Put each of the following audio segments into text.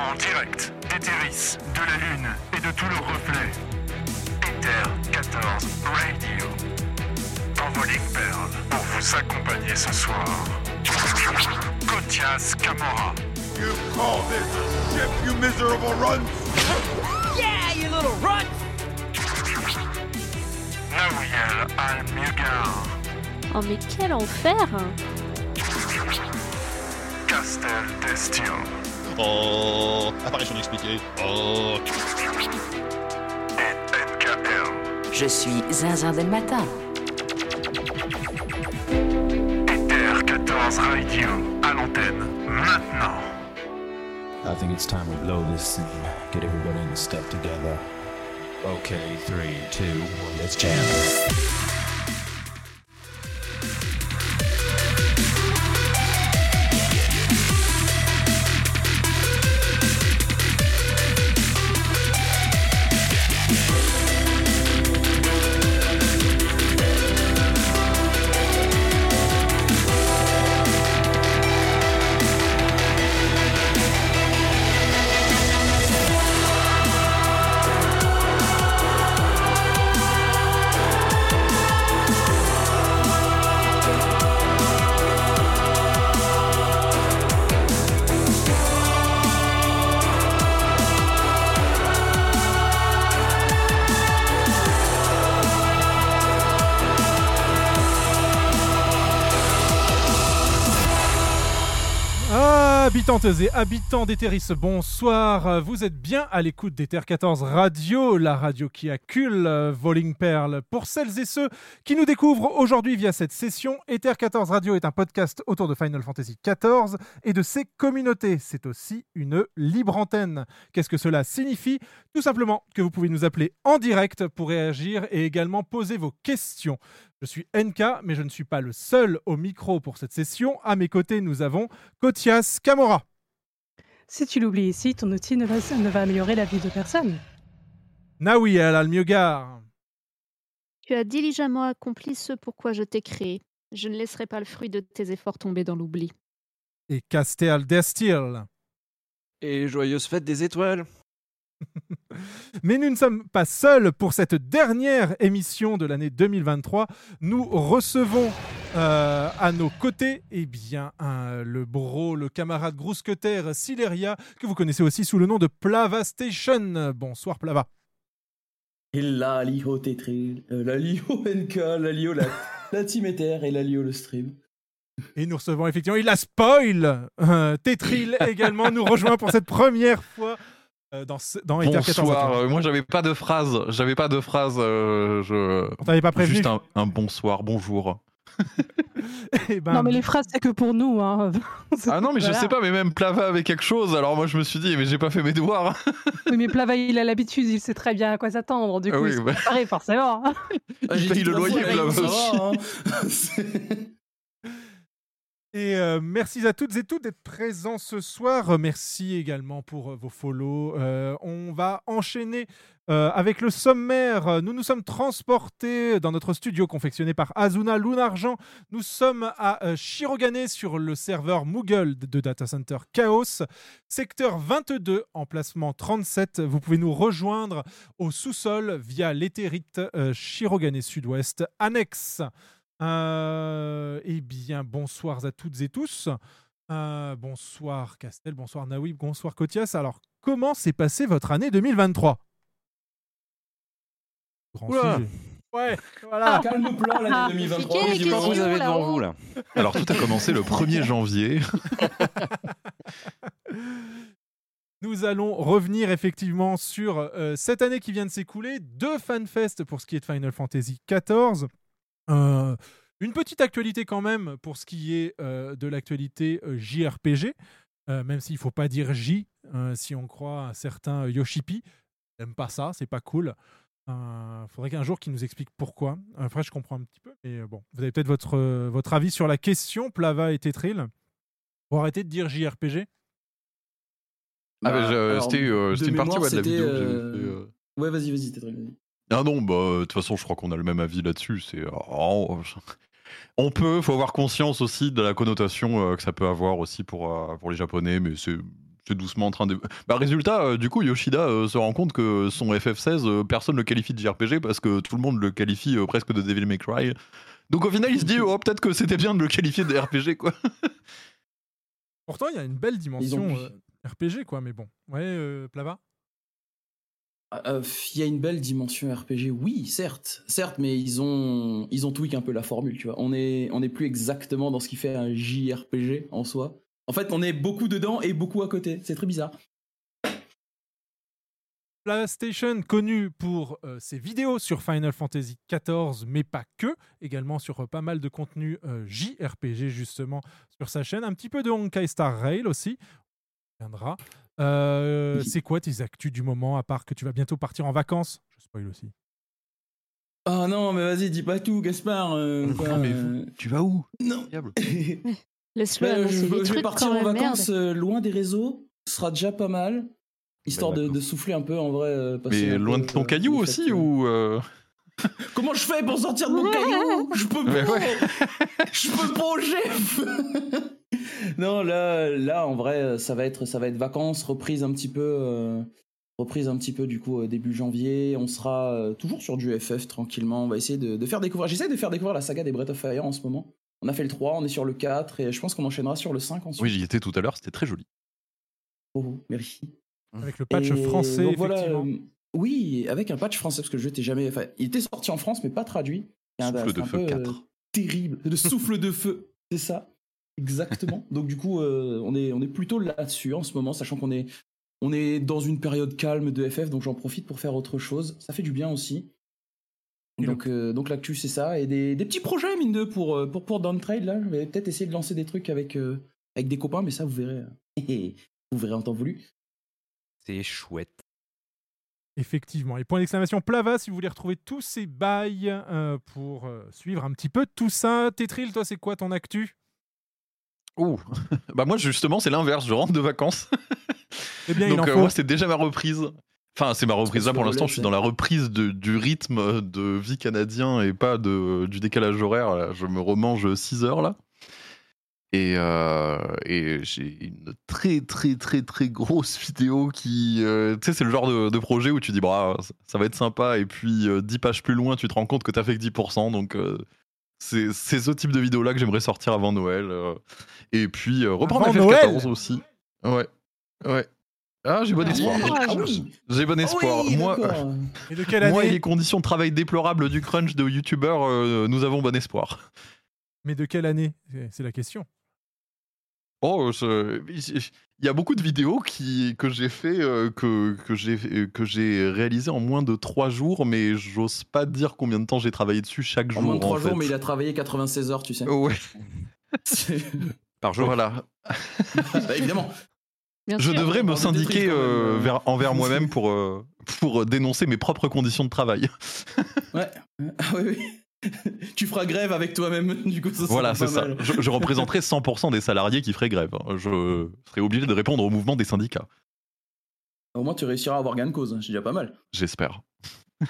En direct d'Eteris, de la Lune et de tous leurs reflets. Ether 14 Radio. Dans Voling Pearl, pour vous accompagner ce soir. Kotias Camora. You call this a ship, you miserable runt? Yeah, you little runt! Nawiel Al-Mugar. Oh mais quel enfer Castel Destio. Oh, apparition expliquée. Oh. Je suis Zinzin del Matin. Ether 14 Radio. À l'antenne. Maintenant. I think it's time we blow this and get everybody in the stuff together. Okay, three, two, one, let's jam. Et habitants d'Eteris, bonsoir. Vous êtes bien à l'écoute d'Ether 14 Radio, la radio qui accule euh, Voling Pearl. Pour celles et ceux qui nous découvrent aujourd'hui via cette session, Ether 14 Radio est un podcast autour de Final Fantasy XIV et de ses communautés. C'est aussi une libre antenne. Qu'est-ce que cela signifie? Tout simplement que vous pouvez nous appeler en direct pour réagir et également poser vos questions. Je suis NK, mais je ne suis pas le seul au micro pour cette session. À mes côtés, nous avons Kotias Kamora. Si tu l'oublies ici, ton outil ne va, ne va améliorer la vie de personne. Naoui El Almiogar. Tu as diligemment accompli ce pourquoi je t'ai créé. Je ne laisserai pas le fruit de tes efforts tomber dans l'oubli. Et Castel Destil. Et joyeuse fête des étoiles. Mais nous ne sommes pas seuls pour cette dernière émission de l'année 2023. Nous recevons euh, à nos côtés eh bien, le bro, le camarade grousqueter Sileria, que vous connaissez aussi sous le nom de Plava Station. Bonsoir Plava. Et la Lio euh, la Lio NK, la Lio la, la Team Ether et la Lio le stream. Et nous recevons effectivement, il a spoil euh, Tetril également nous rejoint pour cette première fois dans, ce- dans Ether 14. bonsoir. Euh, moi, j'avais pas de phrase. J'avais pas de phrase. euh, je... On t'avait pas prévenu Juste un, un bonsoir, bonjour. Eh ben, non, mais les phrases, c'est que pour nous. Hein. Ah non, mais je sais pas, mais même Plava avait quelque chose. Alors moi, je me suis dit, mais j'ai pas fait mes devoirs. Oui, mais Plava, il a l'habitude, il sait très bien à quoi s'attendre. Du Ah coup, oui, il bah. préparé, forcément. hein. Ah, j'ai paye le loyer, Plava aussi. Et euh, merci à toutes et tous d'être présents ce soir. Merci également pour euh, vos follow. Euh, on va enchaîner euh, avec le sommaire. Nous nous sommes transportés dans notre studio confectionné par Azuna Lunargent. Nous sommes à Shirogane sur le serveur Moogle de Data Center Chaos. Secteur 22, emplacement 37. Vous pouvez nous rejoindre au sous-sol via l'éthérite Shirogane Sud-Ouest annexe. Euh, eh bien, bonsoir à toutes et tous. Euh, bonsoir Castel, bonsoir Naoui, bonsoir Kotias. Alors, comment s'est passée votre année 2023 Grand Oula. sujet. Ouais, voilà. Calme-plan l'année 2023. Compliqué, les Dis-moi, vous avez devant vous là. Alors tout a commencé le 1er janvier. Nous allons revenir effectivement sur euh, cette année qui vient de s'écouler, deux FanFest pour ce qui est de Final Fantasy XIV. Euh, une petite actualité quand même pour ce qui est euh, de l'actualité euh, JRPG, euh, même s'il ne faut pas dire J, euh, si on croit à un certain Yoshipi. J'aime pas ça, c'est pas cool. Il faudrait qu'un jour qu'il nous explique pourquoi. Après, je comprends un petit peu, mais bon, vous avez peut-être votre, euh, votre avis sur la question, Plava et Tetril. Pour arrêter de dire JRPG Ah, alors, c'était euh, une partie ouais, de la vidéo. que j'avais euh. Ouais, vas-y, vas-y, Tetril. vas-y. Ah non, bah euh, de toute façon, je crois qu'on a le même avis là-dessus. C'est oh, on peut, faut avoir conscience aussi de la connotation euh, que ça peut avoir aussi pour euh, pour les Japonais, mais c'est doucement en train de. Bah, résultat, euh, du coup, Yoshida euh, se rend compte que son FF16, euh, personne ne le qualifie de JRPG parce que tout le monde le qualifie euh, presque de Devil May Cry. Donc au final, il se dit, oh, peut-être que c'était bien de le qualifier de RPG, quoi. Pourtant, il y a une belle dimension euh, RPG, quoi, mais bon. Ouais, euh, Plava? Il y a une belle dimension RPG, oui, certes, certes, mais ils ont ils ont tweak un peu la formule, tu vois. On est on est plus exactement dans ce qui fait un JRPG en soi. En fait, on est beaucoup dedans et beaucoup à côté. C'est très bizarre. PlayStation, connu pour euh, ses vidéos sur Final Fantasy XIV, mais pas que, également sur euh, pas mal de contenu euh, JRPG justement sur sa chaîne, un petit peu de Honkai Star Rail aussi, on viendra. Euh. C'est quoi tes actus du moment, à part que tu vas bientôt partir en vacances? Je spoil aussi. Oh non, mais vas-y, dis pas tout, Gaspard. euh, quoi, Ah, mais euh, Tu vas où? Non. Diable. Laisse-le Bah, je, des je vais partir en vacances euh, loin des réseaux. Ce sera déjà pas mal. Histoire Bah, de, d'accord. de souffler un peu en vrai. Mais loin peu, de ton euh, caillou le aussi fait ou. euh, Comment je fais pour sortir de mon caillou? Je peux pas ouais. Je peux pas, chef Non, là, là, en vrai, ça va être, ça va être vacances, reprise un petit peu, euh, reprise un petit peu du coup euh, début janvier. On sera euh, toujours sur du FF tranquillement. On va essayer de, de faire découvrir. J'essaie de faire découvrir la saga des Breath of Fire en ce moment. On a fait le 3, on est sur le 4 et je pense qu'on enchaînera sur le 5 ensuite. Oui, j'y étais tout à l'heure, c'était très joli. Oh, merci. Avec le patch Et français, donc voilà, effectivement. euh, oui, avec un patch français, parce que le jeu était jamais. Enfin, il était sorti en France, mais pas traduit. Un- Souffle de un feu peu, euh, 4. terrible. Le souffle de feu, c'est ça. Exactement. Donc, du coup, euh, on, est, on est plutôt là-dessus en ce moment, sachant qu'on est, on est dans une période calme de FF, donc j'en profite pour faire autre chose. Ça fait du bien aussi. Donc, euh, donc l'actu, c'est ça. Et des, des petits projets, mine de, pour, euh, pour, pour Downtrade, là. Je vais peut-être essayer de lancer des trucs avec, euh, avec des copains, mais ça, vous verrez. vous verrez en temps voulu. C'est chouette. Effectivement. Et point d'exclamation Plava, si vous voulez retrouver tous ces bails euh, pour euh, suivre un petit peu tout ça. Tétril, toi, c'est quoi ton actu? Ouh Bah, moi, justement, c'est l'inverse. Je rentre de vacances. Eh bien, il Donc, en euh, faut. moi, c'est déjà ma reprise. Enfin, c'est ma reprise. Là, pour l'instant, je suis dans la reprise de- du rythme de vie canadien et pas de, du décalage horaire. Là, Je me remange 6 heures, là. Et, euh, et j'ai une très, très, très, très grosse vidéo qui. euh, tu sais, c'est le genre de, de projet où tu dis, bah, ça- va être sympa. Et puis, euh, 10 pages plus loin, tu te rends compte que t'as fait que 10%. Donc, euh, c'est ce type de vidéo-là que j'aimerais sortir avant Noël. euh. et puis, euh, reprendre Avant FF14 Noël aussi. Ouais. Ouais. Ah, j'ai bon espoir. Ah oui J'ai bon espoir. Ah oui, moi. Et de quelle moi et les conditions de travail déplorables du crunch de youtubeurs, euh, nous avons bon espoir. Mais de quelle année? C'est la question. Oh, je- il y a beaucoup de vidéos qui, que j'ai fait, euh, que, que j'ai que j'ai réalisé en moins de 3 jours, mais j'ose pas dire combien de temps j'ai travaillé dessus chaque En jour. moins de 3 en jours, fait. mais il a travaillé 96 heures, tu sais. Ouais, Par jour. voilà. Bah, évidemment. Bien Je sûr. devrais me syndiquer euh, euh. vers- envers moi-même pour, euh, pour dénoncer mes propres conditions de travail. Ouais. Ah oui, oui. tu feras grève avec toi-même, du coup, ça sera Voilà, c'est ça. Je, je représenterai 100% des salariés qui feraient grève. Je serai obligé de répondre au mouvement des syndicats. Au moins, tu réussiras à avoir gain de cause, c'est déjà pas mal. J'espère.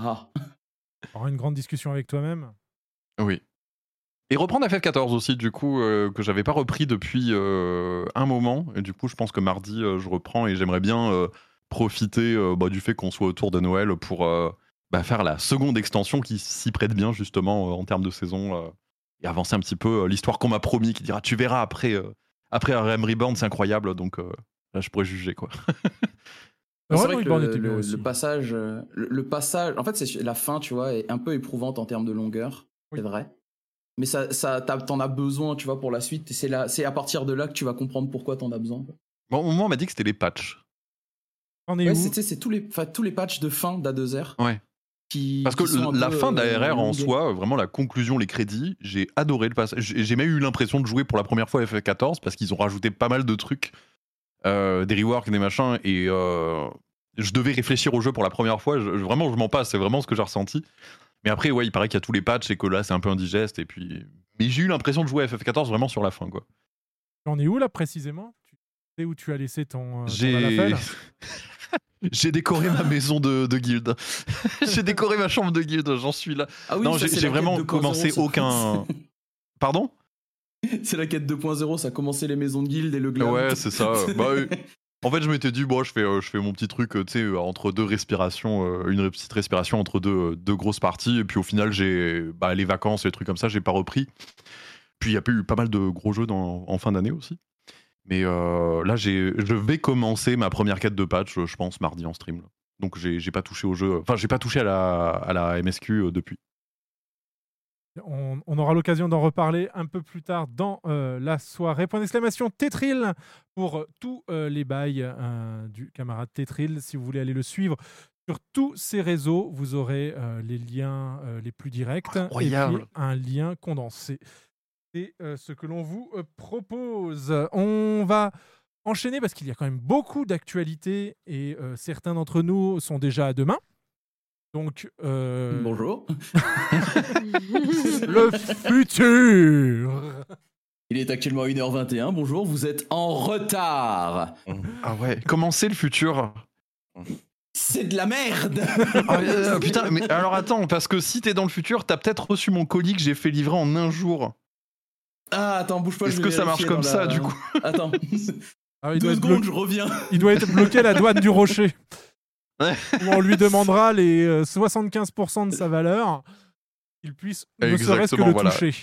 Ah. Aura une grande discussion avec toi-même. Oui. Et reprendre FF14 aussi, du coup, euh, que j'avais pas repris depuis euh, un moment. Et du coup, je pense que mardi, euh, je reprends et j'aimerais bien euh, profiter euh, bah, du fait qu'on soit autour de Noël pour euh, bah, faire la seconde extension qui s'y prête bien, justement, euh, en termes de saison. euh, et avancer un petit peu euh, l'histoire qu'on m'a promis, qui dira Tu verras après, euh, après RM Reborn, c'est incroyable. Donc euh, là, je pourrais juger, quoi. C'est vrai que le, était bien le- aussi. le passage, le, le passage, en fait, c'est la fin, tu vois, est un peu éprouvante en termes de longueur, Oui. c'est vrai. Mais ça, ça, t'en as besoin, tu vois, pour la suite. Et c'est là, c'est à partir de là que tu vas comprendre pourquoi t'en as besoin. Bon, au moment, on m'a dit que c'était les patchs. On est Ouais, où c'est, tous les, enfin, tous les patchs de fin d'A2R. Ouais. Qui, Parce que qui sont un la peu, fin euh, d'ARR en soi, vraiment la conclusion, les crédits, j'ai adoré le passage. J'ai même eu l'impression de jouer pour la première fois FF14 parce qu'ils ont rajouté pas mal de trucs, euh, des reworks, des machins, et euh, je devais réfléchir au jeu pour la première fois. Je- vraiment, je m'en passe, c'est vraiment ce que j'ai ressenti. Mais après, ouais, il paraît qu'il y a tous les patchs et que là, c'est un peu indigeste. Et puis, mais j'ai eu l'impression de jouer à FF14 vraiment sur la fin, quoi. On est où là précisément? Tu sais où tu as laissé ton, euh, J'ai j'ai décoré ma maison de, de guilde. j'ai décoré ma chambre de guilde. J'en suis là. Ah oui, non, j'ai vraiment commencé aucun. Pardon? C'est la quête 2.0, ça a commencé les maisons de guildes et le glam. Ouais, c'est ça. Bah, euh, en fait, je m'étais dit, bon, je fais, euh, je fais mon petit truc, euh, tu sais, entre deux respirations, une petite respiration entre deux, deux grosses parties. Et puis au final, j'ai bah, les vacances, les trucs comme ça, j'ai pas repris. Puis il y a eu pas mal de gros jeux dans- en fin d'année aussi. Mais euh, là, je vais commencer ma première quête de patch, je pense, mardi en stream. Donc j'ai, pas touché au jeu. Enfin, j'ai pas touché à la, à la MSQ euh, depuis. On, on aura l'occasion d'en reparler un peu plus tard dans euh, la soirée. Point d'exclamation Tetril pour tous euh, les bails euh, du camarade Tetril. Si vous voulez aller le suivre sur tous ces réseaux, vous aurez euh, les liens euh, les plus directs et puis Incroyable. un lien condensé. C'est euh, ce que l'on vous euh, propose. On va enchaîner parce qu'il y a quand même beaucoup d'actualités et euh, certains d'entre nous sont déjà à demain. Donc, euh, Bonjour. le futur. Il est actuellement 1h21. Bonjour, vous êtes en retard. Ah ouais, comment c'est le futur? C'est de la merde. Ah, euh, Putain, mais alors attends, parce que si t'es dans le futur, t'as peut-être reçu mon colis que j'ai fait livrer en un jour. Ah, attends, bouge pas. je Est-ce que ça marche comme ça, la- du coup Attends. Ah, il, Deux doit être secondes, blo- je reviens. il doit être bloqué à la douane du rocher. Ouais. Où on lui demandera les euh, 75% de sa valeur. Qu'il puisse ne serait-ce que le voilà. toucher.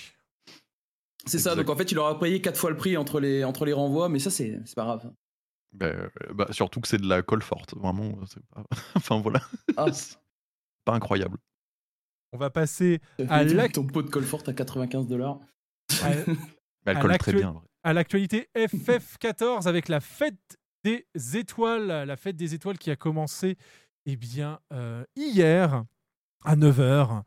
C'est ça, donc en fait, il aura payé 4 fois le prix entre les, entre les renvois, mais ça, c'est c'est pas grave. Bah, euh, bah, surtout que c'est de la colle forte, vraiment. euh, c'est Pas... enfin voilà, Ah, C'est pas incroyable. On va passer à fait l'ac- ton pot de Colfort à 95 dollars. À, elle colle très bien. à l'actualité FF14 avec la fête des étoiles. La fête des étoiles qui a commencé eh bien, euh, hier à 9h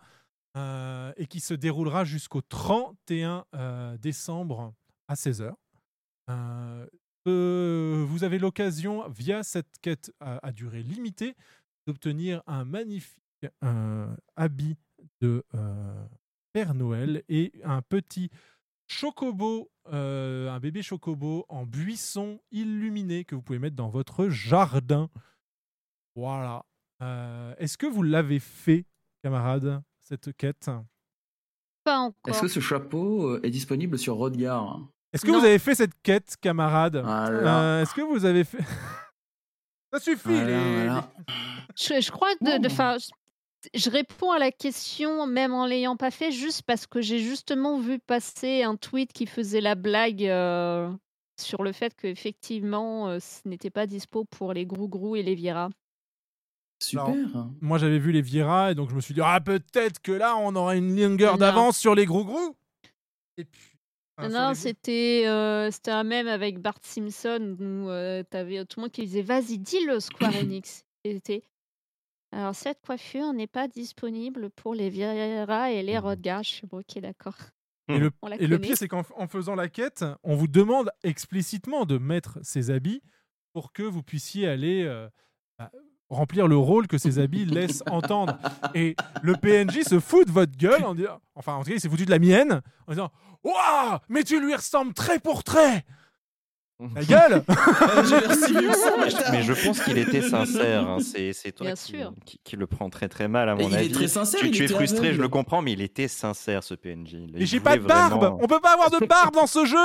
euh, et qui se déroulera jusqu'au 31 euh, décembre à 16h. Euh, euh, vous avez l'occasion, via cette quête à, à durée limitée, d'obtenir un magnifique habit de Père Noël et un petit chocobo, euh, un bébé chocobo en buisson illuminé que vous pouvez mettre dans votre jardin. Voilà. Euh, Est-ce que vous l'avez fait, camarade, cette quête? Pas encore. Est-ce que ce chapeau euh, est disponible sur Rodgar Est-ce que Non. vous avez fait cette quête, camarade? Voilà. Euh, Est-ce que vous avez fait... Ça suffit Voilà, les- voilà. Je, je crois de, de- je, réponds à la question même en l'ayant pas fait, juste parce que j'ai justement vu passer un tweet qui faisait la blague euh, sur le fait qu'effectivement, euh, ce n'était pas dispo pour les Grougrou et les Vira. Super. Moi, j'avais vu les Vira et donc je me suis dit, ah, peut-être que là, on aura une longueur d'avance sur les gros gros. Et puis. enfin, sur non, c'était euh, c'était un même avec Bart Simpson où euh, t'avais tout le monde qui disait Vas-y, dis-le, Square Enix. Et c'était, Alors, cette coiffure n'est pas disponible pour les Vira et les Rodgar. Je suis bon, ok, d'accord. Et le, et le pire, c'est qu'en en faisant la quête, on vous demande explicitement de mettre ces habits pour que vous puissiez aller euh, bah, remplir le rôle que ces habits laissent entendre. Et le PNJ se fout de votre gueule en disant, enfin, en tout cas, il s'est foutu de la mienne en disant Waouh, mais tu lui ressembles trait pour trait La gueule ça, mais je- pense qu'il était sincère. hein. C'est c'est toi Bien qui, sûr. qui- qui le prend très très mal, à mon il est avis. très sincère, Tu, il tu es était frustré, je le comprends, mais il était sincère, ce PNJ. Il Mais j'ai pas de barbe vraiment- On peut pas avoir de barbe dans ce jeu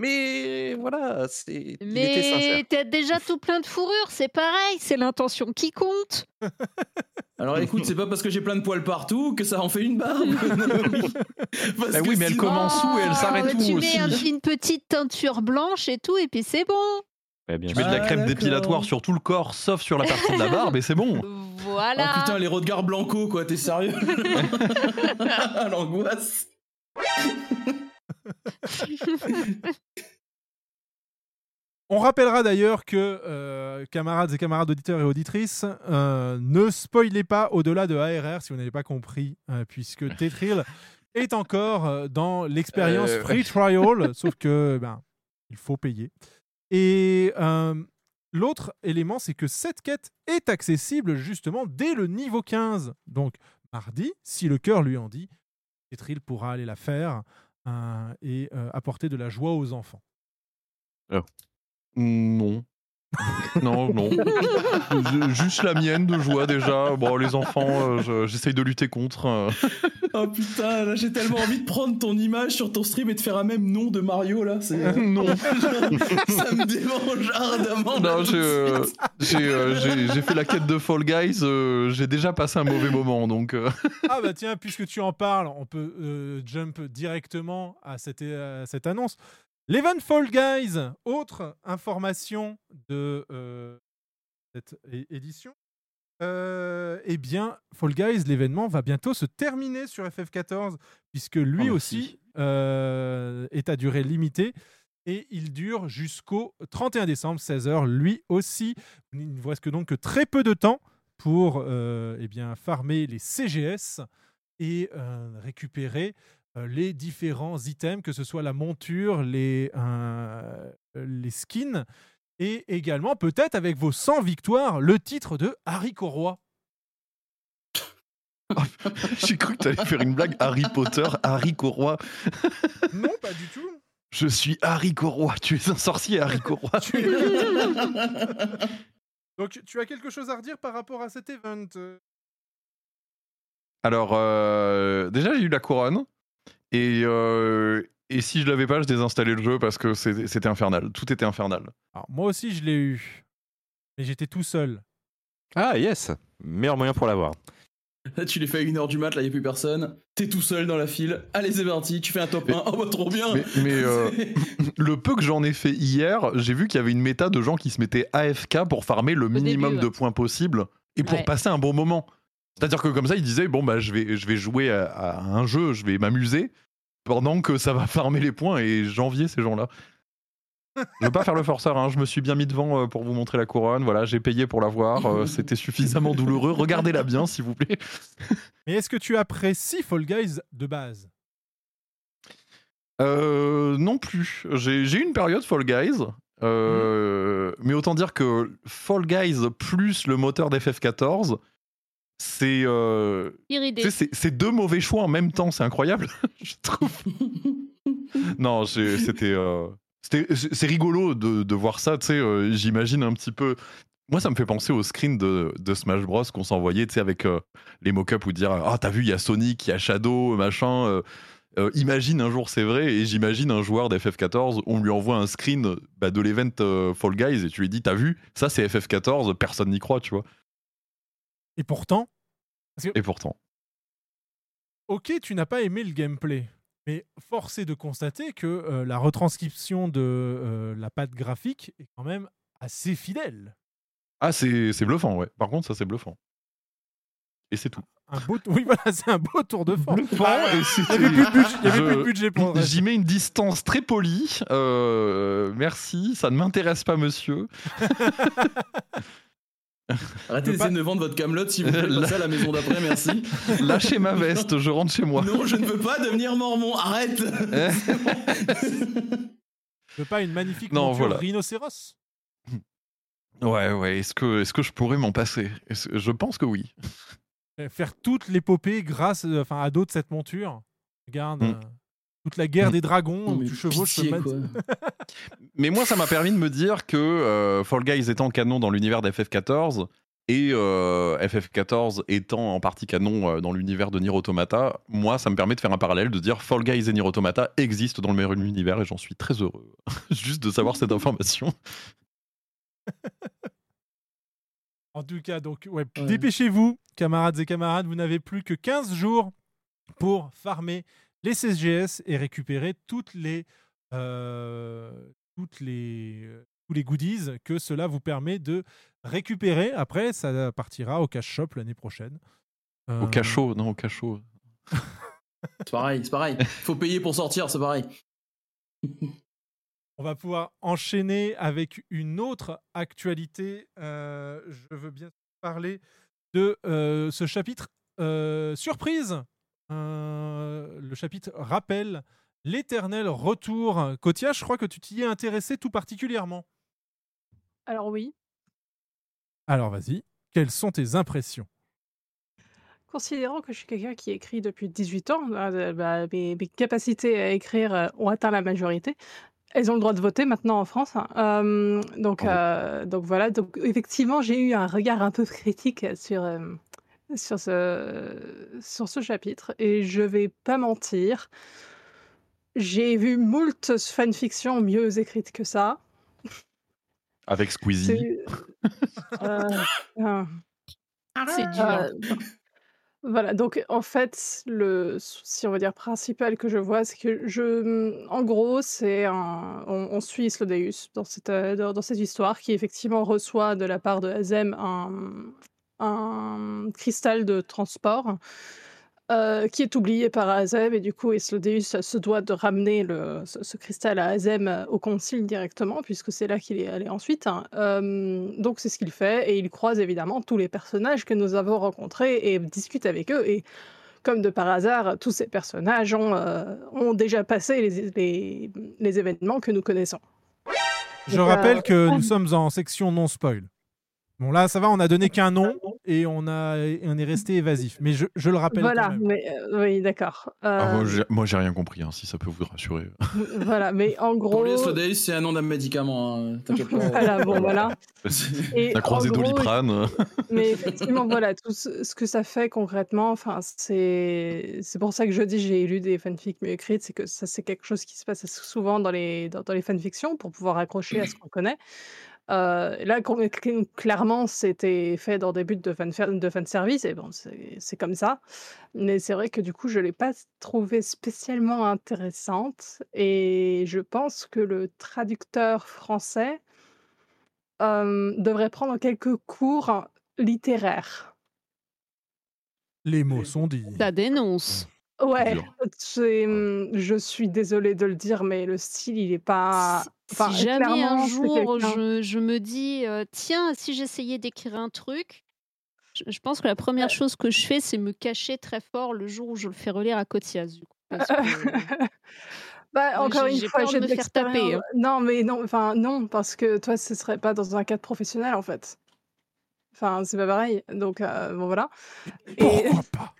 Mais voilà, c'est. Mais t'as déjà tout plein de fourrure, c'est pareil, c'est l'intention qui compte. Alors écoute, c'est pas parce que j'ai plein de poils partout que ça en fait une barbe. Parce Bah que oui, mais elle sinon- commence où et elle s'arrête Oh, où Tu mets un- une petite teinture blanche et tout, et puis c'est bon. Ouais, bien Tu mets de la Ah, crème d'accord. dépilatoire sur tout le corps, sauf sur la partie de la barbe, et c'est bon. Voilà. Oh putain, les Rodgar Blanco, quoi, t'es sérieux? L'angoisse. On rappellera d'ailleurs que, euh, camarades et camarades auditeurs et auditrices, euh, ne spoilez pas au-delà de ARR si vous n'avez pas compris, euh, puisque Tetril est encore dans l'expérience free trial, sauf que ben, il faut payer. Et l'autre élément, c'est que cette quête est accessible justement dès le niveau 15. Donc, mardi, si le cœur lui en dit, Tetril pourra aller la faire et euh, apporter de la joie aux enfants. Non. Non, non. Juste la mienne de joie déjà. Bon, les enfants, euh, je- j'essaye de lutter contre. euh. Oh putain, là j'ai tellement envie de prendre ton image sur ton stream et de faire un même nom de Mario là. c'est- Non. ça me démange ardemment. Non, j'ai euh, euh, fait la quête de Fall Guys. euh, j'ai déjà passé un mauvais moment, donc. euh, Ah bah tiens, puisque tu en parles, on peut euh, jump directement à cette, à cette annonce. L'event Fall Guys, autre information de euh, cette édition. Euh, eh bien, Fall Guys, l'événement va bientôt se terminer sur FF14, puisque lui Oh, aussi euh, est à durée limitée. Et il dure jusqu'au 31 décembre, 16h. Lui aussi, il ne vous reste que donc que très peu de temps pour eh bien, farmer les CGS et récupérer les différents items, que ce soit la monture, les, euh, les skins, et également peut-être avec vos 100 victoires, le titre de Harry Roy. J'ai cru que t'allais faire une blague Harry Potter, Harry Corroy. Non, pas du tout. Je suis Harry Corroy. Tu es un sorcier, Harry Corroy. Donc, tu as quelque chose à redire par rapport à cet event? Euh Alors, euh, déjà, j'ai eu la couronne. Et, euh, et si je l'avais pas, je désinstallais le jeu parce que c'était infernal. Tout était infernal. Alors, moi aussi, je l'ai eu. Mais j'étais tout seul. Ah, yes Meilleur moyen pour l'avoir. Là, tu les fais à 1h du mat, là, il a plus personne. T'es tout seul dans la file. Allez, c'est parti, tu fais un top 1. Oh, bah, trop bien Mais, mais, euh, le peu que j'en ai fait hier, j'ai vu qu'il y avait une méta de gens qui se mettaient AFK pour farmer le minimum début, de points possible et pour Ouais. passer un bon moment. C'est-à-dire que comme ça, ils disaient bon bah je vais je vais jouer à, à un jeu, je vais m'amuser pendant que ça va farmer les points et j'enviais ces gens-là. Je veux pas faire le forceur, hein, je me suis bien mis devant euh, pour vous montrer la couronne. Voilà, j'ai payé pour la voir. euh, C'était suffisamment douloureux. Regardez-la bien, s'il vous plaît. Mais est-ce que tu apprécies Fall Guys de base? Euh, non plus. J'ai eu une période Fall Guys. euh, Mais autant dire que Fall Guys plus le moteur d'FF14, c'est euh, c'est deux mauvais choix en même temps. C'est incroyable, je trouve. non, c'était. euh, c'était- c'est rigolo de, de voir ça. Tu sais, euh, j'imagine un petit peu. Moi, ça me fait penser au screen de, de Smash Bros qu'on s'envoyait, tu sais, avec euh, les mock-ups où dire Ah, t'as vu, il y a Sonic, il y a Shadow, machin. imagine un jour, c'est vrai, et j'imagine un joueur d'FF14, on lui envoie un screen bah, de l'event Fall Guys et tu lui dis T'as vu, ça c'est FF14, personne n'y croit, tu vois. Et pourtant, Et pourtant. ok, tu n'as pas aimé le gameplay. Mais force est de constater que euh, la retranscription de euh, la patte graphique est quand même assez fidèle. Ah, c'est bluffant, ouais. Par contre, ça c'est bluffant. Et c'est tout. Un beau, oui, voilà, c'est un beau tour de force. Bluffant, Ah, et il n'y avait plus de budget, avait Je- plus de budget pour le reste. J'y mets une distance très polie. euh, merci, ça ne m'intéresse pas, monsieur. Arrêtez Je pas- d'essayer de vendre votre Camelot si vous plaît. Là- à la maison d'après, merci. Lâchez ma veste, je rentre chez moi. Non, je ne veux pas devenir mormon. Arrête Eh Tu veux pas une magnifique Non, monture voilà. rhinocéros Ouais, ouais, est-ce que, est que je pourrais m'en passer? Je pense que oui. Euh, Faire toute l'épopée grâce euh, enfin, à dos de cette monture. Regarde, Mm. Toute la guerre des dragons, où mais tu chevauches pitié, le man- quoi. Mais moi, ça m'a permis de me dire que euh, Fall Guys étant canon dans l'univers d'FF14 et euh, FF14 étant en partie canon euh, dans l'univers de Nier Automata, moi, ça me permet de faire un parallèle, de dire Fall Guys et Nier Automata existent dans le même univers et j'en suis très heureux. Juste de savoir cette information. En tout cas, donc, ouais, Ouais. dépêchez-vous, camarades et camarades, vous n'avez plus que 15 jours pour farmer les CSGS et récupérer toutes les, euh, toutes les, euh, tous les goodies que cela vous permet de récupérer. Après, ça partira au cash shop l'année prochaine. Au Euh, cachot, non, au cachot. C'est pareil, c'est pareil. Faut payer pour sortir, c'est pareil. On va pouvoir enchaîner avec une autre actualité. Euh, je veux bien parler de euh, ce chapitre euh, surprise. Euh, le chapitre rappelle l'éternel retour. Kotia, je crois que tu t'y es intéressé tout particulièrement. Alors oui, Alors vas-y, quelles sont tes impressions? Considérant que je suis quelqu'un qui écrit depuis 18 ans, euh, bah, mes, mes capacités à écrire euh, ont atteint la majorité, elles ont le droit de voter maintenant en France. hein. Euh, donc, donc voilà. Donc effectivement, j'ai eu un regard un peu critique sur sur ce sur ce chapitre et je vais pas mentir. J'ai vu moult fanfictions mieux écrites que ça. Avec Squeezie. C'est euh, euh, C'est dur. euh, voilà, donc en fait, le souci, on va dire, principal que je vois, c'est que je. En gros, c'est un. On, on suit Slodeus dans cette, dans, dans cette histoire qui effectivement reçoit de la part de Azem un, un cristal de transport euh, qui est oublié par Azem et du coup Eslodeus se doit de ramener le, ce, ce cristal à Azem euh, au concile directement puisque c'est là qu'il est allé ensuite. hein. Euh, donc c'est ce qu'il fait et il croise évidemment tous les personnages que nous avons rencontrés et discute avec eux et comme de par hasard, tous ces personnages ont, euh, ont déjà passé les, les, les événements que nous connaissons. Je rappelle que nous sommes en section non spoil. Bon là, ça va, on a donné qu'un nom et on, a, on est resté évasif. Mais je, je le rappelle Voilà, quand même. mais euh, oui, d'accord. Ah, moi, Euh, j'ai- moi, j'ai rien compris, hein, si ça peut vous rassurer. voilà, mais en Pour gros. Slodeus, c'est un nom d'un médicament. hein, T'inquiète pas. Voilà, bon, voilà. Et La croisée en gros, doliprane. Mais effectivement, voilà, tout ce, ce que ça fait concrètement, enfin, c'est c'est pour ça que je dis j'ai lu des fanfics mieux écrites, c'est que ça c'est quelque chose qui se passe souvent dans les dans, dans les fanfictions pour pouvoir accrocher à ce qu'on connaît. Euh, là, clairement, c'était fait dans des buts de fan de fan service et bon, c'est comme ça. Mais c'est vrai que du coup, je l'ai pas trouvée spécialement intéressante et je pense que le traducteur français euh, devrait prendre quelques cours littéraires. Les mots sont dits. Ça dénonce. Ouais, Dur. c'est, hum, je suis désolée de le dire, mais le style, il est pas. Enfin, si jamais un jour je, je me dis, euh, tiens, si j'essayais d'écrire un truc, je, je pense que la première chose que je fais, c'est me cacher très fort le jour où je le fais relire à Cotias. Bah, encore j'ai- une j'ai fois, peur de j'ai de me faire taper, hein. Non, mais non, enfin non, parce que toi, ce serait pas dans un cadre professionnel en fait. Enfin, c'est pas pareil. Donc euh, bon voilà. Et, Pourquoi pas?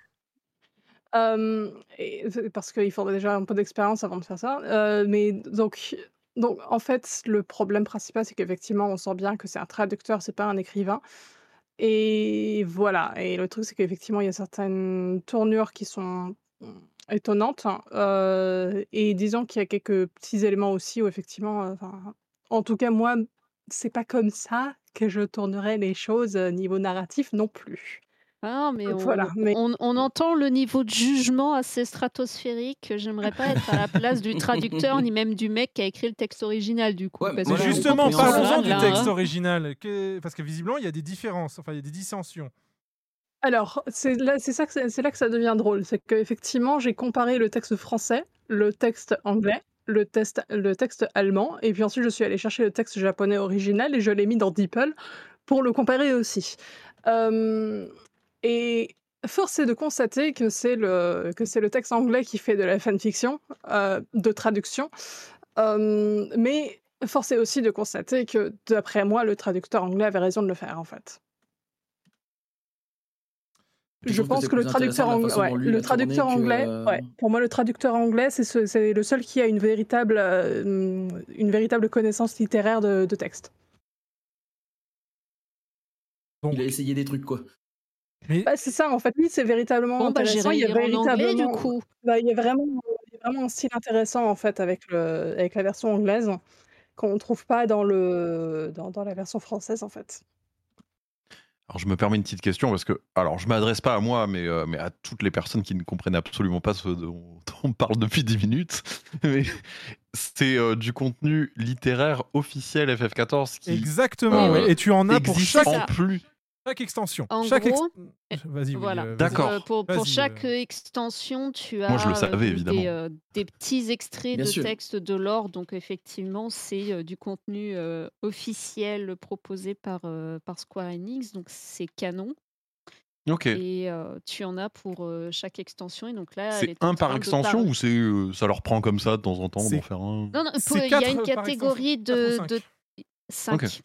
Parce qu'il faudrait déjà un peu d'expérience avant de faire ça. Mais donc, donc en fait, le problème principal, c'est qu'effectivement, on sent bien que c'est un traducteur, c'est pas un écrivain. Et voilà. Et le truc, c'est qu'effectivement, il y a certaines tournures qui sont étonnantes. hein. Et disons qu'il y a quelques petits éléments aussi où effectivement, en tout cas, moi, c'est pas comme ça que je tournerais les choses niveau narratif non plus. Ah, mais on, Voilà, mais- on, on entend le niveau de jugement assez stratosphérique. que J'aimerais pas être à la place du traducteur ni même du mec qui a écrit le texte original du coup. Ouais, parce que Justement, parlons-en du texte hein. original. que- Parce que visiblement, il y a des différences, enfin, il y a des dissensions. Alors, c'est là, c'est ça que c'est c'est là que ça devient drôle, c'est qu'effectivement, j'ai comparé le texte français, le texte anglais, le, test, le texte allemand, et puis ensuite je suis allée chercher le texte japonais original et je l'ai mis dans DeepL pour le comparer aussi. Euh, et force est de constater que c'est le, que c'est le texte anglais qui fait de la fanfiction, euh, de traduction, Euh, mais force est aussi de constater que, d'après moi, le traducteur anglais avait raison de le faire, en fait. Je pense que le traducteur, intéressant de la ang- façon ouais, dont lui le traducteur anglais, euh, ouais, pour moi le traducteur anglais c'est ce- c'est le seul qui a une véritable, euh, hum, une véritable connaissance littéraire de, de texte. Donc, Il a essayé des trucs, quoi. Mais Bah, c'est ça en fait, lui c'est véritablement Bon, bah, intéressant. j'irai Il y a en anglais du véritablement, coup. bah, il y a vraiment, il y a vraiment un style intéressant en fait avec le, avec la version anglaise qu'on ne trouve pas dans le, dans, dans la version française en fait. Alors, je me permets une petite question parce que, alors, je m'adresse pas à moi, mais, euh, mais à toutes les personnes qui ne comprennent absolument pas ce dont on parle depuis 10 minutes. Mais c'est euh, du contenu littéraire officiel FF14 qui exactement, euh, ouais. Et tu en as pour chaque, en plus. Chaque extension. En chaque ex- gros, Vas-y, oui, Voilà. euh, vas-y. D'accord. Euh, pour, pour Vas-y, chaque euh. extension, tu as Moi, je le euh, savais, des, évidemment. euh, des petits extraits Bien de sûr. texte de l'or. Donc, effectivement, c'est euh, du contenu euh, officiel proposé par, euh, par Square Enix. Donc, c'est canon. Ok. Et euh, tu en as pour euh, chaque extension. Et donc là, C'est un par extension ou c'est euh, ça leur prend comme ça de temps en temps d'en faire un Non, non, pour- il y a une catégorie de, cinq de 5. Ok.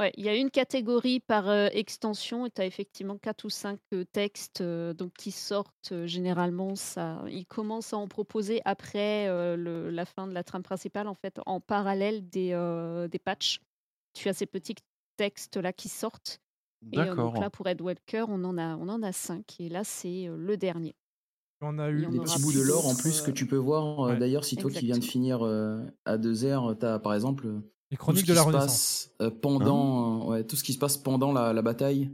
Ouais, il y a une catégorie par euh, extension et tu as effectivement quatre ou cinq euh, textes euh, donc, qui sortent euh, généralement. Ça, ils commencent à en proposer après euh, le- la fin de la trame principale, en fait, en parallèle des, euh, des patchs. Tu as ces petits textes-là qui sortent. Et euh, D'accord. donc là, pour Ed Walker, on en a, on en a cinq. Et là, c'est euh, le dernier. On a eu Des petits bouts de l'or en plus, que tu peux voir. Ouais. D'ailleurs, si toi qui viens de finir euh, à deux heures, t'as par exemple euh, les chroniques de la Renaissance. passe euh, pendant, euh, ouais, tout ce qui se passe pendant la, la bataille,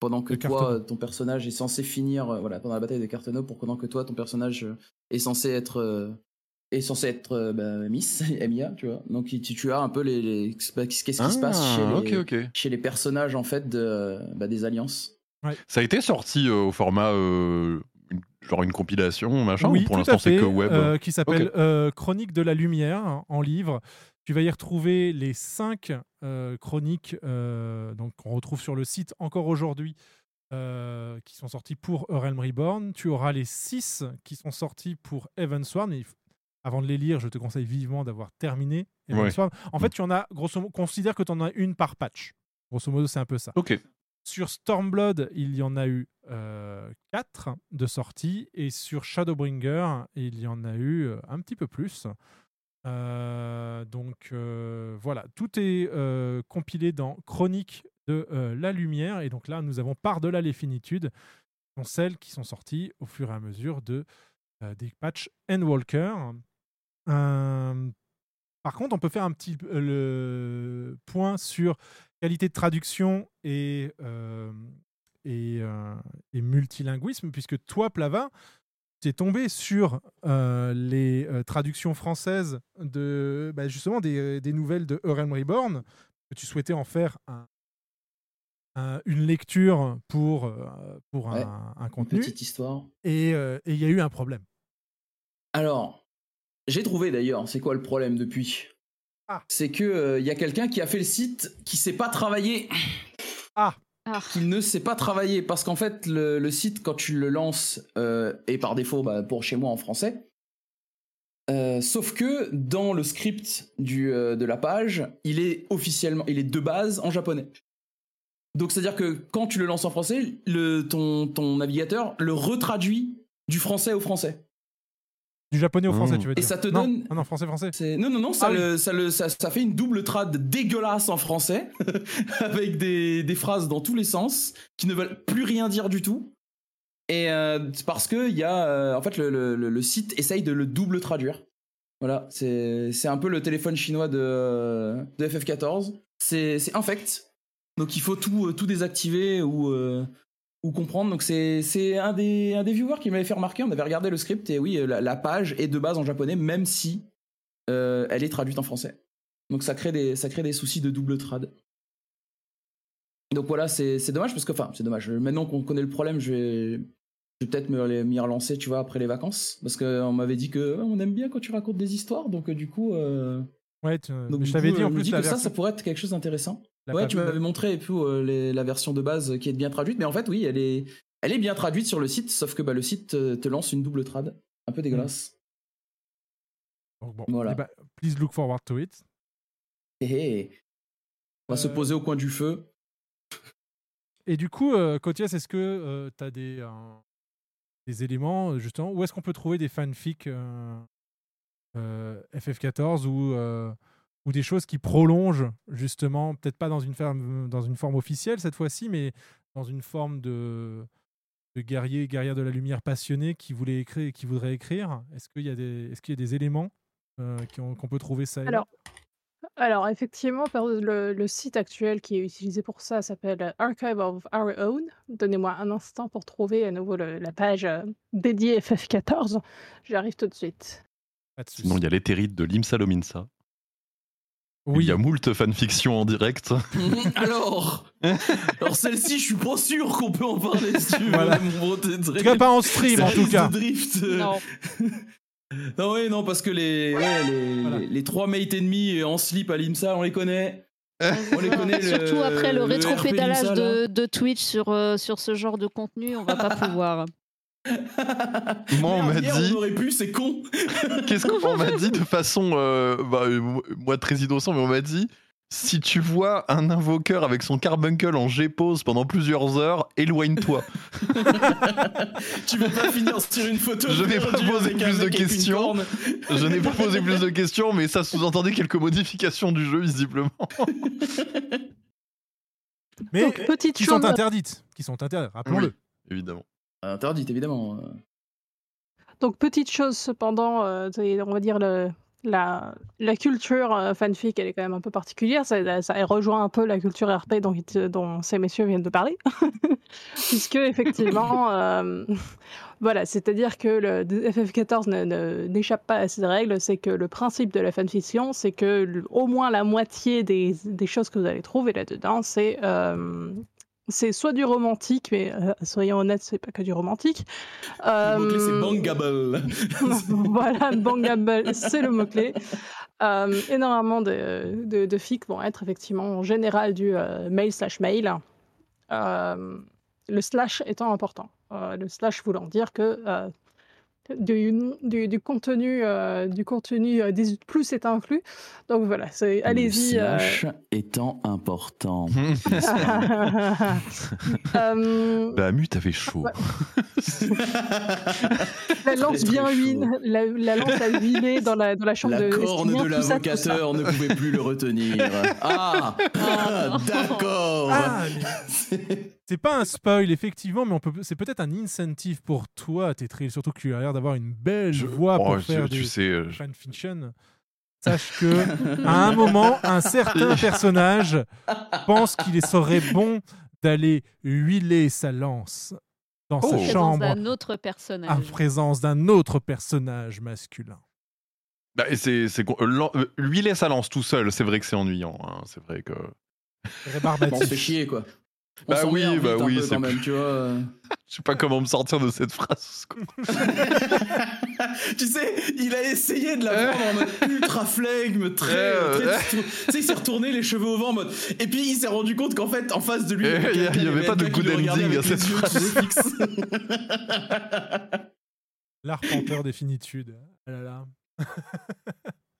pendant que De toi, euh, ton personnage est censé finir, euh, voilà, pendant la bataille de Carteneau, pour pendant que toi, ton personnage euh, est censé être, euh, est censé être euh, bah, Miss, Emilia, tu vois. Donc tu, tu as un peu les, les- qu'est-ce qui se passe chez Ah, les, ok. chez les personnages en fait de, bah, des alliances. Ça a été sorti euh, au format euh, genre une compilation, machin, oui, ou pour l'instant c'est que web euh, qui s'appelle Ok. euh, Chronique de la Lumière hein, en livre. Tu vas y retrouver les cinq euh, chroniques euh, donc qu'on retrouve sur le site encore aujourd'hui, euh, qui sont sorties pour Realm Reborn. Tu auras les six qui sont sortis pour f- avant de les lire, je te conseille vivement d'avoir terminé Evansworn. En fait, tu en as, grosso modo, considère que tu en as une par patch. Grosso modo, c'est un peu ça. Ok. Sur Stormblood, il y en a eu 4 de sorties. Et sur Shadowbringer, il y en a eu euh, un petit peu plus. Euh, donc euh, voilà, tout est euh, compilé dans Chronique de la Lumière. Et donc là, nous avons par-delà les finitudes, qui sont celles qui sont sorties au fur et à mesure de, des patchs Endwalker. Par contre, on peut faire un petit le point sur qualité de traduction et, et, et multilinguisme, puisque toi, Plava, tu es tombé sur euh, les euh, traductions françaises de bah, justement des, des nouvelles de Realm Reborn, que tu souhaitais en faire un- un- une lecture pour, euh, pour Ouais, un, un Une contenu. petite histoire. Et euh, il y a eu un problème. Alors, j'ai trouvé d'ailleurs, c'est quoi le problème depuis? Ah. C'est que euh, il y a quelqu'un qui a fait le site qui sait pas travailler. Ah. Qu'il ne sait pas travailler parce qu'en fait le, site quand tu le lances euh, et par défaut bah, pour chez moi en français. euh, sauf que dans le script du, euh, de la page, il est officiellement, il est de base en japonais. Donc c'est à dire que quand tu le lances en français, le, ton, ton navigateur le retraduit du français au français. Du japonais au français, Mmh. tu veux Et dire ça te Non, donne- Non, non, français-français. C'est- Non, non, non, ça, Ah oui. le- ça, le- ça, ça fait une double trad dégueulasse en français, avec des, des phrases dans tous les sens, qui ne veulent plus rien dire du tout. Et euh, c'est parce que il y a, euh, en fait, le, le- site essaye de le double traduire. Voilà, c'est c'est un peu le téléphone chinois de, de FF14. C'est c'est infect. Donc il faut tout, euh, tout désactiver ou, euh, ou comprendre. Donc c'est c'est un des, un des viewers qui m'avait fait remarquer. On avait regardé le script et oui, la, la page est de base en japonais, même si euh, elle est traduite en français. Donc ça crée des, ça crée des soucis de double trad. Donc voilà, c'est c'est dommage parce que, enfin, c'est dommage. Maintenant qu'on connaît le problème, je vais, je vais peut-être me- m'y relancer, tu vois, après les vacances. Parce qu'on m'avait dit que on aime bien quand tu racontes des histoires. Donc euh, du coup. euh, Ouais, tu- donc, je t'avais dit euh, en plus que ça, ça pourrait être quelque chose d'intéressant. La Ouais, tu m'avais montré et puis euh, les- la version de base qui est bien traduite, mais en fait, oui, elle est, elle est bien traduite sur le site, sauf que bah, le site euh, te lance une double trad, un peu dégueulasse. Donc bon, Voilà. eh ben, please look forward to it. Hé hé. On va se Euh, poser au coin du feu. Et du coup, euh, Kotias, est-ce que tu as des, euh, des éléments, euh, justement, où est-ce qu'on peut trouver des fanfics euh, euh, FF14 ou, euh, ou des choses qui prolongent, justement, peut-être pas dans une, forme, dans une forme officielle cette fois-ci, mais dans une forme de, de guerrier, guerrière de la lumière passionné qui, voulait écrire, qui voudrait écrire Est-ce qu'il y, a des- est-ce qu'il y a des éléments euh, qu'on peut trouver ça Alors, alors effectivement, le, le site actuel qui est utilisé pour ça s'appelle Archive of Our Own. Donnez-moi un instant pour trouver à nouveau le- la page euh, dédiée FF14. J'arrive tout de suite. Sinon, il y a l'éthérite de Limsa Lominsa. Il Oui, y a moult fanfiction en direct. alors, alors celle-ci, je suis pas sûr qu'on peut en parler si tu veux, Voilà. mon bon Tedric. en tout cas pas en stream, en tout cas. drift. euh. Non. non, oui, non, parce que les, ouais, les, Voilà. les, les trois mates ennemis en slip à l'IMSA, on les connaît. On les connaît. le- Surtout après le, le rétro-pédalage de, de Twitch sur, euh, sur ce genre de contenu, on va pas pouvoir. Moi, on m'a dit. on aurait pu, c'est con. Qu'est-ce qu'on m'a dit de façon. euh, bah, euh, moi, très innocent, mais on m'a dit Si tu vois un invoqueur avec son carbuncle en G-pose pendant plusieurs heures, éloigne-toi. tu veux pas finir sur une photo Je n'ai pas posé plus de questions. Je n'ai pas posé plus de questions, mais ça sous-entendait quelques modifications du jeu, visiblement. Mais Donc, petite qui chose- sont interdites. Qui sont interdites, rappelons-le. Oui, évidemment. Interdite, évidemment. Donc, petite chose cependant, euh, on va dire le- la, la culture euh, fanfic, elle est quand même un peu particulière. Ça, ça rejoint un peu la culture RP dont, dont ces messieurs viennent de parler. Puisque, effectivement, euh, voilà, c'est-à-dire que le FF14 ne- ne- n'échappe pas à ces règles. C'est que le principe de la fanfiction, c'est que au moins la moitié des, des choses que vous allez trouver là-dedans, c'est. C'est soit du romantique, mais euh, soyons honnêtes, c'est pas que du romantique. Le mot-clé, c'est Euh, bangable. voilà, bangable, c'est le mot-clé. Euh, énormément de, de, de fics vont être effectivement en général du mail slash mail. Le slash étant important. Le slash voulant dire que du, du, du contenu, euh, du contenu euh, 18 plus est inclus. Donc voilà, allez-y. Le euh, slash étant important. euh, Bah, Mu, t'avais chaud. la lance bien chaud. la, la lance à huiler dans la, dans la chambre La de corne Estimien, de l'avocateur ne pouvait plus le retenir. Ah, ah, d'accord. Ah, c'est pas un spoil, effectivement, mais on peut, c'est peut-être un incentive pour toi, Tetril, surtout que tu as l'air d'avoir une belle voix Oh, pour je- faire tu des sais, euh, je- fanfiction. Sache que à un moment, un certain personnage pense qu'il serait bon d'aller huiler sa lance dans Oh. sa En présence chambre d'un autre personnage. en présence d'un autre personnage masculin. Bah, et c'est, c'est, euh, euh, huiler sa lance tout seul, c'est vrai que c'est ennuyant. hein, C'est vrai que. Rébarbatif. on se fait chier, quoi. On Bah oui, bah oui, c'est quand même, tu vois. euh. Je sais pas comment me sortir de cette phrase. tu sais, il a essayé de la prendre en mode ultra flegme, très. Euh, très- tu sais, il s'est retourné les cheveux au vent en mode. Et puis il s'est rendu compte qu'en fait, en face de lui, il y a- quelqu'un, il y avait pas de good ending à cette phrase. L'arpenteur des finitudes. Ah là là.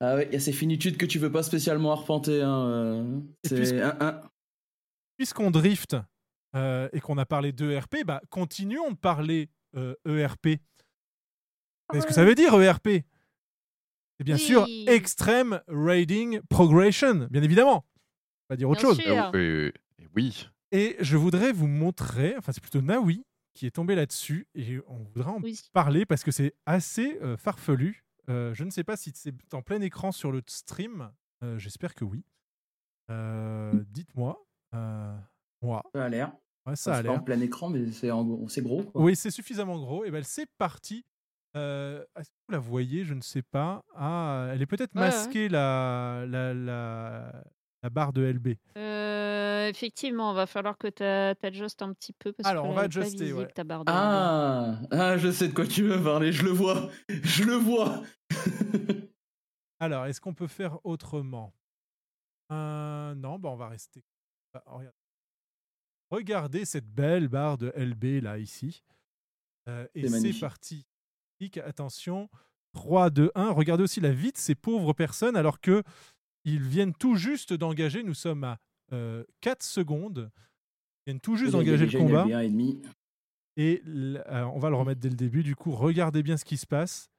Ah ouais, il y a ces finitudes que tu veux pas spécialement arpenter. Hein. euh, C'est un, un. Puisqu'on drift euh, et qu'on a parlé d'ERP, bah, continuons de parler euh, ERP. Vous savez ce que ça veut dire ERP C'est bien sûr. Extreme Rating Progression, bien évidemment. Pas dire autre Bien chose. sûr. Ah, oui. Et je voudrais vous montrer, enfin c'est plutôt Naoui qui est tombé là-dessus et on voudrait en Oui. parler parce que c'est assez euh, farfelu. Euh, je ne sais pas si c'est en plein écran sur le stream. Euh, J'espère que oui. Euh, Dites-moi. Euh. Ça a l'air. Ouais, ça a c'est pas en l'air. plein écran, mais c'est en- c'est gros. Quoi. Oui, c'est suffisamment gros. Et ben c'est parti. Euh, Est-ce que vous la voyez? Je ne sais pas. Ah, elle est peut-être Ouais, ouais. masquée la, la, la, la barre de LB. Euh, effectivement, va falloir que tu adjustes un petit peu parce Alors, que on va adjuster, visible, ouais. ta barre de Ah, ah, je sais de quoi tu veux parler, je le vois. Je le vois. Alors, est-ce qu'on peut faire autrement? Euh, Non, bah on va rester. Regarde. Regardez cette belle barre de LB là, ici. Euh, et C'est parti. Attention. 3, 2, 1. Regardez aussi la vie de ces pauvres personnes alors que ils viennent tout juste d'engager. Nous sommes à 4 secondes. Ils viennent tout juste d'engager le combat. LB1 et demi. Et l- euh, on va le remettre dès le début. Du coup, regardez bien ce qui se passe.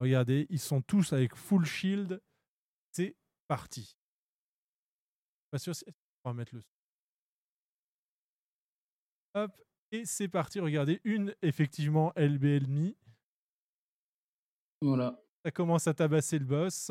Regardez, ils sont tous avec full shield. C'est parti. Pas sûr si on va mettre le. Hop, et c'est parti. Regardez, une effectivement LB ennemi. Voilà. Ça commence à tabasser le boss.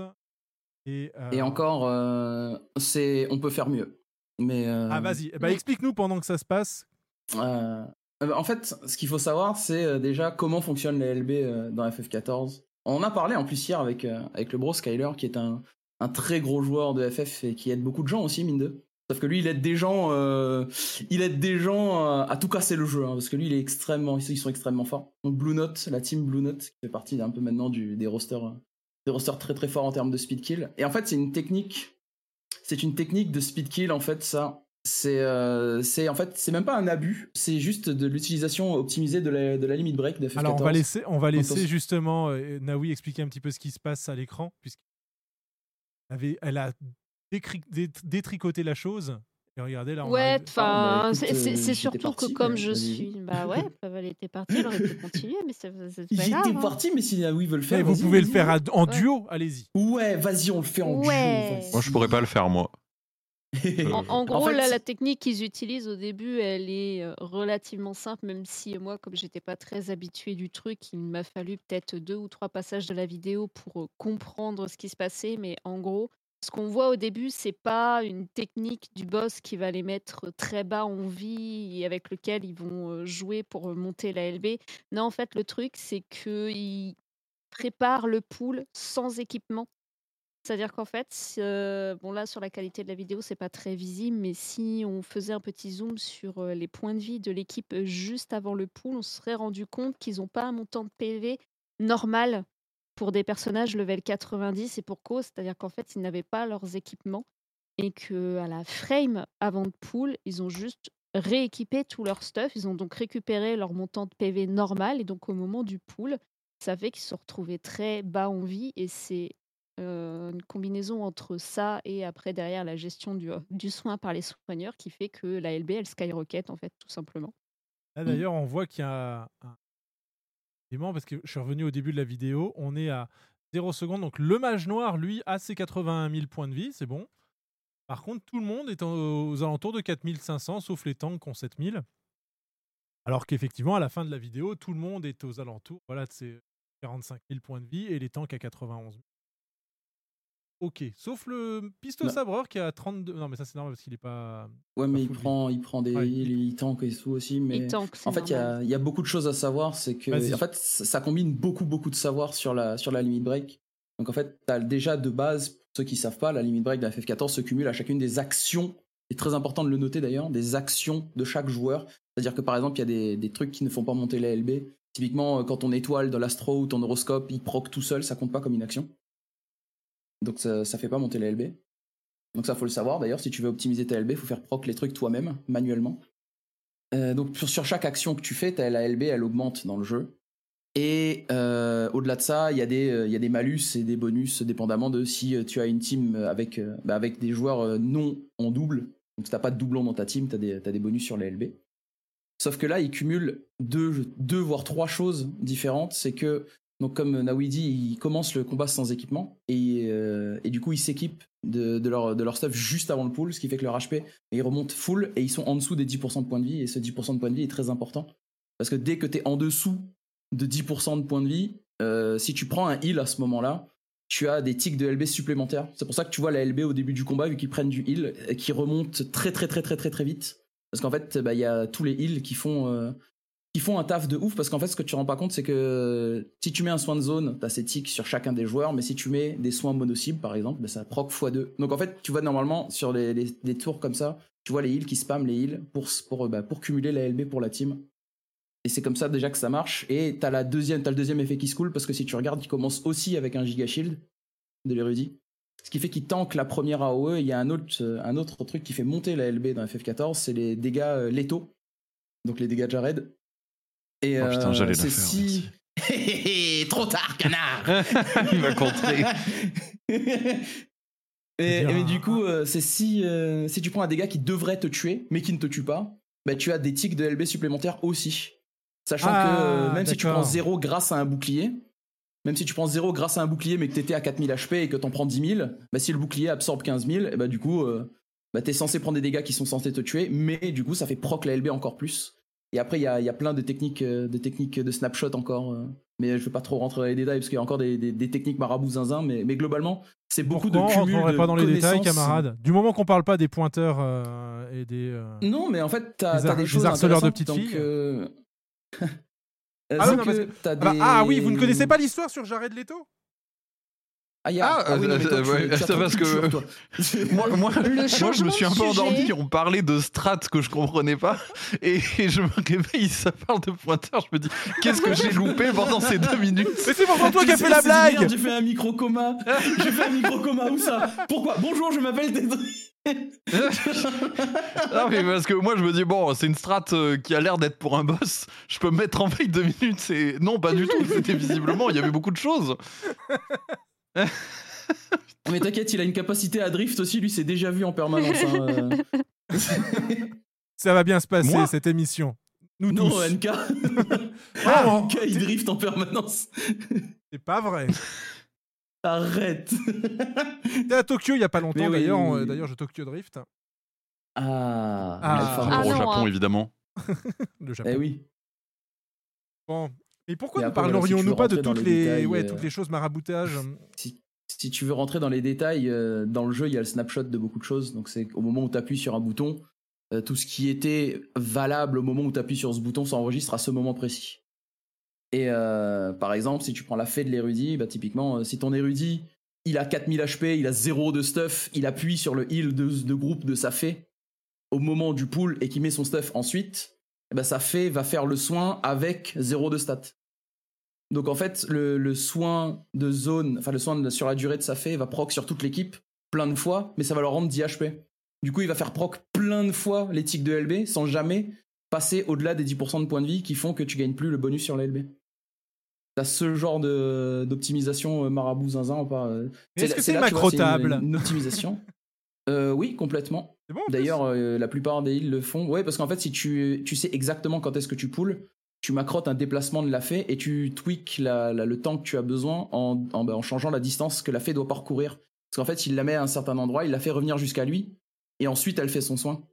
Et, euh, Et encore, euh, c'est, on peut faire mieux. Mais euh, Ah, vas-y. Bah, Explique-nous pendant que ça se passe. en fait, ce qu'il faut savoir, c'est déjà comment fonctionne les LB dans FF14. On en a parlé en plus hier avec, avec le bro Skyler, qui est un, un très gros joueur de FF et qui aide beaucoup de gens aussi, mine de. Sauf que lui, il aide des gens, euh, il aide des gens euh, à tout casser le jeu, hein, parce que lui, il est extrêmement, ils sont extrêmement forts. Donc Blue Note, la team Blue Note, qui fait partie un peu maintenant du, des rosters, euh, des rosters très très forts en termes de speed kill. Et en fait, c'est une technique, c'est une technique de speed kill en fait, ça. C'est, euh, c'est en fait, c'est même pas un abus, c'est juste de l'utilisation optimisée de la, de la limit break de FF14. Alors, on va laisser, on va laisser justement euh, Naoui expliquer un petit peu ce qui se passe à l'écran. Avait, elle a détricoter la chose. Et regardez là, on Ouais, enfin, Ah, bah, c'est euh, j'étais surtout que comme je suis. Bah ouais, elle était partie, elle aurait pu continuer, mais c'est pas grave. était hein. parti, mais si Naoui veut le faire. Eh, vous pouvez le faire en duo, allez-y. Ouais, vas-y, on le fait en duo. Moi, je pourrais pas le faire, moi. En, en gros, fait, là, la technique qu'ils utilisent au début, elle est euh, relativement simple, même si euh, moi, comme j'étais pas très habituée du truc, il m'a fallu peut-être deux ou trois passages de la vidéo pour comprendre ce qui se passait. Mais en gros, ce qu'on voit au début, c'est pas une technique du boss qui va les mettre très bas en vie et avec lequel ils vont jouer pour monter la LB. Non, en fait, le truc, c'est qu'ils préparent le pool sans équipement. C'est-à-dire qu'en fait, bon là sur la qualité de la vidéo, c'est pas très visible, mais si on faisait un petit zoom sur les points de vie de l'équipe juste avant le pool, on se serait rendu compte qu'ils n'ont pas un montant de PV normal pour des personnages level 90 et pour cause, c'est-à-dire qu'en fait, ils n'avaient pas leurs équipements et que à la frame avant le pool, ils ont juste rééquipé tout leur stuff, ils ont donc récupéré leur montant de PV normal et donc au moment du pool, ça fait qu'ils se sont retrouvés très bas en vie et c'est euh, une combinaison entre ça et après derrière la gestion du, du soin par les soigneurs qui fait que la LB elle skyrocket en fait tout simplement. Là, d'ailleurs, on voit qu'il y a un parce que je suis revenu au début de la vidéo, on est à 0 secondes. Donc le mage noir, lui, a ses 81 000 points de vie, c'est bon. Par contre, tout le monde est aux, alentours de 4500, sauf les tanks qui ont 7000. Alors qu'effectivement, à la fin de la vidéo, tout le monde est aux alentours voilà, de ces 45 000 points de vie et les tanks à 91 000. Ok, sauf le pisto Bah. sabreur qui a 32. Non, mais ça c'est normal parce qu'il est pas. Ouais, mais il prend, il prend des Ouais, heals, il tank et tout aussi. Mais Il tank, c'est en fait, il y a, normal. il y a beaucoup de choses à savoir. C'est que, en fait, ça, combine beaucoup, beaucoup de savoir sur la, sur la limit break. Donc, en fait, tu as déjà de base, pour ceux qui savent pas, la limit break de la FF14 se cumule à chacune des actions. C'est très important de le noter d'ailleurs, des actions de chaque joueur. C'est-à-dire que par exemple, il y a des, des trucs qui ne font pas monter la LB. Typiquement, euh, quand ton étoile dans l'astro ou ton horoscope, il proc tout seul, ça compte pas comme une action. Donc ça, fait pas monter la LB. Donc ça faut le savoir d'ailleurs, si tu veux optimiser ta LB, il faut faire proc les trucs toi-même, manuellement. Euh, donc sur, chaque action que tu fais, ta, la LB elle augmente dans le jeu. Et euh, au-delà de ça, il y, a des, euh, il y a des malus et des bonus dépendamment de si tu as une team avec, bah, avec des joueurs non en double. Donc si t'as pas de doublon dans ta team, t'as des, t'as des bonus sur la LB. Sauf que là, il cumule deux, deux voire trois choses différentes. C'est que, donc comme Naoui dit, ils commencent le combat sans équipement et, euh, du coup, ils s'équipent de, leur, stuff juste avant le pool, ce qui fait que leur HP, ils remontent full et ils sont en dessous des 10% de points de vie. Et ce 10% de points de vie est très important. Parce que dès que tu es en dessous de 10% de points de vie, euh, si tu prends un heal à ce moment-là, tu as des tics de LB supplémentaires. C'est pour ça que tu vois la LB au début du combat, vu qu'ils prennent du heal, euh, qui remonte très très très très très très vite. Parce qu'en fait, bah, il y a tous les heals qui font, qui font un taf de ouf. Parce qu'en fait, ce que tu rends pas compte, c'est que si tu mets un soin de zone, tu as ces tics sur chacun des joueurs. Mais si tu mets des soins mono-cibles, par exemple, bah, ça proc x2. Donc en fait, tu vois normalement sur les, tours comme ça, tu vois les heals qui spamment les heals pour, pour, bah, pour cumuler la LB pour la team. Et c'est comme ça déjà que ça marche. Et t'as la deuxième, t'as le deuxième effet qui se coule parce que si tu regardes, il commence aussi avec un giga shield de l'érudit. Ce qui fait qu'il tank la première AOE. Il y a un autre, euh, un autre truc qui fait monter la LB dans FF14, c'est les dégâts euh. Donc les dégâts de Jared. Et Oh putain, euh, j'allais la c'est faire, si. Trop tard, canard Il m'a contré. Et, mais un- du coup, euh, c'est si, euh, si tu prends un dégât qui devrait te tuer, mais qui ne te tue pas, bah, tu as des tics de LB supplémentaires aussi. Sachant Ah, que euh, même si tu prends 0 grâce à un bouclier, même si tu prends 0 grâce à un bouclier mais que t'étais à 4000 HP et que t'en prends 10 000, bah, si le bouclier absorbe 15 000, et bah, du coup, euh, bah, t'es censé prendre des dégâts qui sont censés te tuer, mais du coup, ça fait proc la LB encore plus. Et après, il y a, y a plein de techniques, euh, de techniques de snapshot encore. euh, mais je vais pas trop rentrer dans les détails parce qu'il y a encore des, des- des techniques marabout zinzin. Mais, mais globalement, c'est beaucoup Pourquoi de on cumul rentrerait de pas dans les détails, camarades Du moment qu'on parle pas des pointeurs euh, et des. euh, Non, mais en fait, Des t'as har- des des choses harceleurs de petites filles. euh, Ah, non, parce que que- des- ah oui, vous ne connaissez pas l'histoire sur Jared Leto? Ah, il y a- Ah, ah oui, non, mais toi, euh, tu- ouais, tu as c'est parce que- toi. moi, moi, moi, je me suis un peu endormi. On parlait de strats que je comprenais pas. Et, et je me réveille, ça parle de pointeur. Je me dis, qu'est-ce que j'ai loupé pendant ces deux minutes? Mais c'est pourtant toi qui as fait la blague J'ai fait un micro coma. J'ai fait un micro coma. Où ça? Pourquoi? Bonjour, je m'appelle. Non, mais parce que moi, je me dis, bon, c'est une strat euh, qui a l'air d'être pour un boss. Je peux me mettre en veille deux minutes. C'est... Non, pas du tout. C'était visiblement, il y avait beaucoup de choses. Mais t'inquiète, il a une capacité à drift aussi, lui, c'est déjà vu en permanence. hein, euh. Ça va bien se passer, Moi cette émission. Nous non, tous. NK. Oh, NK, il drift en permanence. C'est pas vrai. Arrête. T'es à Tokyo il y a pas longtemps Mais oui. d'ailleurs. D'ailleurs, je Tokyo Drift. Ah, Ah. Ah au Japon, hein. évidemment. Le Japon. Eh oui. Bon. Et pourquoi ne si parlerions-nous pas de rentrer dans toutes les les, détails, ouais, euh, toutes les choses maraboutage Si, si tu veux rentrer dans les détails, euh, dans le jeu, il y a le snapshot de beaucoup de choses. Donc, c'est au moment où tu appuies sur un bouton, euh, tout ce qui était valable au moment où tu appuies sur ce bouton s'enregistre à ce moment précis. Et euh, par exemple, si tu prends la fée de l'érudit, bah, typiquement, si ton érudit, il a 4000 HP, il a 0 de stuff, il appuie sur le heal de, de groupe de sa fée au moment du pull et qu'il met son stuff ensuite, ben, sa fée va faire le soin avec 0 de stats. Donc en fait, le, le soin de zone, enfin le soin de- sur la durée de sa fée va proc sur toute l'équipe plein de fois, mais ça va leur rendre 10 HP. Du coup, il va faire proc plein de fois tics de LB sans jamais passer au-delà des 10% de points de vie qui font que tu gagnes plus le bonus sur la LB. T'as ce genre de- d'optimisation euh, marabout zinzin ou pas euh, Mais est-ce là- que c'est là, vois, une- macrotable Une, optimisation. Euh, oui, complètement. C'est bon D'ailleurs, euh, la plupart des heals le font. Ouais, parce qu'en fait, si tu, tu sais exactement quand est-ce que tu poules, tu macrotes un déplacement de la fée et tu tweaks le temps que tu as besoin en, en, changeant la distance que la fée doit parcourir. Parce qu'en fait, il la met à un certain endroit, il la fait revenir jusqu'à lui et ensuite elle fait son soin.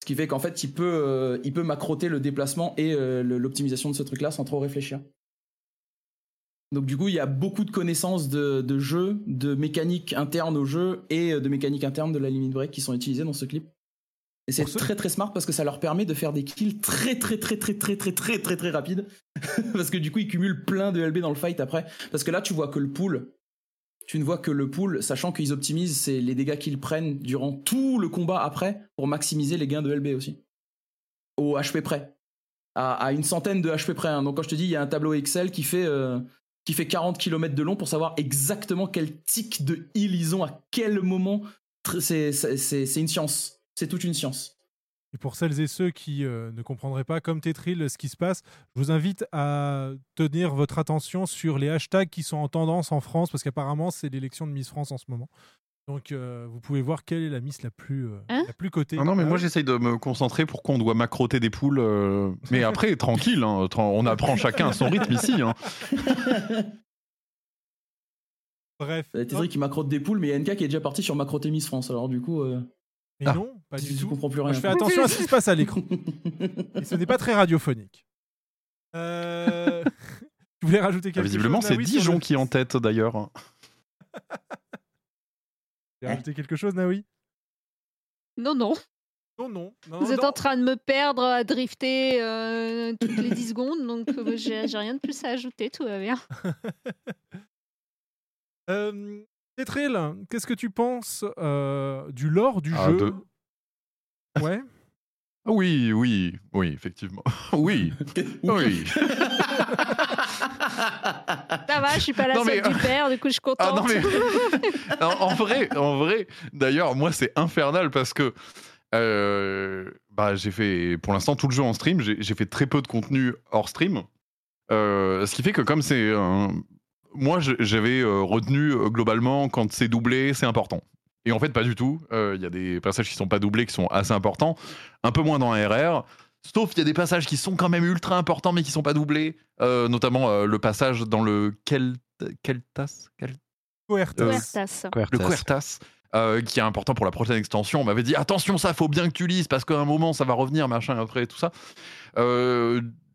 Ce qui fait qu'en fait, il peut, euh, macroter le déplacement et euh, l'optimisation de ce truc-là sans trop réfléchir. Donc du coup, il y a beaucoup de connaissances de, de jeu, de mécanique interne au jeu et euh, de mécanique interne de la limit break qui sont utilisées dans ce clip. Et c'est très très smart parce que ça leur permet de faire des kills très très très très très très très très très rapides. parce que du coup, ils cumulent plein de LB dans le fight après. Parce que là, tu vois que le pool, tu ne vois que le pool, sachant qu'ils optimisent c'est les dégâts qu'ils prennent durant tout le combat après pour maximiser les gains de LB aussi. Au HP près. À, à une centaine de HP près. hein. Donc quand je te dis, il y a un tableau Excel qui fait, euh, qui fait 40 km de long pour savoir exactement quel tic de heal ils ont à quel moment. C'est une science. C'est toute une science. Et pour celles et ceux qui euh, ne comprendraient pas, comme Tetril, ce qui se passe, je vous invite à tenir votre attention sur les hashtags qui sont en tendance en France, parce qu'apparemment, c'est l'élection de Miss France en ce moment. Donc, euh, vous pouvez voir quelle est la Miss la plus, euh, Hein la plus cotée. Ah non, mais Ah moi ouais j'essaye de me concentrer pour qu'on doit macroter des poules. euh, Mais après, tranquille, hein, tra- on apprend chacun à son rythme ici. hein. Bref. Tétri qui macrote des poules, mais il y a NK qui est déjà parti sur macroter Miss France. Alors du coup, euh, Mais Ah. non, pas du tu tout. comprends plus Moi, rien. je fais attention à ce qui se passe à l'écran. Et ce n'est pas très radiophonique. Euh... tu voulais rajouter quelque Ah, Visiblement, chose c'est Naoui, sur Dijon le- qui est en tête d'ailleurs. Tu voulais rajouter quelque chose, Naoui? Non, non. Non, non. non, Vous êtes non. en train de me perdre à drifter euh, toutes les 10 secondes, donc euh, j'ai j'ai rien de plus à ajouter, tout va bien. Euh, Tetril, qu'est-ce que tu penses euh, du lore du Ah, jeu de- Ouais. Ah Oui, oui, oui, effectivement. Oui, oui. Ça va, je suis pas la Non, seule mais- du père, du coup je suis contente. Ah non mais en, en vrai, en vrai, d'ailleurs, moi c'est infernal parce que euh, bah, j'ai fait pour l'instant tout le jeu en stream. J'ai j'ai fait très peu de contenu hors stream, Euh, ce qui fait que comme c'est un- moi j'avais euh, retenu euh, globalement quand c'est doublé, c'est important. Et en fait, pas du tout. Euh, Il y a des passages qui sont pas doublés qui sont assez importants, un peu moins dans RR. Sauf qu'il y a des passages qui sont quand même ultra importants mais qui sont pas doublés, Euh, notamment euh, le passage dans le Kel Keltas Kel- Coertas. Euh, le Quertas, euh, qui est important pour la prochaine extension. On m'avait dit attention, ça faut bien que tu lises parce qu'à un moment ça va revenir, machin, après tout ça.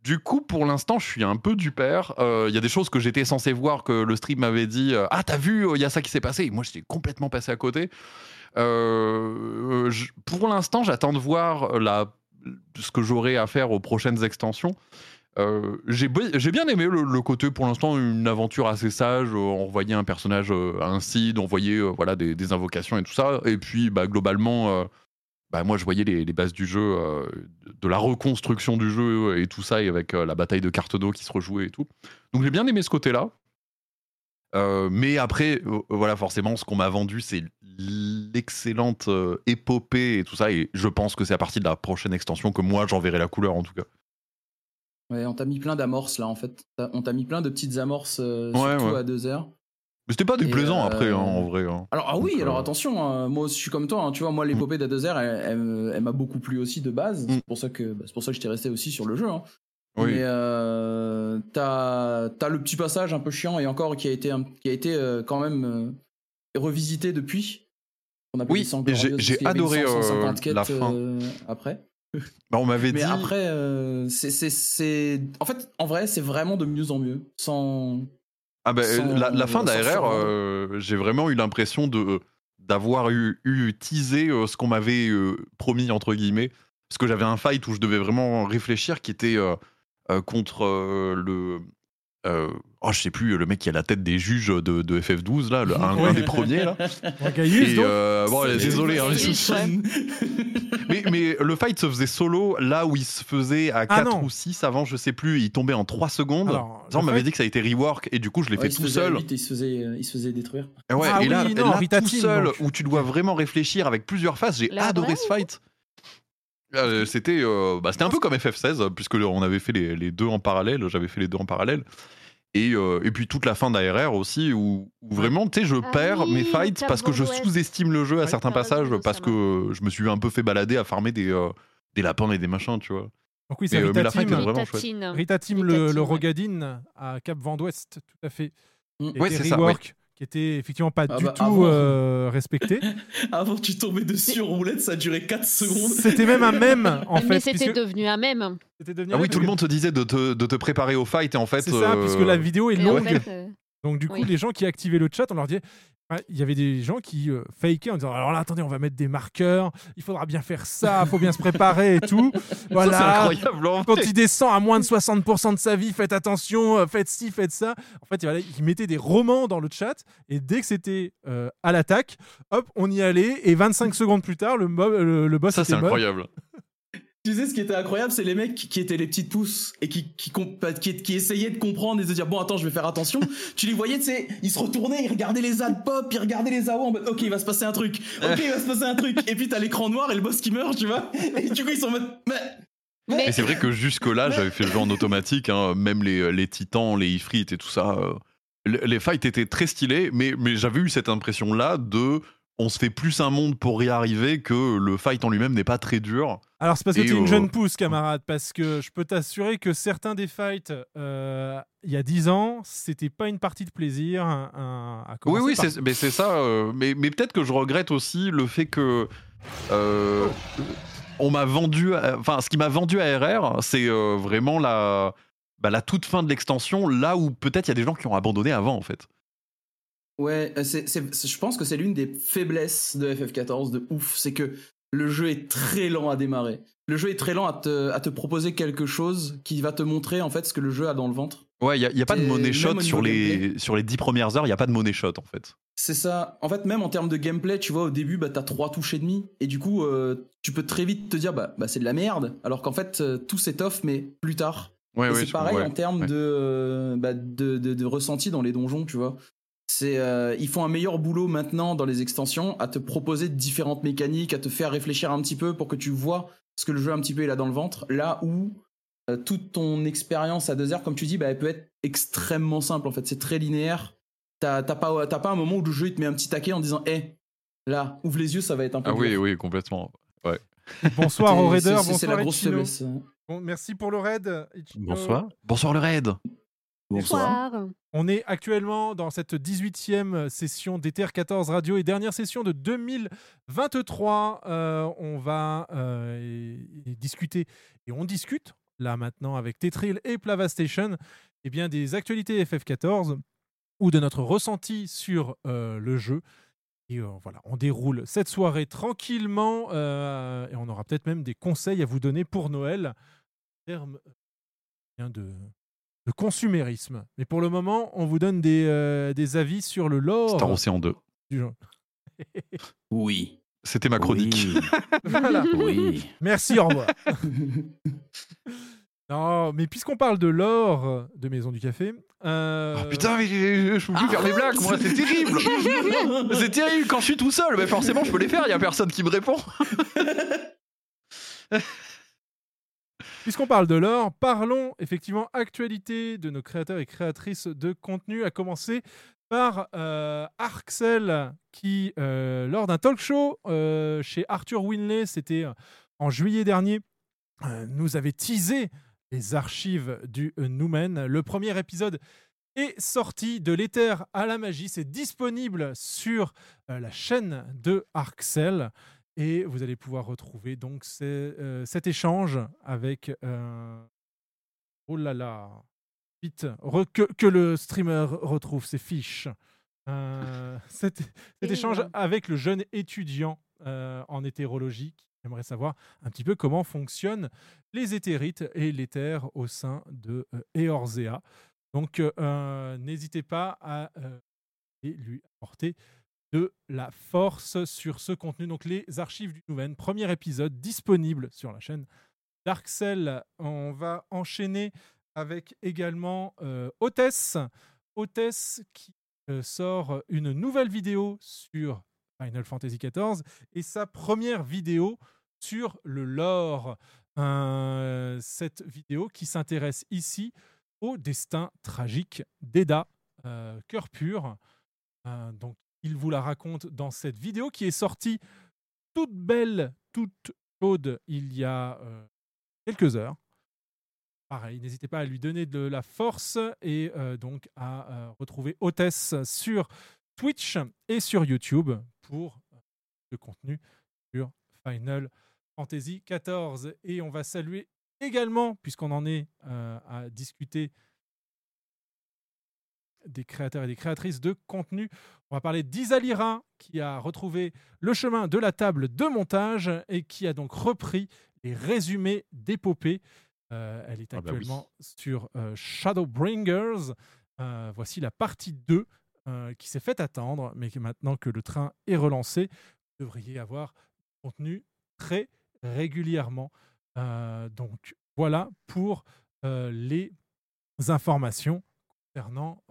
Euh, du coup, pour l'instant, je suis un peu du père. Euh, Il y a des choses que j'étais censé voir que le stream m'avait dit euh, Ah, t'as vu, il y a ça qui s'est passé? Et moi, j'étais complètement passé à côté. Euh, pour l'instant, j'attends de voir ce que j'aurai à faire aux prochaines extensions. Euh, j'ai bien aimé le, côté, pour l'instant, une aventure assez sage. euh, On voyait un personnage euh, un Cid, on voyait euh, voilà, des, invocations et tout ça. Et puis, bah, globalement, euh, bah, moi, je voyais les, les bases du jeu, euh, de la reconstruction du jeu et tout ça, et avec euh, la bataille de cartes d'eau qui se rejouait et tout. Donc, j'ai bien aimé ce côté-là. Euh, mais après, voilà, forcément, ce qu'on m'a vendu, c'est l'excellente épopée et tout ça. Et je pense que c'est à partir de la prochaine extension que moi, j'en verrai la couleur, en tout cas. Ouais, on t'a mis plein d'amorces là en fait. On t'a mis plein de petites amorces, Ouais, surtout ouais. à deux heures. Mais c'était pas déplaisant euh, après, hein, en vrai. hein. Alors, ah oui, Donc, alors euh, attention, hein, moi je suis comme toi, tu vois, moi l'épopée d'A2R, elle, elle, elle m'a beaucoup plu aussi de base, Mm. c'est pour ça que bah, c'est pour ça que j'étais resté aussi sur le jeu. Oui. Mais euh, t'as as le petit passage un peu chiant et encore qui a été, qui a été euh, quand même revisité depuis. On a Oui, payé 100 et j'ai- adoré, 100, 150 quêtes, la fin. après. Bah, on m'avait Mais dit. après, c'est- c'est- c'est. En fait, en vrai, c'est vraiment de mieux en mieux. Sans. Ah bah, sans- la, la fin d'ARR, euh, j'ai vraiment eu l'impression de d'avoir eu, eu teasé euh, ce qu'on m'avait euh, promis entre guillemets, parce que j'avais un fight où je devais vraiment réfléchir, qui était euh, euh, contre euh, le euh, oh je sais plus le mec qui a la tête des juges de, de FF12 là, le, un, un Ouais. des premiers là. Gaius, Et euh, bon, désolé, hein, mais, mais le fight se faisait solo là où il se faisait à 4 non. ou 6 avant, je sais plus, il tombait en 3 secondes. Alors, on m'avait dit que ça a été rework et du coup je l'ai Ouais, fait il se tout seul. huit et il se faisait, euh, il se faisait détruire. Et ouais, Ah et là, oui, non, là, Rita tout Team, seul, donc. où tu dois vraiment réfléchir avec plusieurs phases, j'ai adoré ce fight. C'était euh, bah, c'était un peu comme FF16 puisque on avait fait les, les deux en parallèle j'avais fait les deux en parallèle et, euh, et puis toute la fin d'ARR aussi où, où vraiment tu sais je Ah perds oui, mes le fights parce que je sous-estime le jeu à Ouais, certains raison, passages parce que je me suis un peu fait balader à farmer des, euh, des lapins et des machins tu vois Donc oui, c'est Mais, euh, Rita la fin Team. Rita Team, Rita le, Team, le. Rogadine à Cap Vent d'Ouest, tout à fait. Mm. Qui Ouais, c'est ça, qui était effectivement pas Ah du bah, tout avant- euh, respecté. Avant, tu tombais dessus en roulette, ça a duré 4 secondes. C'était même un mème en Mais fait. c'était puisque- devenu un mème. c'était devenu ah un oui tout le monde te disait de te, de te préparer au fight et en fait C'est ça, euh, puisque la vidéo est Et en longue. fait, euh, Donc du coup, Oui. les gens qui activaient le chat, on leur disait, ouais, il y avait des gens qui euh, fakaient en disant, alors là, attendez, on va mettre des marqueurs, il faudra bien faire ça, il faut bien se préparer et tout. Voilà. Quand il descend à moins de 60% de sa vie, faites attention, euh, faites ci, faites ça. En fait, voilà, il mettait des romans dans le chat et dès que c'était euh, à l'attaque, hop, on y allait et 25 secondes plus tard, le, mob- le, le boss ça c'est incroyable Tu sais, ce qui était incroyable, c'est les mecs qui, qui étaient les petites pousses et qui, qui, comp- qui, qui essayaient de comprendre et de dire bon, attends, je vais faire attention. tu les voyais, tu sais, ils se retournaient, ils regardaient les ad pop, ils regardaient les AO en mode ok, il va se passer un truc, ok, il va se passer un truc. Et puis t'as l'écran noir et le boss qui meurt, tu vois. Et du coup, ils sont en mode mais. Mais- Et c'est vrai que jusque-là, j'avais fait le jeu en automatique, hein, même les, les titans, les ifrits et tout ça. euh, le- les fights étaient très stylés, mais, mais j'avais eu cette impression-là de on se fait plus un monde pour y arriver que le fight en lui-même n'est pas très dur. Alors c'est parce que Et, tu es une euh, jeune pousse, camarade, parce que je peux t'assurer que certains des fights, euh, il y a 10 ans, c'était pas une partie de plaisir un- un- à Oui, oui, par- mais c'est ça. euh, mais mais peut-être que je regrette aussi le fait que. euh, on m'a vendu. Enfin, ce qui m'a vendu à RR, c'est euh, vraiment la, bah, la toute fin de l'extension, là où peut-être il y a des gens qui ont abandonné avant, en fait. Ouais, euh, c'est, je pense que c'est l'une des faiblesses de FF14 de ouf, c'est que le jeu est très lent à démarrer. Le jeu est très lent à te, à te proposer quelque chose qui va te montrer en fait ce que le jeu a dans le ventre. Ouais, il n'y a, pas de money shot sur les, sur les 10 premières heures, il n'y a pas de money shot, en fait. C'est ça. En fait, même en termes de gameplay, tu vois, au début, bah, t'as trois touches et demie, et du coup, euh, tu peux très vite te dire, bah, bah c'est de la merde, alors qu'en fait, euh, tout s'étoffe, mais plus tard. Ouais, ouais, c'est pareil ouais, en termes de, euh, bah, de, de, de ressenti dans les donjons, tu vois. C'est, euh, ils font un meilleur boulot maintenant dans les extensions à te proposer différentes mécaniques, à te faire réfléchir un petit peu pour que tu vois ce que le jeu un petit peu il a dans le ventre. Là où euh, toute ton expérience à deux heures, comme tu dis, bah, elle peut être extrêmement simple en fait. C'est très linéaire. T'as pas, t'as pas un moment où le jeu il te met un petit taquet en disant, hé, là, ouvre les yeux, ça va être un peu. Ah oui, dur. oui, complètement. Ouais. Bonsoir au raider, c'est- la grosse Ichino. faiblesse. Bon, merci pour le raid. Ichino. Bonsoir. Bonsoir le raid. Bonsoir. On est actuellement dans cette 18e session d'Ether 14 Radio et dernière session de 2023. Euh, on va euh, et- et discuter et on discute là maintenant avec Tetril et Plavastation eh bien, des actualités FF14 ou de notre ressenti sur euh, le jeu. Et euh, voilà, on déroule cette soirée tranquillement euh, et on aura peut-être même des conseils à vous donner pour Noël en termes bien de, de consumérisme. Mais pour le moment, on vous donne des, euh, des avis sur le lore Star Ocean 2. du jeu. Oui. C'était ma chronique. Oui. Voilà. oui. Merci, au revoir. non, mais puisqu'on parle de lore de Maison du Café. euh, Oh, putain, mais je peux plus faire mes blagues, moi, c'est terrible. c'est terrible quand je suis tout seul, mais forcément je peux les faire, il y a personne qui me répond. Puisqu'on parle de l'or, parlons effectivement actualité de nos créateurs et créatrices de contenu, à commencer par euh, Arxel qui, euh, lors d'un talk show euh, chez Arthur Winley, c'était euh, en juillet dernier, nous avait teasé les archives du Numen. Le premier épisode est sorti de l'éther à la magie. C'est disponible sur la chaîne de Arxel. Et vous allez pouvoir retrouver donc ces- euh, cet échange avec. euh, Oh là là Vite re- que, que le streamer retrouve ses fiches. Euh, cet, cet Et échange avec le jeune étudiant en hétérologie qui aimerait savoir un petit peu comment fonctionnent les éthérites et l'éther au sein de Eorzea. Donc, n'hésitez pas à et lui apporter de la force sur ce contenu. Donc, les archives du Nouven, premier épisode disponible sur la chaîne Darkcell. On va enchaîner avec également euh, Hôtesse. Hôtesse qui euh, sort une nouvelle vidéo sur Final Fantasy XIV et sa première vidéo sur le lore. Euh, cette vidéo qui s'intéresse ici au destin tragique d'Eda, euh, cœur pur. Donc, il vous la raconte dans cette vidéo qui est sortie toute belle, toute chaude il y a euh, quelques heures. Pareil, n'hésitez pas à lui donner de la force et euh, donc à euh, retrouver Hôtesse sur Twitch et sur YouTube pour le contenu sur Final Fantasy XIV. Et on va saluer également, puisqu'on en est à discuter des créateurs et des créatrices de contenu. On va parler d'Isalira qui a retrouvé le chemin de la table de montage et qui a donc repris les résumés d'épopée. Euh, elle est Ah bah oui. actuellement sur euh, Shadowbringers. Euh, voici la partie 2 euh, qui s'est fait attendre, mais que maintenant que le train est relancé, vous devriez avoir du contenu très régulièrement. Donc voilà pour les informations concernant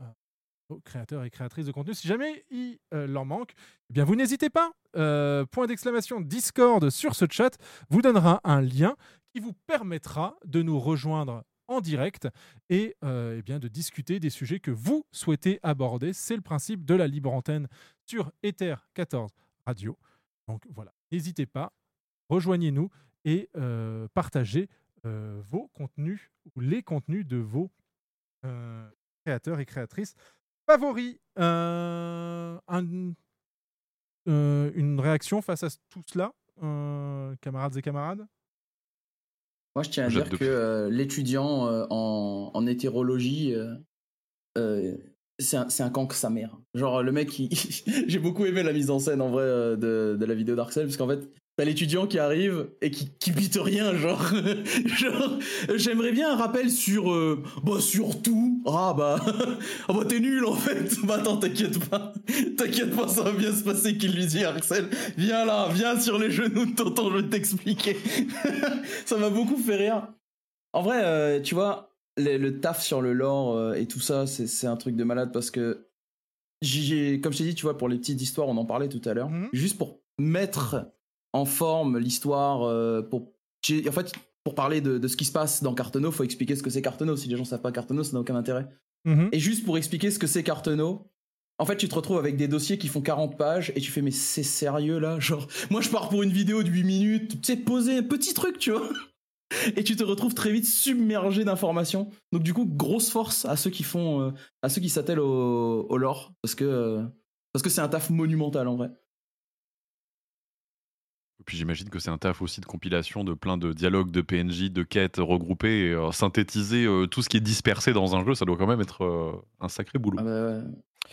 créateurs et créatrices de contenu. Si jamais il euh, leur manque, eh bien vous n'hésitez pas. Euh, point d'exclamation Discord sur ce chat vous donnera un lien qui vous permettra de nous rejoindre en direct et euh, eh bien de discuter des sujets que vous souhaitez aborder. C'est le principe de la libre antenne sur Ether 14 Radio. Donc voilà, n'hésitez pas, rejoignez-nous et partagez vos contenus ou les contenus de vos créateurs et créatrices favoris. Euh, un- euh, une réaction face à tout cela, euh, camarades et camarades? Moi, je tiens à dire que euh, l'étudiant euh, en, en hétérologie, euh, euh, c'est un, un sa mère. Genre, le mec, j'ai beaucoup aimé la mise en scène en vrai euh, de, de la vidéo d'Arcel, parce qu'en fait, t'as l'étudiant qui arrive et qui, qui bite rien, genre. genre J'aimerais bien un rappel sur. euh, bah, sur tout. Ah, bah. ah, bah, t'es nul en fait. Bah, attends, t'inquiète pas. T'inquiète pas, ça va bien se passer, qu'il lui dit, Arcel. Viens là, viens sur les genoux de tonton, je vais t'expliquer. ça m'a beaucoup fait rire. En vrai, euh, tu vois, le, le taf sur le lore euh, et tout ça, c'est un truc de malade parce que, comme je t'ai dit, tu vois, pour les petites histoires, on en parlait tout à l'heure, Mhm. juste pour mettre en forme l'histoire, euh, pour, en fait, pour parler de, de ce qui se passe dans Cartono, faut expliquer ce que c'est Cartono. Si les gens savent pas Cartono, ça n'a aucun intérêt. Mhm. Et juste pour expliquer ce que c'est Cartono, en fait, tu te retrouves avec des dossiers qui font 40 pages et tu fais, mais c'est sérieux là? Genre, moi je pars pour une vidéo de 8 minutes, tu sais, poser un petit truc, tu vois? Et tu te retrouves très vite submergé d'informations. Donc, du coup, grosse force à ceux qui font, euh, à ceux qui s'attellent au, au lore, parce que euh, parce que c'est un taf monumental en vrai. Et puis j'imagine que c'est un taf aussi de compilation de plein de dialogues, de PNJ, de quêtes regroupées et euh, synthétiser euh, tout ce qui est dispersé dans un jeu, ça doit quand même être euh, un sacré boulot. Ah bah, ouais.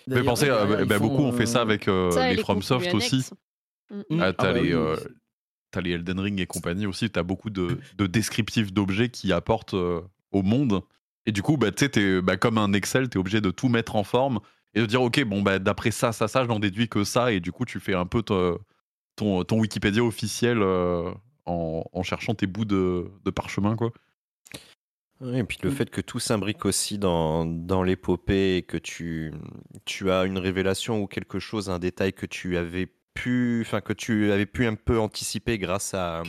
Derrière, ils bah, font, beaucoup ont fait ça avec euh, Ça les les FromSoft aussi. annexes. Mm. Ah, t'as Ah bah les, oui, euh, oui. T'as les Elden Ring et compagnie aussi, t'as beaucoup de, de descriptifs d'objets qui apportent euh, au monde. Et du coup, bah, tu sais, t'es bah, comme un Excel, t'es obligé de tout mettre en forme et de dire, ok, bon, bah, d'après ça, ça, ça, j'en déduis que ça. Et du coup, tu fais un peu ton, ton, ton Wikipédia officiel euh, en, en cherchant tes bouts de, de parchemin, quoi. Oui, et puis le Mm. fait que tout s'imbrique aussi dans, dans l'épopée et que tu, tu as une révélation ou quelque chose, un détail que tu avais pu, enfin que tu avais pu un peu anticiper grâce à,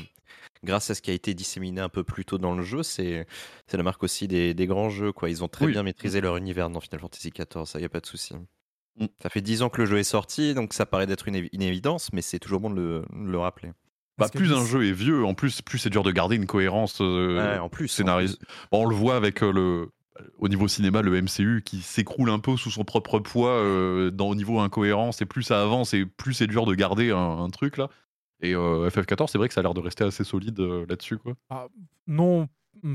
grâce à ce qui a été disséminé un peu plus tôt dans le jeu, c'est, c'est la marque aussi des, des grands jeux, quoi. Ils ont très Oui. bien maîtrisé leur univers dans Final Fantasy XIV, ça y a pas de souci. Ça fait 10 ans que le jeu est sorti, donc ça paraît d'être une, évi- une évidence, mais c'est toujours bon de le, de le rappeler. Bah, plus un jeu est vieux, en plus, plus c'est dur de garder une cohérence euh, Ouais, en plus, en scénaris- Bon, on le voit avec euh, le. Au niveau cinéma, le MCU qui s'écroule un peu sous son propre poids euh, dans, au niveau incohérence, et plus ça avance, et plus c'est dur de garder un, truc là. Et euh, FF14, c'est vrai que ça a l'air de rester assez solide euh, là-dessus. quoi. Ah, non,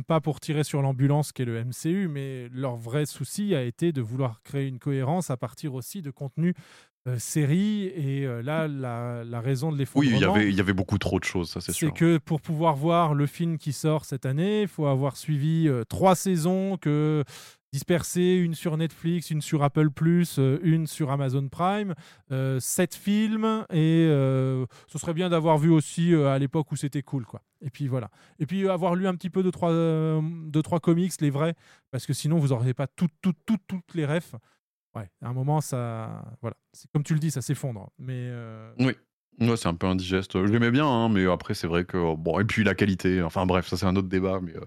pas pour tirer sur l'ambulance qu'est le MCU, mais leur vrai souci a été de vouloir créer une cohérence à partir aussi de contenu euh, série. Et euh, là, la, la raison de Oui, l'effondrement, il y avait, il y avait beaucoup trop de choses, ça c'est c'est sûr. que pour pouvoir voir le film qui sort cette année, il faut avoir suivi euh, trois saisons que dispersées, une sur Netflix, une sur Apple euh, une sur Amazon Prime, euh, sept films et euh, ce serait bien d'avoir vu aussi euh, à l'époque où c'était cool quoi. Et puis voilà. Et puis euh, avoir lu un petit peu de trois, euh, deux trois comics, les vrais, parce que sinon vous n'aurez pas toutes toutes toutes toutes les refs. Ouais, à un moment ça, voilà, c'est comme tu le dis, ça s'effondre. Mais euh, Oui. Ouais, c'est un peu indigeste. Je l'aimais bien, hein, mais après, c'est vrai que. Bon, et puis la qualité. Enfin, bref, ça, c'est un autre débat. Mais, euh,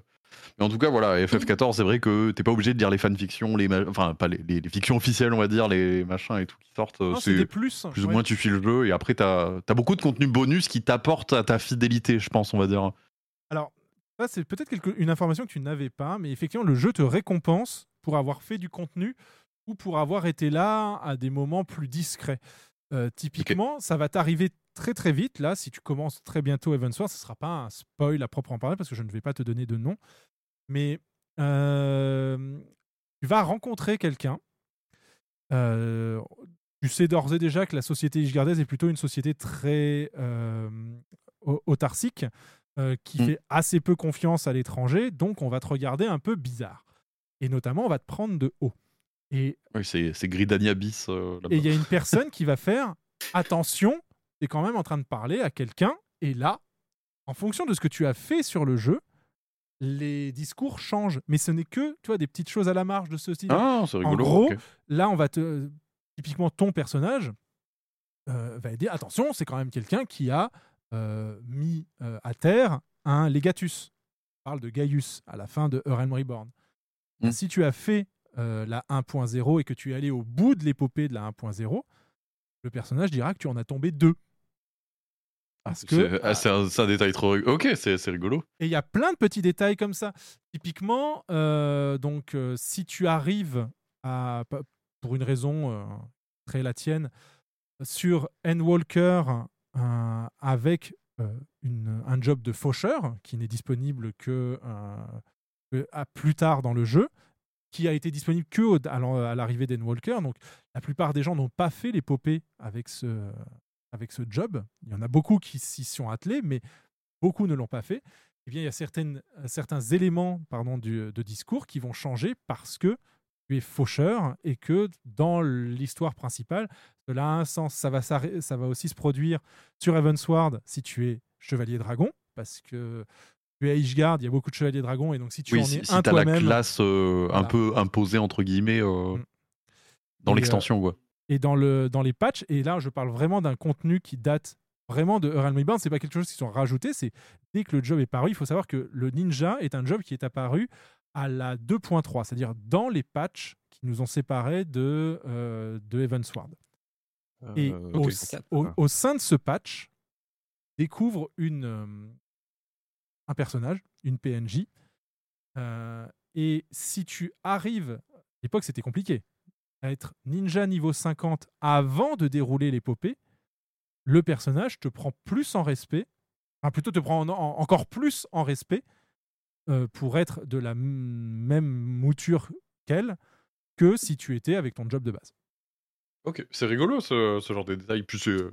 mais en tout cas, voilà, FF14, c'est vrai que t'es pas obligé de lire les fanfictions, les. ma- Enfin, pas les, les- les fictions officielles, on va dire, les machins et tout qui sortent. c'est des plus. plus ou moins, tu files le jeu. Et après, t'as as beaucoup de contenu bonus qui t'apporte à ta fidélité, je pense, on va dire. Alors, ça, c'est peut-être quelque- une information que tu n'avais pas, mais effectivement, le jeu te récompense pour avoir fait du contenu ou pour avoir été là à des moments plus discrets. Euh, typiquement, ça va t'arriver très très vite. Là, si tu commences très bientôt Evansward, ce ne sera pas un spoil à proprement parler parce que je ne vais pas te donner de nom. Mais euh, tu vas rencontrer quelqu'un. Euh, tu sais d'ores et déjà que la société Ishgardaise est plutôt une société très au- autarcique qui Mm. fait assez peu confiance à l'étranger, donc on va te regarder un peu bizarre. Et notamment, on va te prendre de haut. Et Oui, c'est c'est Gridania bis euh, et il y a une personne qui va faire attention, tu es quand même en train de parler à quelqu'un, et là, en fonction de ce que tu as fait sur le jeu, les discours changent. Mais ce n'est que tu vois, des petites choses à la marge de ce style. Ah, c'est en rigolo. gros, ok. là, on va te. Typiquement, ton personnage euh, va dire attention, c'est quand même quelqu'un qui a euh, mis euh, à terre un Legatus. On parle de Gaius à la fin de Realm Reborn. Mm. Si tu as fait euh, la 1.0 et que tu es allé au bout de l'épopée de la 1.0, le personnage dira que tu en as tombé deux. Parce que C'est ah, c'est un, détail trop. Ok, c'est rigolo. et il y a plein de petits détails comme ça. Typiquement, euh, donc, euh, si tu arrives à, pour une raison très la tienne, sur Endwalker avec une- un job de faucheur qui n'est disponible que, que à plus tard dans le jeu, qui a été disponible que à l'arrivée d'Endwalker. Donc, la plupart des gens n'ont pas fait l'épopée avec ce, avec ce job. Il y en a beaucoup qui s'y sont attelés, mais beaucoup ne l'ont pas fait. Eh bien, il y a certains éléments de discours qui vont changer parce que tu es faucheur et que dans l'histoire principale, cela a un sens. Ça va, s'arrê- ça va aussi se produire sur Evansward si tu es chevalier dragon, parce que tu es à Ishgard, il y a beaucoup de chevaliers dragons, et donc si tu oui, en si, es si un t'as la classe euh, un peu imposée, entre guillemets, euh, Mm. dans Et, l'extension, quoi. et dans, le, dans les patchs. Et là, je parle vraiment d'un contenu qui date vraiment de Realm Reborn. C'est pas quelque chose qui sont rajoutés. C'est dès que le job est paru, il faut savoir que le ninja est un job qui est apparu à la 2.3, c'est-à-dire dans les patchs qui nous ont séparés de, euh, de Evansward. Et Euh, au, au- au sein de ce patch, découvre une, euh, personnage, une PNJ. euh, et si tu arrives, à l'époque c'était compliqué, à être ninja niveau 50 avant de dérouler l'épopée, le personnage te prend plus en respect, enfin plutôt te prend en- en- encore plus en respect euh, pour être de la même mouture qu'elle que si tu étais avec ton job de base. Ok, c'est rigolo ce, genre de détails. Puis c'est-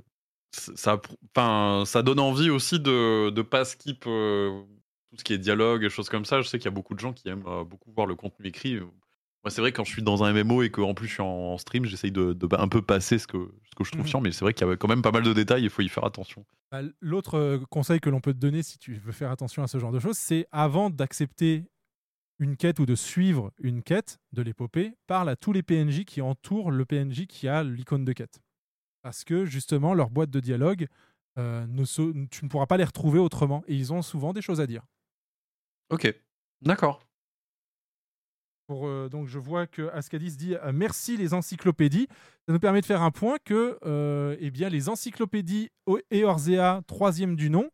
ça, enfin, ça donne envie aussi de ne pas skip euh, tout ce qui est dialogue et choses comme ça. Je sais qu'il y a beaucoup de gens qui aiment euh, beaucoup voir le contenu écrit. Moi, c'est vrai quand je suis dans un MMO et qu'en plus je suis en stream, j'essaye de, de un peu passer ce que, ce que je trouve Mhm. chiant. Mais c'est vrai qu'il y a quand même pas mal de détails. Il faut y faire attention. Bah, L'autre euh, conseil que l'on peut te donner si tu veux faire attention à ce genre de choses, c'est avant d'accepter une quête ou de suivre une quête de l'épopée, parle à tous les PNJ qui entourent le PNJ qui a l'icône de quête. Parce que justement, leur boîte de dialogue, euh, ne tu ne pourras pas les retrouver autrement. Et ils ont souvent des choses à dire. Ok, d'accord. euh, donc je vois que Ascadis dit euh, merci les encyclopédies. Ça nous permet de faire un point que euh, eh bien, les encyclopédies et Orzea, troisième du nom,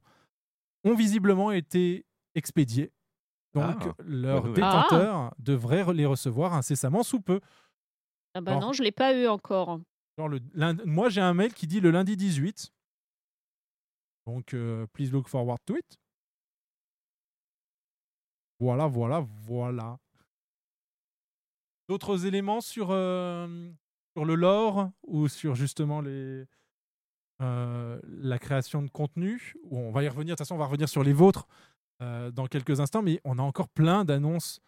ont visiblement été expédiées. Donc Ah, leurs nouvelle. détenteurs devraient les recevoir incessamment sous peu. Ah bah Alors- non, je l'ai pas eu encore. Moi, j'ai un mail qui dit le lundi 18. Donc, euh, please look forward to it. Voilà, voilà, voilà. D'autres éléments sur, euh, sur le lore ou sur justement les, euh, la création de contenu? On va y revenir, de toute façon, on va revenir sur les vôtres dans quelques instants, mais on a encore plein d'annonces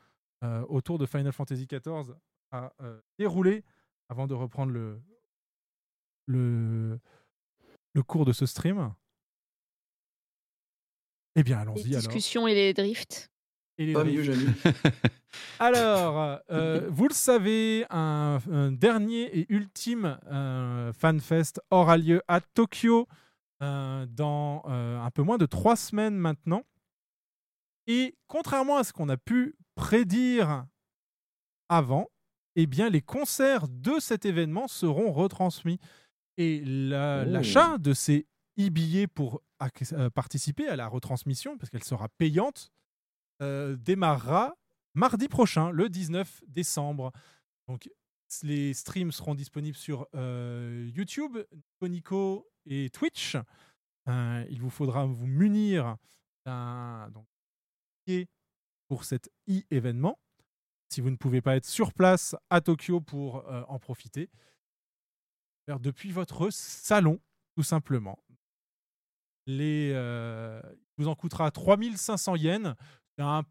autour de Final Fantasy XIV à dérouler avant de reprendre le, le, le cours de ce stream. Eh bien, Les allons-y alors. discussions et les drifts. Et les Pas drifts. mieux. Alors, euh, vous le savez, un, un dernier et ultime euh, FanFest aura lieu à Tokyo euh, dans euh, un peu moins de trois semaines maintenant. Et contrairement à ce qu'on a pu prédire avant, eh bien, les concerts de cet événement seront retransmis. Et la- Oh. l'achat de ces e-billets pour euh, participer à la retransmission, parce qu'elle sera payante, euh, démarrera mardi prochain, le 19 décembre. Donc, les streams seront disponibles sur euh, YouTube, Nico et Twitch. Euh, il vous faudra vous munir d'un pour cet e-événement. Si vous ne pouvez pas être sur place à Tokyo pour en profiter, depuis votre salon, tout simplement. Les, euh, il vous en coûtera 3500 yens. C'est un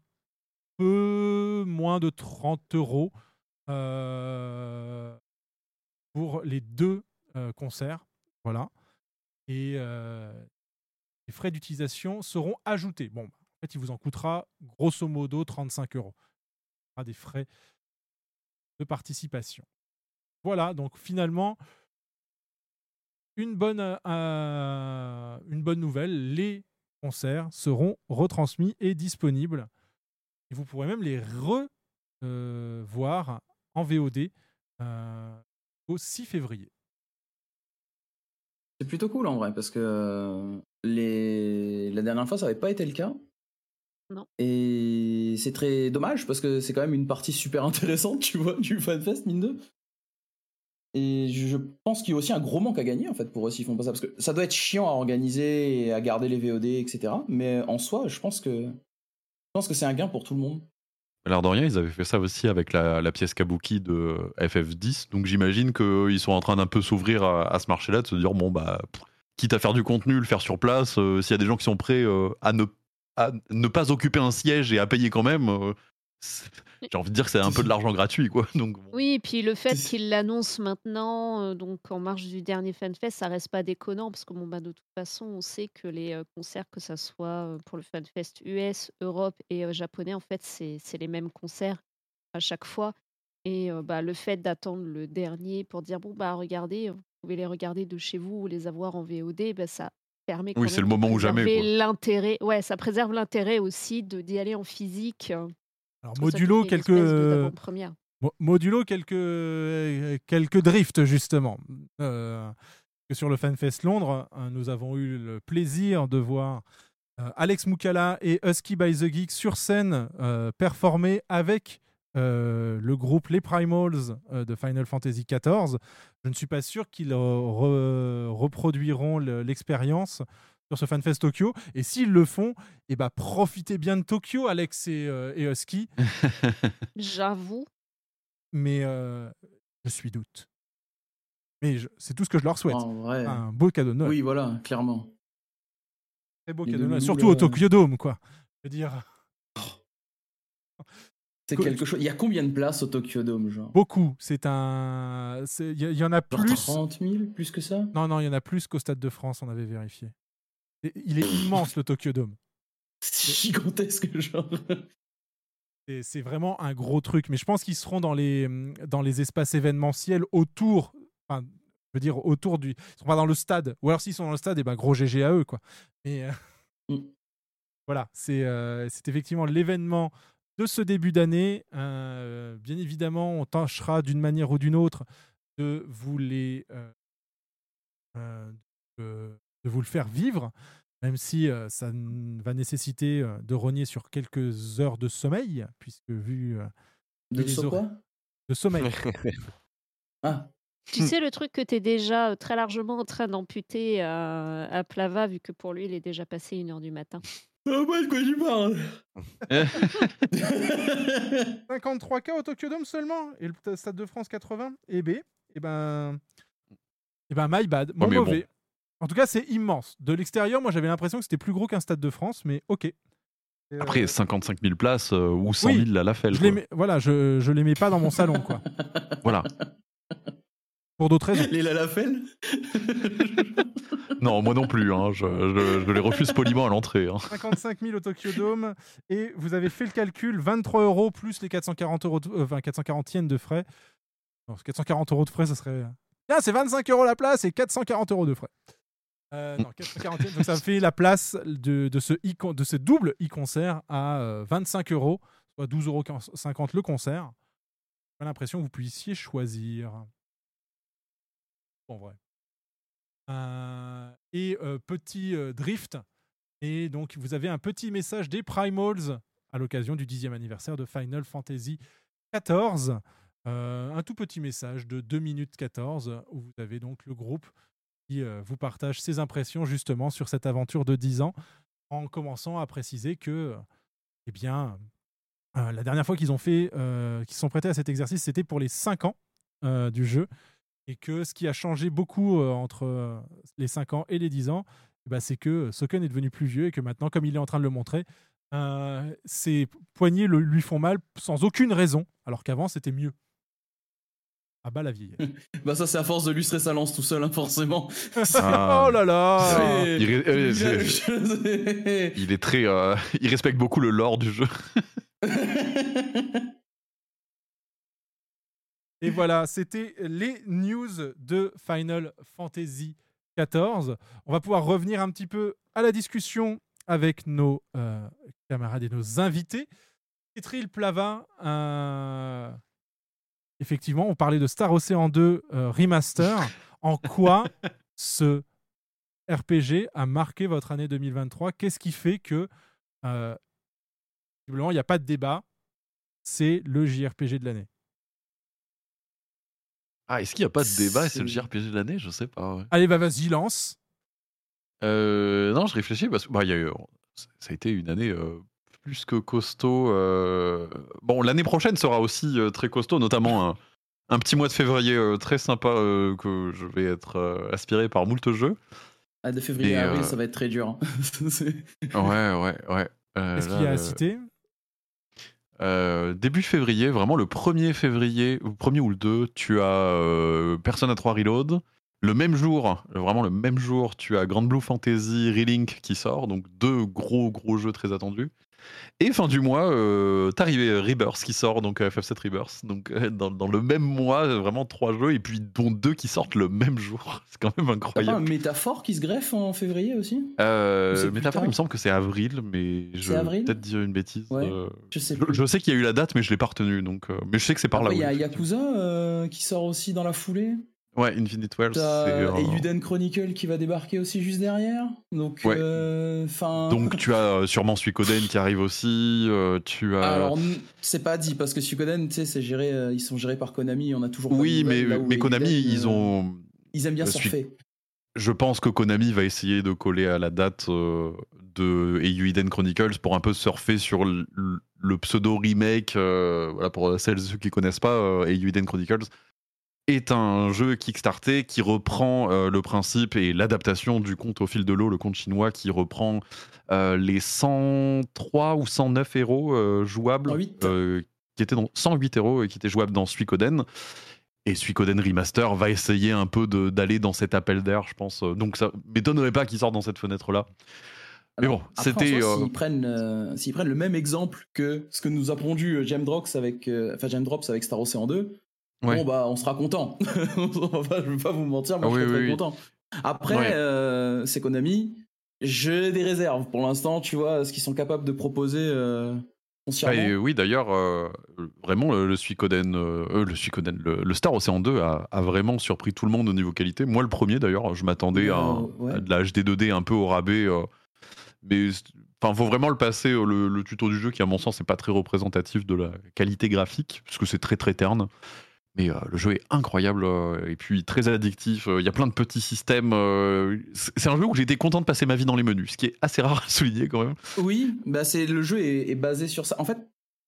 peu moins de 30 euros euh, pour les deux euh, concerts. Voilà. Et les frais d'utilisation seront ajoutés. Bon, en fait, il vous en coûtera grosso modo 35 euros. Il y aura des frais de participation. Voilà, donc finalement, une bonne, euh, une bonne nouvelle, les concerts seront retransmis et disponibles. Et vous pourrez même les revoir en VOD euh, au 6 février. C'est plutôt cool en vrai, parce que euh, les... la dernière fois, ça n'avait pas été le cas. Non. Et c'est très dommage, parce que c'est quand même une partie super intéressante, tu vois, du FanFest, mine de. Et je pense qu'il y a aussi un gros manque à gagner, en fait, pour eux s'ils font pas ça. Parce que ça doit être chiant à organiser et à garder les VOD, etc. Mais en soi, je pense que, je pense que c'est un gain pour tout le monde. L'air de rien, ils avaient fait ça aussi avec la, pièce Kabuki de FF10. Donc j'imagine qu'ils sont en train d'un peu s'ouvrir à, ce marché-là, de se dire bon, bah, quitte à faire du contenu, le faire sur place, euh, s'il y a des gens qui sont prêts euh, à, ne, pas occuper un siège et à payer quand même, euh, j'ai envie de dire que c'est un peu de l'argent gratuit, quoi. Donc, bon. Oui, et puis le fait qu'il l'annonce maintenant, euh, donc en marge du dernier FanFest, ça reste pas déconnant parce que bon, bah, de toute façon, on sait que les euh, concerts, que ça soit euh, pour le FanFest US, Europe et euh, japonais, en fait, c'est c'est les mêmes concerts à chaque fois. Et euh, bah, le fait d'attendre le dernier pour dire bon, bah regardez, vous pouvez les regarder de chez vous ou les avoir en VOD, bah, ça permet quand Oui, c'est le moment ou jamais, l'intérêt. Ouais, ça préserve l'intérêt aussi de d'y aller en physique. Alors, modulo quelques, de- modulo quelques, euh, quelques drifts, justement. Euh, que sur le FanFest Londres, euh, nous avons eu le plaisir de voir euh, Alex Moukala et Husky by the Geek sur scène euh, performer avec euh, le groupe Les Primals euh, de Final Fantasy XIV. Je ne suis pas sûr qu'ils re- reproduiront le- l'expérience sur ce FanFest Tokyo. Et s'ils le font, eh ben, profitez bien de Tokyo, Alex et, euh, et Husky. J'avoue. mais euh, je suis doute. Mais c'est tout ce que je leur souhaite. En vrai. Un beau cadeau de Noël. Oui, voilà, clairement. Très beau Les cadeau de Noël. Surtout au là. Tokyo Dome, quoi. Je veux dire, C'est quelque chose. Il y a combien de places au Tokyo Dome, genre? Beaucoup. C'est un. c'est- Il y, il y en a Genre plus. 30 000, plus que ça? Non, non, il y en a plus qu'au Stade de France, on avait vérifié. Il est immense, le Tokyo Dome. C'est gigantesque, genre. C'est vraiment un gros truc. Mais je pense qu'ils seront dans les, dans les espaces événementiels autour. Enfin, je veux dire, autour du. Ils seront pas dans le stade. Ou alors, s'ils sont dans le stade, et ben gros GG à eux, quoi. Mais. euh, Mm. Voilà, c'est euh, c'est effectivement l'événement de ce début d'année. Euh, bien évidemment, on tâchera d'une manière ou d'une autre de vous les euh, euh, de, de vous le faire vivre, même si euh, ça va nécessiter euh, de rogner sur quelques heures de sommeil, puisque vu euh, De les so- hor- quoi? de sommeil. Ah, Tu sais le truc que tu es déjà très largement en train d'amputer à, à Plava, vu que pour lui, il est déjà passé une heure du matin. Ah ouais, de quoi tu parles 53K au Tokyo Dome seulement et le Stade de France 80 et B et ben et ben my bad mon Ouais, mais bon. En tout cas c'est immense de l'extérieur moi j'avais l'impression que c'était plus gros qu'un Stade de France mais ok euh, Après, 55 000 places euh, ou 100 000 Oui, à la felle. je les mets, voilà je, je les mets pas dans mon salon quoi Voilà. pour d'autres raisons Les Lalafel Non, moi non plus. hein, Je, je- je les refuse poliment à l'entrée. hein. 55 000 au Tokyo Dome et vous avez fait le calcul 23 euros plus les 440 euros de, euh, enfin, 440 yens de frais non 440 euros de frais ça serait Tiens, c'est 25 euros la place et 440 euros de frais Euh, non, 440 yens, donc ça fait la place de, de, ce, de ce double e-concert à euh, 25 euros, soit 12,50 euros le concert. J'ai l'impression que vous puissiez choisir. En vrai. Euh, et euh, petit euh, drift. Et donc, vous avez un petit message des Primals à l'occasion du 10e anniversaire de Final Fantasy XIV. Euh, un tout petit message de 2 minutes 14 où vous avez donc le groupe qui euh, vous partage ses impressions justement sur cette aventure de 10 ans en commençant à préciser que, eh bien, euh, la dernière fois qu'ils ont fait, euh, qu'ils sont prêtés à cet exercice, c'était pour les 5 ans du jeu et que ce qui a changé beaucoup entre les 5 ans et les 10 ans, eh ben, c'est que Soken est devenu plus vieux et que maintenant, comme il est en train de le montrer, ses poignets le- lui font mal sans aucune raison, alors qu'avant c'était mieux. Ah bah la vieille. Bah ça c'est à force de lustrer sa lance tout seul, hein, forcément. Ah. oh là là Il, ré- euh, Je- il est très. euh, il respecte beaucoup le lore du jeu. Et voilà, c'était les news de Final Fantasy XIV. On va pouvoir revenir un petit peu à la discussion avec nos euh, camarades et nos invités. Etril Plava, euh, effectivement, on parlait de Star Ocean 2 euh, Remaster. En quoi ce RPG a marqué votre année 2023 Qu'est-ce qui fait que, euh, il n'y a pas de débat C'est le JRPG de l'année? Ah, est-ce qu'il n'y a pas de débat et c'est le JRPG de l'année? Je sais pas. ouais. Allez, bah vas-y, lance. Euh, non, je réfléchis parce que bah, il y a eu- ça a été une année euh, plus que costaud. euh. Bon, l'année prochaine sera aussi euh, très costaud, notamment un, un petit mois de février euh, très sympa euh, que je vais être euh, aspiré par moult jeux. Ah, de février Et, à avril, euh, ça va être très dur. hein. Ouais, ouais, ouais. Euh, là, qu'il y a à citer? Euh, début février, vraiment le 1er février, ou premier ou le 2, tu as euh, Persona 3 Reload. Le même jour, vraiment le même jour, tu as Grand Blue Fantasy Relink qui sort, donc deux gros gros jeux très attendus. Et fin du mois, euh, t'as arrivé Rebirth qui sort, donc euh, FF7 Rebirth. Donc euh, dans, dans le même mois, euh, vraiment trois jeux, et puis dont deux qui sortent le même jour. C'est quand même T'as pas un incroyable. métaphore qui se greffe en février aussi? Euh, Métaphore, il me semble que c'est avril, mais je vais peut-être dire une bêtise. Ouais, euh, Je sais je, plus. je sais qu'il y a eu la date, mais je l'ai pas retenue. Donc, mais je sais que c'est par là. Après, il y a oui. Yakuza qui sort aussi dans la foulée. Ouais, Infinite Wells. C'est, euh, Eiyuden Chronicle qui va débarquer aussi juste derrière. Donc, Ouais. euh. Donc tu as euh, sûrement Suikoden qui arrive aussi. euh, tu as. Alors, c'est pas dit parce que Suikoden, tu sais, c'est géré, euh, ils sont gérés par Konami. On a toujours. oui, mais, mais Konami, ils ont. Ils aiment bien surfer. Je pense que Konami va essayer de coller à la date de Eiyuden Chronicles pour un peu surfer sur le, le pseudo remake. voilà, pour celles et ceux qui connaissent pas, Eiyuden Chronicles est un jeu Kickstarter qui reprend euh, le principe et l'adaptation du conte au fil de l'eau, le conte chinois qui reprend euh, les 103 ou 109 héros euh, jouables 108. euh, qui étaient dans 108 héros et qui étaient jouables dans Suikoden. Et Suikoden Remaster va essayer un peu d'aller dans cet appel d'air, je pense. Donc ça m'étonnerait pas qu'il sorte dans cette fenêtre-là. Mais bon, c'était. S'ils prennent, le même exemple que ce que nous a pondu Drops avec, enfin Jam Drops avec Star Ocean 2, Ouais. bon bah on sera content. Enfin, je veux pas vous mentir, moi Ah je oui, très oui. content. Après, Ouais. euh, c'est Konami. J'ai des réserves pour l'instant, tu vois, ce qu'ils sont capables de proposer. euh, foncièrement. Et oui, d'ailleurs, euh, vraiment, le, le Suikoden, euh, euh, le, Suikoden le, le Star Ocean 2 a, a vraiment surpris tout le monde au niveau qualité. Moi, le premier, d'ailleurs, je m'attendais à, un- ouais. à de la HD 2D un peu au rabais. mais enfin, faut vraiment le passer, le, le tuto du jeu, qui, à mon sens, n'est pas très représentatif de la qualité graphique, parce que c'est très, très terne. Mais euh, le jeu est incroyable euh, et puis très addictif. Euh, Il y a plein de petits systèmes. c'est un jeu où j'ai été content de passer ma vie dans les menus, ce qui est assez rare à souligner quand même. Oui, bah c'est le jeu est, est basé sur ça. En fait,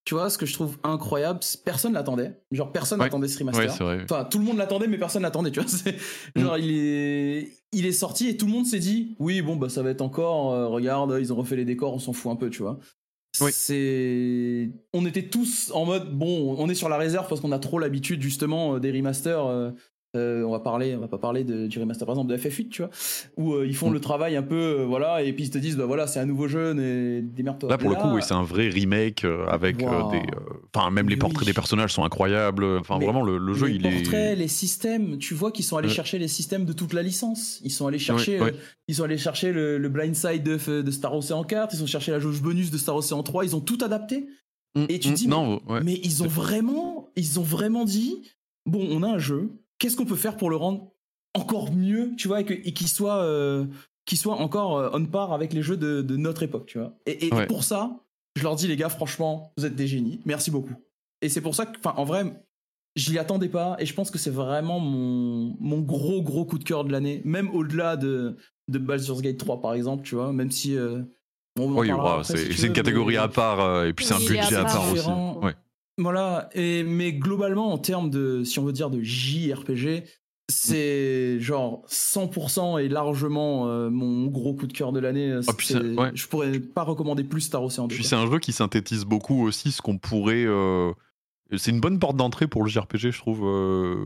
tu vois, ce que je trouve incroyable, personne l'attendait. Genre personne Ouais. n'attendait ce remaster. Ouais, vrai. Enfin, tout le monde l'attendait, mais personne l'attendait. Tu vois, c'est genre il est il est sorti et tout le monde s'est dit oui bon bah ça va être encore. regarde, ils ont refait les décors, on s'en fout un peu, tu vois. On était tous en mode bon, on est sur la réserve parce qu'on a trop l'habitude justement euh, des remasters. Euh, on va parler, on va pas parler de, du remaster par exemple de FF8, tu vois, où euh, ils font Mm. le travail un peu, euh, voilà, et puis ils te disent bah voilà c'est un nouveau jeu, et démerde-toi. Là, pour le coup, oui, c'est un vrai remake avec Wow. des. Enfin, même les Oui. portraits des personnages sont incroyables. Enfin, Mais vraiment, le, le jeu, les il portraits, est. les systèmes, tu vois qu'ils sont allés chercher les systèmes de toute la licence. Ils sont allés chercher, ils sont allés chercher le, le blind side de, de Star Ocean 4, ils ont cherché la jauge bonus de Star Ocean 3, ils ont tout adapté. Et tu Mm, dis, non, ouais. mais ils ont vraiment, ils ont vraiment dit, bon, on a un jeu, qu'est-ce qu'on peut faire pour le rendre encore mieux, tu vois, et qu'il soit, euh, qu'il soit encore euh, on par avec les jeux de, de notre époque, tu vois. Et, et Ouais. pour ça, je leur dis, les gars, franchement, vous êtes des génies, merci beaucoup. Et c'est pour ça que, enfin, en vrai, je l'y attendais pas, et je pense que c'est vraiment mon, mon gros, gros coup de cœur de l'année, même au-delà de, de Baldur's Gate 3, par exemple, tu vois, même si. euh, Oui, c'est si tu c'est une catégorie mais- à part euh, et puis c'est un budget à à part. aussi. Ouais. Voilà, et, mais globalement, en termes de, si on veut dire de JRPG, c'est genre 100% et largement euh, mon gros coup de cœur de l'année. Ah, ouais. Je pourrais pas recommander plus Star Ocean 2. Puis c'est un jeu qui synthétise beaucoup aussi ce qu'on pourrait. euh, C'est une bonne porte d'entrée pour le JRPG, je trouve. euh,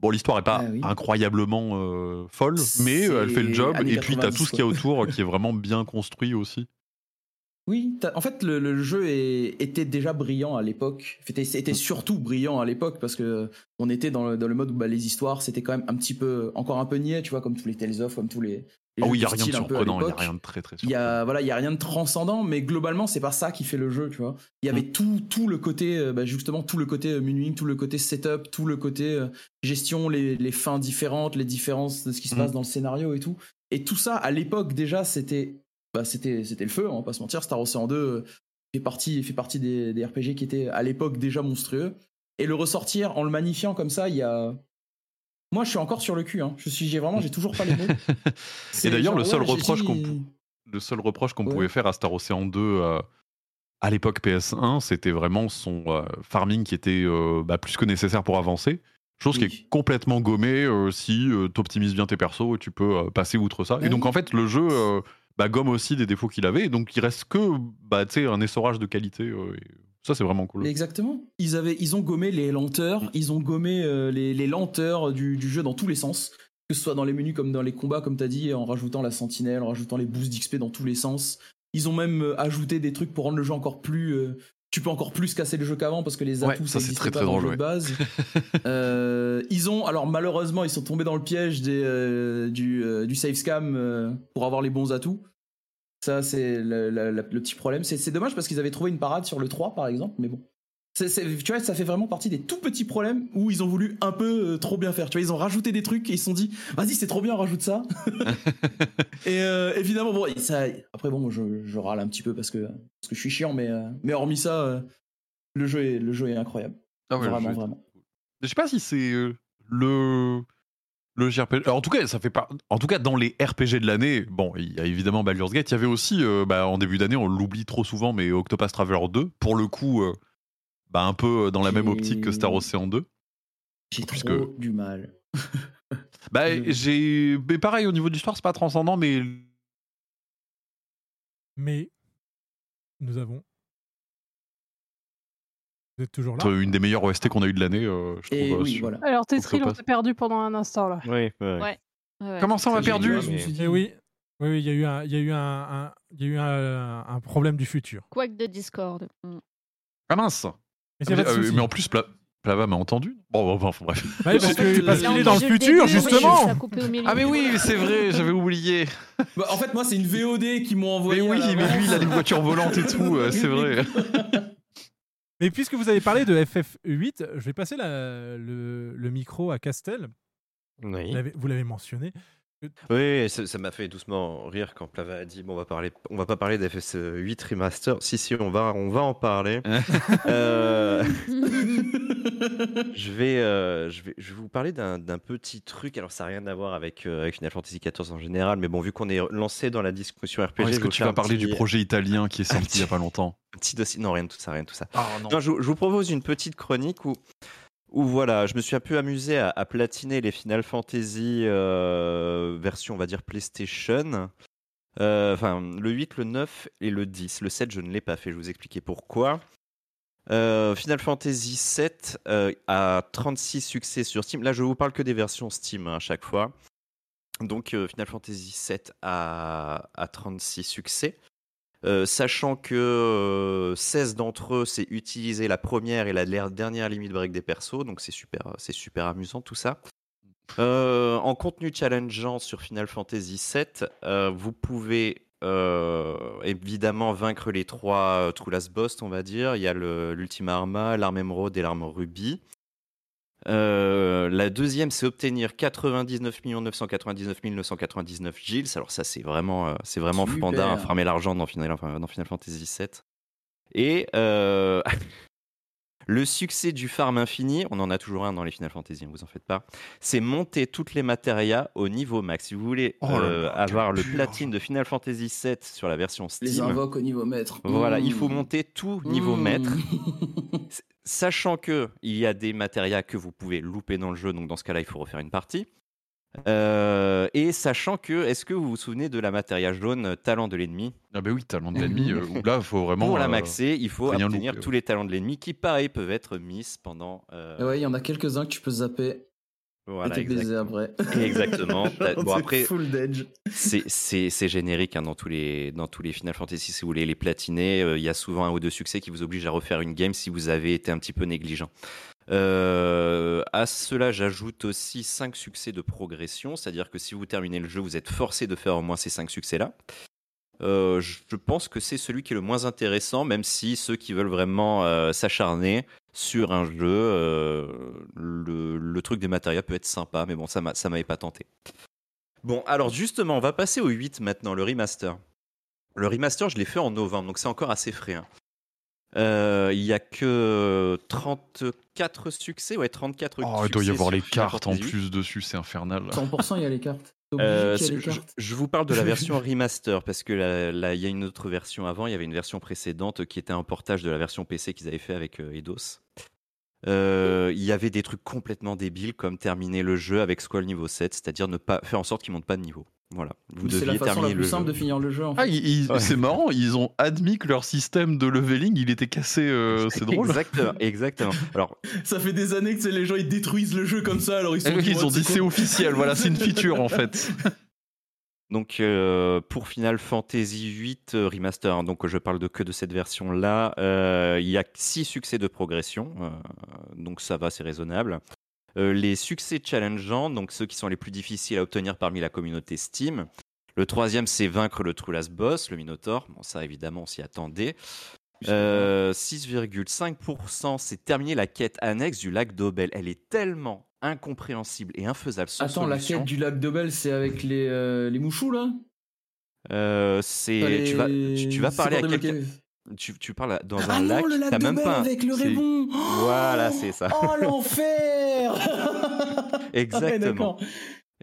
Bon, l'histoire est pas Ah oui. incroyablement folle, mais elle fait le job. Et puis t'as 90, tout ce qu'il y a autour qui est vraiment bien construit aussi. Oui, en fait, le, le jeu est- était déjà brillant à l'époque. Était, était surtout brillant à l'époque parce que on était dans le, dans le mode où bah, les histoires, c'était quand même un petit peu, encore un peu niais, tu vois, comme tous les Tales of, comme tous les. les jeux oui, il y a rien de surprenant, il y a rien de très très Il surprenant. y a voilà, il y a rien de transcendant, mais globalement c'est pas ça qui fait le jeu, tu vois. Il y avait Mm. tout tout le côté euh, bah, justement tout le côté euh, menuing, tout le côté setup, tout le côté euh, gestion, les, les fins différentes, les différences de ce qui se Mm. passe dans le scénario et tout. Et tout ça à l'époque déjà c'était bah, c'était c'était le feu, on va pas se mentir. Star Ocean 2 euh, fait partie fait partie des, des RPG qui étaient à l'époque déjà monstrueux. Et le ressortir en le magnifiant comme ça, il y a moi, je suis encore sur le cul. Hein. Je suis, j'ai vraiment, j'ai toujours pas les mots. Et d'ailleurs, le seul reproche qu'on le seul reproche qu'on Ouais. pouvait faire à Star Ocean 2 euh, à l'époque PS1, c'était vraiment son euh, farming qui était euh, bah, plus que nécessaire pour avancer. Chose qui est complètement gommée si tu optimises bien tes persos et tu peux passer outre ça. Ouais. Et donc en fait, le jeu bah, gomme aussi des défauts qu'il avait. Et donc il reste que bah, tu sais, un essorage de qualité. euh, et ça, c'est vraiment cool. Exactement. Ils, avaient, ils ont gommé les lenteurs, ils ont gommé euh, les, les lenteurs du, du jeu dans tous les sens, que ce soit dans les menus comme dans les combats, comme tu as dit, en rajoutant la sentinelle, en rajoutant les boosts d'XP dans tous les sens. Ils ont même euh, ajouté des trucs pour rendre le jeu encore plus. euh, tu peux encore plus casser le jeu qu'avant parce que les Ouais, atouts ça, c'est très, très dans le drôle, jeu de base. Euh, ils ont alors malheureusement ils sont tombés dans le piège des, euh, du, euh, du save scam euh, pour avoir les bons atouts. Ça c'est le, le petit problème. C'est c'est dommage parce qu'ils avaient trouvé une parade sur le 3 par exemple, mais bon. Tu vois, ça fait vraiment partie des tout petits problèmes où ils ont voulu un peu euh, trop bien faire. Tu vois, ils ont rajouté des trucs et ils se sont dit, vas-y, c'est trop bien, on rajoute ça. et euh, évidemment, bon, ça, après, bon, je, je râle un petit peu parce que, parce que je suis chiant, mais, euh, mais hormis ça, le, jeu est, le jeu est incroyable. Ah ouais, vraiment, est vraiment. Je sais pas si c'est le le JRPG. Alors, en tout cas, ça fait pas. En tout cas, dans les RPG de l'année, bon, il y a évidemment Baldur's Gate. Il y avait aussi, bah, en début d'année, on l'oublie trop souvent, mais Octopath Traveler 2. Pour le coup, bah, un peu dans la même optique que Star Ocean 2. J'ai trop du mal. Bah, j'ai. Mais pareil, au niveau de l'histoire, c'est pas transcendant, mais. Mais nous avons. Vous êtes toujours là c'est une des meilleures OST qu'on a eu de l'année, euh, je Et trouve. euh, oui, sur- voilà. Alors, Tetril, on s'est perdu pendant un instant là. Oui, ouais. Ouais. Ouais, ouais. Comment ça, on j'ai perdu Je me suis dit- oui, oui, oui, il y a eu un, il y a eu un, un- il y a eu un, un problème du futur. Quack de Discord. Mm. Ah mince Mais Ah, euh, souci. mais en plus, Pla- Plava m'a entendu Bon, bon, enfin, bref. Oui, parce qu'il est dans mais le futur, début, justement. Ah, mais oui, c'est vrai, j'avais oublié. Bah, en fait, moi, c'est une VOD qui m'ont Mais envoyé. oui, à la mais lui, il a des voitures volantes et tout, euh, c'est vrai. Mais puisque vous avez parlé de FF8, je vais passer la- le, le micro à Castel. Oui. Vous l'avez- Vous l'avez mentionné. Oui, ça m'a fait doucement rire quand Plava a dit bon, on va parler, on va pas parler d'FS 8 remaster. Si si, on va, on va en parler. Euh, je vais, euh, je vais, je vais vous parler d'un petit truc. Alors ça n'a rien à voir avec euh, avec Final Fantasy XIV en général, mais bon, vu qu'on est lancé dans la discussion RPG, Oh, Est-ce que tu vas parler du projet italien qui est sorti il y a pas longtemps petit dossier. Non, rien de tout ça, rien de tout ça. Ah non. Non, je, vous- je vous propose une petite chronique où, où voilà, je me suis un peu amusé à, platiner les Final Fantasy euh, version, on va dire, PlayStation. Euh, Enfin, le 8, le 9 et le 10. Le 7, je ne l'ai pas fait, je vais vous expliquer pourquoi. Euh, Final Fantasy 7 euh, a 36 succès sur Steam. Là, je vous parle que des versions Steam hein, à chaque fois. Donc, Final Fantasy 7 a, a 36 succès. Euh, sachant que euh, 16 d'entre eux, c'est utiliser la première et la der- dernière limite break des persos, donc c'est super, super amusant tout ça. Euh, en contenu challengeant sur Final Fantasy VII, euh, vous pouvez euh, évidemment vaincre les trois euh, True Last Boss, on va dire. Il y a l'Ultima Arma, l'arme Emerald et l'arme Ruby. Euh, la deuxième, c'est obtenir 99 999 999 Gills. Alors ça, c'est vraiment, euh, c'est vraiment Super. Farmer l'argent dans Final, enfin, dans Final Fantasy VII. Et euh, le succès du farm infini, on en a toujours un dans les Final Fantasy, ne vous en faites pas, c'est monter toutes les matérias au niveau max. Si vous voulez Oh euh, là, avoir le platine de Final Fantasy VII sur la version Les Steam, invoques au niveau maître. voilà, il faut Mmh. monter tout niveau Mmh. maître. Sachant que il y a des matérias que vous pouvez louper dans le jeu, donc dans ce cas-là, il faut refaire une partie. Euh, et sachant que, est-ce que vous vous souvenez de la matéria jaune euh, talent de l'ennemi? Ah bah oui, talent de l'ennemi, euh, où là, il faut vraiment... Pour la euh, maxer, il faut obtenir louper, tous les talents de l'ennemi qui, pareil, peuvent être miss pendant. euh, Ouais, il y en a quelques-uns que tu peux zapper voilà, et exactement. après. Exactement. Bon, C'est après, full d'edge. c'est- c'est c'est générique hein, dans, tous les, dans tous les Final Fantasy. Si vous voulez les platiner, euh, il y a souvent un ou deux succès qui vous obligent à refaire une game si vous avez été un petit peu négligent. Euh, à cela, j'ajoute aussi 5 succès de progression, c'est-à-dire que si vous terminez le jeu, vous êtes forcé de faire au moins ces 5 succès-là. Euh, je pense que c'est celui qui est le moins intéressant, même si ceux qui veulent vraiment euh, s'acharner sur un jeu, le, truc des matérias peut être sympa, mais bon, ça m'avait pas tenté. Bon, alors justement, on va passer au 8 maintenant, le remaster. Le remaster, je l'ai fait en novembre, donc c'est encore assez frais. hein. Euh, Il y a que 34 succès, ouais, 34 Oh, il doit y succès avoir les cartes en plus dessus, c'est infernal. 100% il y a les cartes. T'es obligé Euh, qu'il y ait les je, cartes. je vous parle de la version remaster parce que là, là, il y a une autre version avant. Il y avait une version précédente qui était un portage de la version PC qu'ils avaient fait avec euh, Eidos. Euh, il y avait des trucs complètement débiles comme terminer le jeu avec Squall niveau 7, c'est-à-dire ne pas faire en sorte qu'il monte pas de niveau. Voilà, vous C'est la façon terminer la plus le simple jeu. de finir le jeu. En fait. Ah, ils- ils- Ouais. c'est marrant, ils ont admis que leur système de leveling, il était cassé, euh, c'est drôle. Exactement, exactement. Alors, Ça fait des années que c'est les gens ils détruisent le jeu comme ça alors ils sont. Oui, ils ont dit c'est officiel, voilà, c'est une feature en fait. Donc euh, pour Final Fantasy VIII euh, Remaster, hein, donc je parle de que de cette version-là, euh, il y a six succès de progression, euh, donc ça va, c'est raisonnable. Euh, les succès challengeants, donc ceux qui sont les plus difficiles à obtenir parmi la communauté Steam. Le troisième, c'est vaincre le True Last Boss, le Minotaur. Bon, ça évidemment, on s'y attendait. Euh, 6,5%, c'est terminer la quête annexe du lac d'Obel. Elle est tellement incompréhensible et infaisable sans Attends, la quête du lac Belle, c'est avec les, euh, les mouchous là? Euh, c'est tu vas tu, tu vas parler à quelqu'un. Tu, tu parles dans Ah un non, lac le lac de même Belle pas un- avec le rébon voilà c'est ça Oh l'enfer exactement d'accord.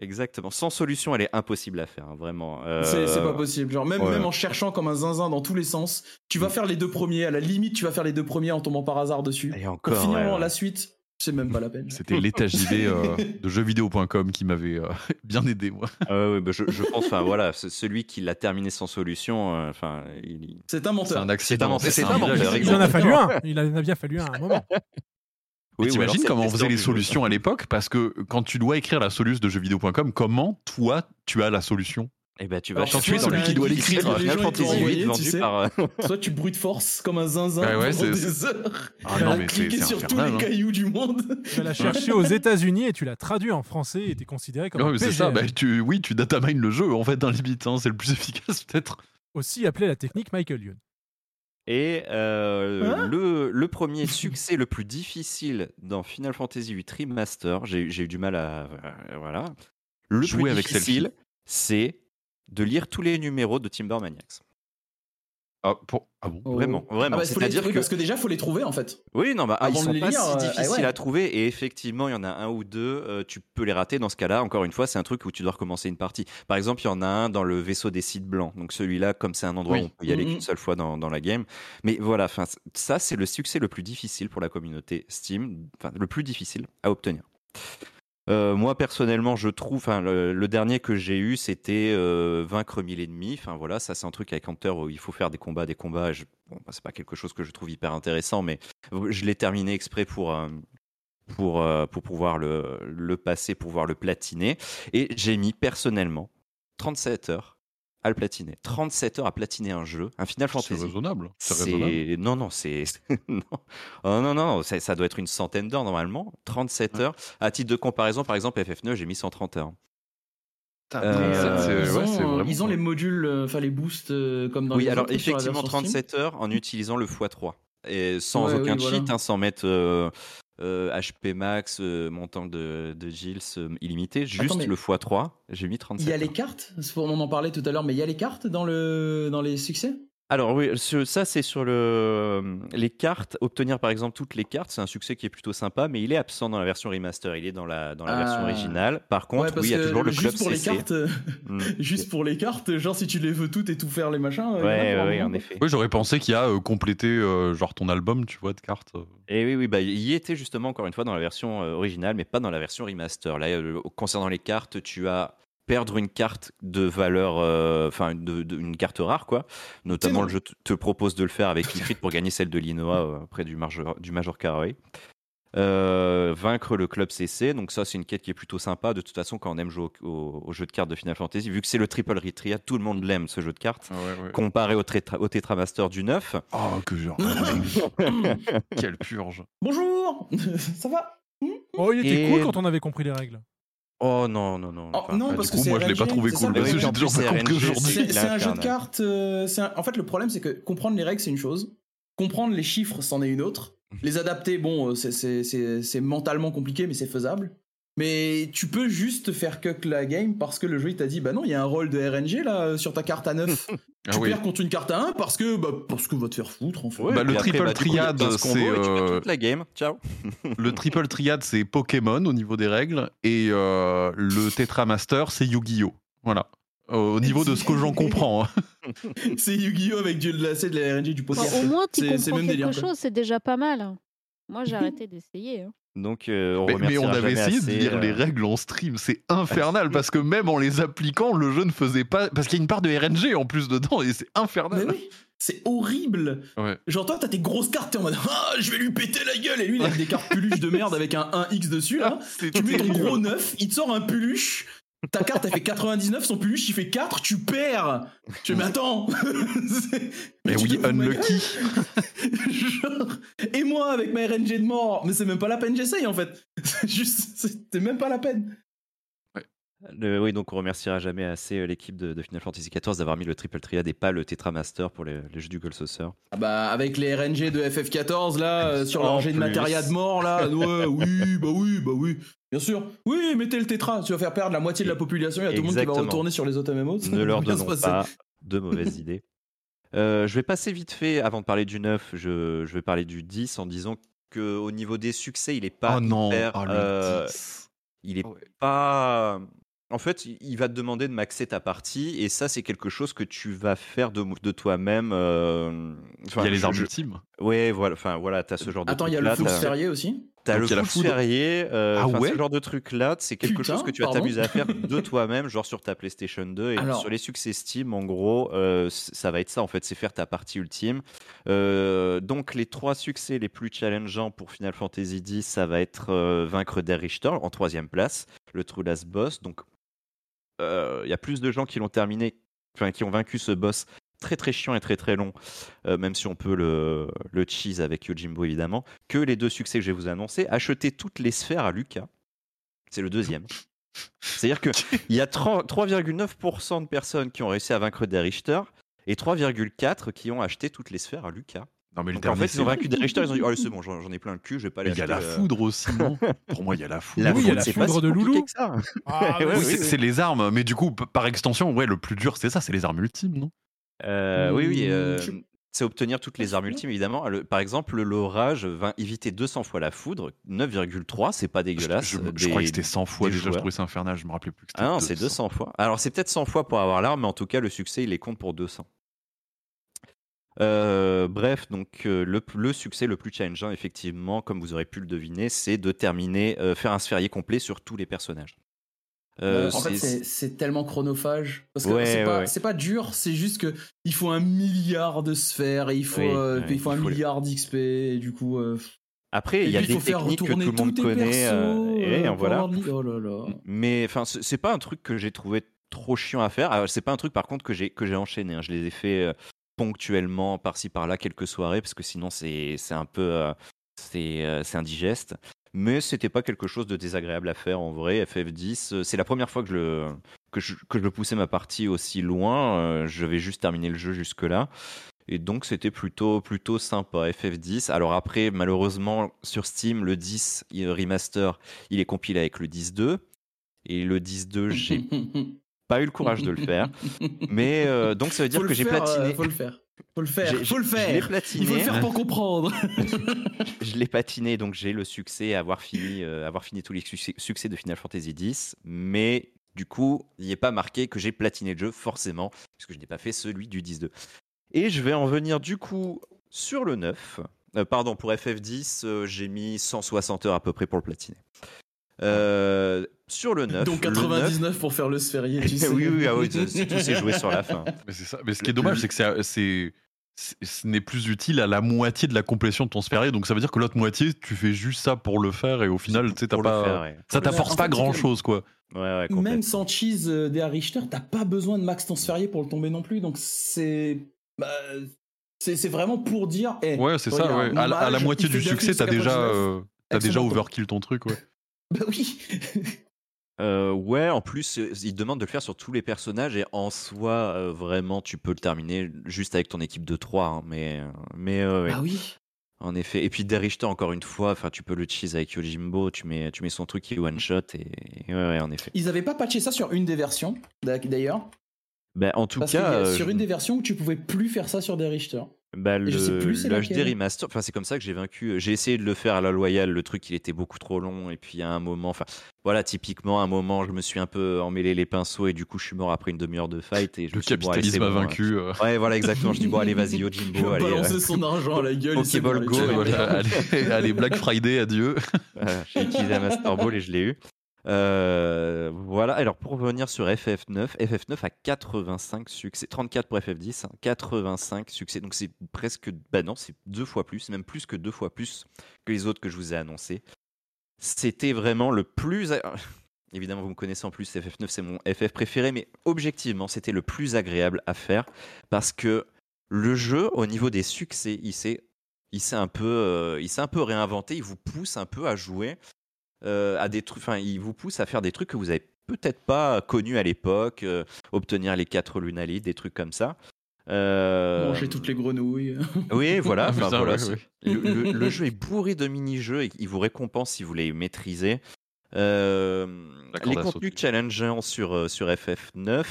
exactement sans solution elle est impossible à faire hein, vraiment Euh, C'est pas possible. Genre, même, ouais. même en cherchant comme un zinzin dans tous les sens, tu vas faire les deux premiers. À la limite, tu vas faire les deux premiers en tombant par hasard dessus. et Pour encore ouais, ouais. la suite, c'est même pas la peine. C'était l'état JV euh, de jeuxvideo.com qui m'avait euh, bien aidé, moi. Ah ouais, bah, je, je pense enfin voilà ce- celui qui l'a terminé sans solution euh, enfin il C'est un C'est menteur. un accident. c'est un menteur, Il en a fallu un. Il en a bien fallu un à un moment. Oui, t'imagines comment on faisait les solutions à l'époque? Parce que quand tu dois écrire la solution de jeuxvideo.com, comment toi tu as la solution? Et ben tu vas Alors, soit celui t'as qui doit l'écrire, Final Fantasy VIII tu sais. par euh, Soit tu brutes force comme un zinzin Ouais, ouais, pendant des heures. Ah non, mais c'est cliquer sur tous les hein. cailloux du monde. Tu l'as cherché aux États-Unis et tu l'as traduit en français et t'es considéré comme Non, mais c'est ça, bah, tu, oui, tu datamine le jeu en fait, d'un limite, hein, c'est le plus efficace peut-être. Aussi appelé la technique Michael Youn. Et euh, Hein le, le premier succès le plus difficile dans Final Fantasy VIII Remaster, j'ai j'ai eu du mal à. euh, voilà. Le Jouer plus avec difficile, c'est de lire tous les numéros de Timber Maniacs. Ah, pour... ah bon? Vraiment, vraiment. Ah bah, faut les C'est-à-dire trouver que. parce que déjà faut les trouver en fait. Oui, non, bah, ah, ils de sont les pas lire, si euh, difficiles ouais. à trouver. Et effectivement, il y en a un ou deux, euh, tu peux les rater. Dans ce cas-là, encore une fois, c'est un truc où tu dois recommencer une partie. Par exemple, il y en a un dans le vaisseau des sites blancs. Donc celui-là, comme c'est un endroit Oui. où on peut y aller Mhm. qu'une seule fois dans, dans la game. Mais voilà, ça, c'est le succès le plus difficile pour la communauté Steam. Enfin, le plus difficile à obtenir. Euh, moi personnellement, je trouve, le, dernier que j'ai eu, c'était euh, vaincre mille ennemis. Enfin voilà, ça c'est un truc avec Hunter où il faut faire des combats, des combats. Je, bon, bah, c'est pas quelque chose que je trouve hyper intéressant, mais je l'ai terminé exprès pour euh, pour pour pouvoir le le passer, pour pouvoir le platiner. Et j'ai mis personnellement 37 heures à le platiner. 37 heures à platiner un jeu, un Final C'est Fantasy. raisonnable. C'est raisonnable. C'est non non c'est non Oh, non non non ça, ça doit être une centaine d'heures normalement 37 heures à titre de comparaison par exemple FF9 j'ai mis 130 heures Euh, ils, ont, ils les modules, euh, enfin les boosts euh, comme dans oui les alors effectivement version Steam. 37 heures en utilisant le x3 et sans Ouais, oui, aucun voilà. cheat hein, sans mettre euh, HP max euh, montant de, de Gilles euh, illimité juste le x3 j'ai mis 37 Il y a les heures. cartes, on en parlait tout à l'heure, mais il y a les cartes dans le dans les succès? Alors oui, ce- ça c'est sur le les cartes. Obtenir par exemple toutes les cartes, c'est un succès qui est plutôt sympa, mais il est absent dans la version remaster. Il est dans la dans la version Ah. originale. Par contre, Ouais, oui, il y a toujours le club pour les CC. cartes, euh, Mm. juste pour les cartes, genre si tu les veux toutes et tout faire les machins. euh, Ouais, ouais, en effet. Oui, j'aurais pensé qu'il y a euh, complété euh, genre ton album, tu vois, de cartes. euh. Et oui, oui, bah, il y était justement encore une fois dans la version euh, originale, mais pas dans la version remaster. Là, euh, concernant les cartes, tu as perdre une carte de valeur, euh, enfin de- de- une carte rare, quoi. Notamment, le jeu te- propose de le faire avec Ifrit pour gagner celle de Linoa euh, près du Major, du Major Carré. Euh, vaincre le club CC, donc ça c'est une quête qui est plutôt sympa. De toute façon, quand on aime jouer au, au- au jeu de cartes de Final Fantasy, vu que c'est le triple Triad, tout le monde l'aime ce jeu de cartes. Comparé au, Tetra- au Tetramaster du 9. Oh, que j'ai Quelle purge. Bonjour, ça va? Oh, il était Et- cool quand on avait compris les règles. Oh non, non, non. Oh, enfin, non, bah, parce du que coup, c'est moi, je l'ai RNG, pas trouvé cool, parce que j'ai en toujours pas compris aujourd'hui. C'est un jeu de cartes. euh, un- En fait, le problème, c'est que comprendre les règles, c'est une chose. Comprendre les chiffres, c'en est une autre. Les adapter, bon, euh, c'est- c'est c'est- c'est mentalement compliqué, mais c'est faisable. Mais tu peux juste faire cuck la game parce que le jeu il t'a dit bah non il y a un rôle de RNG là sur ta carte à 9 Ah tu oui. perds contre une carte à 1 parce que bah parce que va te faire foutre en fait Ouais, Bah, le après, triple bah, triade, 15 combos c'est, euh, la game. Ciao. Le triple triade, c'est Pokémon au niveau des règles. Et euh, le Tetramaster, c'est Yu-Gi-Oh! Voilà. Au niveau de ce que j'en comprends. hein. c'est Yu-Gi-Oh avec du, de la, c'est de la RNG du poker Enfin, au moins, tu comprends même quelque délire, chose, c'est déjà pas mal. Moi, j'ai arrêté d'essayer. hein. Donc, euh, on Mais, mais on avait essayé assez, de lire euh, les règles en stream. C'est infernal parce que même en les appliquant, le jeu ne faisait pas. Parce qu'il y a une part de RNG en plus dedans et c'est infernal. Mais oui, c'est horrible. Ouais. Genre toi, t'as tes grosses cartes, t'es en mode ah, je vais lui péter la gueule. Et lui, il a des cartes peluches de merde avec un 1x dessus là. C'est Tu mets ton gros 9, il te sort un peluche. Ta carte, elle fait 99, son peluche, il fait 4, tu perds. Je fais, mais attends. C'est- Mais oui, unlucky. Genre, et moi avec ma RNG de mort, mais c'est même pas la peine, j'essaye en fait. C'est Juste, c'était même pas la peine. Le- oui, donc on remerciera jamais assez euh, l'équipe de, de Final Fantasy XIV d'avoir mis le triple triad et pas le Tetramaster pour les, les jeux du Gold Saucer. Ah bah avec les RNG de FF14 là, euh, sur leur jet de matéria de mort là, ouais, oui, bah oui, bah oui, bien sûr. Oui, mettez le tétra, tu vas faire perdre la moitié de la population, il y a tout le monde qui va Exactement. retourner sur les autres MMO. Ne leur donnons pas de mauvaises idées. Euh, je vais passer vite fait, avant de parler du 9, je, je vais parler du 10 en disant qu'au niveau des succès, il est pas Oh non, hyper, oh, le euh, 10. il est Ouais. pas. En fait, il- va te demander de maxer ta partie, et ça, c'est quelque chose que tu vas faire de, de toi-même. euh, enfin, Il y a les armes ultimes. Ouais, voilà. Enfin, voilà, t'as ce genre de. Attends, il y a le full férié aussi T'as le full férié, euh, Ah ouais ce genre de truc-là, c'est quelque Putain, chose que tu vas t'amuser à faire de toi-même, genre sur ta PlayStation 2 et Alors- sur les succès Steam, en gros, euh, ça va être ça en fait, c'est faire ta partie ultime. Euh, donc les trois succès les plus challengeants pour Final Fantasy X, ça va être euh, vaincre Der Richter en troisième place, le True Last Boss. Donc il y a plus de gens qui l'ont terminé, enfin qui ont vaincu ce boss très très chiant et très très long, euh, même si on peut le, cheese avec Yojimbo évidemment, que les deux succès que je vais vous annoncer. Acheter toutes les sphères à Lucas, c'est le deuxième. C'est-à-dire qu'il y a 30 3,9% de personnes qui ont réussi à vaincre Der Richter, et 3,4 qui ont acheté toutes les sphères à Lucas. Non, mais le Donc en fait, ils ont vaincu des Richter, ils ont dit Oh, c'est bon, j'en j'en ai plein le cul, je vais pas aller il y a la euh, foudre aussi, non Pour moi, il y a la foudre. La Oui, il y a la foudre de compliqué Loulou. que ça. Ah, oui. c'est c'est les armes, mais du coup, par extension, ouais, le plus dur, c'est ça, c'est les armes ultimes, non? Euh, oui, oui. Hmm, euh, je- c'est obtenir toutes les armes ultimes, évidemment. Le- par exemple, l'orage va éviter 200 fois la foudre. 9,3, c'est pas je, dégueulasse. je- je des- crois que c'était 100 fois déjà, je joueurs. trouvais ça infernal, je me rappelais plus que c'était Ah non, c'est 200 fois. Alors, c'est peut-être 100 fois pour avoir l'arme, mais en tout cas, le succès, il les compte pour 200. Euh, bref, donc euh, le, le succès le plus challengeant, effectivement, comme vous aurez pu le deviner, c'est de terminer, euh, faire un sphérié complet sur tous les personnages. En fait, c'est- tellement chronophage. Parce que Ouais, c'est ouais, pas, ouais. c'est pas dur, c'est juste que il faut un milliard de sphères et il faut, Oui, il un les- milliard d'XP et du coup. Après, il y a des techniques que tout le monde connaît. persos, et voilà. Oh là là. Mais enfin, c'est pas un truc que j'ai trouvé trop chiant à faire. C'est pas un truc par contre que j'ai que j'ai enchaîné. hein. Je les ai fait ponctuellement par-ci par-là quelques soirées parce que sinon c'est un peu euh, euh, c'est indigeste. Mais c'était pas quelque chose de désagréable à faire en vrai. FF10, euh, c'est la première fois que je que je, que je poussais ma partie aussi loin. Je vais juste terminer le jeu jusque là. Et donc c'était plutôt plutôt sympa FF10. Alors après malheureusement sur Steam le 10 il- remaster, il est compilé avec le 10.2 et le 10.2 j'ai pas eu le courage de le faire. Mais euh, donc ça veut dire Faut que j'ai platiné. euh, faut le faire. Faut le faire. J'ai- Faut le je faire. platiné. Il faut le faire pour comprendre. je l'ai patiné, donc j'ai le succès, avoir fini, euh, avoir fini tous les succès, succès de Final Fantasy X, mais du coup, il n'y est pas marqué que j'ai platiné le jeu, forcément, puisque je n'ai pas fait celui du 10.2. Et je vais en venir du coup sur le 9. Euh, pardon, pour FF10, euh, j'ai mis 160 heures à peu près pour le platiner. Euh, sur le 9. Donc le 9 99 pour faire le sphérié, tu sais. oui, oui, ah oui, tout s'est joué sur la fin. Mais c'est ça. Mais ce qui est dommage, c'est que c'est- c'est c'est- ce n'est plus utile à la moitié de la complétion de ton sphérié. Donc ça veut dire que l'autre moitié, tu fais juste ça pour le faire et au final, tu sais, pas, faire, ouais. ça Ouais, t'apporte en pas grand chose, quoi. Ouais, ouais, Même sans cheese euh, des Richter, t'as pas besoin de max ton sphérié pour le tomber non plus. Donc c'est. bah, c'est c'est vraiment pour dire. eh, Ouais, c'est ça. Ouais. À, la- à la mage, moitié du succès, plus t'as déjà, 99 euh, déjà overkill ton truc, ouais. Bah oui. Euh, ouais, en plus, euh, il demande de le faire sur tous les personnages et en soi, euh, vraiment, tu peux le terminer juste avec ton équipe de 3. mais, euh, mais euh, ouais, Ah oui. en effet. Et puis Derrichter, encore une fois, enfin, tu peux le cheese avec Yojimbo, tu mets, tu mets son truc qui est one shot et, et ouais, ouais, en effet. Ils avaient pas patché ça sur une des versions, d'ailleurs? Ben, en tout Parce cas, a- sur une des versions où tu pouvais plus faire ça sur des Richter. Bah, et je sais le, plus le HD remaster, enfin, c'est comme ça que j'ai vaincu. J'ai essayé de le faire à la loyale, le truc il était beaucoup trop long et puis à un moment, enfin, voilà, typiquement, à un moment, je me suis un peu emmêlé les pinceaux et du coup, je suis mort après une demi-heure de fight et je Le me suis dit, bon, allez, capitalisme a bon, vaincu. euh. Ouais, voilà, exactement. Je dis, bon, allez, vas-y, Il Yojimbo, allez. balancer euh, son argent à la gueule. Pokéball Go, et. Voilà, allez, allez, Black Friday, adieu. Voilà, J'ai utilisé un Master Ball et je l'ai eu. Euh, voilà, alors pour revenir sur FF9, FF9 a 85 succès, 34 pour FF10, hein, 85 succès, donc c'est presque, bah non, c'est deux fois plus, même plus que deux fois plus que les autres que je vous ai annoncés. C'était vraiment le plus. Évidemment, vous me connaissez en plus, FF9 c'est mon FF préféré, mais objectivement, c'était le plus agréable à faire parce que le jeu, au niveau des succès, il s'est, un peu, euh, il s'est un peu réinventé. Il vous pousse un peu à jouer à des trucs. Enfin, il vous pousse à faire des trucs que vous avez peut-être pas connus à l'époque, euh, obtenir les quatre lunalites, des trucs comme ça. Euh, Manger toutes les grenouilles. oui, voilà. enfin, Putain, voilà, ouais, c'est- ouais. Le, le- le jeu est bourré de mini-jeux et il vous récompense si vous les maîtrisez. Euh, les contenus challengeants sur, euh, sur FF9.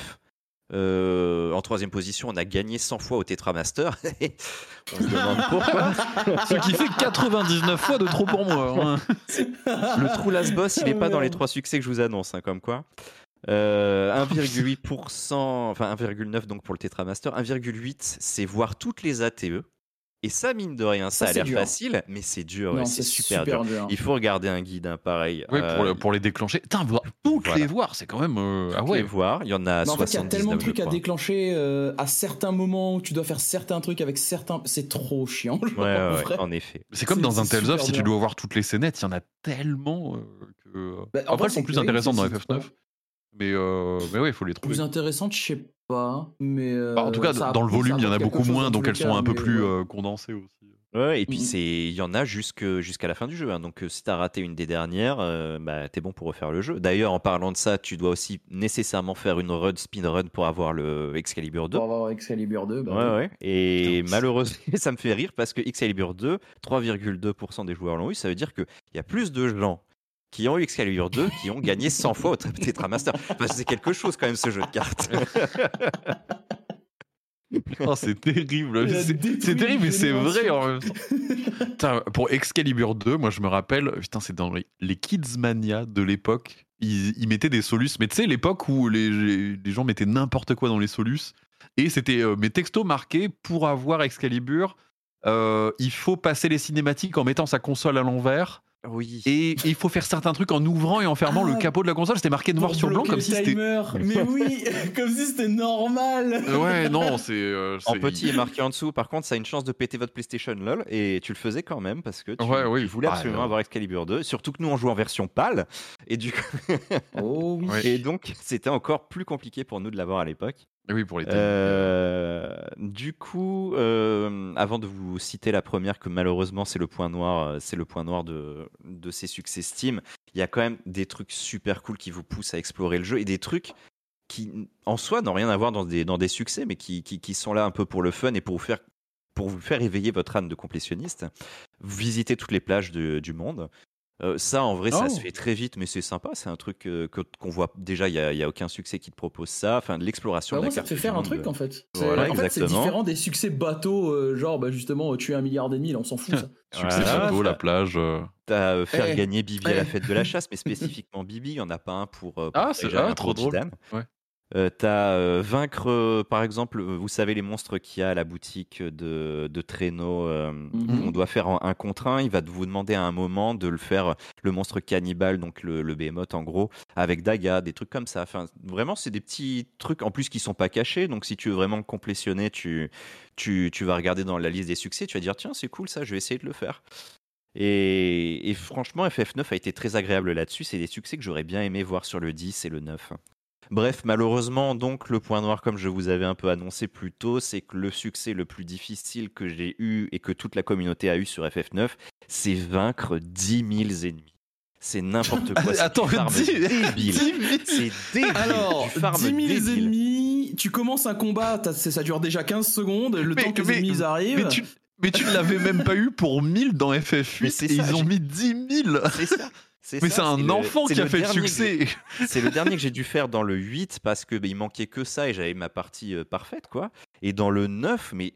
Euh, en troisième position, on a gagné 100 fois au Tetramaster. on se demande pourquoi. Ce qui fait 99 fois de trop pour moi. hein. Le True Last Boss, il n'est pas dans les trois succès que je vous annonce, hein, comme quoi. Euh, 1,8%, enfin 1,9 donc pour le Tetramaster. 1,8 c'est voir toutes les ATE. Et ça, mine de rien, ça, Ça, a l'air facile, mais c'est dur, ouais, c'est super, super dur. dur. Il faut regarder un guide, hein, pareil. Pour, Euh, le- pour les déclencher. Putain, voir- toutes Voilà. les voir, c'est quand même. euh, Ah toutes ouais. les voir, il y en a Mais en fait, il y a 79, tellement de trucs à déclencher euh, à certains moments où tu dois faire certains trucs avec certains. C'est trop chiant. genre, Ouais, ouais, en ouais, vrai. en effet. C'est comme dans un Tales of, si tu dois voir toutes les scénettes, il y en a tellement euh, que. Bah, en Après, vrai, elles sont plus oui, intéressantes dans c'est- FF9. Mais, euh, mais ouais, il faut les trouver. Plus intéressante, je sais pas. Mais Bah, en tout cas, euh, dans le volume, il y en a beaucoup moins, donc elles les sont un peu plus ouais. euh, condensées aussi. Ouais, et puis c'est, il y en a jusque- jusqu'à la fin du jeu. hein. Donc euh, si t'as raté une des dernières, euh, bah, t'es bon pour refaire le jeu. D'ailleurs, en parlant de ça, tu dois aussi nécessairement faire une run, speedrun pour avoir le Excalibur 2. Pour avoir Excalibur 2. bah Ouais, oui. ouais. Et malheureusement, ça me fait rire parce que Excalibur 2, 3,2% des joueurs l'ont eu. Ça veut dire qu'il y a plus de gens qui ont eu Excalibur 2 qui ont gagné 100 fois au Tetramaster. Enfin, c'est quelque chose quand même ce jeu de cartes. Oh, c'est terrible. C'est terrible, mais une c'est vrai en même génération. temps. Putain, pour Excalibur 2, moi je me rappelle, putain, c'est dans les, les Kids Mania de l'époque. Ils, ils mettaient des solus, mais tu sais, l'époque où les gens mettaient n'importe quoi dans les solus. Et c'était euh, mes textos marqués pour avoir Excalibur. euh, il faut passer les cinématiques en mettant sa console à l'envers. Oui. Et, et il faut faire certains trucs en ouvrant et en fermant Ah, le capot de la console. C'était marqué noir sur blanc comme le si c'était. Mais oui, comme si c'était normal. Ouais, non, c'est. euh, En petit et marqué en dessous, par contre, ça a une chance de péter votre PlayStation lol, et tu le faisais quand même parce que tu, Ouais, oui. tu voulais Ah, absolument avoir Excalibur 2. Surtout que nous on joue en version pâle, et du coup, Oh oui. et donc c'était encore plus compliqué pour nous de l'avoir à l'époque. Et oui, pour les Euh, du coup, euh, avant de vous citer la première, que malheureusement c'est le point noir, euh, c'est le point noir de, ces succès Steam. Il y a quand même des trucs super cool qui vous poussent à explorer le jeu et des trucs qui, en soi, n'ont rien à voir dans des, succès, mais qui, sont là un peu pour le fun et pour vous faire, pour vous faire éveiller votre âne de complétionniste. Visitez toutes les plages du monde. Euh, ça, en vrai, ça Oh. se fait très vite, mais c'est sympa. C'est un truc euh, que- qu'on voit déjà. Il n'y a, il y a aucun succès qui te propose ça. Enfin, de l'exploration. Bah, de la ça te carte fait faire du un monde. truc en fait. Voilà, en fait, c'est différent des succès bateaux, euh, genre bah, justement tuer un milliard d'ennemis, là, on s'en fout ça. Succès Voilà. bateau, la plage. euh. T'as euh, faire Eh, gagner Bibi à eh. la fête de la chasse, mais spécifiquement Bibi, il n'y en a pas un pour. euh, pour Ah, c'est ah, un trop drôle. Ouais. Euh, T'as euh, vaincre, euh, par exemple, euh, vous savez les monstres qu'il y a à la boutique de, de traîneaux. Mhm. On doit faire en un contre un. Il va vous demander à un moment de le faire, le monstre cannibale, donc le, le behemoth en gros, avec Daga, des trucs comme ça. Enfin, vraiment, c'est des petits trucs en plus qui sont pas cachés. Donc, si tu veux vraiment complétionner, tu, tu, tu vas regarder dans la liste des succès. Tu vas dire, tiens, c'est cool ça, je vais essayer de le faire. Et, et franchement, FF9 a été très agréable là-dessus. C'est des succès que j'aurais bien aimé voir sur le 10 et le 9. Bref, malheureusement, donc, le point noir, comme je vous avais un peu annoncé plus tôt, c'est que le succès le plus difficile que j'ai eu et que toute la communauté a eu sur FF9, c'est vaincre 10 000 ennemis. C'est n'importe quoi. c'est Attends, 10 débile. 10 000. C'est débile. Alors, du farm 10 000 débile. ennemis, tu commences un combat, ça dure déjà 15 secondes, le Mais- temps que les mais- ennemis arrivent. Mais tu, mais tu ne l'avais même pas eu pour 1000 dans FF8 Mais c'est et ça, ils ont mis 10 000 C'est ça. Mais c'est un enfant qui a le fait le succès C'est le dernier que j'ai dû faire dans le 8 parce que bah, il manquait que ça et j'avais ma partie euh, parfaite quoi. Et dans le 9, mais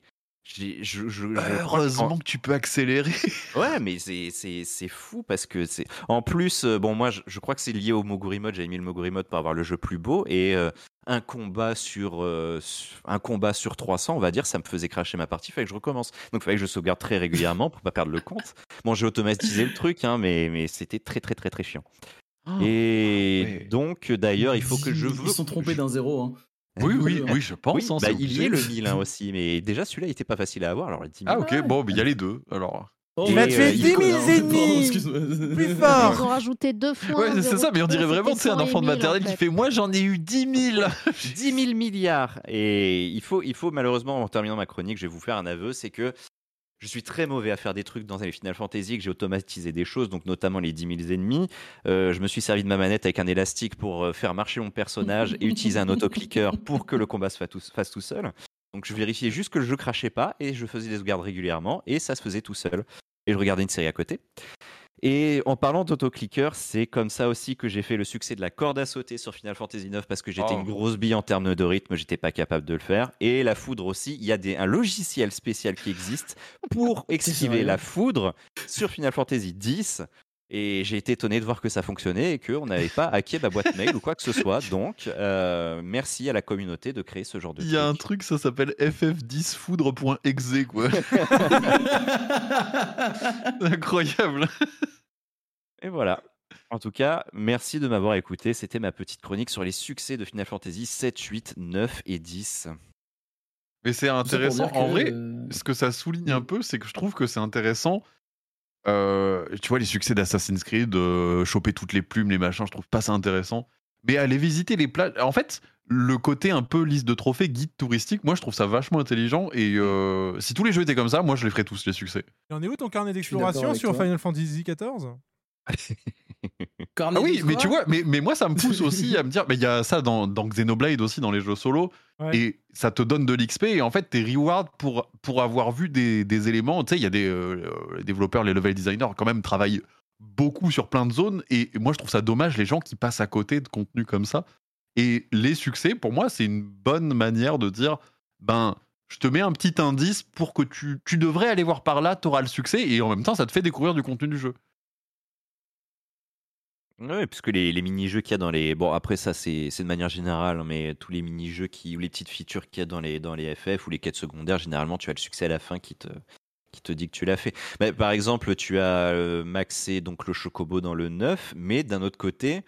je, je, que Heureusement en- que tu peux accélérer Ouais, mais c'est fou parce que c'est en plus euh, bon moi je, crois que c'est lié au Moguri mode, j'avais mis le Moguri mode pour avoir le jeu plus beau et euh, un combat sur euh, un combat sur 300, on va dire, ça me faisait cracher ma partie, il fallait que je recommence. Donc il fallait que je sauvegarde très régulièrement pour pas perdre le compte. Bon, j'ai automatisé le truc hein, mais mais c'était très très très très chiant. Et ouais. donc d'ailleurs, il faut que je Ils sont trompés d'un zéro. Hein. Oui, oui, oui, je pense. Oui, hein, bah, c'est il y est le 1000 hein, aussi, mais déjà celui-là il était pas facile à avoir. Alors les 10 000, Ah ok, bon, mais il y a les deux, alors. Oh, Il a tué euh, 10 il 000 connaît, hein, ennemis. Plus Ils fort ont rajouté deux fois. Ouais, c'est ça, mais on dirait vraiment, sais, un 100 et enfant de 1000, en maternelle qui fait. fait Moi j'en ai eu 10 000 10 000 milliards. Et il faut, il faut malheureusement, en terminant ma chronique, je vais vous faire un aveu, c'est que je suis très mauvais à faire des trucs dans les Final Fantasy, que j'ai automatisé des choses, donc notamment les 10 000 ennemis. Euh, je me suis servi de ma manette avec un élastique pour euh, faire marcher mon personnage et utiliser un autoclicker pour que le combat se fasse tout, fasse tout seul. Donc je vérifiais juste que le jeu crachait pas et je faisais des sauvegardes régulièrement et ça se faisait tout seul. Et je regardais une série à côté. Et en parlant d'autoclicker, c'est comme ça aussi que j'ai fait le succès de la corde à sauter sur Final Fantasy IX parce que j'étais Oh. une grosse bille en termes de rythme, j'étais pas capable de le faire. Et la foudre aussi, il y a des, un logiciel spécial qui existe pour esquiver la foudre sur Final Fantasy X. Et j'ai été étonné de voir que ça fonctionnait et qu'on n'avait pas hacké ma boîte mail ou quoi que ce soit. Donc, euh, merci à la communauté de créer ce genre de Il y a un truc. ça s'appelle ff10foudre.exe, quoi. Incroyable. Et voilà. En tout cas, merci de m'avoir écouté. C'était ma petite chronique sur les succès de Final Fantasy 7, 8, 9 et 10. Mais c'est intéressant. En que, vrai, euh, ce que ça souligne un peu, c'est que je trouve que c'est intéressant. Euh, tu vois, les succès d'Assassin's Creed, euh, choper toutes les plumes, les machins, je trouve pas ça intéressant. Mais aller visiter les plages. En fait, le côté un peu liste de trophées, guide touristique, moi je trouve ça vachement intelligent. Et euh, si tous les jeux étaient comme ça, moi je les ferais tous les succès. Et en est où ton carnet d'exploration sur toi. Final Fantasy XIV Ah oui, mais tu vois, mais, mais moi ça me pousse aussi à me dire, mais il y a ça dans, dans Xenoblade aussi, dans les jeux solo, Ouais. et ça te donne de l'XP, et en fait tes rewards pour, pour avoir vu des, des éléments, tu sais, il y a des euh, les développeurs, les level designers quand même travaillent beaucoup sur plein de zones, et moi je trouve ça dommage les gens qui passent à côté de contenu comme ça. Et les succès, pour moi, c'est une bonne manière de dire, ben, je te mets un petit indice pour que tu, tu devrais aller voir par là, tu auras le succès, et en même temps, ça te fait découvrir du contenu du jeu. Ouais, parce que les, les mini-jeux qu'il y a dans les. Bon, après, ça, c'est c'est de manière générale, hein, mais tous les mini-jeux qui, ou les petites features qu'il y a dans les, dans les FF ou les quêtes secondaires, généralement, tu as le succès à la fin qui te, qui te dit que tu l'as fait. Bah, par exemple, tu as euh, maxé donc, le Chocobo dans le 9, mais d'un autre côté,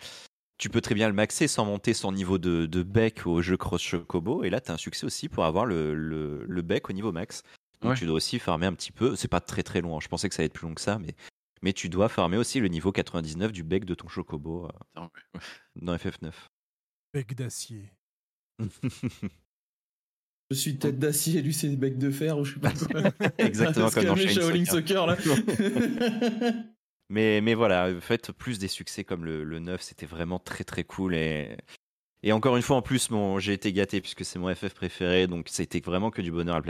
tu peux très bien le maxer sans monter son niveau de, de bec au jeu Cross Chocobo, et là, tu as un succès aussi pour avoir le, le, le bec au niveau max. Donc, Ouais. tu dois aussi farmer un petit peu. C'est pas très très long, hein. je pensais que ça allait être plus long que ça, mais. Mais tu dois farmer aussi le niveau 99 du bec de ton chocobo euh, dans FF9. Bec d'acier. Je suis tête d'acier, lui c'est bec de fer ou je sais pas quoi. Exactement comme dans Shaolin Shaolin Soccer. Soccer là. mais, mais voilà, faites plus des succès comme le, le 9, c'était vraiment très très cool. Et, et encore une fois, en plus, mon, j'ai été gâté puisque c'est mon FF préféré, donc c'était vraiment que du bonheur à le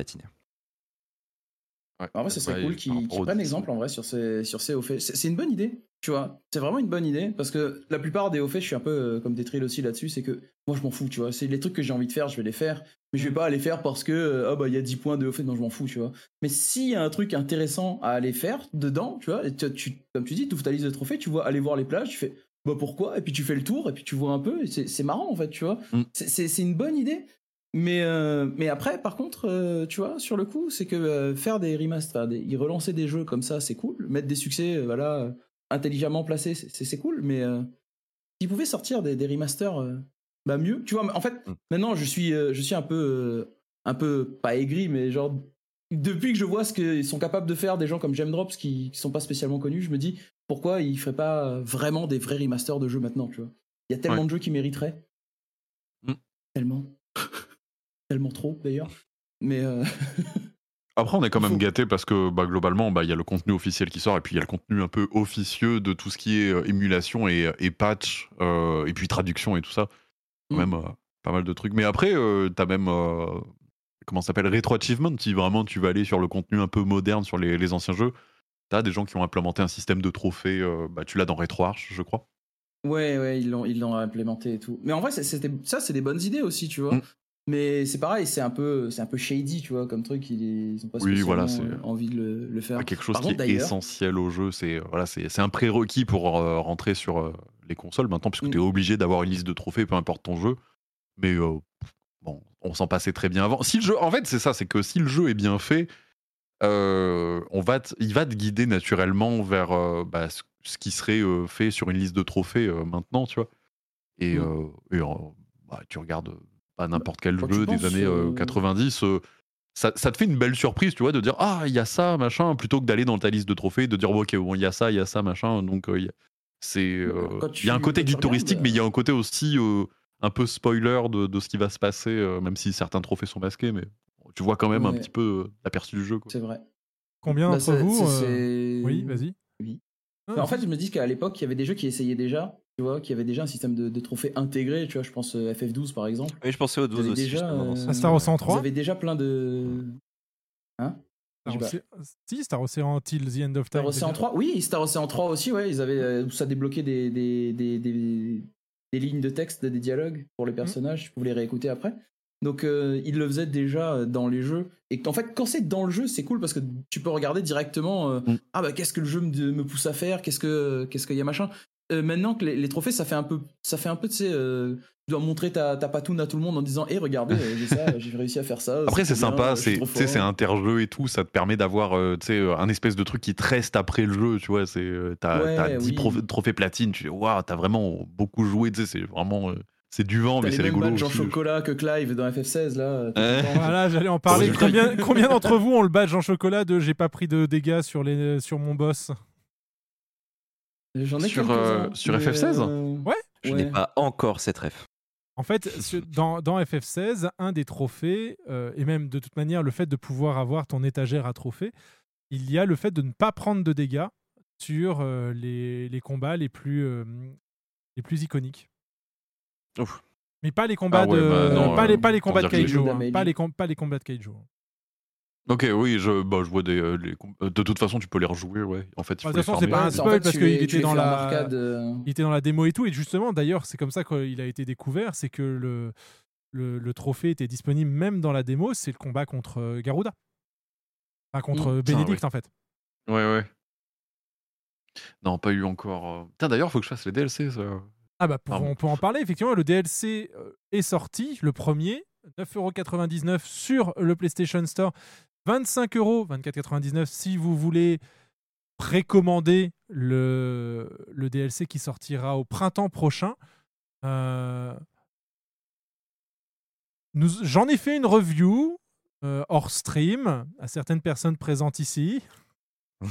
platiner. En vrai, ce serait cool qu'ils qu'ils prennent exemple en vrai sur ces, sur ces hauts faits. C'est une bonne idée, tu vois. C'est vraiment une bonne idée parce que la plupart des hauts faits, je suis un peu euh, comme des trilles aussi là-dessus. C'est que moi, je m'en fous, tu vois. C'est les trucs que j'ai envie de faire, je vais les faire. Mais je vais pas les faire parce que, euh, ah bah, il y a 10 points de haut fait, non, je m'en fous, tu vois. Mais s'il y a un truc intéressant à aller faire dedans, tu vois, et tu, tu- comme tu dis, tu ouvres ta liste de trophées, tu vois, aller voir les plages, tu fais, bah pourquoi? Et puis tu fais le tour, et puis tu vois un peu, c'est marrant en fait, tu vois. Mm. C'est une bonne idée. Mais, euh, mais après, par contre, euh, tu vois, sur le coup, c'est que euh, faire des remasters, des- y relancer des jeux comme ça, c'est cool. Mettre des succès, voilà, intelligemment placés, c'est- cool. Mais s'ils pouvaient sortir des, des remasters, bah mieux. Tu vois, en fait, maintenant, je suis, je suis un peu, un peu pas aigri, mais genre depuis que je vois ce qu'ils sont capables de faire des gens comme Gemdrops qui, qui sont pas spécialement connus, je me dis pourquoi ils feraient pas vraiment des vrais remasters de jeux maintenant, tu vois? Il y a tellement Ouais. de jeux qui mériteraient. Mm. Tellement. tellement trop d'ailleurs. Mais euh, Après, on est quand même gâté parce que bah, globalement, bah, il y a le contenu officiel qui sort et puis il y a le contenu un peu officieux de tout ce qui est euh, émulation et, et patch euh, et puis traduction et tout ça. Quand Mm. même euh, pas mal de trucs. Mais après, t'as même comment ça s'appelle rétro achievement. Si vraiment tu vas aller sur le contenu un peu moderne sur les, les anciens jeux, t'as des gens qui ont implémenté un système de trophées. bah, tu l'as dans RetroArch, je crois. ouais, ouais, ils l'ont, ils l'ont implémenté et tout. Mais en vrai, c'était, ça, c'est des bonnes idées aussi, tu vois. Mm. Mais c'est pareil, c'est un peu, c'est un peu shady, tu vois, comme truc. Ils, ils ont pas Oui, voilà, euh, envie de le, le faire. Quelque chose Par qui contre, est essentiel au jeu. C'est euh, voilà, c'est un prérequis pour euh, rentrer sur euh, les consoles maintenant, puisque Mm. tu es obligé d'avoir une liste de trophées, peu importe ton jeu. Mais euh, bon, on s'en passait très bien avant. Si le jeu, en fait, c'est ça, c'est que si le jeu est bien fait, on va te- il va te guider naturellement vers bah, ce, ce qui serait fait sur une liste de trophées maintenant, tu vois. Et, Mm. et, bah, tu regardes pas n'importe quel Quand jeu des penses, années euh, euh, 90. euh, ça, ça te fait une belle surprise, tu vois, de dire ah il y a ça machin plutôt que d'aller dans ta liste de trophées, de dire ok bon il y a ça, il y a ça machin, donc euh, il y a- c'est euh, il y a un côté guide touristique, mais il y a un côté aussi euh, un peu spoiler de, de ce qui va se passer, euh, même si certains trophées sont masqués, mais tu vois quand même un petit peu euh, l'aperçu du jeu. Quoi. C'est vrai. Combien Bah, d'entre vous c'est- euh, c'est- Oui, vas-y. Oui. Ah, Mais en fait, je me dis qu'à l'époque, il y avait des jeux qui essayaient déjà, tu vois, qui avaient déjà un système de, de trophées intégré, tu vois, je pense euh, FF12 par exemple. Oui, je pensais au Vous 12 avez aussi. déjà, euh, Ah, Star Ocean Vous 3 avez déjà plein de. Hein? Star. Ocean- Si, Star Ocean Till the End of Time. Star Ocean déjà. 3 Oui, Star Ocean 3 aussi, ouais, ils avaient, euh, ça débloquait des, des, des, des, des lignes de texte, des dialogues pour les personnages, tu pouvais les réécouter après. Donc euh, ils le faisaient déjà euh, dans les jeux. Et en fait, quand c'est dans le jeu, c'est cool parce que tu peux regarder directement euh, Mm. ah bah qu'est-ce que le jeu me, me pousse à faire, qu'est-ce que qu'est-ce qu'il y a machin. Euh, maintenant que les, les trophées, ça fait un peu, ça fait un peu, tu sais, euh, tu dois montrer ta, ta patoune à tout le monde en disant, hé, regardez, euh, j'ai ça, j'ai réussi à faire ça. Après c'est sympa, c'est trop tu sais, c'est interjeu et tout, ça te permet d'avoir euh, tu sais, euh, un espèce de truc qui te reste après le jeu, tu vois, c'est euh, t'as Ouais, t'as 10 oui. pro- trophées platine, tu dis waouh t'as vraiment beaucoup joué, tu sais, c'est vraiment euh, c'est du vent mais les c'est mêmes rigolo. badges en chocolat que Clive dans FF16 là. Voilà, j'allais en parler. Combien, combien d'entre vous ont le badge en chocolat de j'ai pas pris de dégâts sur, les, sur mon boss? J'en ai Sur, euh, sur mais, FF16? euh, Ouais. Je ouais. n'ai pas encore cette ref. En fait, dans, dans FF16, un des trophées, euh, et même de toute manière le fait de pouvoir avoir ton étagère à trophées, il y a le fait de ne pas prendre de dégâts sur euh, les, les combats les plus, euh, les plus iconiques. Ouf. Mais pas les combats Ah ouais, de bah non, pas, les, euh, pas les combats de Kaijo, jeux hein. d'Amélie. pas, les com- pas les combats de Kaijo. Ok, oui, je, bah, je vois des. euh, les euh, de toute façon, tu peux les rejouer, ouais. En fait, il Bah, faut de toute façon, les c'est pas un en spoil fait, parce tu qu'il était dans en la arcade, euh. il était dans la démo et tout. Et justement, d'ailleurs, c'est comme ça qu'il a été découvert, c'est que le, le, le trophée était disponible même dans la démo. C'est le combat contre euh, Garuda, enfin contre Mm. euh, Putain, Bénédicte oui. en fait. Ouais, ouais. Non, pas eu encore. euh. Putain, d'ailleurs, faut que je fasse les DLC, ça. Ah bah pour- Pardon. on peut en parler effectivement. Le DLC euh, est sorti, le premier, 9,99€ sur le PlayStation Store, 25 euros, 24,99€ si vous voulez précommander le, le DLC qui sortira au printemps prochain. Euh, J'en ai fait une review euh, hors stream à certaines personnes présentes ici.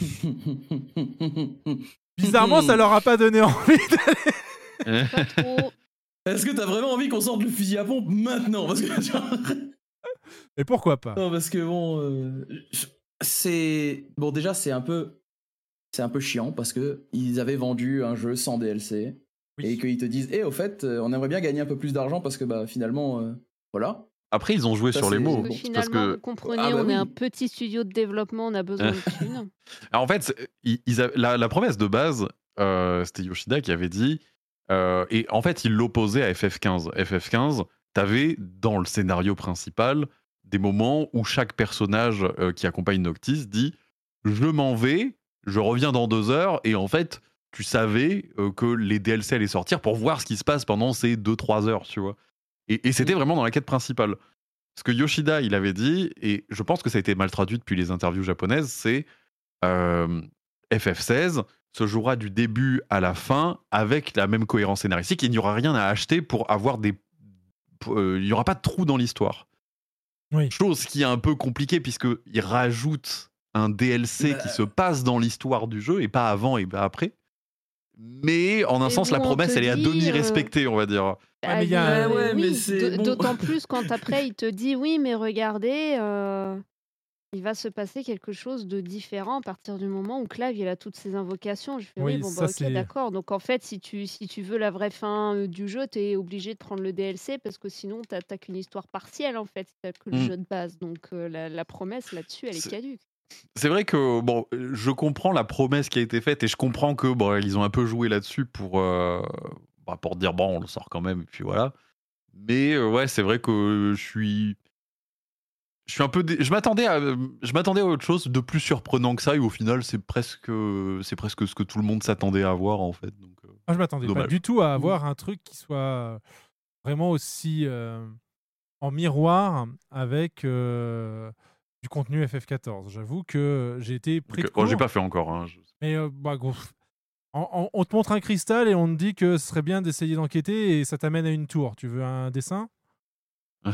Bizarrement, ça leur a pas donné envie. Trop. Est-ce que t'as vraiment envie qu'on sorte le fusil à pompe maintenant? Parce que Et pourquoi pas? Non, parce que bon, euh, c'est bon déjà c'est un peu c'est un peu chiant parce que ils avaient vendu un jeu sans DLC Oui. et qu'ils te disent eh au fait euh, on aimerait bien gagner un peu plus d'argent parce que bah finalement euh, voilà. Après, ils ont joué Ça, sur les mots. Parce que bon, finalement, parce que- vous comprenez, Ah bah on est un petit studio de développement, on a besoin de thunes. Alors, en fait, ils- la, la promesse de base, euh, c'était Yoshida qui avait dit. euh, et en fait, il l'opposait à FF15. FF15, t'avais dans le scénario principal des moments où chaque personnage euh, qui accompagne Noctis dit Je m'en vais, je reviens dans deux heures. Et en fait, tu savais euh, que les DLC allaient sortir pour voir ce qui se passe pendant ces deux, trois heures, tu vois. Et, et c'était vraiment dans la quête principale. Ce que Yoshida, il avait dit, et je pense que ça a été mal traduit depuis les interviews japonaises, c'est euh, FF16 se jouera du début à la fin avec la même cohérence scénaristique. Il n'y aura rien à acheter pour avoir des. il n'y aura pas de trou dans l'histoire. Oui. Chose qui est un peu compliquée puisqu'il rajoute un DLC Bah, qui se passe dans l'histoire du jeu et pas avant et pas après. Mais en un Et sens, bon, la promesse, elle est à demi euh, respectée, on va dire. Ah, mais il y a- euh, Ouais, ouais, mais oui, bon. D'autant plus quand après il te dit oui, mais regardez, euh, il va se passer quelque chose de différent à partir du moment où Clave il a toutes ses invocations. Je fais oui, Oui, bon ça, bah d'accord. Donc en fait, si tu, si tu veux la vraie fin euh, du jeu, tu es obligé de prendre le DLC parce que sinon t'as t'as qu'une histoire partielle en fait, t'as que le Mm. jeu de base. Donc euh, la, la promesse là-dessus, elle est caduque. C'est vrai que bon, je comprends la promesse qui a été faite et je comprends que bon, ils ont un peu joué là-dessus pour euh, bah, pour dire bon, on le sort quand même et puis voilà. Mais euh, ouais, c'est vrai que je suis je suis un peu dé- je m'attendais à je m'attendais à autre chose de plus surprenant que ça et au final c'est presque c'est presque ce que tout le monde s'attendait à voir en fait. Donc euh, Moi, je m'attendais pas du tout à avoir un truc qui soit euh, vraiment aussi euh, en miroir avec euh, du contenu FF14. J'avoue que j'ai été pris euh, bon, j'ai pas fait encore hein, je- Mais euh, bah, gros, on, on- on te montre un cristal et on te dit que ce serait bien d'essayer d'enquêter et ça t'amène à une tour. Tu veux un dessin?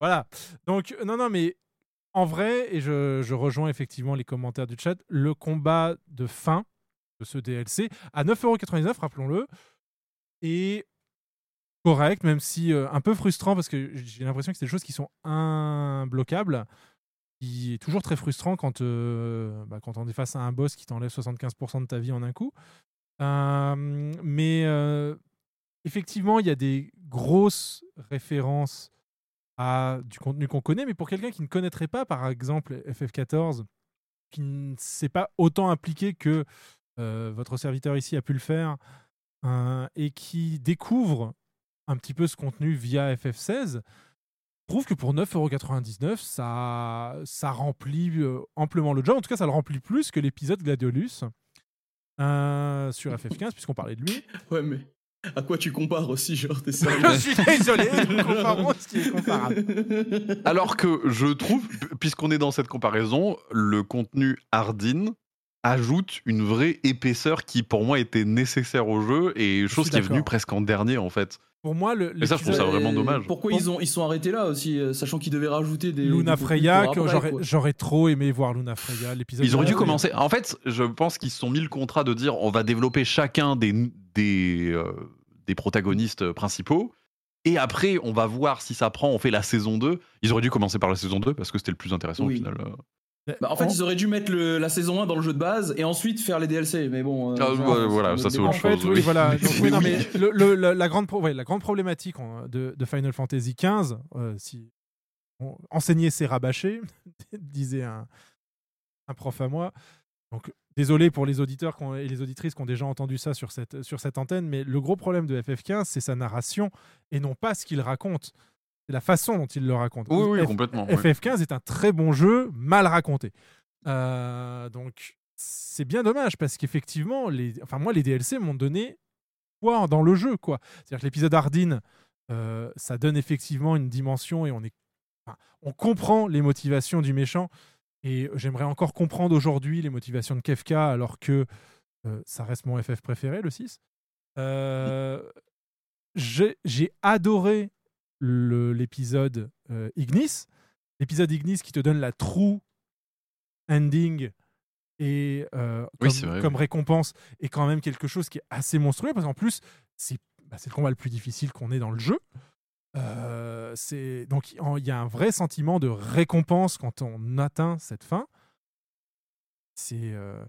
Voilà. Donc, non, non, mais en vrai, et je, rejoins effectivement les commentaires du chat, le combat de fin de ce DLC à 9,99€, rappelons-le, est correct, même si euh, un peu frustrant parce que j'ai l'impression que c'est des choses qui sont imbloquables, qui est toujours très frustrant quand, euh, bah, quand on est face à un boss qui t'enlève 75% de ta vie en un coup. Euh, mais effectivement, il y a des grosses références à du contenu qu'on connaît, mais pour quelqu'un qui ne connaîtrait pas, par exemple, FF14, qui ne s'est pas autant impliqué que euh, votre serviteur ici a pu le faire, euh, et qui découvre un petit peu ce contenu via FF16, je trouve que pour 9,99€, ça, ça remplit euh, amplement le job. En tout cas, ça le remplit plus que l'épisode Gladiolus sur FF15, puisqu'on parlait de lui. À quoi tu compares aussi, genre, t'es sérieux Je suis désolé, nous comparons ce qui est comparable. Alors que je trouve, puisqu'on est dans cette comparaison, le contenu Hardin ajoute une vraie épaisseur qui pour moi était nécessaire au jeu et chose qui est venue presque en dernier en fait. Pour moi, le, Et ça, je trouve ça vraiment dommage. Pourquoi ils, ont, ils sont arrêtés là aussi, euh, sachant qu'ils devaient rajouter des. Luna des Freya, que j'aurais, trop aimé voir Luna Freya. L'épisode Ils auraient dû commencer. En fait, je pense qu'ils se sont mis le contrat de dire on va développer chacun des des euh, des protagonistes principaux. Et après, on va voir si ça prend. On fait la saison 2. Ils auraient dû commencer par la saison 2 parce que c'était le plus intéressant Oui. au final. Bah, en fait, ils auraient dû mettre le- la saison 1 dans le jeu de base et ensuite faire les DLC. Mais bon. euh, Ah, genre, voilà, ça, c'est autre En fait, chose, oui, oui. voilà. Oui, Donc, oui, oui, non, oui. mais le- le- la, la grande, pro- ouais, la grande problématique en- de, de Final Fantasy XV, euh, si enseigner c'est rabâcher, disait un, un prof à moi. Donc, désolé pour les auditeurs et les auditrices qui ont déjà entendu ça sur cette, sur cette antenne, mais le gros problème de FF15, c'est sa narration et non pas ce qu'il raconte. C'est la façon dont il le raconte. Oui, oui, F- complètement, ouais. FF15 est un très bon jeu, mal raconté. Euh, donc, c'est bien dommage parce qu'effectivement, les... enfin, moi, les DLC m'ont donné foi dans le jeu. quoi. C'est-à-dire que l'épisode Ardyn, euh, ça donne effectivement une dimension et on, est... enfin, on comprend les motivations du méchant. Et j'aimerais encore comprendre aujourd'hui les motivations de Kefka alors que euh, ça reste mon FF préféré, le 6. Euh, j'ai adoré l'épisode euh, Ignis. L'épisode Ignis qui te donne la true ending et euh, comme, c'est vrai, comme oui. récompense est quand même quelque chose qui est assez monstrueux parce qu'en plus c'est bah, le combat le plus difficile qu'on ait dans le jeu. Euh, donc il y a un vrai sentiment de récompense quand on atteint cette fin. C'est euh,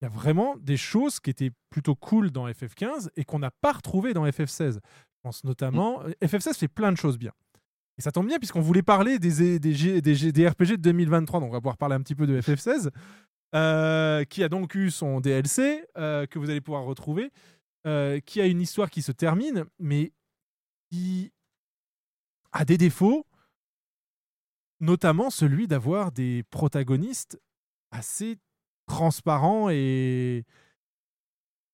il y a vraiment des choses qui étaient plutôt cool dans FF15 et qu'on n'a pas retrouvé dans FF16. Notamment FF16 fait plein de choses bien. Et ça tombe bien puisqu'on voulait parler des, des, RPG de 2023, donc on va pouvoir parler un petit peu de FF16, euh, qui a donc eu son DLC, euh, que vous allez pouvoir retrouver, euh, qui a une histoire qui se termine, mais qui a des défauts, notamment celui d'avoir des protagonistes assez transparents et,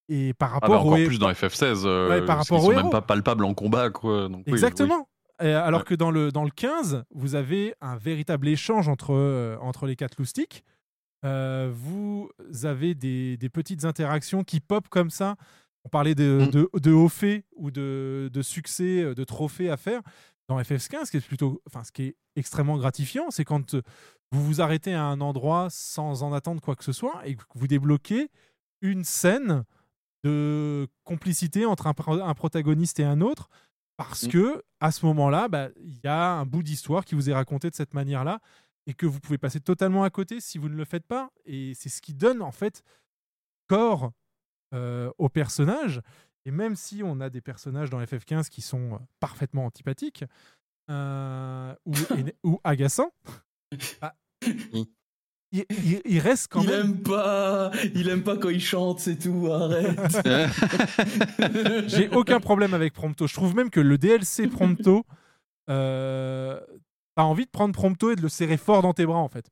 et par Ah bah, rapport encore au hé- plus dans FF16. euh, Ouais, par rapport sont même pas palpables en combat. Quoi. Donc, oui, oui. Exactement. Alors Ouais. que dans le, dans le 15, vous avez un véritable échange entre, euh, entre les quatre loustiques. Euh, vous avez des, des petites interactions qui pop comme ça. On parlait de, Mm. de, de hauts faits ou de, de succès, euh, de trophées à faire. Dans FF15, ce qui est, plutôt, enfin, ce qui est extrêmement gratifiant, c'est quand vous vous arrêtez à un endroit sans en attendre quoi que ce soit et que vous débloquez une scène de complicité entre un, pro- un protagoniste et un autre parce Mm. que à ce moment-là, bah, il y a un bout d'histoire qui vous est raconté de cette manière-là et que vous pouvez passer totalement à côté si vous ne le faites pas. Et c'est ce qui donne en fait corps euh, au personnage. Et même si on a des personnages dans FF15 qui sont euh, parfaitement antipathiques euh, ou, agaçants, bah, il, il- il reste quand il même. aime pas, il aime pas quand il chante, c'est tout. Arrête. J'ai aucun problème avec Prompto. Je trouve même que le DLC Prompto, euh, t'as envie de prendre Prompto et de le serrer fort dans tes bras en fait.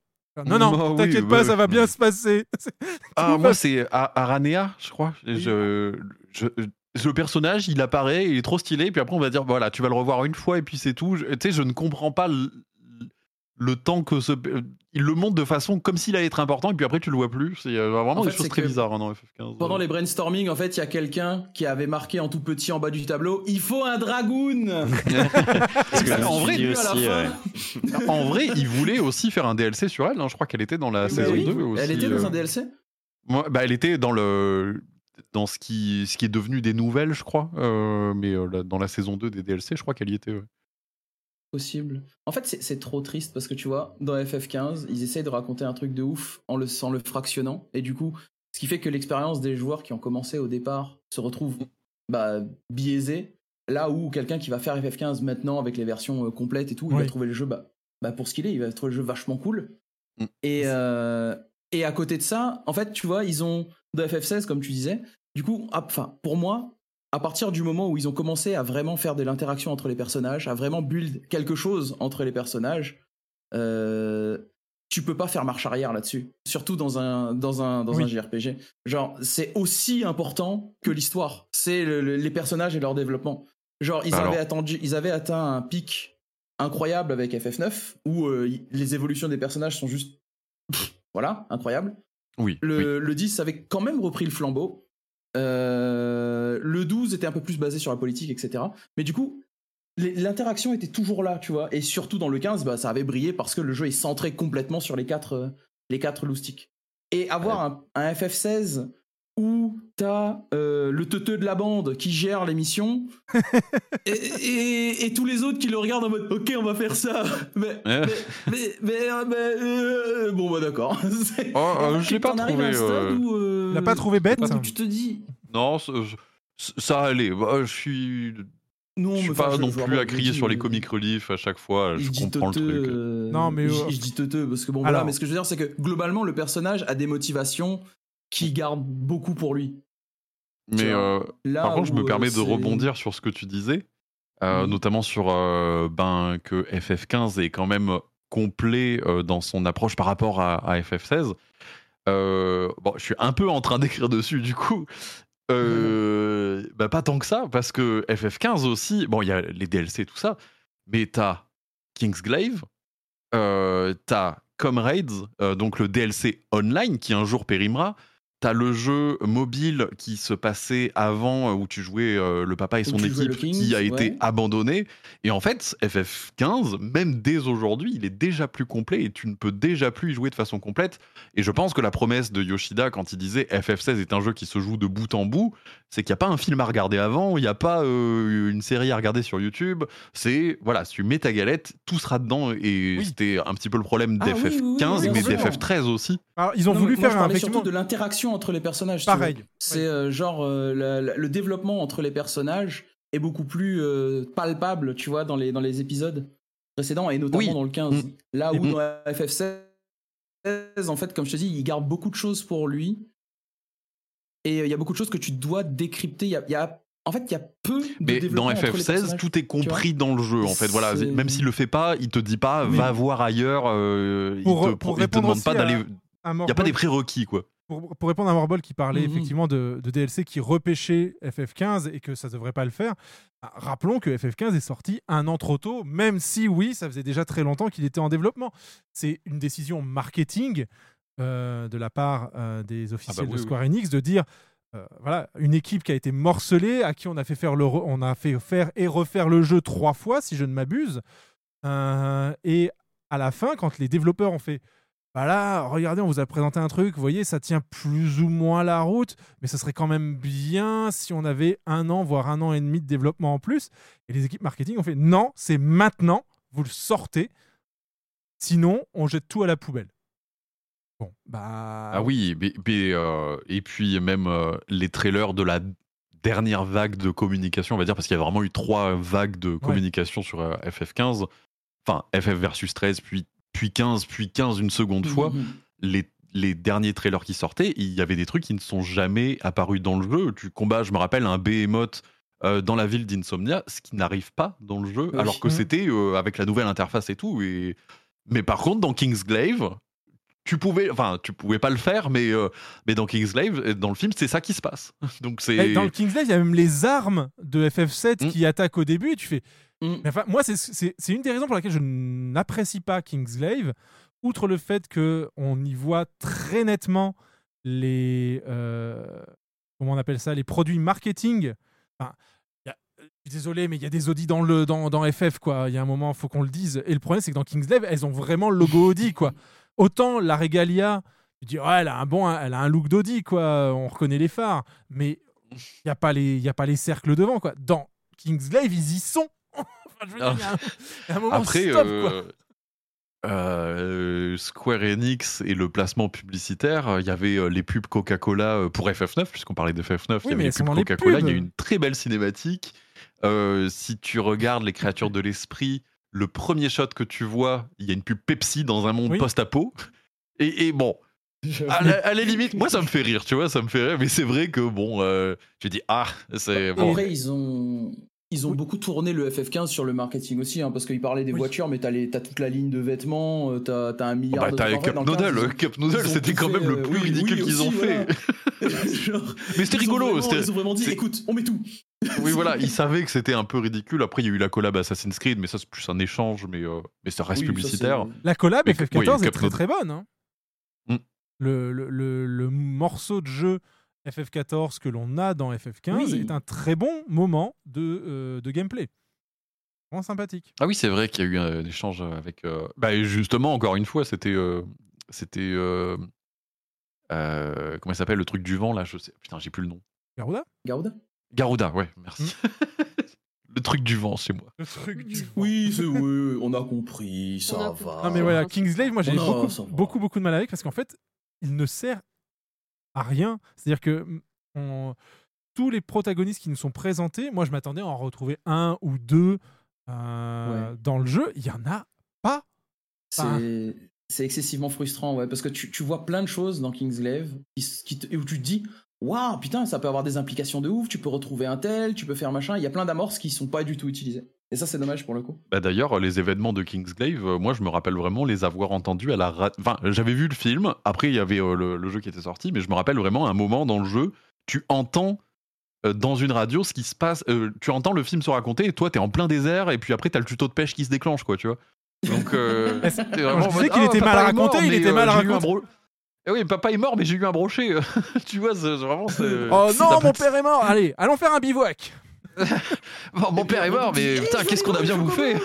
Non, non, Bah t'inquiète bah pas, ça va bien se passer. Ah, moi, c'est Aranea, je crois. Je, je- le personnage, il apparaît, il est trop stylé, puis après, on va dire, voilà, tu vas le revoir une fois, et puis c'est tout. Je- Tu sais, je ne comprends pas le, le temps que ce. Il le montre de façon comme s'il allait être important, et puis après, tu le vois plus. C'est euh, vraiment En des choses très bizarres hein, dans FF15. Pendant les brainstorming, en fait, il y a quelqu'un qui avait marqué en tout petit en bas du tableau il faut un dragoon Parce que en vrai, aussi, en vrai, il voulait aussi faire un DLC sur elle. hein. Je crois qu'elle était dans la Bah saison oui, 2 aussi. Elle était dans euh. un DLC bah, elle était dans le dans ce qui ce qui est devenu des nouvelles, je crois. Euh, mais euh, dans la saison 2 des DLC, je crois qu'elle y était. ouais. Possible. En fait, c'est trop triste parce que tu vois, dans FF15, ils essayent de raconter un truc de ouf en le, en le fractionnant. Et du coup, ce qui fait que l'expérience des joueurs qui ont commencé au départ se retrouve bah, biaisée. Là où quelqu'un qui va faire FF15 maintenant avec les versions euh, complètes et tout, il Oui. va trouver le jeu bah, bah, pour ce qu'il est, il va trouver le jeu vachement cool. Mm. Et, euh, et à côté de ça, en fait, tu vois, ils ont, dans FF16, comme tu disais, du coup, ah, enfin, pour moi, à partir du moment où ils ont commencé à vraiment faire de l'interaction entre les personnages, à vraiment build quelque chose entre les personnages, euh, tu peux pas faire marche arrière là-dessus. Surtout dans un, dans un, dans Oui. un JRPG. Genre, c'est aussi important que l'histoire. C'est le- le- les personnages et leur développement. Genre, ils, alors. avaient attendu, ils avaient atteint un pic incroyable avec FF9, où euh, les évolutions des personnages sont juste. pff, voilà, incroyables. Oui. Le, oui. le 10 avait quand même repris le flambeau. Euh, le 12 était un peu plus basé sur la politique, etc. Mais du coup, l'interaction était toujours là, tu vois. Et surtout dans le 15, bah, ça avait brillé parce que le jeu est centré complètement sur les quatre, euh, les quatre loustiques. Et avoir un, un FF16 où t'as euh, le teuteux de la bande qui gère l'émission et, et- et tous les autres qui le regardent en mode ok on va faire ça mais mais mais, mais, euh, mais, euh, bon bah d'accord Oh, euh, je l'ai pas trouvé, euh, où, euh, Il a pas trouvé bête où tu te dis Non, c- ça allait. Bah, je suis. non je suis pas non plus à crier sur les comic relief à chaque fois. Je comprends le truc. euh, Non, mais, je, je dis teuteux parce que bon Alors- voilà mais ce que je veux dire c'est que globalement le personnage a des motivations qui gardent beaucoup pour lui Mais euh, Là par contre, je me euh, permets de rebondir sur ce que tu disais, euh, notamment sur euh, ben, que FF15 est quand même complet dans son approche par rapport à, à FF16. Euh, bon, je suis un peu en train d'écrire dessus du coup. Bah, pas tant que ça, parce que FF15 aussi, bon, il y a les DLC, tout ça, mais t'as Kingsglaive, t'as Comrades, donc le DLC online qui un jour périmera. T'as le jeu mobile qui se passait avant euh, où tu jouais euh, le papa et son équipe Kings, qui a été abandonné. Et en fait, FF15, même dès aujourd'hui, il est déjà plus complet et tu ne peux déjà plus y jouer de façon complète. Et je pense que la promesse de Yoshida quand il disait FF16 est un jeu qui se joue de bout en bout, c'est qu'il n'y a pas un film à regarder avant, il n'y a pas euh, une série à regarder sur YouTube. C'est, voilà, si tu mets ta galette, tout sera dedans. Et c'était un petit peu le problème Ah oui, oui, oui, d'FF15, bien mais sûr. d'FF13 aussi. Alors, ils ont Non, voulu mais moi, faire je un, effectivement. surtout de l'interaction entre les personnages. Pareil. C'est euh, genre euh, la- la- le développement entre les personnages est beaucoup plus euh, palpable, tu vois, dans les dans les épisodes précédents et notamment Oui. dans le 15. Mm. Là où dans FF16, en fait, comme je te dis, il garde beaucoup de choses pour lui et il y a beaucoup de choses que tu dois décrypter. Il y a, il y a- en fait, il y a peu de Mais dans développement entre les FF16, personnages, tout est compris dans le jeu, en fait. Voilà, même s'il le fait pas, il te dit pas, Oui. va voir ailleurs. euh, Pour- il te, pour il te demande pas d'aller. Il n'y a pas des prérequis, quoi. Pour, pour répondre à Morbol qui parlait Mhm. effectivement de, de DLC qui repêchait FF15 et que ça devrait pas le faire, bah, rappelons que FF15 est sorti un an trop tôt, même si oui, ça faisait déjà très longtemps qu'il était en développement. C'est une décision marketing euh, de la part euh, des officiels oui, de oui. Square Enix de dire euh, voilà une équipe qui a été morcelée, à qui on a fait faire le on a fait faire et refaire le jeu trois fois si je ne m'abuse, et à la fin quand les développeurs ont fait bah là, regardez, on vous a présenté un truc, vous voyez, ça tient plus ou moins la route, mais ça serait quand même bien si on avait un an, voire un an et demi de développement en plus. Et les équipes marketing ont fait non, c'est maintenant, vous le sortez, sinon on jette tout à la poubelle. Bon, bah. Ah oui, mais, mais, euh, et puis même euh, les trailers de la dernière vague de communication, on va dire, parce qu'il y a vraiment eu trois vagues de communication sur euh, FF15, enfin FF versus 13, puis, puis 15, puis 15 une seconde fois. Mhm. Les, les derniers trailers qui sortaient, il y avait des trucs qui ne sont jamais apparus dans le jeu. Tu combats, je me rappelle, un behemoth euh, dans la ville d'Insomnia, ce qui n'arrive pas dans le jeu, Oui. alors que Mhm. c'était euh, avec la nouvelle interface et tout. Et... Mais par contre, dans Kingsglaive, tu pouvais, enfin, tu pouvais pas le faire, mais, euh, mais dans Kingsglaive, dans le film, c'est ça qui se passe. Donc c'est. Eh, Dans le Kingsglaive, il y a même les armes de FF7 Mm. qui attaquent au début et tu fais. Mm. Moi, c'est- une des raisons pour laquelle je n'apprécie pas Kingsglaive, outre le fait qu'on y voit très nettement les. euh, comment on appelle ça Les produits marketing. Enfin, y suis désolé, mais il y a des Audi dans, le, dans, dans FF, quoi. Il y a un moment, il faut qu'on le dise. Et le problème, c'est que dans Kingsglaive, elles ont vraiment le logo Audi, quoi. Autant la Regalia, tu dis, ouais, elle a un bon, elle a un look d'Audi, quoi. On reconnaît les phares, mais il n'y a pas les, a pas les cercles devant, quoi. Dans Kingsglaive, ils y sont. Enfin, je veux dire, il y a un- il y a un moment, Après, stop, euh, quoi. euh, Square Enix et le placement publicitaire, euh, il y avait euh, les pubs Coca-Cola euh, pour FF9, puisqu'on parlait de FF9, il Oui, y avait les pubs Coca-Cola, il y a eu une très belle cinématique. Euh, si tu regardes les créatures de l'esprit, le premier shot que tu vois, il y a une pub Pepsi dans un monde Oui. post-apo. Et, et bon, à la, à la limite, moi ça me fait rire, tu vois, ça me fait rire, mais c'est vrai que bon, euh, tu dis, ah, c'est bon. Après, ils ont, ils ont beaucoup tourné le FF15 sur le marketing aussi, hein, parce qu'ils parlaient des voitures, mais t'as, les, t'as toute la ligne de vêtements, euh, t'as, t'as un milliard Bah, de t'as Cup dans le 15, Noodle, Cup Noodle, c'était quand fait, même le euh, plus oui, ridicule oui, qu'ils ont fait. voilà. Genre, Mais c'était rigolo, vraiment- c'était- Ils ont vraiment dit, c'est- écoute, on met tout. Oui, voilà, ils savaient que c'était un peu ridicule. Après, il y a eu la collab Assassin's Creed, mais ça, c'est plus un échange, mais, euh, mais ça reste ça, publicitaire. La collab Mais- FF14 oui, est très très bonne. hein. Mm. Le, le, le- le morceau de jeu FF14 que l'on a dans FF15 Oui. est un très bon moment de, euh, de gameplay. Vraiment sympathique. Ah oui, c'est vrai qu'il y a eu un échange avec. euh, Bah, justement, encore une fois, c'était. euh, C'était. euh, euh, comment il s'appelle le truc du vent là Je sais. Putain, j'ai plus le nom. Garuda? Garuda? Garuda, ouais, merci. le truc du vent chez moi. Le truc du Oui, c'est- oui, on a compris, ça a va. Non mais voilà, Kingslave, moi j'ai beaucoup, beaucoup, beaucoup de mal avec parce qu'en fait, il ne sert à rien. C'est-à-dire que on- tous les protagonistes qui nous sont présentés, moi je m'attendais à en retrouver un ou deux euh, dans le jeu. Il y en a pas. C'est c'est excessivement frustrant, ouais, parce que tu, tu vois plein de choses dans Kingsglaive qui, qui te- où tu te dis, waouh, putain, ça peut avoir des implications de ouf, tu peux retrouver un tel, tu peux faire machin, il y a plein d'amorces qui sont pas du tout utilisées. Et ça, c'est dommage pour le coup. Bah d'ailleurs, les événements de Kingsglaive, euh, moi je me rappelle vraiment les avoir entendus à la ra- Enfin, j'avais vu le film, après il y avait euh, le, le jeu qui était sorti, mais je me rappelle vraiment un moment dans le jeu, tu entends euh, dans une radio ce qui se passe, euh, tu entends le film se raconter et toi t'es en plein désert et puis après t'as le tuto de pêche qui se déclenche, quoi, tu vois. Donc, euh, je mode, qu'il Ah, était mal raconté, il était mal euh, raconté. bro- Eh oui, papa est mort, mais j'ai eu un brochet. tu vois, c'est vraiment. c'est- Oh non, mon père est mort. Allez, allons faire un bivouac. Bon, mon père est mort, mais putain, qu'est-ce qu'on a bien bouffé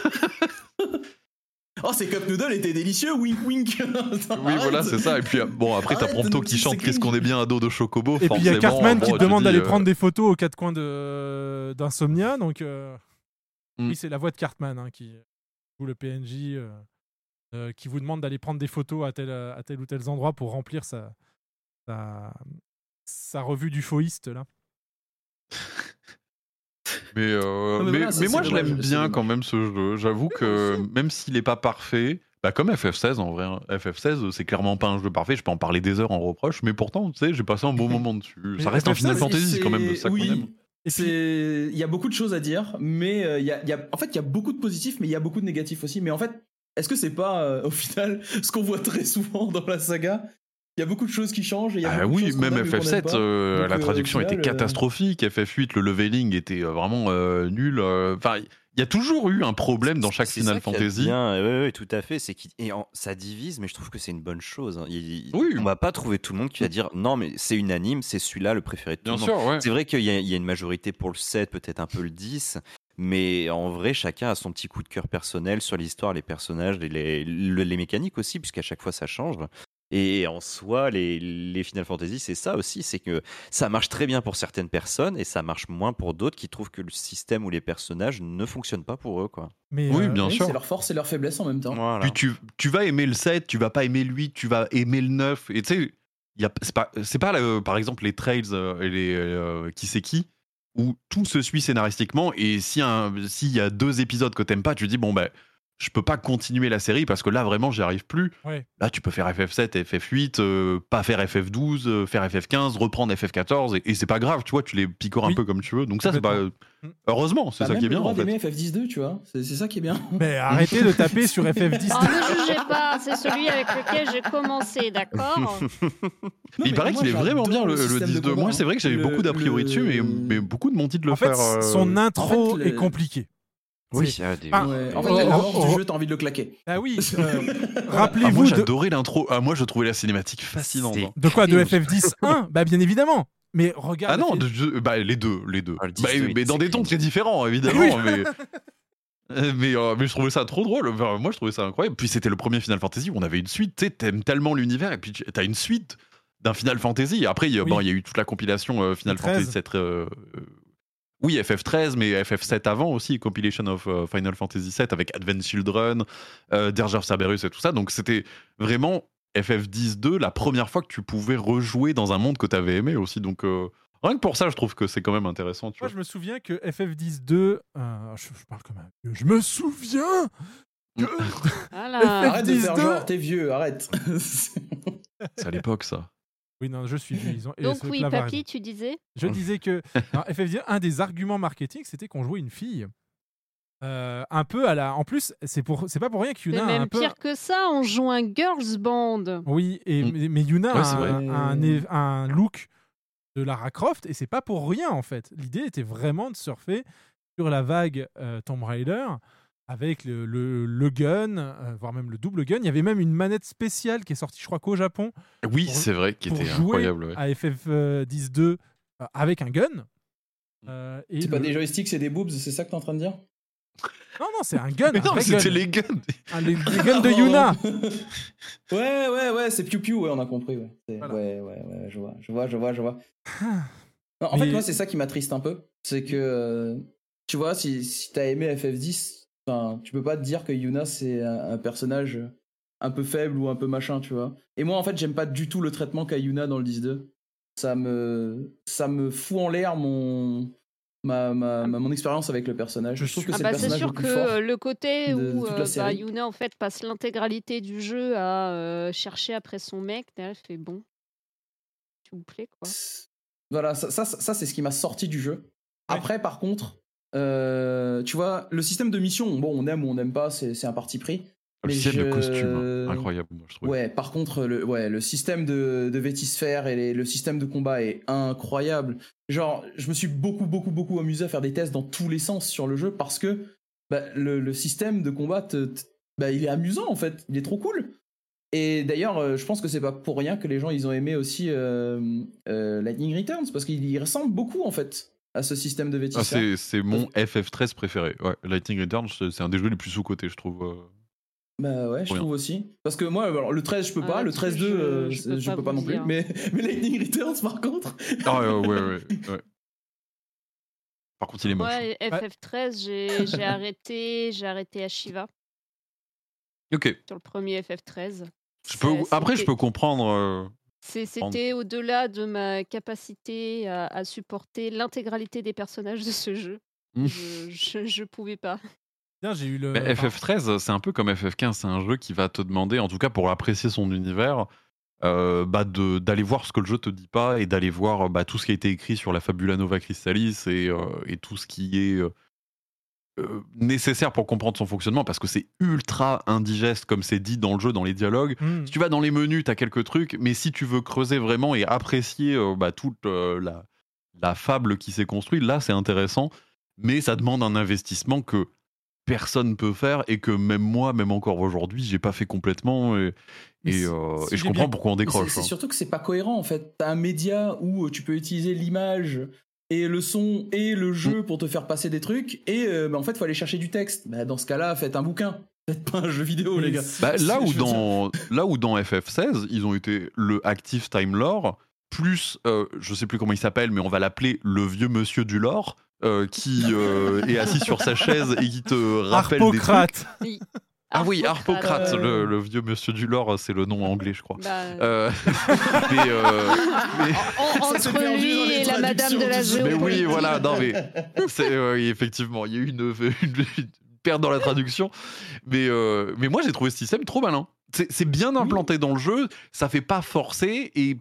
Oh, ces cup noodles étaient délicieux, wink wink. Oui, voilà, c'est ça. Et puis, euh, bon, après, t'as Prompto qui chante Qu'est-ce qu'on est bien à dos de Chocobo. Et puis il y a Cartman qui te demande d'aller euh, prendre des photos aux quatre coins de d'Insomnia. Donc, euh, Mm. oui, c'est la voix de Cartman hein, qui joue le PNJ, qui vous demande d'aller prendre des photos à tel, à tel ou tel endroit pour remplir sa, sa, sa revue du foïste. Là. Mais, euh, Non, mais mais, voilà, moi, je l'aime bien quand même ce jeu. J'avoue que même s'il est pas parfait, bah comme FF16 en vrai, hein. FF16 c'est clairement pas un jeu parfait. Je peux en parler des heures en reproche, mais pourtant, tu sais, j'ai passé un bon moment dessus. Ça reste un FF16, Final Fantasy, c'est quand même ça qu'on oui. il y a beaucoup de choses à dire, mais euh, il y a, il y a- en fait, il y a beaucoup de positifs, mais il y a beaucoup de négatifs aussi. Mais en fait, est-ce que c'est pas euh, au final ce qu'on voit très souvent dans la saga Il y a beaucoup de choses qui changent. Et il y a Ah oui, même aime et qu'on aime FF7, pas. euh, Donc, la euh, traduction final, était euh, catastrophique. FF8, le leveling était vraiment euh, nul. Enfin, il y a toujours eu un problème dans chaque Final ça Fantasy. bien, ouais, ouais, tout à fait. C'est qu'il et en- ça divise, mais je trouve que c'est une bonne chose. hein. Il- Oui. On va pas trouver tout le monde qui va dire non, mais c'est unanime, c'est celui-là le préféré de tout Bien le monde. sûr, ouais. C'est vrai qu'il y, a- il y a une majorité pour le 7, peut-être un peu le 10, mais en vrai, chacun a son petit coup de cœur personnel sur l'histoire, les personnages, les, les, le- les mécaniques aussi, puisqu'à chaque fois ça change. Et en soi, les, les Final Fantasy, c'est ça aussi, c'est que ça marche très bien pour certaines personnes et ça marche moins pour d'autres qui trouvent que le système ou les personnages ne fonctionnent pas pour eux. Quoi. mais, Oui, euh, bien oui, sûr. c'est leur force et leur faiblesse en même temps. Voilà. Puis tu, tu vas aimer le 7, tu vas pas aimer le 8, tu vas aimer le 9. Et tu sais, c'est pas, c'est pas euh, par exemple les trails euh, et les euh, qui c'est qui, où tout se suit scénaristiquement. Et si s'il y a deux épisodes que t'aimes pas, tu dis, bon, ben, je peux pas continuer la série parce que là, vraiment, j'y arrive plus. Ouais. Là, tu peux faire FF7, FF8, euh, pas faire FF12, euh, faire FF15, reprendre FF14, et, et c'est pas grave, tu vois, tu les picores Oui. un peu comme tu veux. Donc ça, c'est pas. Mm. Heureusement, c'est Bah, ça même qui est bien en fait. d'aimer FF10-2, tu vois. C'est c'est ça qui est bien. mais arrêtez de taper sur FF10. Oh, ne jugez pas, c'est celui avec lequel j'ai commencé, d'accord il paraît qu'il est vraiment bien le, le 10-2. Moi, c'est vrai que j'avais beaucoup d'a priori dessus, mais, beaucoup de m'ont dit de le En fait, faire. euh, son intro en fait, le- est compliqué. Oui, ah, des- Ah, Ouais, En fait, Oh, la oh, force oh. du jeu, t'as envie de le claquer. Ah oui, euh, Ah, moi, rappelez-vous de, j'adorais l'intro. Ah, moi, je trouvais la cinématique fascinante. Hein. de quoi De Oui. FF10 1 Bah bien évidemment. Mais regarde. Ah non, FF10. de- de- bah, les deux, les deux. Ah, le Bah, 10-2, mais dans des tons très différents, évidemment. mais... Euh, Mais, euh, mais je trouvais ça trop drôle. Enfin, moi, je trouvais ça incroyable. Puis c'était le premier Final Fantasy où on avait une suite. Tu sais, t'aimes tellement l'univers et puis tu as une suite d'un Final Fantasy. Et après, il y a, Oui. bon, il y a eu toute la compilation euh, Final Le 13. Fantasy 7. euh, euh, oui, FF13, mais FF7 avant aussi, Compilation of euh, Final Fantasy 7 avec Advent Children, euh, Dirge of Cerberus et tout ça. Donc c'était vraiment FF10-2, la première fois que tu pouvais rejouer dans un monde que tu avais aimé aussi. Donc euh, rien que pour ça, je trouve que c'est quand même intéressant. Tu Moi, vois. je me souviens que FF10 2. euh, je, je parle comme un vieux. Je me souviens Voilà. Arrête de faire FF10-2. genre, t'es vieux, arrête. C'est à l'époque, ça. Oui, non, je suis ils ont- Donc oui, papy, tu disais Je disais que alors, FF10, un des arguments marketing, c'était qu'on jouait une fille. Euh, un peu à la. En plus, c'est pour, c'est pas pour rien que Yuna a même un peu. pire que ça, on joue un girls band. Oui, et, Mm. mais, mais Yuna Ouais, a un, un look de Lara Croft et c'est pas pour rien en fait. L'idée était vraiment de surfer sur la vague euh, Tomb Raider avec le, le- le gun, euh, voire même le double gun. Il y avait même une manette spéciale qui est sortie, je crois qu'au Japon, Oui, Pour- c'est vrai, qui pour était jouer incroyable. ouais. à FF10-2 euh, avec un gun. Euh, et C'est pas des joysticks, c'est des boobs, c'est ça que t'es en train de dire? Non, non, c'est un gun. Mais un non, c'était gun. les guns. Ah, les, les guns de Yuna. Ouais, ouais, ouais, c'est Piu Piu, ouais, on a compris. Ouais, C'est- Voilà. ouais, ouais, ouais, je vois, je vois, je vois, je vois. Non, en Mais- fait, moi, c'est ça qui m'attriste un peu. C'est que, euh, tu vois, si, si t'as aimé FF10, enfin, tu peux pas te dire que Yuna, c'est un, un personnage un peu faible ou un peu machin, tu vois. Et moi, en fait, j'aime pas du tout le traitement qu'a Yuna dans le 10-2. Ça me, ça me fout en l'air mon, ma, ma, ma- mon expérience avec le personnage. Je, trouve que Ah c'est bah, le c'est personnage sûr le que plus fort. euh, le côté de- de où la euh, bah. Yuna en fait passe l'intégralité du jeu à euh, chercher après son mec, elle fait bon, s'il vous plaît quoi. Voilà, ça, ça, ça, c'est ce qui m'a sorti du jeu. Après, par contre, euh, tu vois, le système de mission, bon, on aime ou on n'aime pas, c'est un parti pris. Le Mais système de costume, hein, incroyable, moi, je trouve. Ouais, par contre, le, ouais, le système de, de vétisphère et les- le système de combat est incroyable. Genre, je me suis beaucoup, beaucoup, beaucoup amusé à faire des tests dans tous les sens sur le jeu parce que bah, le, le système de combat, te- te- bah, il est amusant en fait, il est trop cool. Et d'ailleurs, euh, je pense que c'est pas pour rien que les gens ils ont aimé aussi euh, euh, Lightning Returns parce qu'il y ressemble beaucoup en fait à ce système de Ah, vétisphère. c'est mon FF13 préféré. Ouais, Lightning Returns, c'est un des jeux les plus sous-cotés, je trouve. euh. Bah ouais, je trouve aussi. Parce que moi, alors, le 13, je peux Ah, pas, le là-dessus, 13-2, je- euh, je je, peux je pas peux pas non plus. Mais, mais Lightning Returns, par contre. Ah, ouais, ouais, ouais, ouais. Par contre, il est moche. Ouais, FF13, j'ai j'ai arrêté, j'ai arrêté à Shiva Ok. sur le premier FF13. Je peux, après, je peux comprendre. Euh. C'était au-delà de ma capacité à, à supporter l'intégralité des personnages de ce jeu. Mm. Je, je, je pouvais pas. Bien, j'ai eu le. Mais enfin, FF13, c'est un peu comme FF15, c'est un jeu qui va te demander, en tout cas pour apprécier son univers, euh, bah d'aller voir ce que le jeu te dit pas et d'aller voir bah, tout ce qui a été écrit sur la Fabula Nova Crystallis et, euh, et tout ce qui est euh, nécessaire pour comprendre son fonctionnement parce que c'est ultra indigeste comme c'est dit dans le jeu, dans les dialogues. hmm. Si tu vas dans les menus, tu as quelques trucs, mais si tu veux creuser vraiment et apprécier euh, bah, toute euh, la, la fable qui s'est construite, là c'est intéressant, mais ça demande un investissement que personne peut faire et que même moi, même encore aujourd'hui, j'ai pas fait complètement et, et, si- euh, si et je comprends bien- pourquoi on décroche. C'est hein. surtout que c'est pas cohérent en fait. T'as un média où tu peux utiliser l'image et le son et le Mm. jeu pour te faire passer des trucs et euh, bah, en fait faut aller chercher du texte. Bah, dans ce cas-là, faites un bouquin. Faites pas un jeu vidéo les gars. Bah, là, où dans, là où dans FF16, ils ont été le Active Time Lore, plus, euh, je sais plus comment il s'appelle, mais on va l'appeler le vieux monsieur du lore, euh, qui euh, est assis sur sa chaise et qui te rappelle des trucs. Ah oui, Harpocrate. Euh. le, le vieux monsieur du lore, c'est le nom anglais, je crois. Bah, Euh, mais, euh, en- entre lui et la madame de la traductions, mais géopolitique. oui, voilà, non, mais c'est, euh, oui, effectivement, il y a eu une, une- une perte dans la traduction. Mais, euh, mais moi, j'ai trouvé ce système trop malin. C'est, bien implanté dans le jeu, ça fait pas forcer et.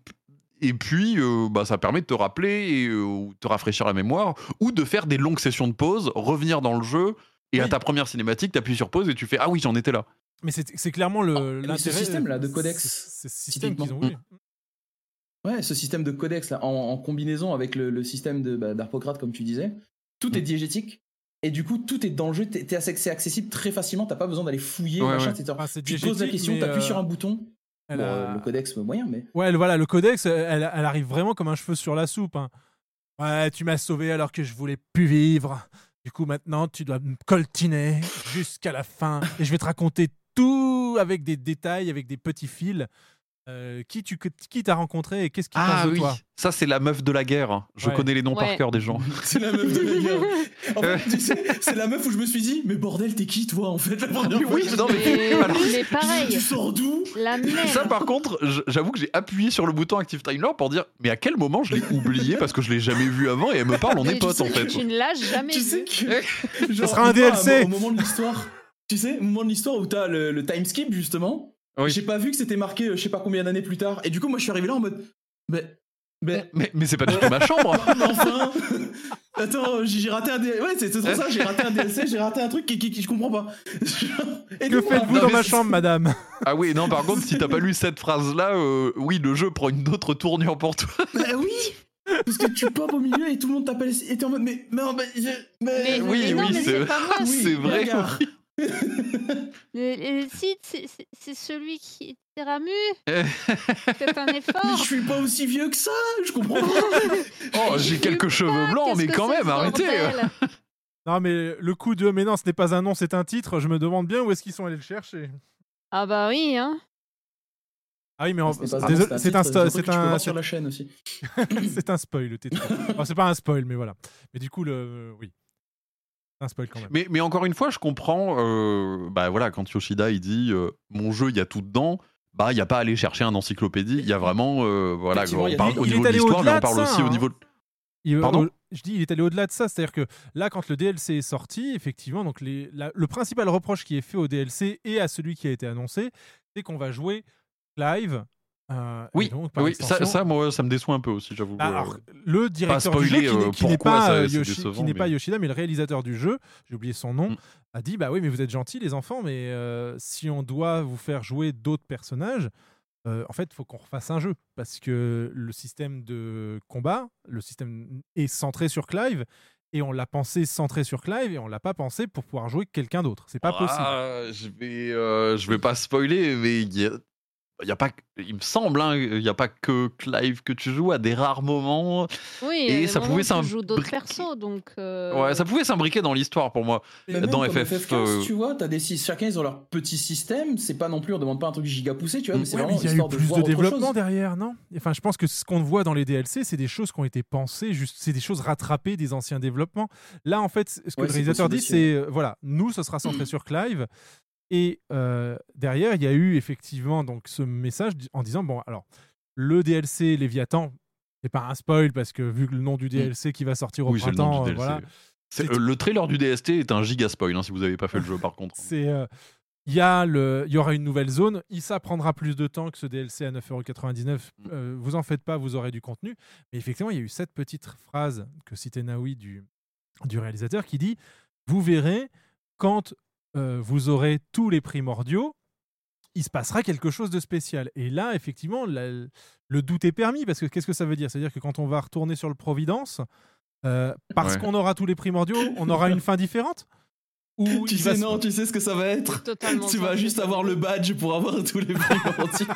Et puis, euh, bah, ça permet de te rappeler et euh, ou te rafraîchir la mémoire, ou de faire des longues sessions de pause, revenir dans le jeu, et à ta première cinématique, t'appuies sur pause et tu fais Ah oui, j'en étais là. Mais c'est clairement le. mais ce l'intérêt- système-là de codex, C'est ce système qu'ils ont voulu. Ouais, ce système de codex là, en, en combinaison avec le, le système de bah, d'Harpocrate comme tu disais, tout Mm. est diégétique. Et du coup, tout est dans le jeu, c'est accessible très facilement, t'as pas besoin d'aller fouiller, Ouais, machin, ouais. etc. Ah, tu poses la question, t'appuies euh, sur un bouton. elle Bon, a- le codex moyen, mais. Ouais, le- voilà, le codex, elle, elle arrive vraiment comme un cheveu sur la soupe. hein. Ouais, tu m'as sauvé alors que je voulais plus vivre. Du coup, maintenant, tu dois me coltiner jusqu'à la fin. Et je vais te raconter tout avec des détails, avec des petits fils. Euh, qui tu qui t'as rencontré et qu'est-ce qui Ah pense de oui, toi? Ça c'est la meuf de la guerre. Je Ouais. connais les noms par cœur des gens. C'est la meuf de la guerre. En fait, tu sais, c'est la meuf où je me suis dit, mais bordel, t'es qui toi en fait la première fois oui, je- non, mais- Mais, alors- mais pareil, Tu sors d'où? La même. Ça, par contre, j'avoue que j'ai appuyé sur le bouton Active Time Lore pour dire, mais à quel moment je l'ai oublié parce que je l'ai jamais vu avant et elle me parle, on Mais est potes en fait. Tu ne l'as jamais Tu vu. sais que. genre, sera un DLC. Au moment de l'histoire. Tu sais, au moment de l'histoire où t'as le, le time skip justement, Oui. j'ai pas vu que c'était marqué euh, je sais pas combien d'années plus tard. Et du coup, moi je suis arrivé là en mode. Mais. Mais. Mais, mais c'est pas du tout ma chambre. mais enfin Attends, j'ai raté un DLC. Ouais, c'est trop ça, j'ai raté un DLC, j'ai raté un truc qui, qui, qui- je comprends pas. Et Que faites-vous non, dans ma chambre, madame? Ah oui, non, par contre, si t'as pas lu cette phrase-là, euh, oui, le jeu prend une autre tournure pour toi. Bah oui Parce que tu popes au milieu et tout le monde t'appelle et t'es en mode mais. Mais, mais, mais- Mais, oui, non, oui, mais c'est-. Oui, c'est vrai. Regarde. Mais- mais si, c'est celui qui était Ramu. Faites un Mais effort. je suis pas aussi vieux que ça, je comprends pas. Oh, j'ai quelques cheveux pas, blancs, mais quand même, arrêtez. Non, mais le coup de mais non, ce n'est pas un nom, c'est un titre. Je me demande bien où est-ce qu'ils sont allés le chercher. Ah bah oui, hein. Ah oui, mais en- C'est un c'est un, titre, sur la chaîne aussi. c'est un spoil. tais-toi. Enfin, c'est pas un spoil, mais voilà. Mais du coup, le, oui, un spoil quand même. Mais, mais encore une fois, je comprends. euh, bah voilà, quand Yoshida il dit euh, mon jeu, il y a tout dedans. Bah, il n'y a pas à aller chercher un encyclopédie. Il y a vraiment, euh, voilà, Effectivement, il y on parle au il niveau de allé l'histoire, mais au-delà on parle ça, aussi au hein. niveau. de- Il- Pardon au- je dis, il est allé au-delà de ça, c'est-à-dire que là, quand le DLC est sorti, effectivement, donc les, la- le principal reproche qui est fait au DLC et à celui qui a été annoncé, c'est qu'on va jouer live. Euh, Oui, donc, par oui, ça, ça, moi, ça me déçoit un peu aussi, j'avoue. Bah, Euh, alors, le directeur du jeu, qui n'est- pas, Yoshi- mais- Yoshida, mais le réalisateur du jeu, j'ai oublié son nom, Mm. a dit Bah oui, mais vous êtes gentils, les enfants, mais euh, si on doit vous faire jouer d'autres personnages, euh, en fait, il faut qu'on refasse un jeu. Parce que le système de combat, le système est centré sur Clive. Et on l'a pensé centré sur Clive et on l'a pas pensé pour pouvoir jouer quelqu'un d'autre. C'est pas possible. Ah, je vais, euh, je vais pas spoiler, mais il y a, y a pas, que- il me semble, hein, il y a pas que Clive que tu joues à des rares moments. Oui, Et il y a des ça pouvait joues d'autres s'imbriquer. persos, donc. euh, Ouais, ça pouvait s'imbriquer dans l'histoire pour moi. Mais même dans FF, FF15, euh, tu vois, t'as des sys- chacun ils ont leur petit système. C'est pas non plus, on demande pas un truc giga poussé, tu vois, mais c'est Ouais, mais vraiment il y a eu de plus de développement derrière, non? Enfin, je pense que ce qu'on voit dans les DLC, c'est des choses qui ont été pensées, juste, c'est des choses rattrapées des anciens développements. Là, en fait, ce que Ouais, le réalisateur dit, c'est euh, voilà, nous, ce sera centré sur Clive. Et euh, derrière, il y a eu effectivement donc ce message en disant bon, alors le DLC Léviathan, c'est pas un spoil parce que vu que le nom du DLC qui va sortir au Oui, le printemps, euh, voilà, C'est- euh, le trailer du DST est un giga spoil hein, si vous avez pas fait le jeu par contre. c'est euh, il y, a le- il y aura une nouvelle zone. ça prendra plus de temps que ce DLC à 9,99€. Mm. Euh, vous en faites pas, vous aurez du contenu. Mais effectivement, il y a eu cette petite phrase que citait Naoui du, du réalisateur qui dit Vous verrez, quand euh, vous aurez tous les primordiaux, il se passera quelque chose de spécial. Et là, effectivement, la- le doute est permis parce que qu'est-ce que ça veut dire? C'est-à-dire que quand on va retourner sur le Providence, euh, parce Ouais. qu'on aura tous les primordiaux, on aura une fin différente? Ou Tu sais, se- non, tu sais ce que ça va être? Totalement Tu vas juste avoir le badge pour avoir tous les primordiaux.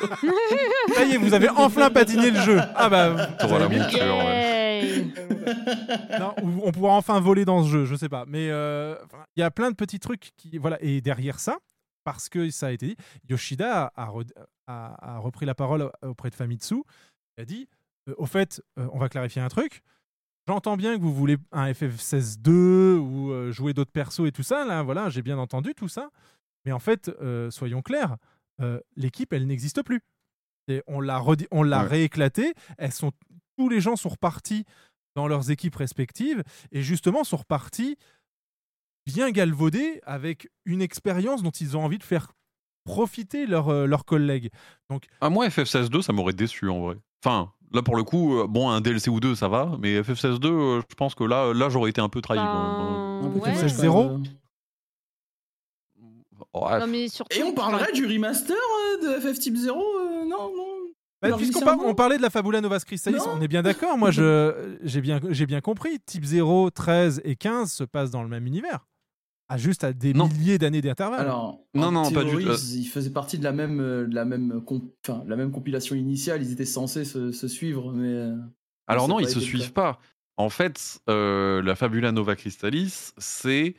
Ça y est, vous avez enfin patiné le jeu. Ah bah. T'auras la ouais. Non, on pourra enfin voler dans ce jeu, je sais pas. Mais euh, il y a plein de petits trucs qui. Voilà. Et derrière ça, parce que ça a été dit, Yoshida a, a re- a- a repris la parole auprès de Famitsu. Il a dit euh, Au fait, euh, on va clarifier un truc. J'entends bien que vous voulez un FF16-2 ou jouer d'autres persos et tout ça. Là, voilà, j'ai bien entendu tout ça. Mais en fait, soyons clairs, l'équipe, elle n'existe plus. Et on l'a Ouais. rééclatée. Elles sont, tous les gens sont repartis dans leurs équipes respectives et justement sont repartis bien galvaudés avec une expérience dont ils ont envie de faire profiter leurs euh, leurs collègues. Donc, Ah, moi, FF16-2, ça m'aurait déçu en vrai. Enfin, là pour le coup, euh, bon, un DLC ou deux, ça va, mais FF16-2, euh, je pense que là, là j'aurais été un peu trahi. Ben, Un peu ouais. dommage, FF16 quand zéro même. Ouais, Non, mais surtout. Et on parlerait du remaster euh, de FF Type 0 euh, Non, non. Bah, puisqu'on par- on parlait de la Fabula Nova Crystallis, Non. on est bien d'accord. Moi, je j'ai bien, j'ai bien compris. Type 0, 13 et 15 se passent dans le même univers. À juste à des Non. milliers d'années d'intervalle. Alors, Non, en non, pas du théorie, tout. Euh. Ils, faisaient partie de la même, euh, de la même, comp- enfin, la même compilation initiale. Ils étaient censés se, se suivre, mais. euh, Alors non, a ils pas se suivent pas. En fait, euh, la Fabula Nova Crystallis, c'est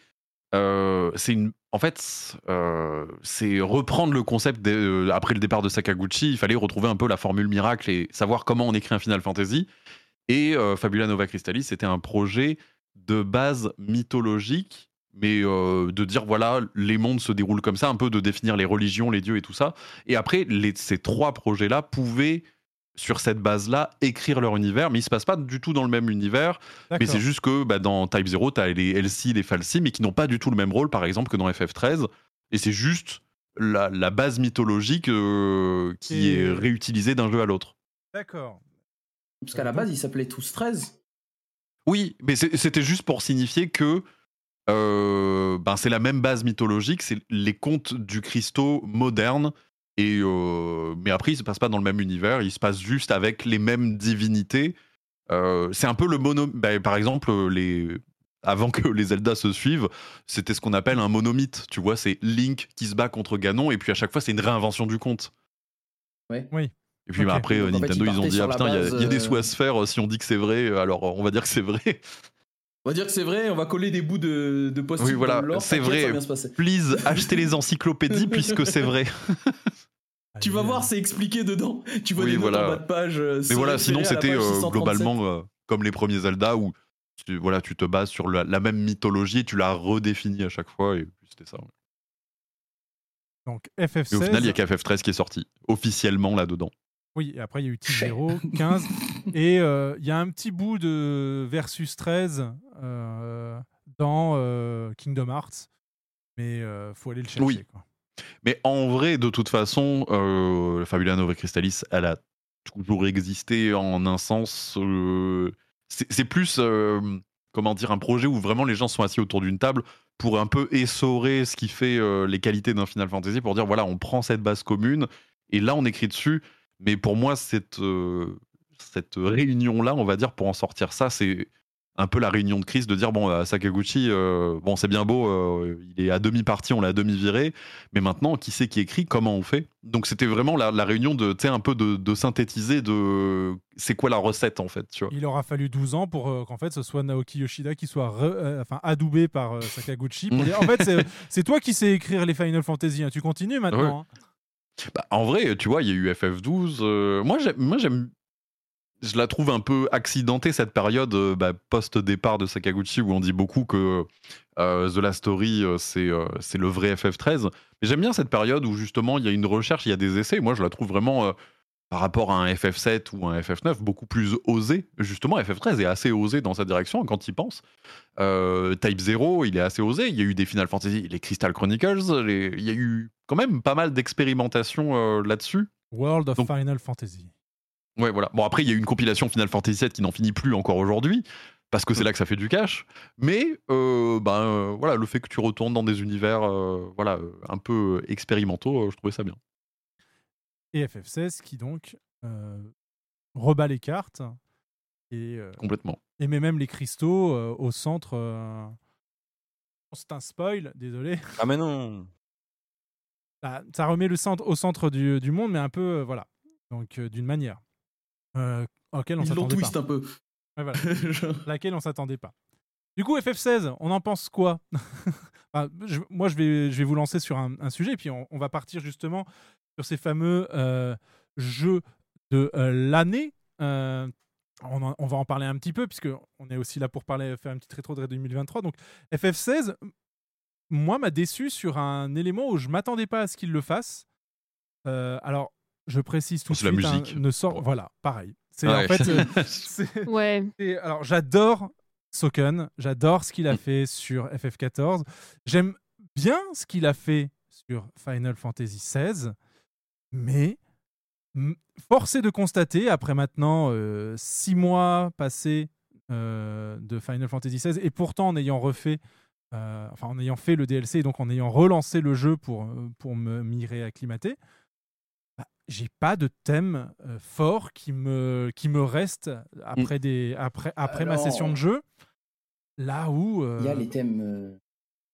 euh, c'est une. En fait, euh, c'est reprendre le concept euh, après le départ de Sakaguchi. Il fallait retrouver un peu la formule miracle et savoir comment on écrit un Final Fantasy. Et Fabula Nova Crystallis, c'était un projet de base mythologique, mais de dire voilà, les mondes se déroulent comme ça, un peu de définir les religions, les dieux et tout ça. Et après, ces trois projets-là pouvaient sur cette base-là, écrire leur univers, mais ils se passent pas du tout dans le même univers. Mais c'est juste que bah, dans Type 0, tu as les Elsie, les Falsi, mais qui n'ont pas du tout le même rôle, par exemple, que dans FF13. Et c'est juste la, la base mythologique euh, qui Et- est réutilisée d'un jeu à l'autre. D'accord. Parce qu'à la base, ils s'appelaient tous 13. Oui, mais c'était juste pour signifier que euh, ben, c'est la même base mythologique, c'est les contes du Christo modernes. Et euh, mais après, il se passe pas dans le même univers, il se passe juste avec les mêmes divinités. Euh, c'est un peu le mono. ben, par exemple, les avant que les Zelda se suivent, c'était ce qu'on appelle un monomythe. Tu vois, c'est Link qui se bat contre Ganon, et puis à chaque fois, c'est une réinvention du conte. Ouais. Oui. Et puis bah, après, Donc, euh, en fait, Nintendo, ils ils ont dit ah putain, il y a- y, des euh, sous à se faire. Si on dit que c'est vrai, alors on va dire que c'est vrai. On va dire que c'est vrai, on va coller des bouts de, de post-it Oui, voilà, c'est t'inquiète, ça va vrai. bien se passer. Please, achetez les encyclopédies puisque c'est vrai. Tu vas voir, c'est expliqué dedans. Tu vois Oui, des notes voilà. en bas de page. euh, Mais voilà, sinon c'était euh, 637. globalement euh, comme les premiers Zelda où tu, voilà, tu te bases sur la, la même mythologie et tu la redéfinis à chaque fois et puis c'était ça. ouais. Donc Et FF16. au final, il y a qu'FF13 qui est sorti officiellement là-dedans. Oui, et après il y a eu T0, 15. et euh, il y a un petit bout de Versus 13 euh, dans euh, Kingdom Hearts. Mais euh, faut aller le chercher. Oui. quoi. Mais en vrai, de toute façon, euh, Fabula Nova Crystallis, elle a toujours existé en un sens. euh, c'est plus, euh, comment dire, un projet où vraiment les gens sont assis autour d'une table pour un peu essorer ce qui fait euh, les qualités d'un Final Fantasy, pour dire voilà, on prend cette base commune et là on écrit dessus. Mais pour moi, cette, cette réunion-là, on va dire, pour en sortir ça, c'est un peu la réunion de crise de dire bon, Sakaguchi, euh, bon, c'est bien beau, euh, il est à demi-parti, on l'a demi-viré, mais maintenant, qui c'est qui écrit Comment on fait? Donc, c'était vraiment la, la réunion de, un peu de, de synthétiser de c'est quoi la recette en fait, tu vois. Il aura fallu 12 ans pour euh, qu'en fait ce soit Naoki Yoshida qui soit re- enfin, adoubé par Sakaguchi. pour dire, en fait, c'est- toi qui sais écrire les Final Fantasy. hein. Tu continues maintenant. hein. Bah, en vrai, tu vois, il y a eu FF12. euh, moi, j'aime, moi, j'aime. Je la trouve un peu accidentée cette période euh, bah, post-départ de Sakaguchi où on dit beaucoup que euh, The Last Story euh, c'est euh, c'est le vrai FF13. Mais j'aime bien cette période où justement il y a une recherche, il y a des essais. Moi, je la trouve vraiment euh, par rapport à un FF7 ou un FF9 beaucoup plus osé. Justement, FF13 est assez osé dans sa direction quand il pense. Type 0, il est assez osé. Il y a eu des Final Fantasy, les Crystal Chronicles. les- Il y a eu quand même pas mal d'expérimentation euh, là-dessus. World of Donc- Final Fantasy. Ouais, voilà. Bon, après, il y a eu une compilation Final Fantasy VII qui n'en finit plus encore aujourd'hui, parce que c'est là que ça fait du cash. Mais, euh, ben, euh, voilà, le fait que tu retournes dans des univers euh, voilà, un peu expérimentaux, euh, je trouvais ça bien. Et FF16 qui donc euh, rebat les cartes et, euh, Complètement. et met même les cristaux euh, au centre. euh, C'est un spoil, désolé. Ah, mais non Bah, ça remet le centre au centre du, du monde, mais un peu, voilà. Donc, euh, d'une manière euh, auquel on Ils l'ont twist pas. un peu. Ouais, voilà. laquelle on s'attendait pas. Du coup, FF16, on en pense quoi? Enfin, je- Moi, je vais, je vais vous lancer sur un, un sujet, puis on, on va partir justement sur ces fameux euh, jeux de euh, l'année. Euh, on, en- on va en parler un petit peu, puisque on est aussi là pour parler, faire une petite rétro de 2023. Donc, FF16, moi, m'a déçu sur un élément où je m'attendais pas à ce qu'il le fasse. Alors, je précise tout de C'est la suite, hein, musique. ne sort, voilà, pareil. C'est Ouais. en fait, euh, c'est- Ouais. alors, j'adore Soken, j'adore ce qu'il a fait sur FF14. J'aime bien ce qu'il a fait sur Final Fantasy XVI, mais force est de constater, après maintenant euh, six mois passés euh, de Final Fantasy XVI, et pourtant en ayant refait, euh, enfin en ayant fait le DLC, et donc en ayant relancé le jeu pour, pour me- m'y réacclimater, bah, j'ai pas de thème euh, fort qui me, qui me reste après, des, après, après ma session de jeu. Là où. euh, Il y a les thèmes. euh,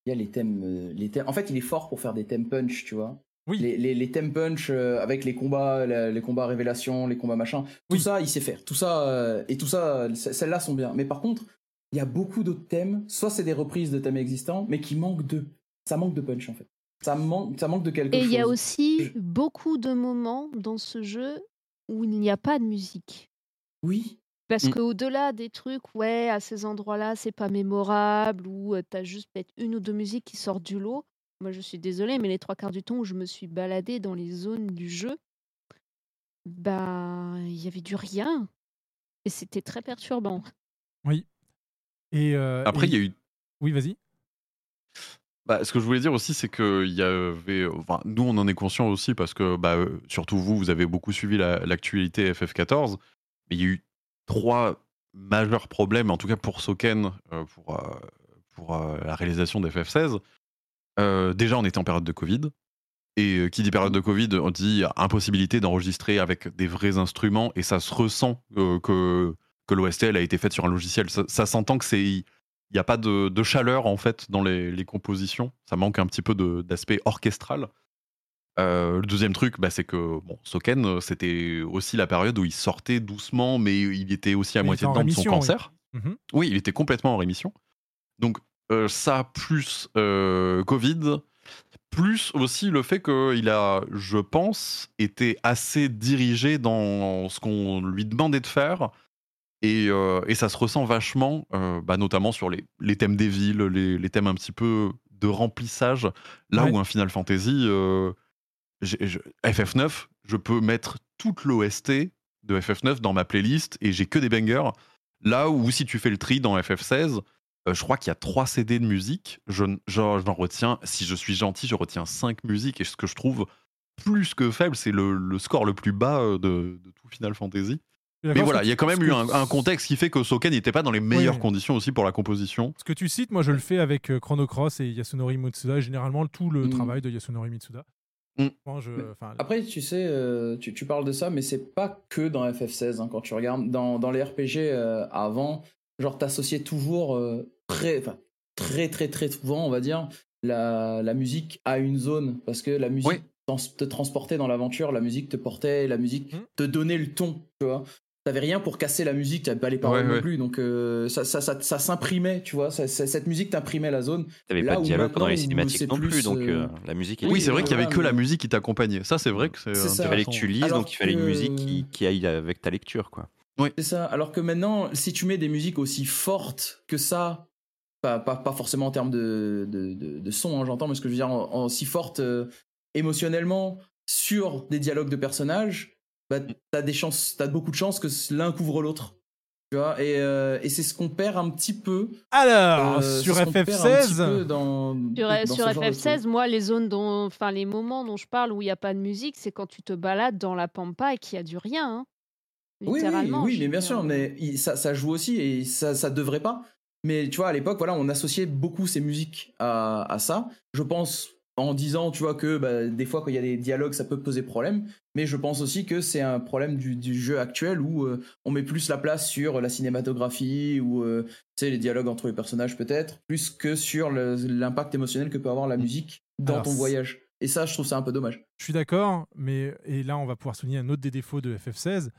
Il y a les thèmes, euh, les thèmes. En fait, il est fort pour faire des thèmes punch, tu vois. Oui. Les, les, les thèmes punch euh, avec les combats, la- les combats révélation, les combats machin. Tout ça, il sait faire. Tout ça euh, et tout ça, euh, ce- celles-là sont bien. Mais par contre, il y a beaucoup d'autres thèmes. Soit c'est des reprises de thèmes existants, mais qui manquent de. Ça manque de punch en fait. Ça manque, ça manque de quelque Et chose. il y a aussi beaucoup de moments dans ce jeu où il n'y a pas de musique. Oui. Parce Mm. qu'au-delà des trucs, ouais, à ces endroits-là, c'est pas mémorable, ou tu as juste peut-être une ou deux musiques qui sortent du lot. Moi, je suis désolée, mais les trois quarts du temps où je me suis baladée dans les zones du jeu, bah, il y avait du rien. Et c'était très perturbant. Oui. Et, euh, Après, et- il y a eu Oui, vas-y. Bah, ce que je voulais dire aussi, c'est que y avait, nous, on en est conscient aussi parce que, bah, euh, surtout vous, vous avez beaucoup suivi la- l'actualité FF14, mais il y a eu trois majeurs problèmes, en tout cas pour Soken, euh, pour, euh, la réalisation d'FF16. Euh, déjà, on était en période de Covid. Et qui dit période de Covid, on dit impossibilité d'enregistrer avec des vrais instruments, et ça se ressent que, que l'OSTL a été faite sur un logiciel. Ça, ça s'entend que c'est il n'y a pas de, de chaleur en fait dans les, les compositions. Ça manque un petit peu d'aspect orchestral. Euh, le deuxième truc, bah, c'est que bon, Soken, euh, c'était aussi la période où il sortait doucement, mais il était aussi à Il moitié dedans de son rémission, oui. cancer. Mhm. Oui, il était complètement en rémission. Donc euh, ça, plus euh, Covid, plus aussi le fait qu'il a, je pense, été assez dirigé dans ce qu'on lui demandait de faire. Et, euh, et ça se ressent vachement, euh, bah, notamment sur les, les thèmes des villes, les, les thèmes un petit peu de remplissage. Là Ouais. où un Final Fantasy, euh, j'ai- je- FF9, je peux mettre toute l'OST de FF9 dans ma playlist et j'ai que des bangers. Là où si tu fais le tri dans FF16, euh, je crois qu'il y a 3 CD de musique. Je, j'en retiens, si je suis gentil, je retiens 5 musiques. Et ce que je trouve plus que faible, c'est le, le score le plus bas de, de tout Final Fantasy. Mais voilà, il y a quand même eu un, un contexte qui fait que Soken n'était pas dans les meilleures Oui. conditions aussi pour la composition. Ce que tu cites, moi je le fais avec euh, Chrono Cross et Yasunori Mitsuda, et généralement tout le Mm. travail de Yasunori Mitsuda. Mm. Je- Après, tu sais, euh, tu, tu parles de ça, mais c'est pas que dans FF16. hein, quand tu regardes dans, dans les RPG euh, avant, genre t'associais toujours euh, très, très, très, très souvent, on va dire, la, la musique à une zone. Parce que la musique Oui. te transportait dans l'aventure, la musique te portait, la musique Mhm. te donnait le ton, tu vois. T'avais rien pour casser la musique, t'avais pas les paroles Ouais, non ouais. plus, donc euh, ça, ça, ça, ça s'imprimait, tu vois. ça- ça- cette musique t'imprimait la zone. T'avais pas de dialogue pendant les cinématiques non plus, plus, donc euh, euh, la musique Oui, Oui, c'est vrai qu'il y avait voilà, que la musique qui t'accompagnait. Ça, c'est vrai que c'est. Il fallait que tu lises, Alors donc il fallait une que- musique qui, qui aille avec ta lecture, quoi. C'est ça. Alors que maintenant, si tu mets des musiques aussi fortes que ça, pas, pas, pas forcément en termes de, de, de, de son, hein, j'entends, mais ce que je veux dire, en, en si forte euh, émotionnellement sur des dialogues de personnages, bah, t'as des chances, t'as beaucoup de chances que l'un couvre l'autre. Tu vois, et, euh, et c'est ce qu'on perd un petit peu. Alors, euh, sur c'est ce qu'on perd un petit FF16, peu dans, Sur, dans de FF16, truc. moi, les zones dont, enfin, les moments dont je parle où il n'y a pas de musique, c'est quand tu te balades dans la pampa et qu'il y a du rien. hein. Oui, oui, oui, mais bien sûr, mais il- ça, ça joue aussi et ça, ça devrait pas. Mais tu vois, à l'époque, voilà, on associait beaucoup ces musiques à, à ça. Je pense en disant, tu vois, que bah, des fois, quand il y a des dialogues, ça peut poser problème. Mais je pense aussi que c'est un problème du, du jeu actuel où euh, on met plus la place sur la cinématographie ou euh, les dialogues entre les personnages, peut-être, plus que sur l'impact émotionnel que peut avoir la musique dans Alors, ton voyage. Et ça, je trouve ça un peu dommage. je suis d'accord, mais et là on va pouvoir souligner un autre des défauts de FF16.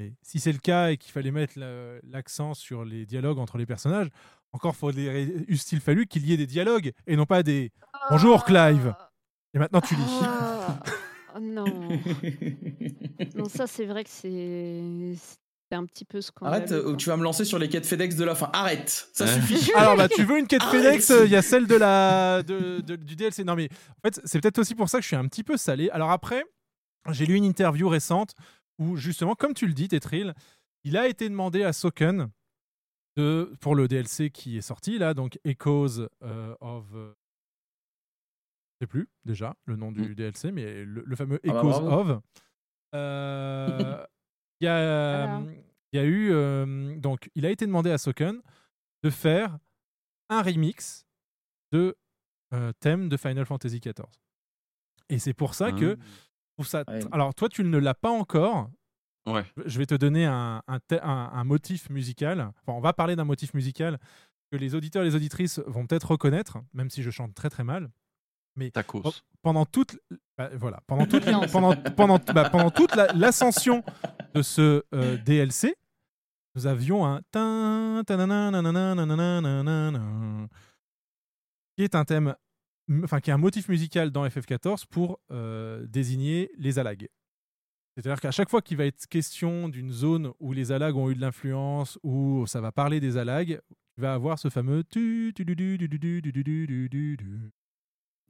Et si c'est le cas et qu'il fallait mettre la- l'accent sur les dialogues entre les personnages, encore eût-il fallu qu'il y ait des dialogues et non pas des Bonjour Clive. Et maintenant tu lis. Ah, oh non. non, ça c'est vrai que c'est c'est un petit peu scandaleux. Arrête, euh, quoi. tu vas me lancer sur les quêtes FedEx de la fin. Arrête, ça suffit. Alors bah tu veux une quête Arrête. FedEx, euh, il y a celle de la de- de- du DLC. Non mais en fait c'est peut-être aussi pour ça que je suis un petit peu salé. Alors après, j'ai lu une interview récente où justement, comme tu le dis, Tetril, il a été demandé à Soken de pour le DLC qui est sorti là, donc Echoes euh, of euh, je sais plus déjà le nom du DLC, mais le, le fameux Ah bah, Echoes of. Euh, Il y a Voilà. y a eu euh, donc il a été demandé à Soken de faire un remix de euh, thème de Final Fantasy XIV. Et c'est pour ça que Ah. ça. Ouais. Alors toi, tu ne l'as pas encore. Je vais te donner un, motif musical. On va parler d'un motif musical que les auditeurs et les auditrices vont peut-être reconnaître, même si je chante très très mal. Mais Tacos. pendant toute, bah, voilà, pendant toute, pendant, pendant, bah, toute l'ascension de ce euh, DLC, nous avions un qui est un thème, enfin qui est un motif musical dans FF14 pour désigner les alagues. C'est-à-dire qu'à chaque fois qu'il va être question d'une zone où les alagues ont eu de l'influence, où ça va parler des alagues, tu vas avoir ce fameux tu tu du du du du du du du du du du du.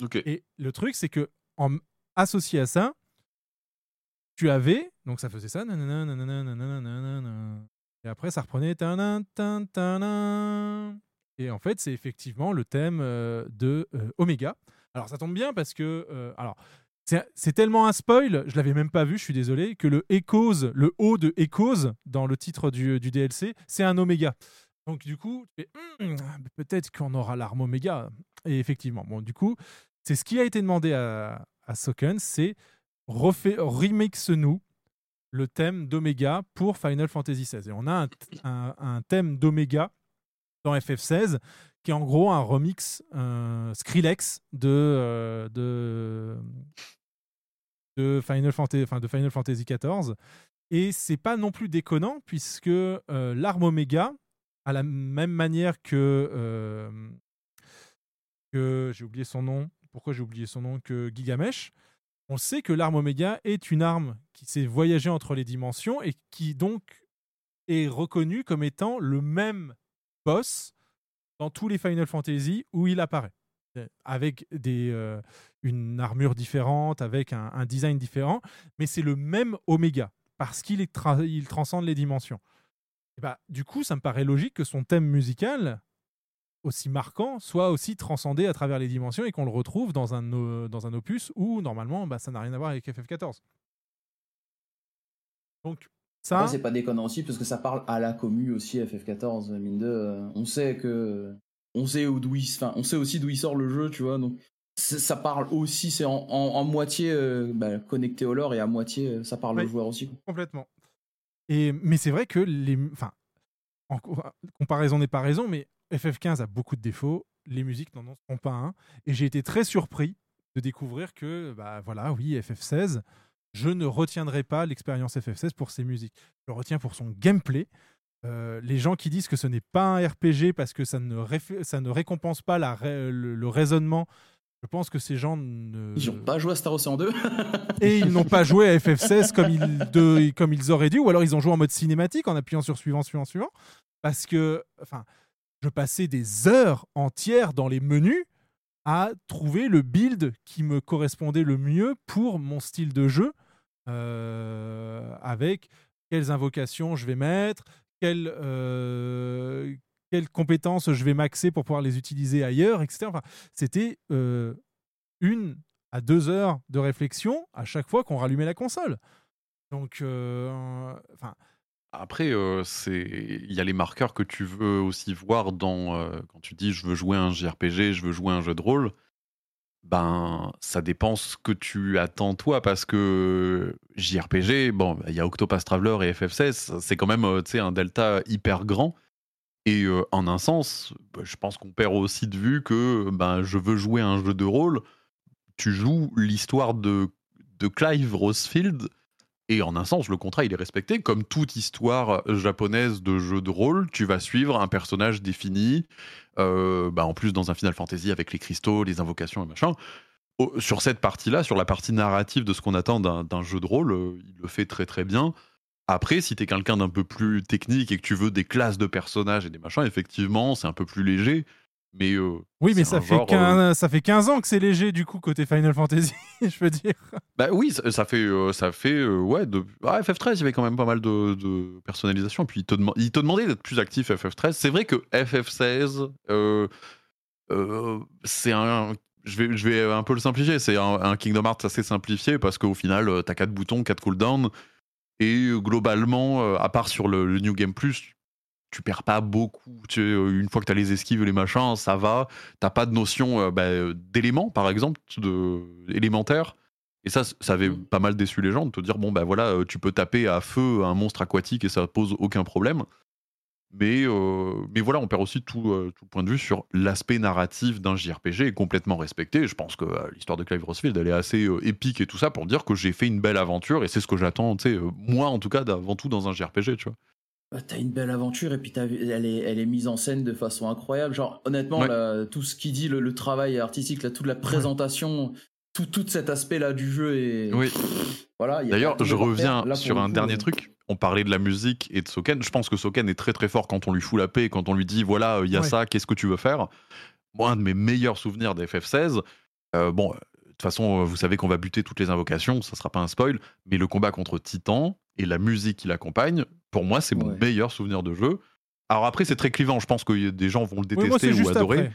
Ok. Et le truc, c'est que en associé à ça, tu avais, donc ça faisait ça, nanana, nanana, nanana, nanana. et après ça reprenait, et en fait c'est effectivement le thème euh, de euh, Omega. Alors ça tombe bien parce que, euh, alors c'est tellement un spoil, je l'avais même pas vu, je suis désolé, que le Echoes, le O de Echoes dans le titre du, DLC, c'est un Omega. Donc du coup, Hmm, peut-être qu'on aura l'arme Omega. Et effectivement, du coup, c'est ce qui a été demandé à, Soken, c'est refait, remix-nous le thème d'Omega pour Final Fantasy XVI. Et on a un, thème d'Omega dans FF16 qui est en gros un remix euh, Skrillex de, euh, de, de, Final Fantasy, enfin, de Final Fantasy XIV. Et c'est pas non plus déconnant puisque euh, l'arme Omega à la même manière que. euh, que j'ai oublié son nom. Pourquoi j'ai oublié son nom Que Gigamesh? On sait que l'arme Oméga est une arme qui sait voyager entre les dimensions et qui donc est reconnue comme étant le même boss dans tous les Final Fantasy où il apparaît. Euh, Avec des, une armure différente, avec un, design différent, mais c'est le même Oméga parce qu'il transcende les dimensions. Bah, du coup, ça me paraît logique que son thème musical, aussi marquant, soit aussi transcendé à travers les dimensions et qu'on le retrouve dans un, o- dans un opus où, normalement, bah, ça n'a rien à voir avec FF14. Donc, ça, c'est pas déconnant aussi parce que ça parle à la commu aussi FF14 mine de euh, on sait que on sait où d'où enfin on sait aussi d'où il sort le jeu tu vois donc ça parle aussi c'est en, en- en moitié euh, bah, connecté au lore et à moitié euh, ça parle Ouais. au joueur aussi complètement. Et, mais c'est vrai que les. Enfin, en co- comparaison n'est pas raison, mais FF15 a beaucoup de défauts. Les musiques n'en sont pas un. Et j'ai été très surpris de découvrir que, bah voilà, oui, FF16, je ne retiendrai pas l'expérience FF16 pour ses musiques. Je le retiens pour son gameplay. Euh, les gens qui disent que ce n'est pas un RPG parce que ça ne, réf- ça ne récompense pas la le raisonnement, je pense que ces gens ne. ils ont pas joué à Star Ocean 2 Et ils n'ont pas joué à FF16 comme ils, de- comme ils auraient dû, ou alors ils ont joué en mode cinématique en appuyant sur suivant, suivant, suivant. Parce que, enfin, je passais des heures entières dans les menus à trouver le build qui me correspondait le mieux pour mon style de jeu, euh, avec quelles invocations je vais mettre, quelles, euh, quelles compétences je vais maxer pour pouvoir les utiliser ailleurs, etc. Enfin, C'était euh, une à deux heures de réflexion à chaque fois qu'on rallumait la console. Donc, euh, enfin, Après, euh, il y a les marqueurs que tu veux aussi voir dans quand tu dis je veux jouer un JRPG, je veux jouer un jeu de rôle. Ben, ça dépend ce que tu attends toi parce que JRPG, bon, il y a Octopath Traveler et FF16, c'est quand même un delta hyper grand. Et euh, en un sens, bah, je pense qu'on perd aussi de vue que ben je veux jouer un jeu de rôle. Tu joues l'histoire de Clive Rosefield et en un sens, le contrat, il est respecté. Comme toute histoire japonaise de jeu de rôle, tu vas suivre un personnage défini, euh, bah, en plus dans un Final Fantasy avec les cristaux, les invocations et machin. Sur cette partie-là, sur la partie narrative de ce qu'on attend d'un d'un jeu de rôle, euh, il le fait très très bien. Après, si t'es quelqu'un d'un peu plus technique et que tu veux des classes de personnages et des machins, effectivement, c'est un peu plus léger. Mais euh, oui, mais c'est ça fait, genre, euh, 15, ça fait 15 ans que c'est léger, du coup, côté Final Fantasy, je veux dire. Bah oui, ça, ça fait, euh, ça fait euh, ouais, de... ah, FF13, il y avait quand même pas mal de, de personnalisation. Puis il te, il te demandait d'être plus actif FF13. C'est vrai que FF16, euh, euh, c'est un. Je vais, je vais un peu le simplifier. C'est un, un Kingdom Hearts assez simplifié parce qu'au final, euh, t'as 4 boutons, 4 cooldowns. Et euh, globalement, euh, à part sur le, le New Game Plus, tu perds pas beaucoup. Tu sais, euh, une fois que t'as les esquives et les machins, ça va. T'as pas de notion euh, bah, d'éléments, par exemple, de élémentaires. Et ça, ça avait Mhm. pas mal déçu les gens de te dire bon, bah voilà, tu peux taper à feu un monstre aquatique et ça pose aucun problème. Mais, euh, mais voilà, on perd aussi tout, euh, tout point de vue sur l'aspect narratif d'un JRPG est complètement respecté. Je pense que euh, l'histoire de Clive Rosefield, elle est assez épique et tout ça pour dire que j'ai fait une belle aventure et c'est ce que j'attends, tu sais, moi en tout cas, avant tout dans un JRPG, tu vois. Bah, T'as une belle aventure et puis t'as elle est, elle est mise en scène de façon incroyable. Genre, honnêtement, Ouais. là, tout ce qui dit, le, le travail artistique, là, toute la présentation, tout, tout cet aspect-là du jeu est. Oui. Voilà, D'ailleurs, je reviens. Là, sur un coup, dernier euh, truc. On parlait de la musique et de Soken. Je pense que Soken est très très fort quand on lui fout la paix, quand on lui dit voilà, il y a Ouais. ça, qu'est-ce que tu veux faire? Moi, un de mes meilleurs souvenirs des FF16, euh, bon, euh, de toute façon, euh, vous savez qu'on va buter toutes les invocations, ça sera pas un spoil, mais le combat contre Titan et la musique qui l'accompagne, pour moi, c'est mon Ouais. meilleur souvenir de jeu. Alors après, c'est très clivant, je pense que des gens vont le Oui, moi, détester ou adorer. après.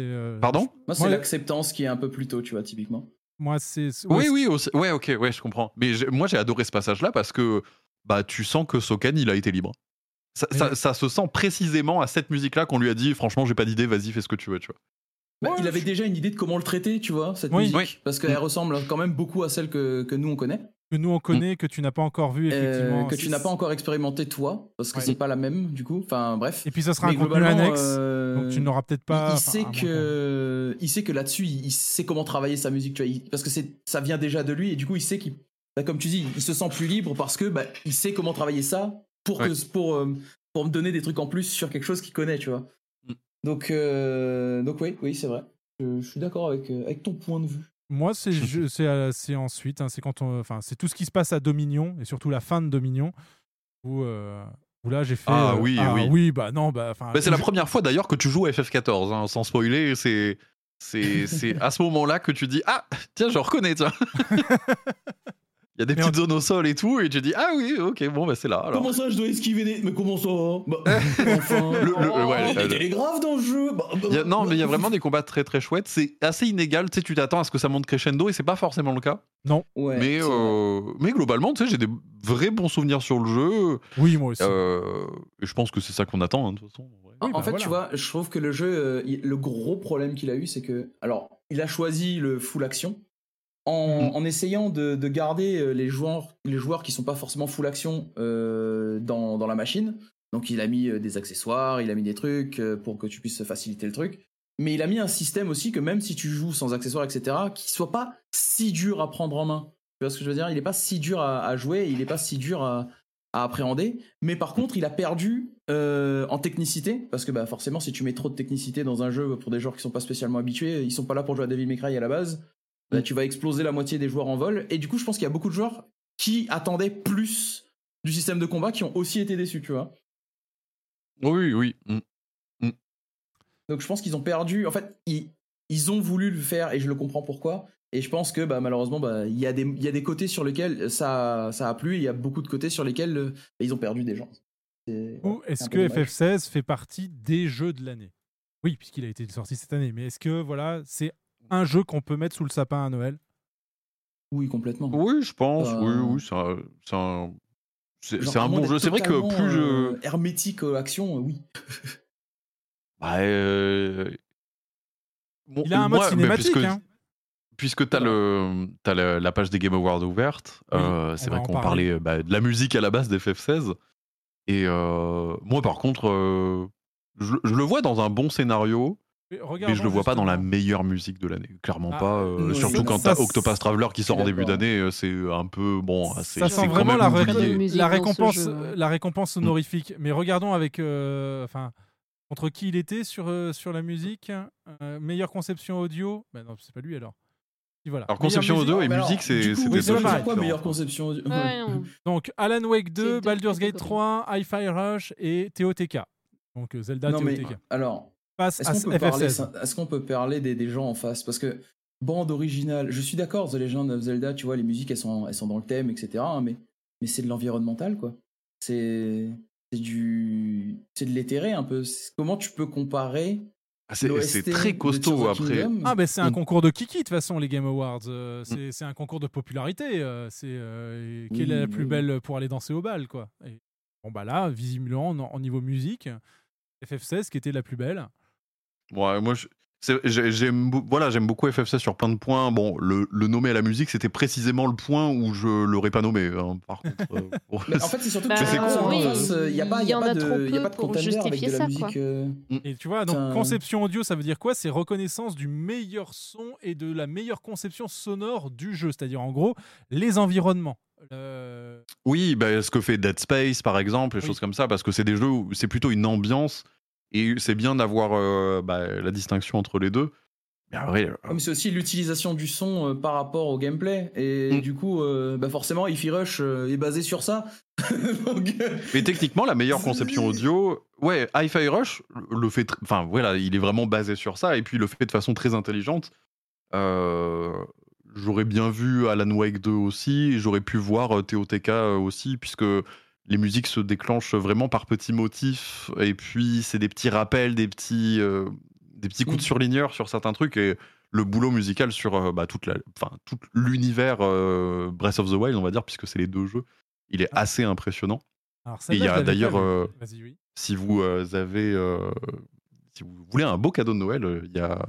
Euh, Pardon? Moi, c'est l'acceptance qui est un peu plus tôt, tu vois, typiquement. Moi, c'est. Oui, oui, aussi- ouais, ok, ouais, je comprends. Mais moi, j'ai adoré ce passage-là parce que bah, tu sens que Soken, il a été libre. Ça, ça- Mais- ça se sent précisément à cette musique-là qu'on lui a dit franchement, j'ai pas d'idée, vas-y, fais ce que tu veux, tu vois. Bah, Ouais, il avait je- déjà une idée de comment le traiter, tu vois, cette Oui. musique. Oui. Parce qu'elle ressemble quand même beaucoup à celle que, que nous on connaît. Que nous on connaît, que tu n'as pas encore vu, Euh, que tu n'as pas encore expérimenté toi, parce que Ouais. c'est pas la même du coup. Enfin bref. Et puis ça sera Mais un contenu annexe, euh, donc tu n'auras peut-être pas. Il, sait que, il sait que là-dessus, il, il sait comment travailler sa musique, tu vois. il- parce que c'est, ça vient déjà de lui et du coup, il sait qu'il, bah, comme tu dis, il se sent plus libre parce que bah, il sait comment travailler ça pour Ouais. que, pour, euh, pour me donner des trucs en plus sur quelque chose qu'il connaît, tu vois. Mm. Donc, euh, donc oui, oui, c'est vrai. Je, je suis d'accord avec, euh, avec ton point de vue. Moi, c'est euh, c'est ensuite, hein, c'est quand on, enfin, c'est tout ce qui se passe à Dominion et surtout la fin de Dominion où, euh, où là j'ai fait. Ah euh, oui, ah, oui. bah non, bah. Bah, c'est la première fois d'ailleurs que tu joues à FF14, hein, sans spoiler. C'est c'est c'est à ce moment-là que tu dis ah tiens je reconnais tiens. Il y a des Mais petites zones au sol et tout et tu dis ah oui ok bon bah c'est là alors. Comment ça, je dois esquiver des. Mais comment ça? Bah, Enfin. Le- le- oh, ouais, il y a le- des télégraphes dans le jeu. Bah, bah, a- non bah, mais il y a vraiment des combats très très chouettes. C'est assez inégal. Tu sais tu t'attends à ce que ça monte crescendo et c'est pas forcément le cas. Non. Ouais, mais euh, mais globalement tu sais j'ai des vrais bons souvenirs sur le jeu. Oui, moi aussi. Euh, et je pense que c'est ça qu'on attend hein, de toute façon. ouais. En, Oui, en bah fait, voilà. tu vois, je trouve que le jeu, euh, le gros problème qu'il a eu, c'est que, alors, il a choisi le full action en, Mhm. en essayant de, de garder euh, les joueurs, les joueurs qui sont pas forcément full action euh, dans, dans la machine. Donc, il a mis euh, des accessoires, il a mis des trucs pour que tu puisses faciliter le truc. Mais il a mis un système aussi que même si tu joues sans accessoires, etc., qui soit pas si dur à prendre en main. Tu vois ce que je veux dire? Il est pas si dur à, à jouer, il est pas si dur à, à appréhender. Mais par contre, il a perdu euh, en technicité, parce que bah, forcément, si tu mets trop de technicité dans un jeu pour des joueurs qui sont pas spécialement habitués, ils sont pas là pour jouer à Devil May Cry à la base, bah, tu vas exploser la moitié des joueurs en vol. Et du coup, je pense qu'il y a beaucoup de joueurs qui attendaient plus du système de combat qui ont aussi été déçus, tu vois. Oui oui. mm. Donc je pense qu'ils ont perdu. En fait, ils, ils ont voulu le faire et je le comprends pourquoi. Et je pense que bah, malheureusement, bah, il y, a des- il y a des côtés sur lesquels ça, ça a plu, et il y a beaucoup de côtés sur lesquels euh, bah, ils ont perdu des gens. C'est- Ou est-ce que dommage. FF16 fait partie des jeux de l'année? Oui, puisqu'il a été sorti cette année. Mais est-ce que voilà, c'est un jeu qu'on peut mettre sous le sapin à Noël? Oui, complètement. Oui je pense Euh, oui oui c'est un- c'est un c'est un bon jeu. C'est vrai que plus je euh, hermétique euh, action, euh, oui. Bah, euh, bon, Il a un moi, mode cinématique. puisque, hein. puisque t'as le as la, la page des Game Awards ouverte, Oui, euh, c'est vrai qu'on parler. parlait bah, de la musique à la base d'FF16. Et euh, moi, par contre, euh, je, je le vois dans un bon scénario, Mais mais je le vois pas dans la meilleure musique de l'année. Clairement Ah, pas. euh, surtout quand t'as Octopus Traveler qui sort en début d'année, euh, c'est un peu bon. c'est- Ça sent quand vraiment même la, ré- la récompense, ouais. la récompense Mm. honorifique. Mais regardons avec, euh, enfin, contre qui il était sur euh, sur la musique. Euh, meilleure conception audio. Ben non, c'est pas lui alors. Et voilà. Alors, Meilleure conception musique- audio et musique, c'est oui, c'est pareil. quoi meilleure conception Ouais, non. Donc Alan Wake C'est 2, deux Baldur's Gate catégories. 3, Hi-Fi Rush et TOTK. Donc euh, Zelda Non, mais TOTK. alors, Face Est-ce à qu'on peut, parler, FF16. est-ce qu'on peut parler des, des gens en face? Parce que bande originale, je suis d'accord, The Legend of Zelda, tu vois, les musiques elles sont, elles sont dans le thème, etc. hein, mais, mais c'est de l'environnemental, quoi. C'est, c'est du, c'est de l'éthéré un peu. Comment tu peux comparer Ah, C'est très costaud après. Ah ben c'est un Mm. concours de kiki de toute façon les Game Awards. Mm. Euh, c'est c'est un concours de popularité. euh, c'est euh, Oui, quelle est la plus oui. belle pour aller danser au bal quoi. Et, bon bah là visiblement en, en niveau musique, FF16 qui était la plus belle. Ouais, moi, j'aime voilà, j'aime beaucoup FF16 sur plein de points. Bon, le, le nommer à la musique, c'était précisément le point où je l'aurais pas nommé. hein, par contre, euh, bon, Mais En fait, c'est surtout Bah, que c'est con, en oui, il n'y a pas, il y y a en pas a trop de, y a peu pas de pour contender avec justifier de la ça, musique. quoi. euh, Et tu vois donc conception audio ça veut dire quoi? C'est reconnaissance du meilleur son et de la meilleure conception sonore du jeu. C'est-à-dire en gros les environnements. Euh, Oui, bah, ce que fait Dead Space, par exemple, les Oui. choses comme ça, parce que c'est des jeux où c'est plutôt une ambiance et c'est bien d'avoir euh, bah, la distinction entre les deux. Mais euh, mais c'est aussi l'utilisation du son euh, par rapport au gameplay. Et Mm. du coup, bah forcément, Ify Rush est basé sur ça. Donc, mais techniquement, la meilleure conception audio, ouais, Hi-Fi Rush le fait, enfin voilà, il est vraiment basé sur ça et puis il le fait de façon très intelligente. J'aurais bien vu Alan Wake 2 aussi, j'aurais pu voir TOTK aussi, puisque les musiques se déclenchent vraiment par petits motifs, et puis c'est des petits rappels, des petits, euh, des petits coups de Mm. surligneur sur certains trucs, et le boulot musical sur euh, bah, toute la, enfin, tout l'univers euh, Breath of the Wild, on va dire, puisque c'est les deux jeux, il est assez impressionnant. alors Et il y a d'ailleurs, oui. si vous avez, si vous voulez un beau cadeau de Noël, il y a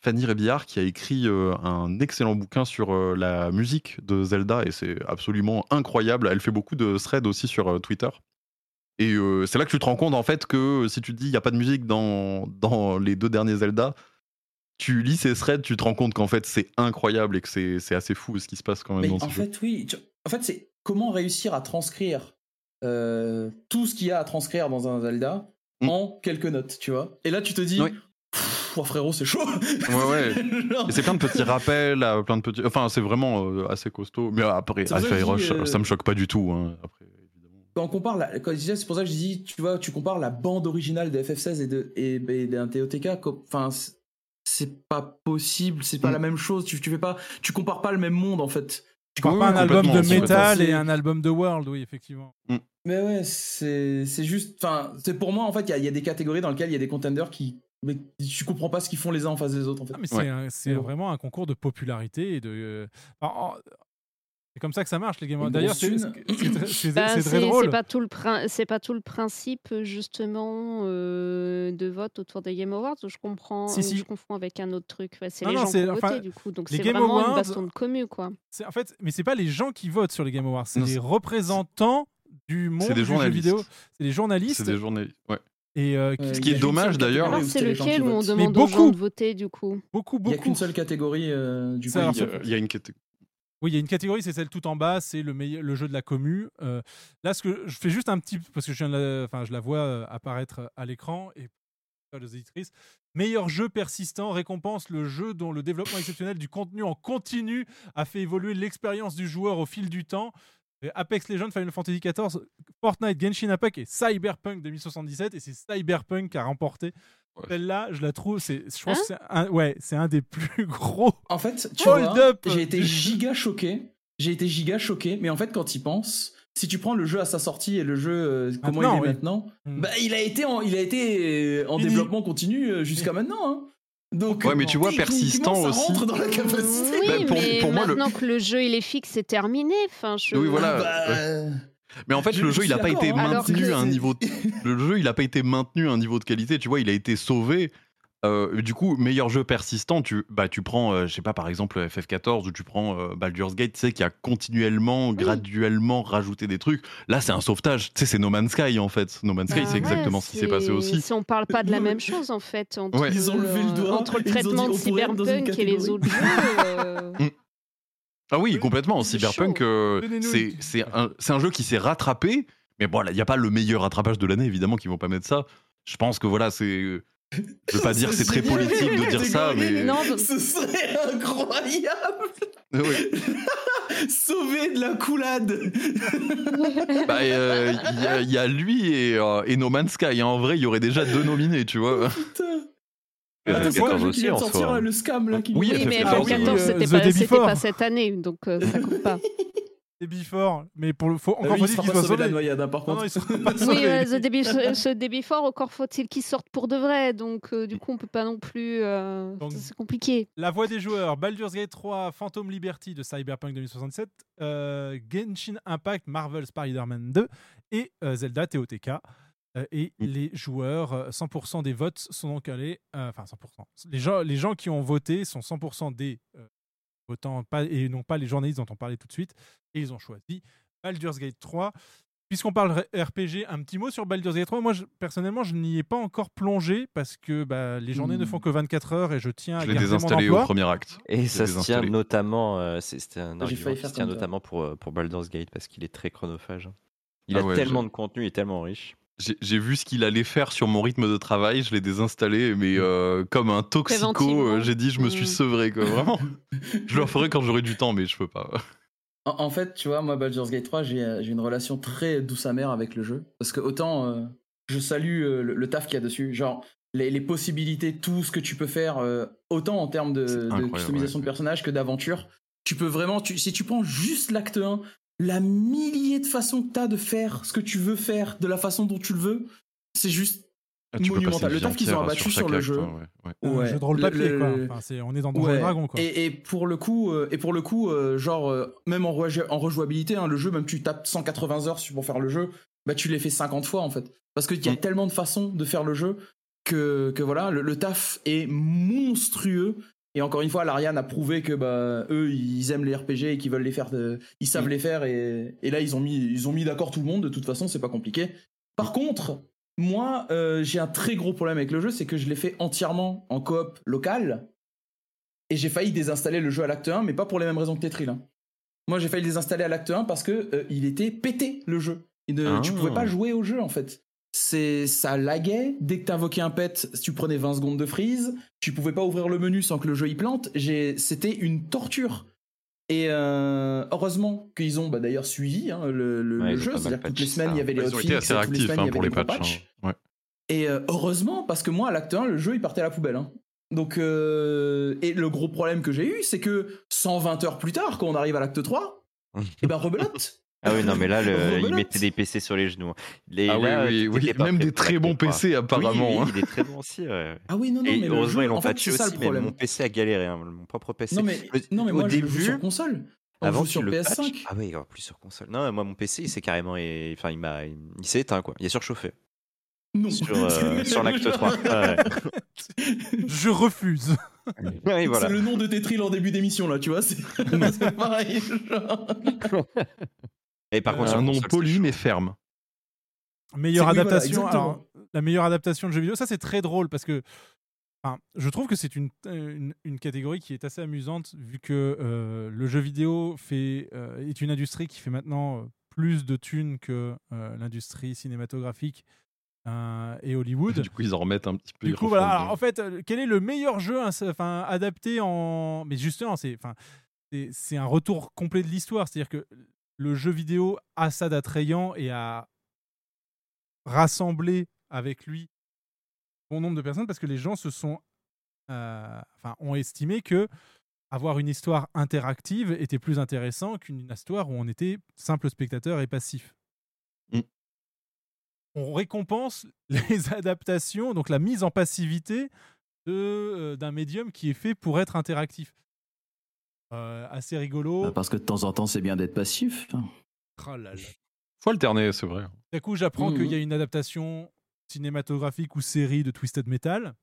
Fanny Rébillard qui a écrit euh, un excellent bouquin sur euh, la musique de Zelda et c'est absolument incroyable. Elle fait beaucoup de threads aussi sur euh, Twitter. Et c'est là que tu te rends compte en fait que si tu te dis il n'y a pas de musique dans, dans les deux derniers Zelda, tu lis ces threads, tu te rends compte qu'en fait c'est incroyable et que c'est assez fou ce qui se passe quand même mais dans en ce jeu. fait, oui. En fait, c'est comment réussir à transcrire tout ce qu'il y a à transcrire dans un Zelda Mm. en quelques notes, tu vois. Et là, tu te dis, Oui. Pff, frérot, c'est chaud. Ouais, ouais. Genre, c'est plein de petits rappels, plein de petits. Enfin, c'est vraiment euh, assez costaud. Mais après, dis, Rush, euh, ça me choque pas du tout. hein, Après, évidemment. quand on compare la, c'est pour ça que je dis, tu vois, tu compares la bande originale de FF16 et de et, et d'un TOTK, enfin, c'est- pas possible, c'est pas Mm. la même chose. Tu, tu fais pas, tu compares pas le même monde en fait. Tu compares Oui, pas un album de métal et un album de world, oui, effectivement. Mais ouais, c'est c'est juste, enfin, c'est pour moi en fait, il y, y a des catégories dans lesquelles il y a des contenders qui, mais tu comprends pas ce qu'ils font les uns en face des autres en fait. Ah, mais c'est Ouais. un- c'est Ouais. vraiment un concours de popularité et de. euh, alors, c'est comme ça que ça marche, les Game Awards. D'ailleurs, grosse c'est très- c'est- c'est très c'est drôle. c'est pas tout le prin- c'est pas tout le principe justement euh, de vote autour des Game Awards. Je comprends, Si, si. je confonds avec un autre truc. Ouais, c'est les non, gens qui c'est- ont enfin, voté du coup, donc les c'est Game vraiment Awards- une baston de commu quoi. C'est- En fait, mais c'est pas les gens qui votent sur les Game Awards, c'est les représentants du monde des du jeu vidéo. C'est les journalistes. C'est des journalistes. Ouais. Et euh, qui- Euh, Ce qui est a dommage, d'ailleurs- c'est lequel où on demande aux beaucoup. gens de voter du coup beaucoup, Il y a beaucoup. qu'une seule catégorie euh, du coup. Il y a- une catégorie. Oui, il y a une catégorie, c'est celle tout en bas, c'est le, meilleur- le jeu de la commu. Euh, là, ce que je fais juste un petit, parce que je, viens de la, enfin, je la vois apparaître à l'écran et pour les auditrices. Meilleur jeu persistant récompense le jeu dont le développement exceptionnel du contenu en continu a fait évoluer l'expérience du joueur au fil du temps. Apex Legends, Final Fantasy XIV, Fortnite, Genshin Impact et Cyberpunk 2077. Et c'est Cyberpunk qui a remporté. Ouais. Celle-là, je la trouve, c'est, je pense Hein que c'est un, ouais, c'est un des plus gros En fait, tu hold vois, up j'ai été giga choqué. J'ai été giga choqué, mais en fait, quand il pense, si tu prends le jeu à sa sortie et le jeu euh, comment Maintenant, il est oui. maintenant, Hmm. bah il a été en, il a été euh, en Fini. développement continu euh, jusqu'à maintenant. hein. Donc, Ouais, mais tu vois, persistant ça aussi. rentre dans la capacité. Oui, Bah, pour- mais pour moi, le- maintenant que le jeu il est fixe, c'est terminé. Enfin, je... Oui, voilà. Bah, ouais. Mais en fait, Je- le je jeu, il a pas été maintenu que à un niveau. de- Le jeu, il a pas été maintenu à un niveau de qualité. Tu vois, il a été sauvé. Euh, du coup, meilleur jeu persistant, tu, bah, tu prends, euh, je sais pas, par exemple FF14 ou tu prends euh, Baldur's Gate, tu sais, qui a continuellement, graduellement rajouté des trucs. Là, c'est un sauvetage. Tu sais, c'est No Man's Sky en fait. No Man's Sky, Bah c'est ouais, exactement ce qui s'est passé aussi. Si on parle pas de la même chose en fait, entre, Ouais. Ils ont levé le doigt, entre le ils ont dit, traitement de Cyberpunk et les autres jeux. euh, Ah oui, complètement. Cyberpunk, euh, c'est un, c'est un jeu qui s'est rattrapé. Mais bon, il n'y a pas le meilleur rattrapage de l'année, évidemment, qu'ils vont pas mettre ça. Je pense que voilà, c'est. Je veux pas dire c'est très politique de dire ça, mais. Non, Ce serait incroyable Oui. Sauver de la coulade Bah, euh, il y, a- il y a lui et, euh, et No Man's Sky. hein. En vrai, il y aurait déjà deux nominés, tu vois. Putain Et Attends, c'est FF14 quoi le jeu qui aussi, vient de en sortir, là, le scam là qui Oui, Oui, mais FF14, FF14 euh, c'était pas, pas cette année, donc euh, ça compte pas. C'est Before, mais pour le faut encore oui, il faut-il sera qu'il pas soit sauvé de la sauvé. noyade, hein, par contre. non, pas Oui, euh, The Day Before- ce encore faut-il qu'il sorte pour de vrai, donc euh, du coup on peut pas non plus. euh, Donc- C'est compliqué. La voix des joueurs, Baldur's Gate 3, Phantom Liberty de Cyberpunk 2067, euh, Genshin Impact, Marvel Spider-Man 2 et euh, Zelda TOTK. Euh, et Mm. les joueurs, euh, 100% des votes sont donc allés. euh, Enfin, 100%. Les gens, les gens qui ont voté sont 100% des votants pas, et non pas les journalistes dont on parlait tout de suite. Et ils ont choisi Baldur's Gate 3. Puisqu'on parle RPG, un petit mot sur Baldur's Gate 3. Moi, je- personnellement, je n'y ai pas encore plongé parce que bah, les journées ne Hmm. font que 24 heures et je tiens à Je l'ai garder mon désinstallé au premier acte. Et ça se tient notamment, euh, c'est- c'était un argument qui se tient notamment pour, euh, pour Baldur's Gate parce qu'il est très chronophage. Il Ah a ouais, tellement de contenu et tellement riche. J'ai vu ce qu'il allait faire sur mon rythme de travail, je l'ai désinstallé, mais euh, comme un toxico, euh, j'ai dit je me suis Mm. sevré, quoi. Vraiment. Je le referai quand j'aurai du temps, mais je peux pas. En, en fait, tu vois, moi, Baldur's Gate 3, j'ai euh, j'ai une relation très douce amère avec le jeu. Parce que autant euh, je salue euh, le, le taf qu'il y a dessus, genre les, les possibilités, tout ce que tu peux faire, euh, autant en termes de, de customisation ouais. de personnages que d'aventure. Tu peux vraiment, tu, si tu prends juste l'acte 1, la millier de façons que tu as de faire ce que tu veux faire de la façon dont tu le veux, c'est juste Ah, monumental. Le taf qu'ils ont abattu sur chaque le acte, jeu. hein, ouais, ouais. un jeu de rôle Le- papier le- quoi. Enfin, c'est- on est dans Donjons Ouais. et Dragons quoi. Et, et pour le coup, euh, et pour le coup, euh, genre euh, même en, rejou- en rejouabilité, hein, le jeu, même tu tapes 180 heures pour faire le jeu, bah tu l'as fait 50 fois en fait, parce qu'il y a Mm. tellement de façons de faire le jeu que, que voilà, le, le taf est monstrueux. Et encore une fois, l'Ariane a prouvé que bah eux ils aiment les RPG et qu'ils veulent les faire, de- ils savent Mm. les faire et, et là ils ont mis ils ont mis d'accord tout le monde. De toute façon, c'est pas compliqué. Par contre, moi euh, j'ai un très gros problème avec le jeu, c'est que je l'ai fait entièrement en coop local et j'ai failli désinstaller le jeu à l'acte 1, mais pas pour les mêmes raisons que Tetril. hein. Moi, j'ai failli le désinstaller à l'acte 1 parce que euh, il était pété le jeu. Et ne- Tu pouvais Ah. pas jouer au jeu en fait. C'est ça laguait dès que t'invoquais un pet, tu prenais 20 secondes de freeze, tu pouvais pas ouvrir le menu sans que le jeu y plante. J'ai c'était une torture. Et euh, heureusement qu'ils ont bah, d'ailleurs suivi hein, le, le- Ouais, le jeu, c'est-à-dire que toutes les semaines ça. il y avait les Ils ont été hotfix, assez y hein, pour des les patchs. patchs. hein. Ouais. Et euh, heureusement, parce que moi, à l'acte 1, le jeu, il partait à la poubelle. hein. Donc, euh, et le gros problème que j'ai eu, c'est que 120 heures plus tard, quand on arrive à l'acte 3, et ben rebelote. Ah oui, non, mais là, le- il mettait des PC sur les genoux. Les, Ah oui, là, oui, t'étais oui, pas même des très bons 3. PC apparemment. Oui, oui, hein. il est très bon aussi. ouais. Ah oui, non, non, Et mais heureusement, ils l'ont en fait, patché c'est ça aussi, le mais mon PC a galéré, hein, mon propre PC. Non, mais, Le- non, mais au moi, je début, joue sur console. On avant sur le PS5. patch- Ah oui, en plus sur console. Non, moi, mon PC, il s'est carrément. et- Enfin, il, m'a... il s'est éteint, quoi. Il est surchauffé. Non. Sur, euh, sur l'acte 3. Ah ouais. Je refuse. Voilà. C'est le nom de Tetril en début d'émission, là, tu vois. C'est c'est pareil. genre. Et par contre, sur un nom poli mais ferme. Meilleure C'est- oui, voilà, adaptation. alors, la meilleure adaptation de jeu vidéo, ça c'est très drôle parce que enfin, je trouve que c'est une, une, une catégorie qui est assez amusante vu que euh, le jeu vidéo fait, euh, est une industrie qui fait maintenant euh, plus de thunes que euh, l'industrie cinématographique euh, et Hollywood. Du coup, ils en remettent un petit peu. Du coup, voilà. Alors, en fait, euh, quel est le meilleur jeu hein, enfin, adapté en. Mais justement, c'est enfin, c'est- c'est un retour complet de l'histoire. C'est-à-dire que le jeu vidéo a ça d'attrayant et a rassemblé avec lui bon nombre de personnes parce que les gens se sont. euh, Enfin, ont estimé que avoir une histoire interactive était plus intéressant qu'une histoire où on était simple spectateur et passif. Mm. On récompense les adaptations, donc la mise en passivité euh, d'un médium qui est fait pour être interactif. Euh, assez rigolo. Bah, Parce que de temps en temps, c'est bien d'être passif. Oh là là. Faut alterner, c'est vrai. D'un coup, j'apprends Mhm. qu'il y a une adaptation cinématographique ou série de Twisted Metal.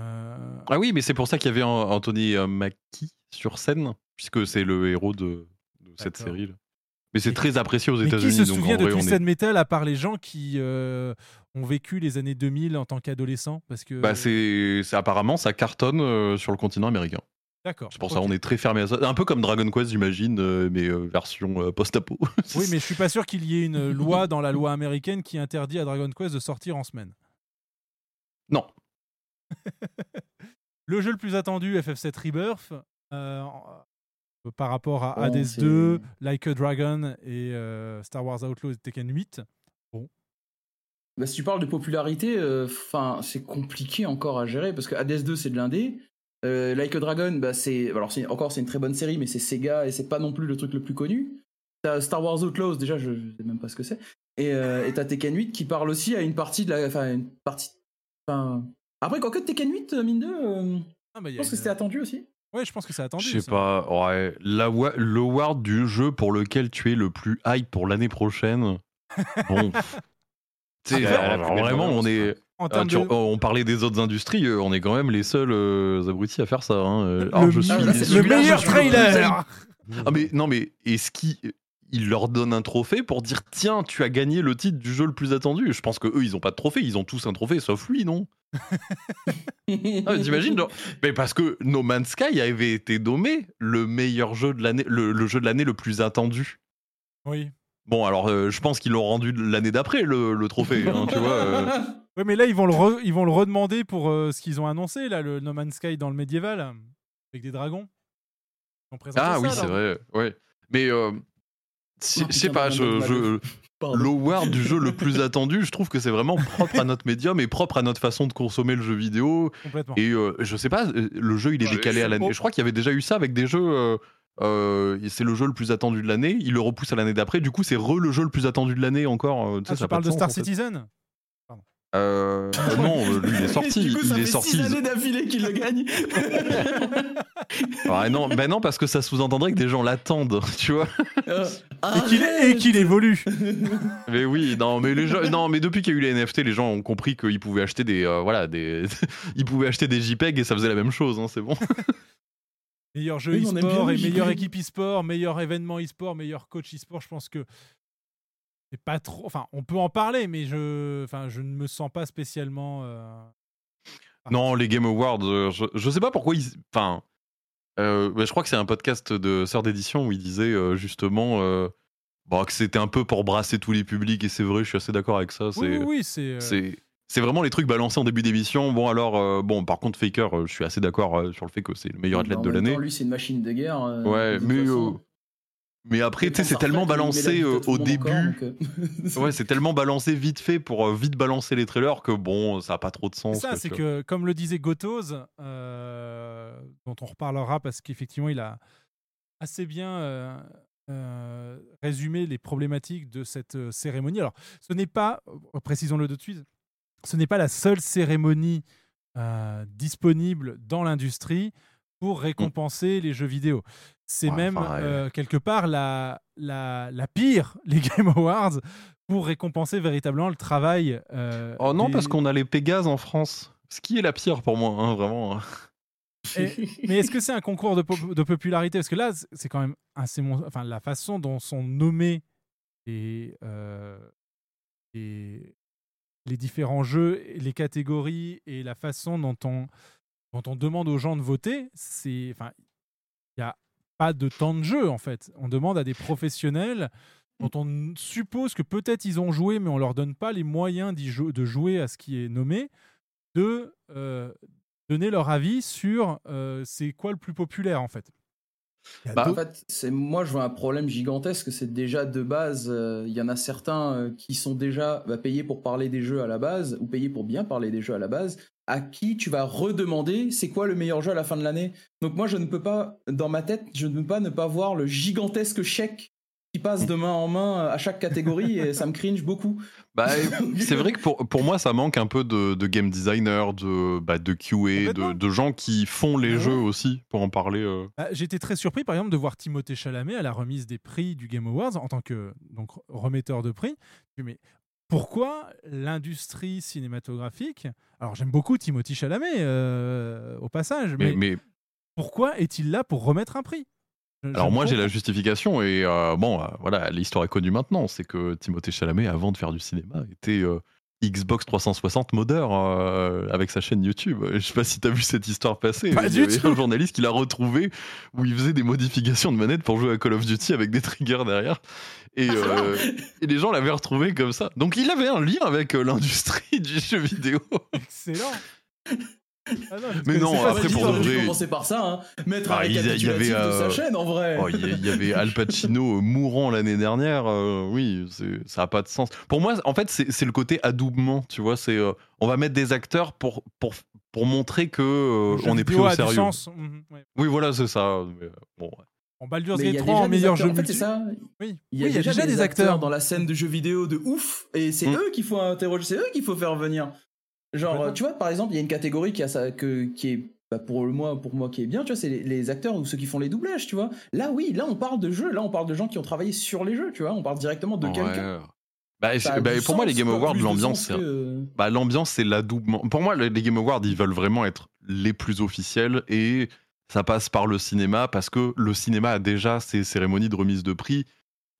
Euh, Ah oui, mais c'est pour ça qu'il y avait An- Anthony euh, Mackie sur scène, puisque c'est le héros de, de cette série. là. Mais c'est très apprécié aux Mais qui États-Unis. se donc souvient en de vrai, on Twisted est- Metal à part les gens qui euh, ont vécu les années 2000 en tant qu'adolescents? Parce que. Bah, c'est- apparemment ça cartonne euh, sur le continent américain. D'accord. C'est pour ça on est très fermé à ça. Un peu comme Dragon Quest, j'imagine, euh, mais euh, version euh, post-apo. Oui, mais je suis pas sûr qu'il y ait une loi dans la loi américaine qui interdit à Dragon Quest de sortir en semaine. Non. Le jeu le plus attendu, FF7 Rebirth, par rapport à Oh, Hades c'est- 2, Like a Dragon et euh, Star Wars Outlaws et Tekken 8. Bah, si tu parles de popularité, enfin, c'est compliqué encore à gérer parce que Hades 2 c'est de l'indé. Euh, like a Dragon, bah, c'est alors c'est encore c'est une très bonne série, mais c'est Sega et c'est pas non plus le truc le plus connu. T'as Star Wars Outlaws, déjà je, je sais même pas ce que c'est. Et euh, t'as Tekken 8 qui parle aussi à une partie de la, enfin une partie, enfin après quoique Tekken 8 euh, mine de, euh, Ah, bah, je pense que c'était attendu aussi. Ouais, je pense que c'est attendu. Je sais ça. pas. Ouais, l'awa- l'award du jeu pour lequel tu es le plus hype pour l'année prochaine. Bon. Après, belle vraiment, on est. En termes tu- de- On parlait des autres industries, euh, on est quand même les seuls euh, abrutis à faire ça. hein. Euh, Le, je suis- Ah, le meilleur trailer Ah mais non mais est-ce qu'il il leur donne un trophée pour dire tiens tu as gagné le titre du jeu le plus attendu Je pense que eux ils ont pas de trophée, ils ont tous un trophée sauf lui non? Ah, T'imagines Mais parce que No Man's Sky avait été nommé le meilleur jeu de l'année, le, le jeu de l'année le plus attendu. Oui. Bon alors euh, je pense qu'ils l'ont rendu l'année d'après le, le trophée, hein, tu vois. euh. Ouais, mais là, ils vont le, re- ils vont le redemander pour euh, ce qu'ils ont annoncé, là, le No Man's Sky dans le médiéval, avec des dragons. Ils ont présenté Ah ça, oui c'est vrai, ouais. Mais euh, je Oh, je sais pas, je. L'award du jeu le plus attendu, je trouve que c'est vraiment propre à notre médium et propre à notre façon de consommer le jeu vidéo. Complètement. Et euh, je sais pas, euh, le jeu il est Ouais, décalé à l'année. Je crois qu'il y avait déjà eu ça avec des jeux. euh, euh, c'est le jeu le plus attendu de l'année, il le repousse à l'année d'après. Du coup, c'est re le jeu le plus attendu de l'année encore. sais, Ah, ça parles de sens, Star en fait. Citizen? Euh, euh, Non, euh, lui il est sorti. du coup, ça il est fait sorti. six années d'affilée qu'il le gagne. Ouais, non, bah non, parce que ça sous-entendrait que des gens l'attendent, tu vois. Euh, Et qu'il et qu'il évolue. Mais oui, non, mais les gens, non, mais depuis qu'il y a eu les NFT, les gens ont compris qu'ils pouvaient acheter des, euh, voilà, des, ils pouvaient acheter des JPEG et ça faisait la même chose, hein, c'est bon. Meilleur jeu Oui, e-sport et meilleure équipe e-sport, meilleur événement e-sport, meilleur coach e-sport. Je pense que c'est pas trop. Enfin, on peut en parler, mais je, enfin, je ne me sens pas spécialement. euh, Non, les Game Awards, euh, je, je sais pas pourquoi ils. Enfin. euh, bah, je crois que c'est un podcast de Sœur d'édition où il disait euh, justement. euh, bon, que c'était un peu pour brasser tous les publics, et c'est vrai, je suis assez d'accord avec ça. Oui, C'est, oui, oui, c'est. euh, c'est, c'est vraiment les trucs balancés en début d'émission. Bon, alors, euh, bon, par contre, Faker, euh, je suis assez d'accord euh, sur le fait que c'est le meilleur athlète En de l'année. Lui, c'est une machine de guerre. euh, Ouais, de mais, euh, mais après, tu sais, c'est tellement balancé euh, au début. Ouais, c'est tellement balancé vite fait pour euh, vite balancer les trailers que bon, ça a pas trop de sens. ça, quoi, c'est que, comme le disait Gotoz, euh, dont on reparlera parce qu'effectivement, il a assez bien euh, euh, résumé les problématiques de cette euh, cérémonie. Alors, ce n'est pas, euh, précisons-le de suite, ce n'est pas la seule cérémonie euh, disponible dans l'industrie pour récompenser les jeux vidéo. C'est Ouais, même enfin, euh, quelque part la, la, la pire, les Game Awards, pour récompenser véritablement le travail. euh, Oh non, des- parce qu'on a les Pégases en France. Ce qui est la pire pour moi, hein, vraiment. Et- mais est-ce que c'est un concours de, de popularité? Parce que là, c'est quand même assez mon- enfin, la façon dont sont nommés les, euh, les, les différents jeux, les catégories et la façon dont on, dont on demande aux gens de voter, c'est, enfin, il n'y a pas de temps de jeu en fait. On demande à des professionnels dont on suppose que peut-être ils ont joué, mais on leur donne pas les moyens jou- de jouer à ce qui est nommé, de euh, donner leur avis sur euh, c'est quoi le plus populaire en fait. Bah, en fait, c'est moi je vois un problème gigantesque. C'est déjà de base, euh, il y en a certains euh, qui sont déjà bah, payés pour parler des jeux à la base ou payés pour bien parler des jeux à la base. À qui tu vas redemander c'est quoi le meilleur jeu à la fin de l'année. Donc moi je ne peux pas, dans ma tête, je ne peux pas ne pas voir le gigantesque chèque qui passe de main en main à chaque catégorie et ça me cringe beaucoup. Bah, c'est vrai que pour, pour moi, ça manque un peu de, de game designer, de, bah, de QA, de, de gens qui font les Ah ouais. jeux aussi, pour en parler. euh. Bah, J'étais très surpris, par exemple, de voir Timothée Chalamet à la remise des prix du Game Awards en tant que donc, remetteur de prix. Je me dis, Mais pourquoi l'industrie cinématographique Alors, j'aime beaucoup Timothée Chalamet euh, au passage, mais, Mais, mais pourquoi est-il là pour remettre un prix? Je- alors, moi, j'ai la justification, et euh, bon, euh, voilà, l'histoire est connue maintenant. C'est que Timothée Chalamet, avant de faire du cinéma, était euh, Xbox 360 modeur euh, avec sa chaîne YouTube. Je sais pas si t'as vu cette histoire passer. Pas Il du y avait tout. un journaliste qui l'a retrouvé où il faisait des modifications de manette pour jouer à Call of Duty avec des triggers derrière. Et, euh, et les gens l'avaient retrouvé comme ça. Donc il avait un lien avec euh, l'industrie du jeu vidéo. Excellent Ah non, Mais non, après, pour de vrai- commencer par ça, hein. mettre Bah, un y avait, de sa euh, chaîne en vrai. Oh, Il y, avait Al Pacino euh, mourant l'année dernière. euh, oui, ça n'a pas de sens. Pour moi, en fait, c'est le côté adoubement. Tu vois, c'est euh, on va mettre des acteurs pour pour pour montrer que euh, on est pris au sérieux. Mhm, ouais. Oui, voilà, c'est ça. Mais, euh, bon, ouais. En Baldur's Mais il y Gate a 3 déjà en des meilleur jeu En fait, multi- c'est ça. Oui, Il y a, Oui, déjà, des, acteurs. dans la scène de jeux vidéo de ouf, et c'est Mm. eux qu'il faut interroger, c'est eux qu'il faut faire venir. Genre, tu vois, par exemple, il y a une catégorie qui, a ça, que, qui est bah, pour, le moi, pour moi qui est bien, tu vois, c'est les, les acteurs ou ceux qui font les doublages, tu vois. Là, oui, là, on parle de jeux, là, on parle de gens qui ont travaillé sur les jeux, tu vois, on parle directement de Ouais. quelqu'un. Bah, bah, pour moi, les Game Awards, l'ambiance, que- bah, l'ambiance, c'est l'adoubement. Pour moi, les les Game Awards, ils veulent vraiment être les plus officiels et ça passe par le cinéma parce que le cinéma a déjà ses cérémonies de remise de prix.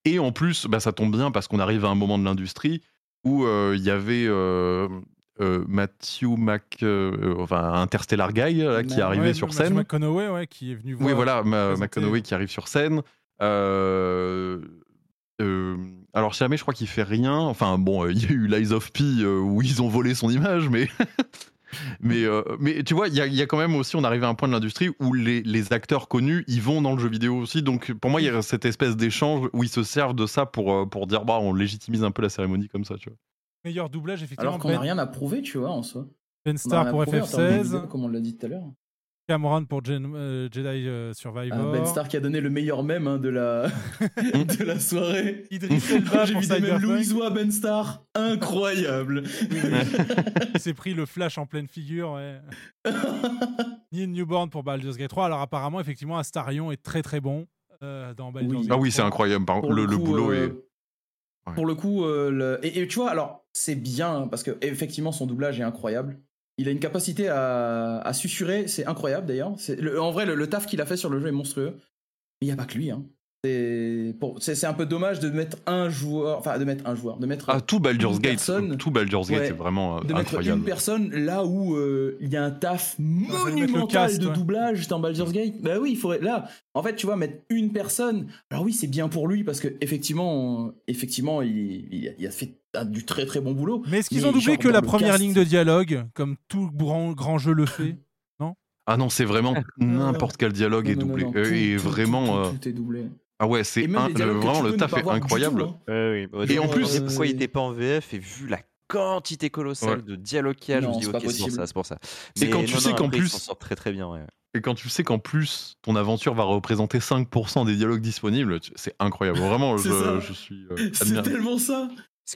Et en plus, bah, ça tombe bien parce qu'on arrive à un moment de l'industrie où euh, il y avait euh, euh, Matthew Mc, euh, enfin Interstellar Guy là, qui est arrivé ouais, sur Matthew scène. McConaughey, ouais, qui est venu voir. Oui, voilà, Ma-. McConaughey qui arrive sur scène. Euh, euh, alors, jamais, je crois qu'il fait rien. Enfin, bon, euh, il y a eu Lies of P euh, où ils ont volé son image, mais. mais, euh, mais tu vois, il y a, il y a quand même aussi, on arrive à un point de l'industrie où les, les acteurs connus, ils vont dans le jeu vidéo aussi. Donc, pour moi, il y a cette espèce d'échange où ils se servent de ça pour, euh, pour dire, bah, on légitimise un peu la cérémonie comme ça, tu vois. Meilleur doublage, effectivement. Alors qu'on n'a Ben, rien à prouver, tu vois, en soi. Ben Star pour prouver en termes de jeux FF16, vidéo, Comme on l'a dit tout à l'heure. Cameron pour Gen- euh, Jedi euh, Survivor. Ah, ben Star qui a donné le meilleur mème hein, de, la... de la soirée. Idris Elba J'ai pour vu des mèmes. Louisois Ben Star. Incroyable. Il s'est pris le flash en pleine figure. Ouais. Neil Newborn pour Baldur's Gate 3. Alors apparemment, effectivement, Astarion est très très bon euh, dans Baldur's Oui. Gate Ah oui, c'est 3. incroyable. Par- le, le coup, boulot euh, est. Pour le coup, euh, le- et, et tu vois, alors c'est bien hein, parce que effectivement son doublage est incroyable. Il a une capacité à, à susurrer, c'est incroyable d'ailleurs. En vrai, le, le taf qu'il a fait sur le jeu est monstrueux. Mais il n'y a pas que lui. Hein. C'est un peu dommage de mettre un joueur, enfin de mettre un joueur, de mettre Ah, tout Baldur's une Gate, personne, tout Baldur's Gate Ouais. est vraiment euh, de mettre incroyable. une personne là où euh, il y a un taf mettre monumental cast, de ouais. doublage dans Baldur's Gate. Bah oui, il faudrait là. En fait, tu vois, mettre une personne. Alors oui, c'est bien pour lui parce que effectivement, effectivement, il, il a, il a fait du très très bon boulot. Mais est-ce qu'ils ont doublé que la première cast- ligne de dialogue, comme tout grand, grand jeu le fait? Non? Ah non, c'est vraiment n'importe quel dialogue est Non, doublé. non, non, tout, et tout, vraiment. tout, tout est doublé. Ah ouais, c'est vraiment le taf est tout, incroyable. hein. Ouais, oui. Et en plus- pourquoi il c'est- était pas en VF et vu la quantité colossale Ouais. de dialogue qu'il y a, je me dis ok, c'est pour ça, c'est pour ça. C'est quand tu non, sais qu'en plus- s'en sortent très très bien. ouais. Et quand tu sais qu'en plus, ton aventure va représenter 5% des dialogues disponibles, c'est incroyable. Vraiment, C'est je, suis euh, C'est tellement ça.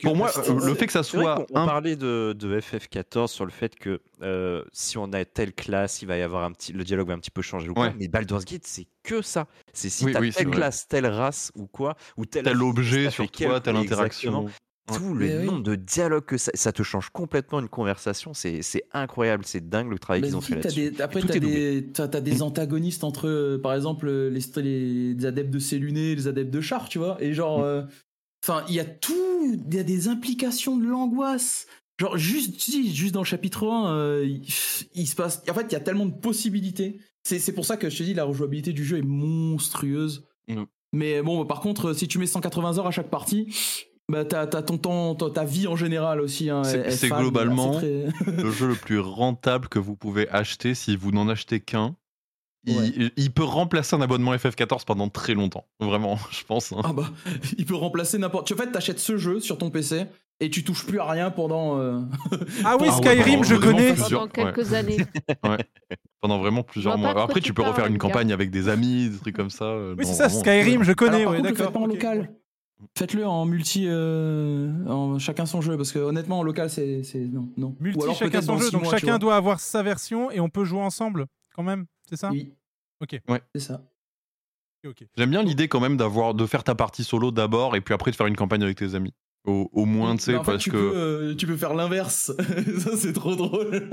Pour moi, euh, le fait que ça soit on un- parlait de, de FF14 sur le fait que euh, si on a telle classe, il va y avoir un petit, le dialogue va un petit peu changer ou quoi. Ouais. Mais Baldur's Gate, c'est que ça. C'est si Oui, t'as oui, telle vrai. classe, telle race ou quoi, ou tel, objet sur toi, quel- telle interaction. exactement. Tout le Mais oui. nombre de dialogues que ça, ça te change complètement une conversation, c'est c'est incroyable, c'est dingue le travail Mais qu'ils ont fait là-dessus. des- après, t'as des, t'as- t'as des antagonistes entre, euh, par exemple, les, les, les adeptes de Céluné et les adeptes de Char, tu vois. Et genre, euh, enfin, il y a tout, il y a des implications de l'angoisse. Genre, juste, juste dans le chapitre 1, euh, il, il se passe. En fait, il y a tellement de possibilités. C'est c'est pour ça que je te dis, la rejouabilité du jeu est monstrueuse. Mm. Mais bon, par contre, si tu mets 180 heures à chaque partie, bah, t'as t'as ton temps, ta vie en général aussi. hein, C'est globalement très- le jeu le plus rentable que vous pouvez acheter si vous n'en achetez qu'un. Il, Ouais. il peut remplacer un abonnement FF14 pendant très longtemps. Vraiment, je pense. hein. Ah bah, il peut remplacer n'importe. En fait, t'achètes ce jeu sur ton PC et tu touches plus à rien pendant. euh, Ah oui, Ah ouais, Skyrim, pendant je connais. plusieurs- Pendant quelques années. ouais. Pendant vraiment plusieurs mois. Après, tu peux refaire une campagne avec des amis, des trucs comme ça. euh, Oui, c'est ça, vraiment. Skyrim, je connais, Alors, par ouais, contre, le d'accord. faites pas en ok. local. Faites-le en multi, euh, en chacun son jeu, parce que honnêtement, en local, c'est non, non. Multi, Ou alors chacun son jeu, donc mois, chacun doit avoir sa version et on peut jouer ensemble, quand même, c'est ça? Oui. Ok. C'est ça. Ok, ok. J'aime bien l'idée quand même d'avoir de faire ta partie solo d'abord et puis après de faire une campagne avec tes amis. Au, au moins, tu sais, fait, parce tu que. Peux, euh, tu peux faire l'inverse. ça, c'est trop drôle.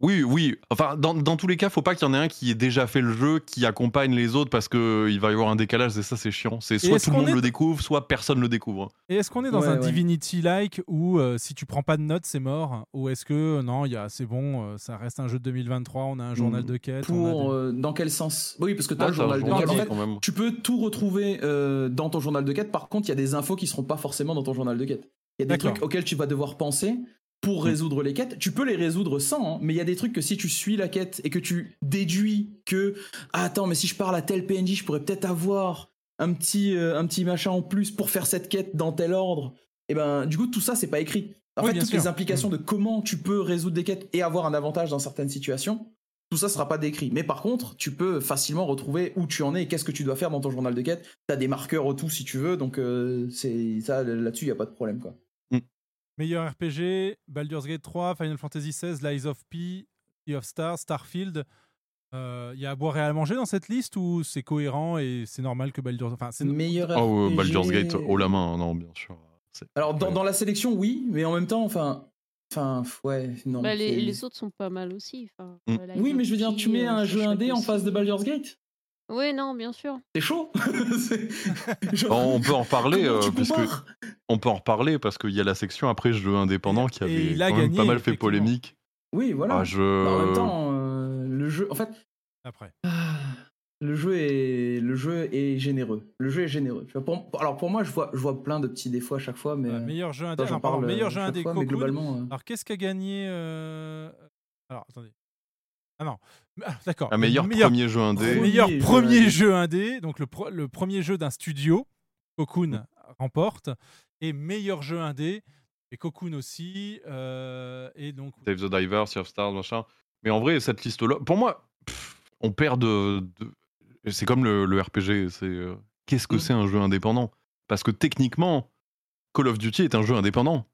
Oui, oui. Enfin, dans, dans tous les cas, faut pas qu'il y en ait un qui ait déjà fait le jeu, qui accompagne les autres parce que il va y avoir un décalage et ça, c'est chiant. C'est soit tout le monde est- le découvre, soit personne le découvre. Et est-ce qu'on est dans Ouais, un ouais. Divinity-like où euh, si tu prends pas de notes, c'est mort? Ou est-ce que non, il y a, c'est bon, euh, ça reste un jeu de 2023, on a un journal de quête on a Pour des- euh, dans quel sens? Oui, parce que t'as Ah, le t'as un journal de journal quête. En de fait, quand même. tu peux tout retrouver euh, dans ton journal de quête. Par contre, il y a des infos qui seront pas forcément dans ton journal de quête. Il y a des trucs auxquels tu vas devoir penser pour résoudre les quêtes. Tu peux les résoudre sans, hein, mais il y a des trucs que si tu suis la quête et que tu déduis que ah, attends, mais si je parle à tel PNJ, je pourrais peut-être avoir un petit euh, un petit machin en plus pour faire cette quête dans tel ordre. Et ben, du coup, tout ça, c'est pas écrit. En Oui, fait, toutes sûr. les implications de comment tu peux résoudre des quêtes et avoir un avantage dans certaines situations, tout ça sera pas décrit. Mais par contre, tu peux facilement retrouver où tu en es et qu'est-ce que tu dois faire dans ton journal de quête. T'as des marqueurs au tout si tu veux, donc euh, c'est ça là-dessus, il y a pas de problème quoi. Meilleur RPG, Baldur's Gate 3, Final Fantasy XVI, Lies of P, Sea of Stars, Starfield. Euh, Il y a à boire et à manger dans cette liste ou c'est cohérent et c'est normal que Baldur's enfin, c'est Meilleur Oh, euh, RPG. Baldur's Gate haut la main, non, bien sûr. Alors dans, la sélection, oui, mais en même temps, enfin, enfin, ouais, non. Bah, les, autres sont pas mal aussi. Mm. euh, Oui, mais je veux dire, tu mets euh, un c'est jeu indé en face de Baldur's Gate. Oui, non, bien sûr. C'est chaud. C'est- genre, Bon, on peut en reparler, euh, puisque compares on peut en reparler parce qu'il y a la section après jeux indépendants qui avait il a quand même pas mal fait polémique. Oui, voilà. Ah, je... Bah, en même temps, euh, le jeu, en fait, après. le jeu est, le jeu est généreux. Le jeu est généreux. Pour- alors pour moi, je vois, je vois plein de petits défauts à chaque fois, mais meilleur jeu indé. pardon, meilleur euh, jeu indé fois, mais Cocoon. globalement, euh, Alors qu'est-ce qu'a gagné euh, Alors attendez. Ah non. Ah, D'accord. Un meilleur, Meilleur- premier jeu indé. Premier meilleur jeu premier indé. jeu indé, donc le, pro- le premier jeu d'un studio, Cocoon remporte, et meilleur jeu indé, et Cocoon aussi, euh, et donc Save the Diver, Sea of Stars, machin. Mais en vrai, cette liste-là, pour moi, pff, on perd de. de- C'est comme le, le RPG. C'est euh, qu'est-ce que Mm. c'est un jeu indépendant? Parce que techniquement, Call of Duty est un jeu indépendant.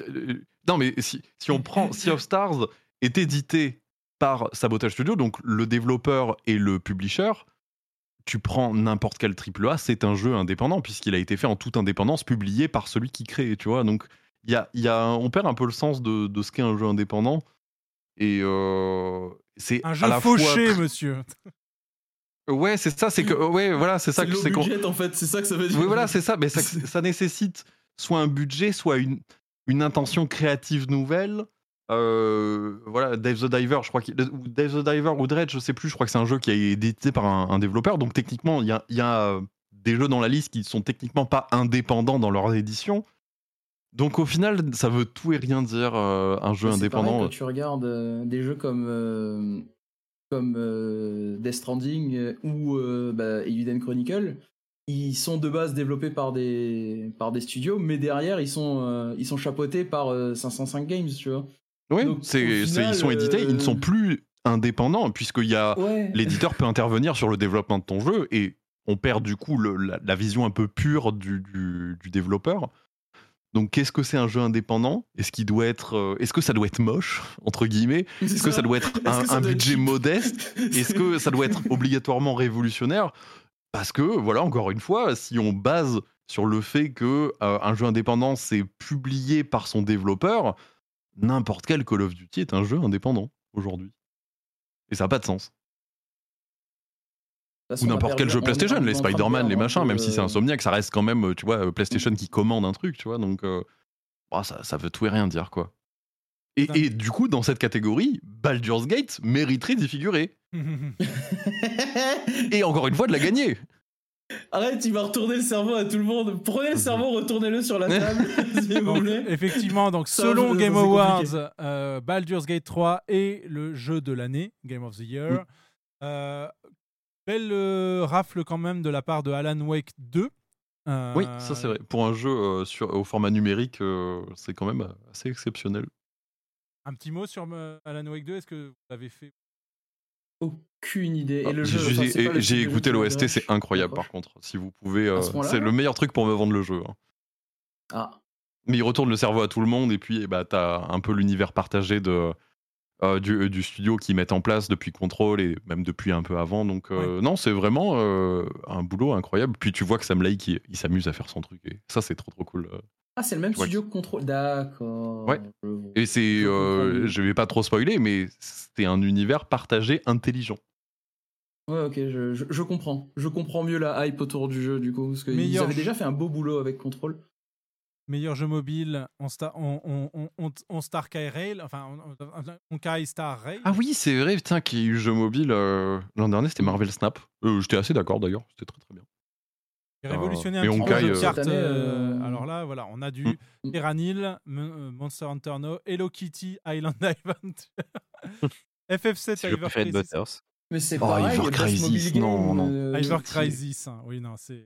Euh, Non, mais si, si on prend Sea of Stars est édité par Sabotage Studio, donc le développeur et le publisher. Tu prends n'importe quel triple A, c'est un jeu indépendant puisqu'il a été fait en toute indépendance, publié par celui qui crée, tu vois. Donc il y a, il y a, on perd un peu le sens de, de ce qu'est un jeu indépendant. Et euh, c'est un à jeu la fauché, fois... monsieur. Ouais, c'est ça, c'est que ouais, voilà, c'est ça C'est que c'est qu'on- budget en fait, c'est ça que ça veut dire. Oui, voilà, c'est ça, mais ça, ça nécessite soit un budget, soit une, une intention créative nouvelle. Euh, voilà, Dave the Diver, je crois qu'il ou Dave the Diver ou Dredge, je sais plus, je crois que c'est un jeu qui est édité par un, un développeur, donc techniquement, il y a, il y a, des jeux dans la liste qui sont techniquement pas indépendants dans leur édition. Donc au final, ça veut tout et rien dire euh, un jeu C'est indépendant. pareil, quand tu regardes euh, des jeux comme, comme Death Stranding ou bah, Chronicle, ils sont de base développés par des, par des studios, mais derrière, ils sont, ils sont chapeautés par euh, 505 Games, tu vois. Oui, ils sont édités, ils ne euh, sont plus indépendants, puisqu'il y a Ouais. l'éditeur peut intervenir sur le développement de ton jeu et on perd du coup le- la, la vision un peu pure du, du- du développeur. Donc qu'est-ce que c'est un jeu indépendant? Est-ce qu'il doit être, euh, est-ce que ça doit être moche entre guillemets? Est-ce que ça. doit être un, doit budget modeste? Est-ce que ça doit être obligatoirement révolutionnaire? Parce que voilà, encore une fois, si on base sur le fait que euh, un jeu indépendant c'est publié par son développeur, n'importe quel Call of Duty est un jeu indépendant aujourd'hui. Et ça n'a pas de sens. Ou n'importe quel jeu on- PlayStation, les Spider-Man, les machins, même si c'est euh, Insomniac, ça reste quand même, euh, tu vois, euh, PlayStation qui commande un truc, tu vois, donc euh, bah, ça, ça veut tout et rien dire, quoi. Et, et du coup, dans cette catégorie, Baldur's Gate mériterait d'y figurer. et encore une fois, de la gagner. Arrête, il va retourner le cerveau à tout le monde. Prenez le cerveau, retournez-le sur la table, s'il vous plaît. effectivement, donc Ça, selon ça, Game Awards, euh, Baldur's Gate 3 est le jeu de l'année, Game of the Year. Mm. Euh, belle euh, rafle quand même de la part de Alan Wake 2. Euh, Oui, ça c'est vrai. Pour un jeu euh, sur, au format numérique, euh, c'est quand même assez exceptionnel. Un petit mot sur euh, Alan Wake 2, est-ce que vous l'avez fait Aucune idée. Et Ah, le J'ai jeu, écouté l'OST, m'intéresse. c'est incroyable par contre. Si vous pouvez, euh, c'est le meilleur truc pour me vendre le jeu. hein. Ah. Mais il retourne le cerveau à tout le monde et puis eh bah, t'as un peu l'univers partagé de, euh, du, euh, du studio qu'ils mettent en place depuis Control et même depuis un peu avant. Donc euh, non, c'est vraiment euh, un boulot incroyable. Puis tu vois que Sam Lake, il, il s'amuse à faire son truc et ça c'est trop trop cool. Ah, c'est le même studio que Control. D'accord. Ouais. Et c'est, Je euh, je vais pas trop spoiler, mais c'est un univers partagé intelligent. Ouais, ok, je, je, je comprends. Je comprends mieux la hype autour du jeu, du coup. Parce qu'ils avaient jeu. déjà fait un beau boulot avec Control. Meilleur jeu mobile, on, star, on, on, on, on, on Star Rail, enfin, on, on, on Kai Star Rail. Ah oui, c'est vrai, putain, qu'il y a eu jeu mobile euh, l'an dernier, c'était Marvel Snap. Euh, J'étais assez d'accord d'ailleurs, c'était très très bien. A révolutionné Euh, un et petit peu euh, année, euh, euh, Alors là, voilà, on a du Mm. Terranil, Monster Hunter No, Hello Kitty, Island Adventure, FF7, C'est le Hyper. Mais c'est Oh, pareil, Best Crisis, non, non. euh, Hyper Pitié. Crisis, hein. oui, non, c'est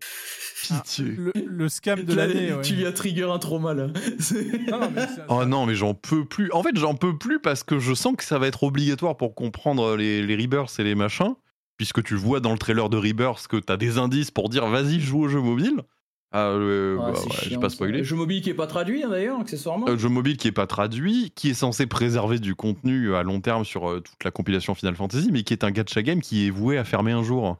ah, Pitié. le, le scam de Là, l'année. ouais. Tu lui as trigger un trauma là. C'est- Non, non, mais ça- Oh non, mais j'en peux plus. En fait, j'en peux plus parce que je sens que ça va être obligatoire pour comprendre les, les Rebirths et les machins. Puisque tu vois dans le trailer de Rebirth que t'as des indices pour dire vas-y, joue au jeu mobile. Ah, euh, Ouais, bah, je chiant, pas spoiler. Le jeu mobile qui est pas traduit hein, d'ailleurs, accessoirement. Un jeu mobile qui est pas traduit, qui est censé préserver du contenu à long terme sur euh, toute la compilation Final Fantasy, mais qui est un gacha game qui est voué à fermer un jour.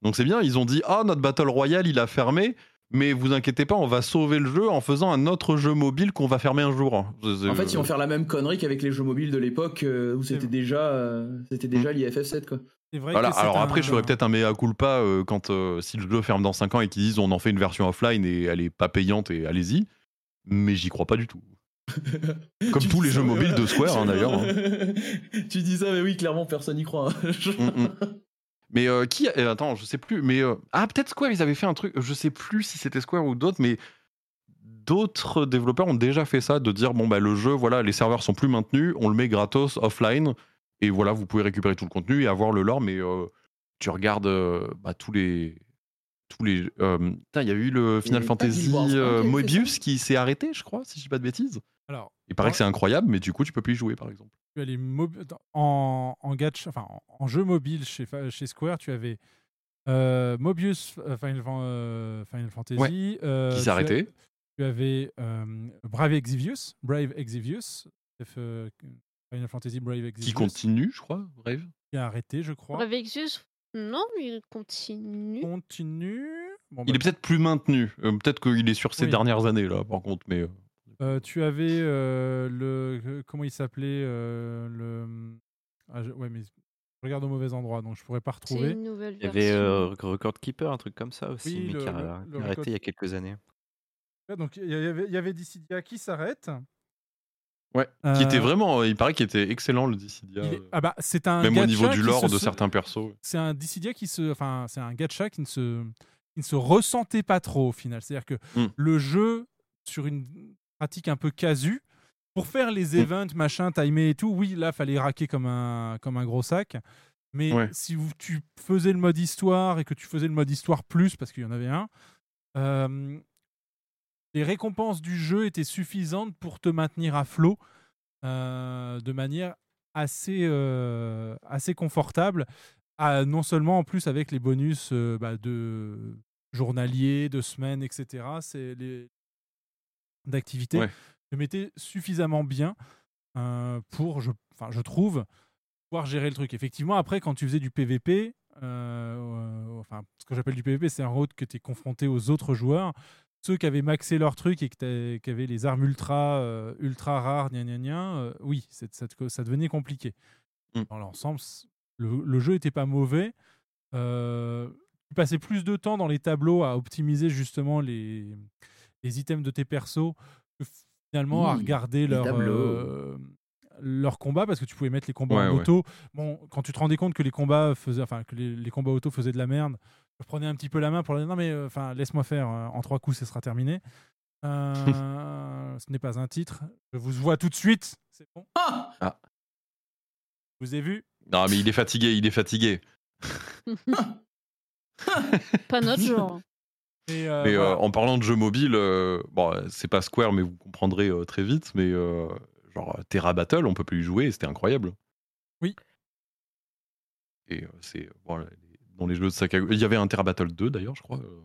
Donc c'est bien, ils ont dit ah notre Battle Royale il a fermé, mais vous inquiétez pas, on va sauver le jeu en faisant un autre jeu mobile qu'on va fermer un jour. En fait, ils vont faire la même connerie qu'avec les jeux mobiles de l'époque euh, où c'était déjà, euh, c'était déjà l'IFF7 quoi. C'est vrai Voilà, alors un- après, je ferais peut-être un mea culpa euh, quand euh, si le jeu ferme dans 5 ans et qu'ils disent on en fait une version offline et elle est pas payante et allez-y. Mais j'y crois pas du tout. Comme tous les ça, jeux mobiles voilà. de Square hein, d'ailleurs. hein. tu dis ça, mais oui, clairement, personne n'y croit. hein. Mm, mm. Mais euh, qui euh, Attends, je sais plus. Mais euh, ah, peut-être Square, ils avaient fait un truc. Je sais plus si c'était Square ou d'autres, mais d'autres développeurs ont déjà fait ça, de dire bon bah le jeu, voilà, les serveurs sont plus maintenus, on le met gratos offline, et voilà, vous pouvez récupérer tout le contenu et avoir le lore. Mais euh, tu regardes euh, bah, tous les tous les. euh, il y a eu le Final Fantasy euh, Moebius qui s'est arrêté, je crois, si je dis pas de bêtises. Alors, Il paraît Ouais. que c'est incroyable, mais du coup, tu peux plus y jouer, par exemple. tu as les mob- en, en, enfin, en, en jeu mobile chez, chez Square, tu avais euh, Mobius Final, euh, Final Fantasy. euh, Qui s'est arrêté. Tu avais euh, Brave Exvius, Brave euh, Final Fantasy Brave Exvius. Qui continue, je crois, bref. Qui a arrêté, je crois. Revexus, non, il continue. Continue. Bon, Il bah, est peut-être plus maintenu. Euh, peut-être qu'il est sur ces Oui. dernières années, là, par contre, mais. euh, Euh, tu avais euh, le. Comment il s'appelait euh, le... ah, je- Ouais, mais Je regarde au mauvais endroit, donc je pourrais pas C'est retrouver. une nouvelle Il y avait euh, Record Keeper, un truc comme ça aussi, Oui, mais le- qui a, le- qui a le arrêté Record- il y a quelques années. Ouais, Donc il y avait, il y avait Dissidia qui s'arrête. Ouais. Qui était Euh, vraiment, il paraît qu'il était excellent le Dissidia. Est- Ah bah c'est un Même au niveau du lore se- de certains persos. C'est un Dissidia qui se, enfin c'est un gacha qui ne se, qui ne se ressentait pas trop au final. C'est-à-dire que Mm. le jeu sur une pratique un peu casu pour faire les Mm. events machin timés et tout, oui là fallait raquer comme un comme un gros sac. Mais Ouais. si tu faisais le mode histoire et que tu faisais le mode histoire plus parce qu'il y en avait un, euh, les récompenses du jeu étaient suffisantes pour te maintenir à flot euh, de manière assez, euh, assez confortable. à- non seulement en plus avec les bonus euh, bah, de journaliers, de semaines, etc. C'est les d'activités Ouais. je mettais suffisamment bien pour, je, je trouve, pouvoir gérer le truc. Effectivement, après, quand tu faisais du PVP, enfin, ce que j'appelle du PVP, c'est un road que tu es confronté aux autres joueurs. Ceux qui avaient maxé leur truc et qui avaient les armes ultra, euh, ultra rares, gna gna gna, euh, oui, ça, devenait compliqué. Mm. Dans l'ensemble, le, le jeu était pas mauvais. Euh, tu passais plus de temps dans les tableaux à optimiser justement les, les items de tes persos que finalement à regarder leur, leur combat parce que tu pouvais mettre les combats Ouais, en ouais. auto. Bon, quand tu te rendais compte que les combats faisaient, enfin que les, les combats auto faisaient de la merde, je prenais un petit peu la main pour leur dire non mais euh, enfin laisse-moi faire, euh, en trois coups ce sera terminé. Euh, ce n'est pas un titre. Je vous vois tout de suite. C'est bon. Ah Ah. Je vous ai vu? Non, mais il est fatigué, il est fatigué. Pas notre genre. Et, euh, mais euh, voilà. en parlant de jeux mobiles, euh, bon, euh, c'est pas Square, mais vous comprendrez euh, très vite. Mais euh, genre Terra Battle, on peut plus y jouer, et c'était incroyable. Oui. Et euh, c'est bon, les- dans les jeux de Sakaguchi, il y avait un Terra Battle 2 d'ailleurs, je crois. euh,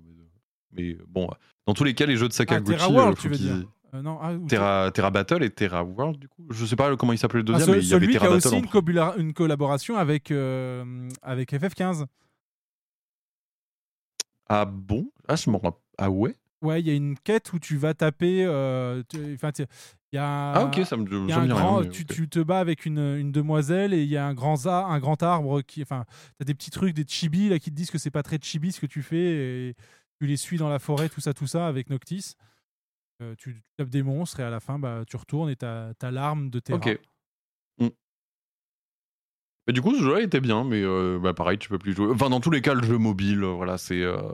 mais, mais bon, dans tous les cas, les jeux de Ah, Sakaguchi, Terra World, euh, tu faut veux qu'ils- dire Euh, Non, ah, ou- Terra, Terra Battle et Terra World, du coup. Je sais pas comment il s'appelait le Ah, deuxième, ce- mais il y avait celui qui Terra a Battle aussi une, collaboration avec, euh, avec FF15. Ah bon? Ah, je m'en rappelle. Ah ouais? Ouais, il y a une quête où tu vas taper. euh, Enfin, il y a. Ah, ok, ça me- y a un rien, tu, te bats avec une, une demoiselle et il y a un grand, a- un grand arbre qui. Enfin, t'as des petits trucs, des chibis là qui te disent que c'est pas très chibi ce que tu fais et tu les suis dans la forêt, tout ça, tout ça avec Noctis. Euh, tu, tu tapes des monstres et à la fin, bah, tu retournes et t'as as, l'arme de Terra. Ok. Mm. Mais du coup, ce jeu-là était bien, mais euh, bah, pareil, tu peux plus jouer. Enfin, dans tous les cas, le jeu mobile, euh, voilà, c'est. euh,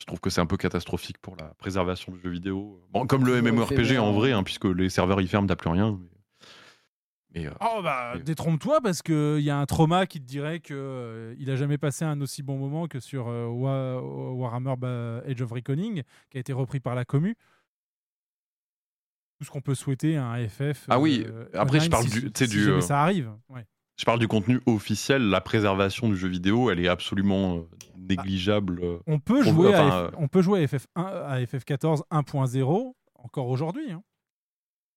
je trouve que c'est un peu catastrophique pour la préservation du jeu vidéo. Bon, comme le MMORPG en vrai, hein. hein, puisque les serveurs ils ferment, t'as plus rien. Mais, mais, euh, Oh bah détrompe-toi parce qu'il y a un trauma qui te dirait que euh, il a jamais passé un aussi bon moment que sur euh, Wa- Warhammer bah, Age of Reckoning qui a été repris par la commu. Tout ce qu'on peut souhaiter à un FF. Ah oui, euh, après, je parle si- du- du, euh, ça arrive. Ouais. Je parle du contenu officiel, la préservation du jeu vidéo, elle est absolument euh, négligeable. euh, On peut jouer enfin, à, euh, F- on peut jouer à FF1 à FF14 1.0 encore aujourd'hui. hein.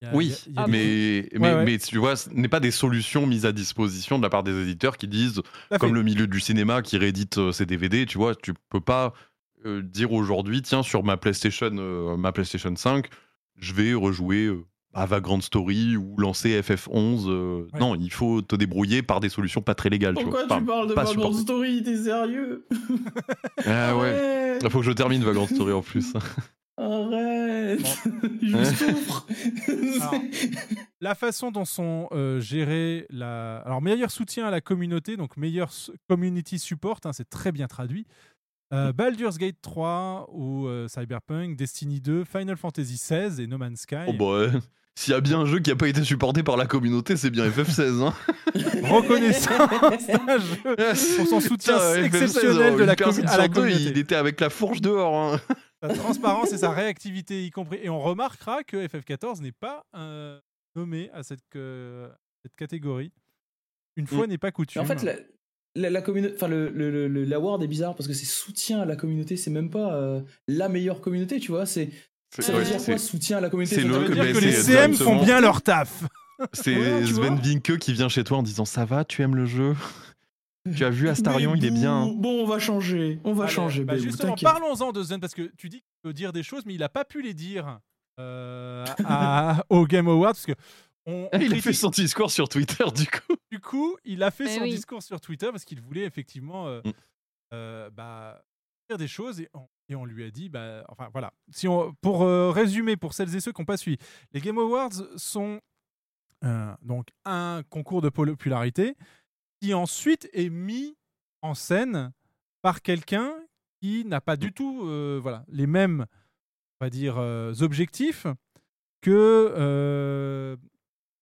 A- Oui, il y a- il y a des- mais, mais, Ouais, ouais. mais tu vois, ce n'est pas des solutions mises à disposition de la part des éditeurs qui disent, comme le milieu du cinéma qui réédite euh, ses DVD, tu vois, tu peux pas euh, dire aujourd'hui, tiens, sur ma PlayStation, euh, ma PlayStation 5, je vais rejouer euh, à Vagrant Story ou lancer FF11. euh, Ouais. Non, il faut te débrouiller par des solutions pas très légales. Pourquoi tu, vois. tu Enfin, parles de pas Vagrant supportables. Story T'es sérieux? Ah ouais. Il faut que je termine Vagrant Story en plus. Arrête Je souffre Alors, la façon dont sont euh, gérés la alors meilleur soutien à la communauté donc meilleur community support hein, c'est très bien traduit Euh, Baldur's Gate 3 ou euh, Cyberpunk Destiny 2 Final Fantasy 16 et No Man's Sky Oh bah ouais. S'il y a bien un jeu qui a pas été supporté par la communauté, c'est bien FF16. Hein. reconnaissance d'un jeu pour son soutien Putain, FF16, exceptionnel de la à la communauté Il était avec la fourche dehors. hein. sa transparence et sa réactivité y compris et on remarquera que FF14 n'est pas euh, nommé à cette, que- cette catégorie une fois Mm. n'est pas Mais coutume en fait, la, la, la communauté, enfin le, le, le- l'award est bizarre parce que c'est soutien à la communauté, c'est même pas euh, la meilleure communauté, tu vois. C'est ça veut ouais, dire c'est- quoi, soutien à la communauté? c'est le- dire que les CM font bien leur taf C'est Ouais, Sven. Vinke qui vient chez toi en disant Ça va, tu aimes le jeu? Tu as vu Astarion, il est bien. hein. bon, on va changer, on va Allez, changer. bah Bébou, justement, parlons-en de Zen parce que tu dis qu'il peut dire des choses, mais il n'a pas pu les dire euh, à- au Game Awards parce que on, Ah, il a fait son discours sur Twitter du coup. du coup, il a fait Eh son oui. discours sur Twitter parce qu'il voulait effectivement euh, Mm. euh, bah, dire des choses et on, et on lui a dit, bah, enfin voilà. Si on, pour euh, résumer, pour celles et ceux qui n'ont pas suivi, les Game Awards sont euh, donc un concours de popularité qui ensuite est mis en scène par quelqu'un qui n'a pas du tout euh, voilà, les mêmes on va dire, euh, objectifs que, euh,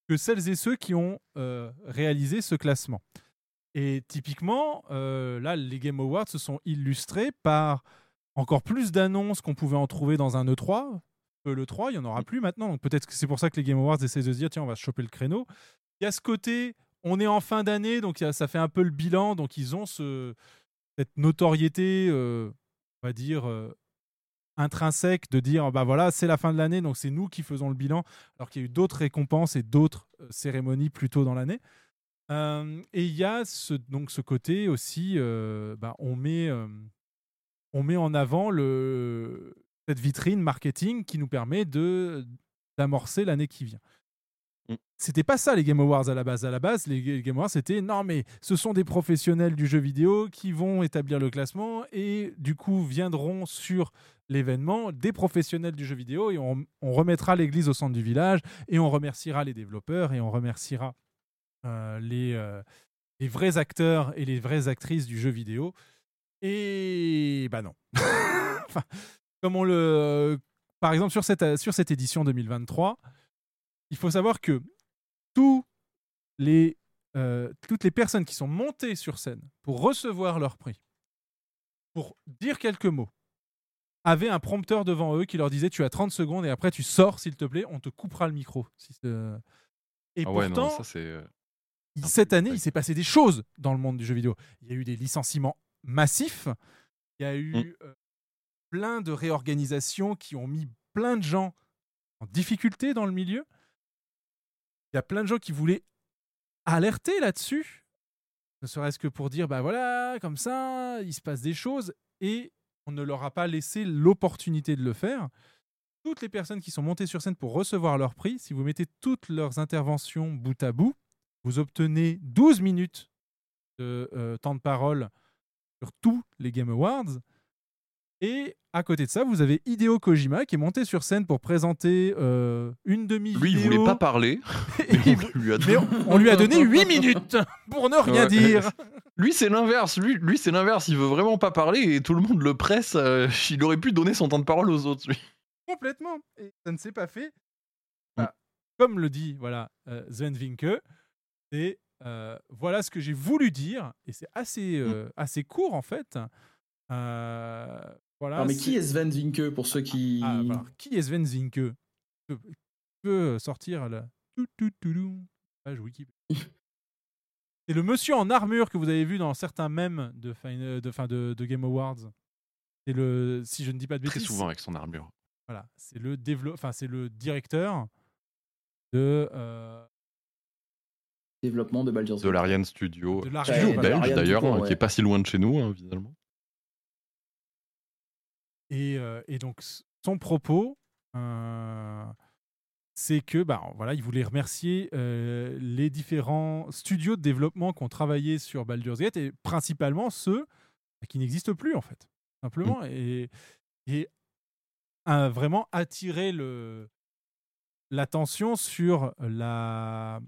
que celles et ceux qui ont euh, réalisé ce classement. Et typiquement, euh, là, les Game Awards se sont illustrés par encore plus d'annonces qu'on pouvait en trouver dans un E3. Euh, Le 3, il n'y en aura plus maintenant. Donc peut-être que c'est pour ça que les Game Awards essaient de se dire tiens, on va se choper le créneau. Il y a ce côté, on est en fin d'année, donc a- ça fait un peu le bilan. Donc ils ont ce, cette notoriété, on va dire, intrinsèque de dire bah voilà, c'est la fin de l'année, donc c'est nous qui faisons le bilan, alors qu'il y a eu d'autres récompenses et d'autres euh, cérémonies plus tôt dans l'année. Euh, et il y a ce, donc ce côté aussi, euh, bah, on, met, on met en avant le, cette vitrine marketing qui nous permet de d'amorcer l'année qui vient. C'était pas ça les Game Awards à la base. À la base, les Game Awards, c'était non, mais ce sont des professionnels du jeu vidéo qui vont établir le classement et du coup viendront sur l'événement des professionnels du jeu vidéo et on, remettra l'église au centre du village et on remerciera les développeurs et on remerciera euh, les, euh, les vrais acteurs et les vraies actrices du jeu vidéo. Et bah non. Par exemple, sur cette, sur cette édition 2023, il faut savoir que tous les, euh, toutes les personnes qui sont montées sur scène pour recevoir leur prix, pour dire quelques mots, avaient un prompteur devant eux qui leur disait Tu as 30 secondes et après tu sors, s'il te plaît, on te coupera le micro. Si et Ah ouais, non, pourtant, ça euh, cette année, il s'est passé des choses dans le monde du jeu vidéo. Il y a eu des licenciements massifs. Il y a eu Mm. euh, plein de réorganisations qui ont mis plein de gens en difficulté dans le milieu. Il y a plein de gens qui voulaient alerter là-dessus, ne serait-ce que pour dire, bah voilà, comme ça, il se passe des choses, et on ne leur a pas laissé l'opportunité de le faire. Toutes les personnes qui sont montées sur scène pour recevoir leur prix, si vous mettez toutes leurs interventions bout à bout, vous obtenez 12 minutes de euh, temps de parole sur tous les Game Awards. Et à côté de ça, vous avez Hideo Kojima qui est monté sur scène pour présenter euh, une demi-vidéo. Lui, il voulait pas parler. mais on lui a Mais on, on lui a donné 8 minutes pour ne rien Ouais. dire. Lui, c'est l'inverse. Lui, lui c'est l'inverse. Il veut vraiment pas parler et tout le monde le presse. euh, il aurait pu donner son temps de parole aux autres, lui. Complètement. Et ça ne s'est pas fait. Bah, comme le dit voilà, euh, Sven c'est euh, voilà ce que j'ai voulu dire. Et c'est assez, euh, assez court en fait. Euh, voilà, Ah, mais qui est Sven Vinke pour ceux qui. Ah, alors, qui est Sven Zinke? Peut, peut sortir la tout, tout, tout, tout, page Wikipédia. C'est le monsieur en armure que vous avez vu dans certains mèmes de, fin- de, fin de, de Game Awards. C'est le, si je ne dis pas de Très bêtises. souvent avec son armure. Voilà, c'est le dévelop, enfin c'est le directeur de. euh, Développement de Baldur's De l'Ariane Studio. De l'Ariane, Studio belge d'ailleurs, hein, ouais. qui est pas si loin de chez nous, hein, finalement. Et, euh, et donc, son propos, euh, c'est que, bah, voilà, il voulait remercier euh, les différents studios de développement qui ont travaillé sur Baldur's Gate et principalement ceux qui n'existent plus, en fait, simplement. Et, et a vraiment attiré le l'attention sur la,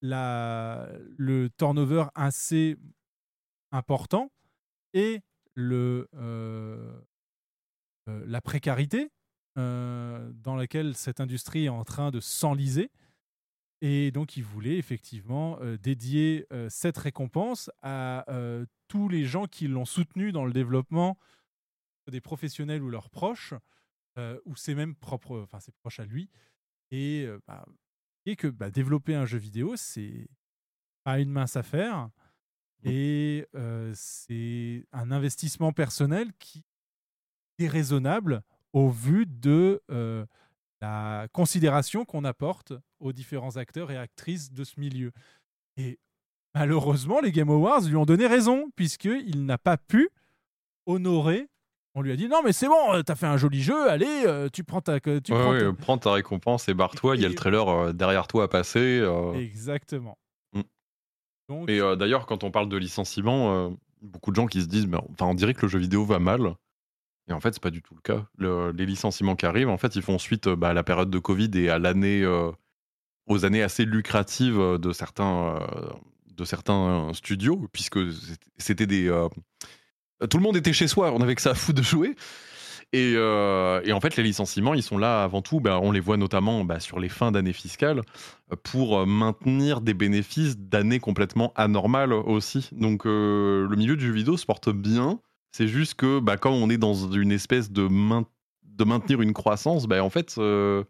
la, le turnover assez important et le, la précarité dans laquelle cette industrie est en train de s'enliser. Et donc, il voulait effectivement dédier cette récompense à tous les gens qui l'ont soutenu dans le développement, des professionnels ou leurs proches, ou c'est même propre, enfin c'est proche à lui. Et, bah, que bah, développer un jeu vidéo, c'est pas une mince affaire. Et euh, c'est un investissement personnel qui est raisonnable au vu de euh, la considération qu'on apporte aux différents acteurs et actrices de ce milieu. Et malheureusement, les Game Awards lui ont donné raison, puisqu'il n'a pas pu honorer On lui a dit non mais c'est bon, t'as fait un joli jeu, allez, euh, tu prends ta, tu Ouais, prends ouais, ta- prends ta récompense et barre-toi. Il y a le trailer euh, derrière toi à passer. euh. Exactement. Et euh, d'ailleurs, quand on parle de licenciement, euh, beaucoup de gens qui se disent, mais enfin, on dirait que le jeu vidéo va mal. Et en fait, c'est pas du tout le cas. Le- les licenciements qui arrivent, en fait, ils font suite bah, à la période de Covid et à l'année, euh, aux années assez lucratives de certains, de certains studios, puisque c'était- des, tout le monde était chez soi, on avait que ça à foutre de jouer. Et, euh, et en fait, les licenciements, ils sont là avant tout. bah, on les voit notamment bah, sur les fins d'année fiscale pour euh, maintenir des bénéfices d'années complètement anormales aussi. Donc, euh, le milieu du jeu vidéo se porte bien. C'est juste que bah, quand on est dans une espèce de, main- de maintenir une croissance, en fait, le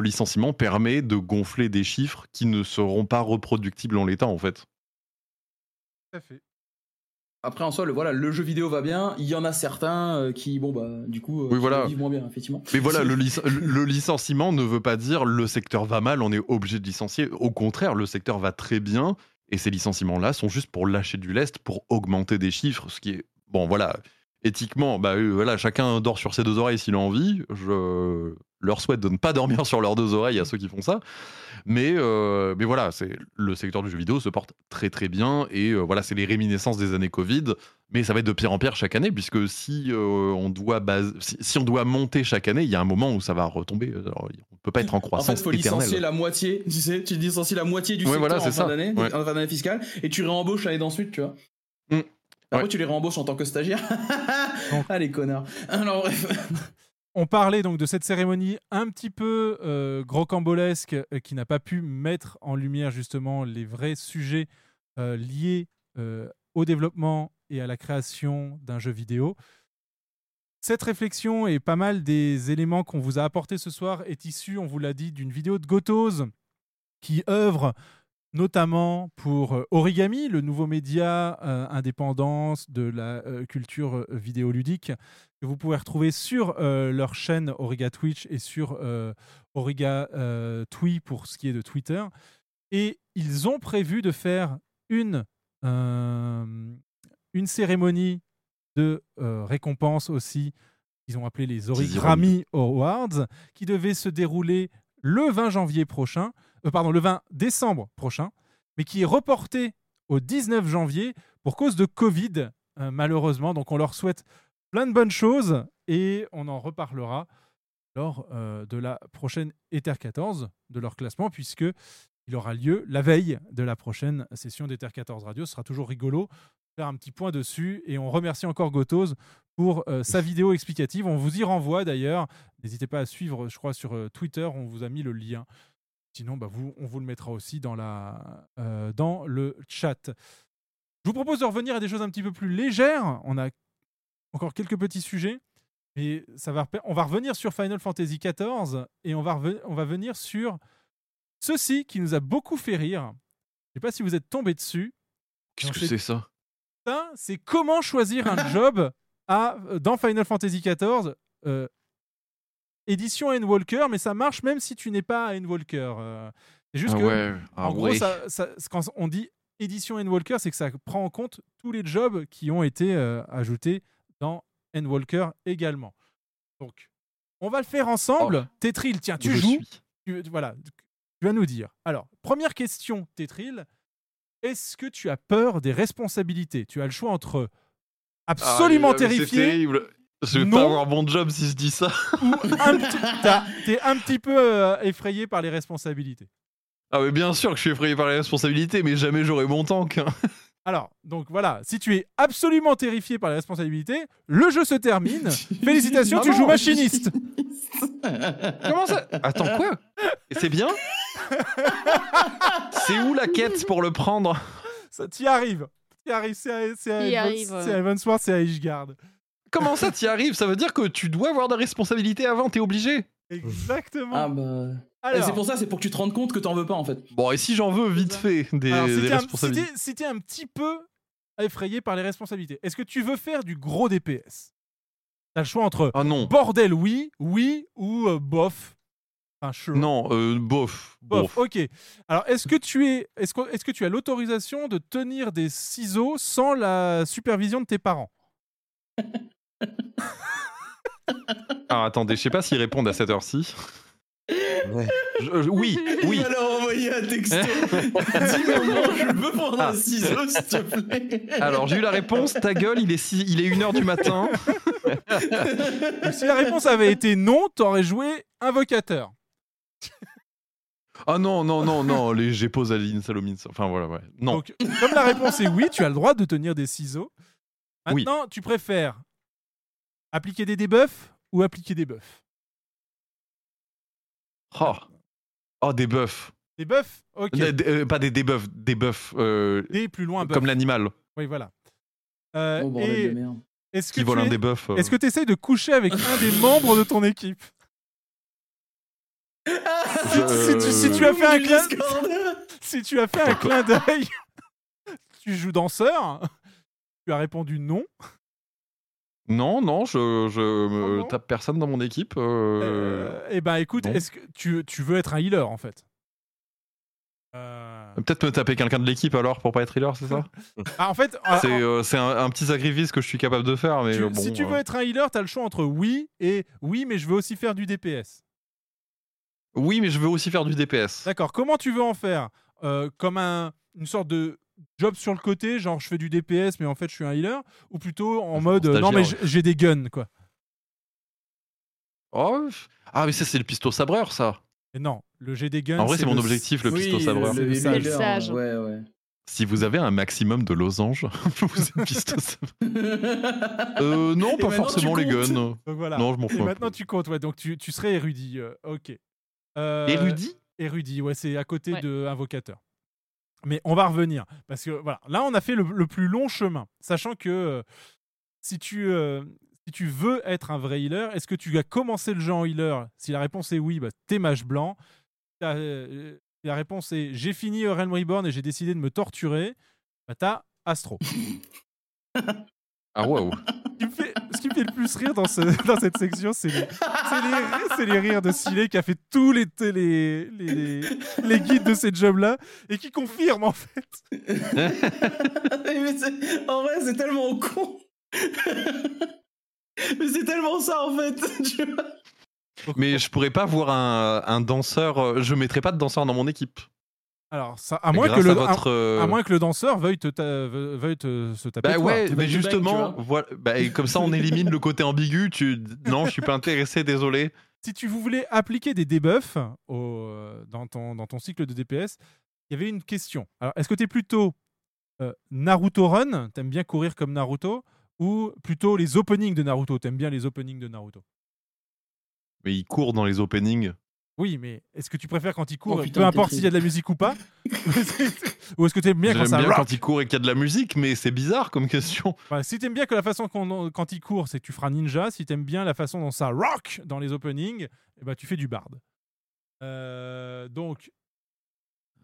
licenciement permet de gonfler des chiffres qui ne seront pas reproductibles en l'état, en fait. tout à fait. Après, en soi, le, voilà, le jeu vidéo va bien. Il y en a certains euh, qui, bon, bah, du coup, euh, Oui, qui voilà. vivent moins bien, effectivement. Mais voilà, le, lic- le licenciement ne veut pas dire le secteur va mal, on est obligé de licencier. Au contraire, le secteur va très bien et ces licenciements-là sont juste pour lâcher du lest, pour augmenter des chiffres, ce qui est bon, voilà. Éthiquement, bah euh, voilà, chacun dort sur ses deux oreilles s'il a envie. Je leur souhaite de ne pas dormir sur leurs deux oreilles à ceux qui font ça. Mais, euh, mais voilà, c'est le secteur du jeu vidéo se porte très très bien et euh, voilà, c'est les réminiscences des années Covid. Mais ça va être de pire en pire chaque année puisque si euh, on doit base- si, si on doit monter chaque année, il y a un moment où ça va retomber. Alors, on peut pas être en En croissance fait, il faut éternelle. licencier la moitié, tu sais, tu licencies la moitié du Ouais, secteur voilà, en c'est fin ça. d'année, Ouais. en fin d'année fiscale, et tu réembauches l'année d'ensuite, tu vois. Mm. Après, Ouais. tu les réembauches en tant que stagiaire. ah, les connards. Alors, bref. On parlait donc de cette cérémonie un petit peu euh, grocambolesque euh, qui n'a pas pu mettre en lumière justement les vrais sujets euh, liés au développement et à la création d'un jeu vidéo. Cette réflexion et pas mal des éléments qu'on vous a apportés ce soir est issue, on vous l'a dit, d'une vidéo de Gotoz qui œuvre notamment pour Origami, le nouveau média indépendant de la culture vidéoludique que vous pouvez retrouver sur euh, leur chaîne Origa Twitch et sur euh, Origa euh, Twi pour ce qui est de Twitter. Et ils ont prévu de faire une, euh, une cérémonie de euh, récompense aussi, qu'ils ont appelé les Origami Awards, qui devait se dérouler le 20 janvier prochain, pardon, le 20 décembre prochain, mais qui est reporté au 19 janvier pour cause de Covid, malheureusement. Donc on leur souhaite plein de bonnes choses et on en reparlera lors euh, de la prochaine Ether 14 de leur classement, puisque il aura lieu la veille de la prochaine session d'Ether 14 Radio. Ce sera toujours rigolo faire un petit point dessus et on remercie encore Gotoz pour euh, sa vidéo explicative. On vous y renvoie d'ailleurs. N'hésitez pas à suivre, je crois, sur euh, Twitter, on vous a mis le lien. Sinon, bah, vous, on vous le mettra aussi dans, la, dans le chat. Je vous propose de revenir à des choses un petit peu plus légères. On a encore quelques petits sujets, mais ça va, on va revenir sur Final Fantasy XIV et on va, on va venir sur ceci qui nous a beaucoup fait rire. Je sais pas si vous êtes tombé dessus. Qu'est-ce que c'est ça? Ça, c'est comment choisir un job à, euh, dans Final Fantasy XIV euh, édition Endwalker, mais ça marche même si tu n'es pas Endwalker. Euh, c'est juste Ah que, ouais, ah en gros, ouais. ça, ça- quand on dit édition Endwalker, c'est que ça prend en compte tous les jobs qui ont été euh, ajoutés dans Endwalker également. Donc, on va le faire ensemble. Tetril, tiens, tu Oh. Joues. Tu, voilà, tu vas nous dire. Alors, première question, Tetril. Est-ce que tu as peur des responsabilités? Tu as le choix entre absolument Ah, c'est terrifié terrible. Je vais Non. pas avoir bon job si je dis ça. t'es un petit peu euh, effrayé par les responsabilités. Ah mais bien sûr que je suis effrayé par les responsabilités, mais jamais j'aurai mon tank. hein. Alors, donc voilà, si tu es absolument terrifié par les responsabilités, le jeu se termine. Félicitations, Non, tu non, joues machiniste. Comment ça Attends quoi Et C'est bien C'est où la quête pour le prendre Ça t'y arrive. T'y arrives, c'est à, c'est à Evan- c'est à c'est à Ishgard. Comment ça t'y arrives? Ça veut dire que tu dois avoir des responsabilités avant, t'es obligé. Exactement. Ah bah. C'est pour ça, c'est pour que tu te rendes compte que t'en veux pas en fait. Bon, et si j'en veux vite fait des, Alors, si des t'es un- si responsabilités t'es si t'es un petit peu effrayé par les responsabilités, est-ce que tu veux faire du gros DPS T'as le choix entre Ah non. bordel oui, oui ou euh, bof. Enfin, sure. Non, euh, bof. Bof, ok. Alors, est-ce que tu es, est-ce que, est-ce que tu as l'autorisation de tenir des ciseaux sans la supervision de tes parents? Alors attendez, je sais pas s'ils répondent à cette heure-ci. Je- je- oui, oui. Il va leur envoyer un texto. Dis maman, je peux prendre Ah. un ciseau, s'il te plaît. Alors j'ai eu la réponse, ta gueule, il est, six- il est 1h du matin. Si la réponse avait été non, t'aurais joué invocateur. Ah non, non, non, non, les j'ai posé à Lynn Salomins. Enfin voilà, ouais. Non. Donc, comme la réponse est oui, tu as le droit de tenir des ciseaux. Oui. Maintenant, tu préfères appliquer des debuffs ou appliquer des buffs? Oh, oh des buffs. Des buffs Ok. Des- des- euh, pas des debuffs, des buffs. euh, Des plus loin comme l'animal Oui, voilà. Euh, Oh, et de merde. est-ce que qui vole tu un es- debuff. euh. Est-ce que tu essayes de coucher avec un des membres de ton équipe? Si, si tu, si tu as fait un Du clin, si tu as fait un clin d'œil, tu joues danseur. Tu as répondu non. Non, non, je, je me non tape personne dans mon équipe. euh, Eh ben écoute, bon. est-ce que tu, tu veux être un healer en fait? Euh, Peut-être me taper quelqu'un de l'équipe alors pour pas être healer, c'est ça? Ah, En fait, ah, C'est ah, euh, c'est un, un petit sacrifice que je suis capable de faire, mais tu- euh, bon. si tu veux euh, être un healer, tu as le choix entre oui et oui, mais je veux aussi faire du DPS. Oui, mais je veux aussi faire du DPS. D'accord, comment tu veux en faire? Euh, Comme un, une sorte de job sur le côté, genre je fais du DPS, mais en fait je suis un healer Ou plutôt en mode euh, non, mais j'ai des guns quoi Oh, ah, mais ça, c'est le pisto sabreur, ça. Et non, le j'ai des guns. En vrai, c'est mon le- objectif, le Oui, pisto sabreur. le, le C'est le healer, sage. Ouais, ouais. Si vous avez un maximum de losanges, vous êtes pisto sabreur. Euh, non, pas forcément les guns. Donc voilà. Non, je m'en fous. maintenant tu comptes, ouais, donc tu, tu serais érudit. euh, ok. Euh, Érudit? Érudit, ouais, c'est à côté Ouais. de invocateur. Mais on va revenir parce que voilà, là on a fait le, plus long chemin, sachant que euh, si tu euh, si tu veux être un vrai healer, est-ce que tu as commencé le jeu en healer? Si la réponse est oui, bah, t'es mage blanc. T'as, euh, si la réponse est j'ai fini Realm Reborn et j'ai décidé de me torturer, bah t'as Astro. Ah, waouh. Ce qui me fait- ce qui me fait le plus rire dans, ce- dans cette section, c'est les, rires de Silé qui a fait tous les, les, les, les, les guides de ces jobs-là et qui confirme en fait. En vrai, c'est tellement con. Mais c'est tellement ça, en fait. tu vois. Mais je pourrais pas voir un, un danseur. euh, Je mettrais pas de danseur dans mon équipe. Alors, ça, à, moins que le, à votre. à, euh, à moins que le danseur veuille te, ta- veuille veuille te se taper. Bah toi. ouais, mais justement, voilà, bah, et comme ça on élimine le côté ambigu. Tu non, je suis pas intéressé, désolé. Si tu voulais appliquer des debuffs au, euh, dans, ton, dans ton cycle de DPS, il y avait une question. Alors, est-ce que tu es plutôt euh, Naruto Run, t'aimes bien courir comme Naruto, ou plutôt les openings de Naruto, t'aimes bien les openings de Naruto? Mais il court dans les openings. Oui, mais est-ce que tu préfères quand il court, Oh, putain, peu importe s'il y a de la musique ou pas Ou est-ce que tu aimes bien quand J'aime ça bien rock quand il court et qu'il y a de la musique, mais c'est bizarre comme question. Si t'aimes bien que la façon quand il court, c'est que tu feras ninja. Si t'aimes bien la façon dont ça rock dans les openings, eh ben, tu fais du bard. Euh, donc,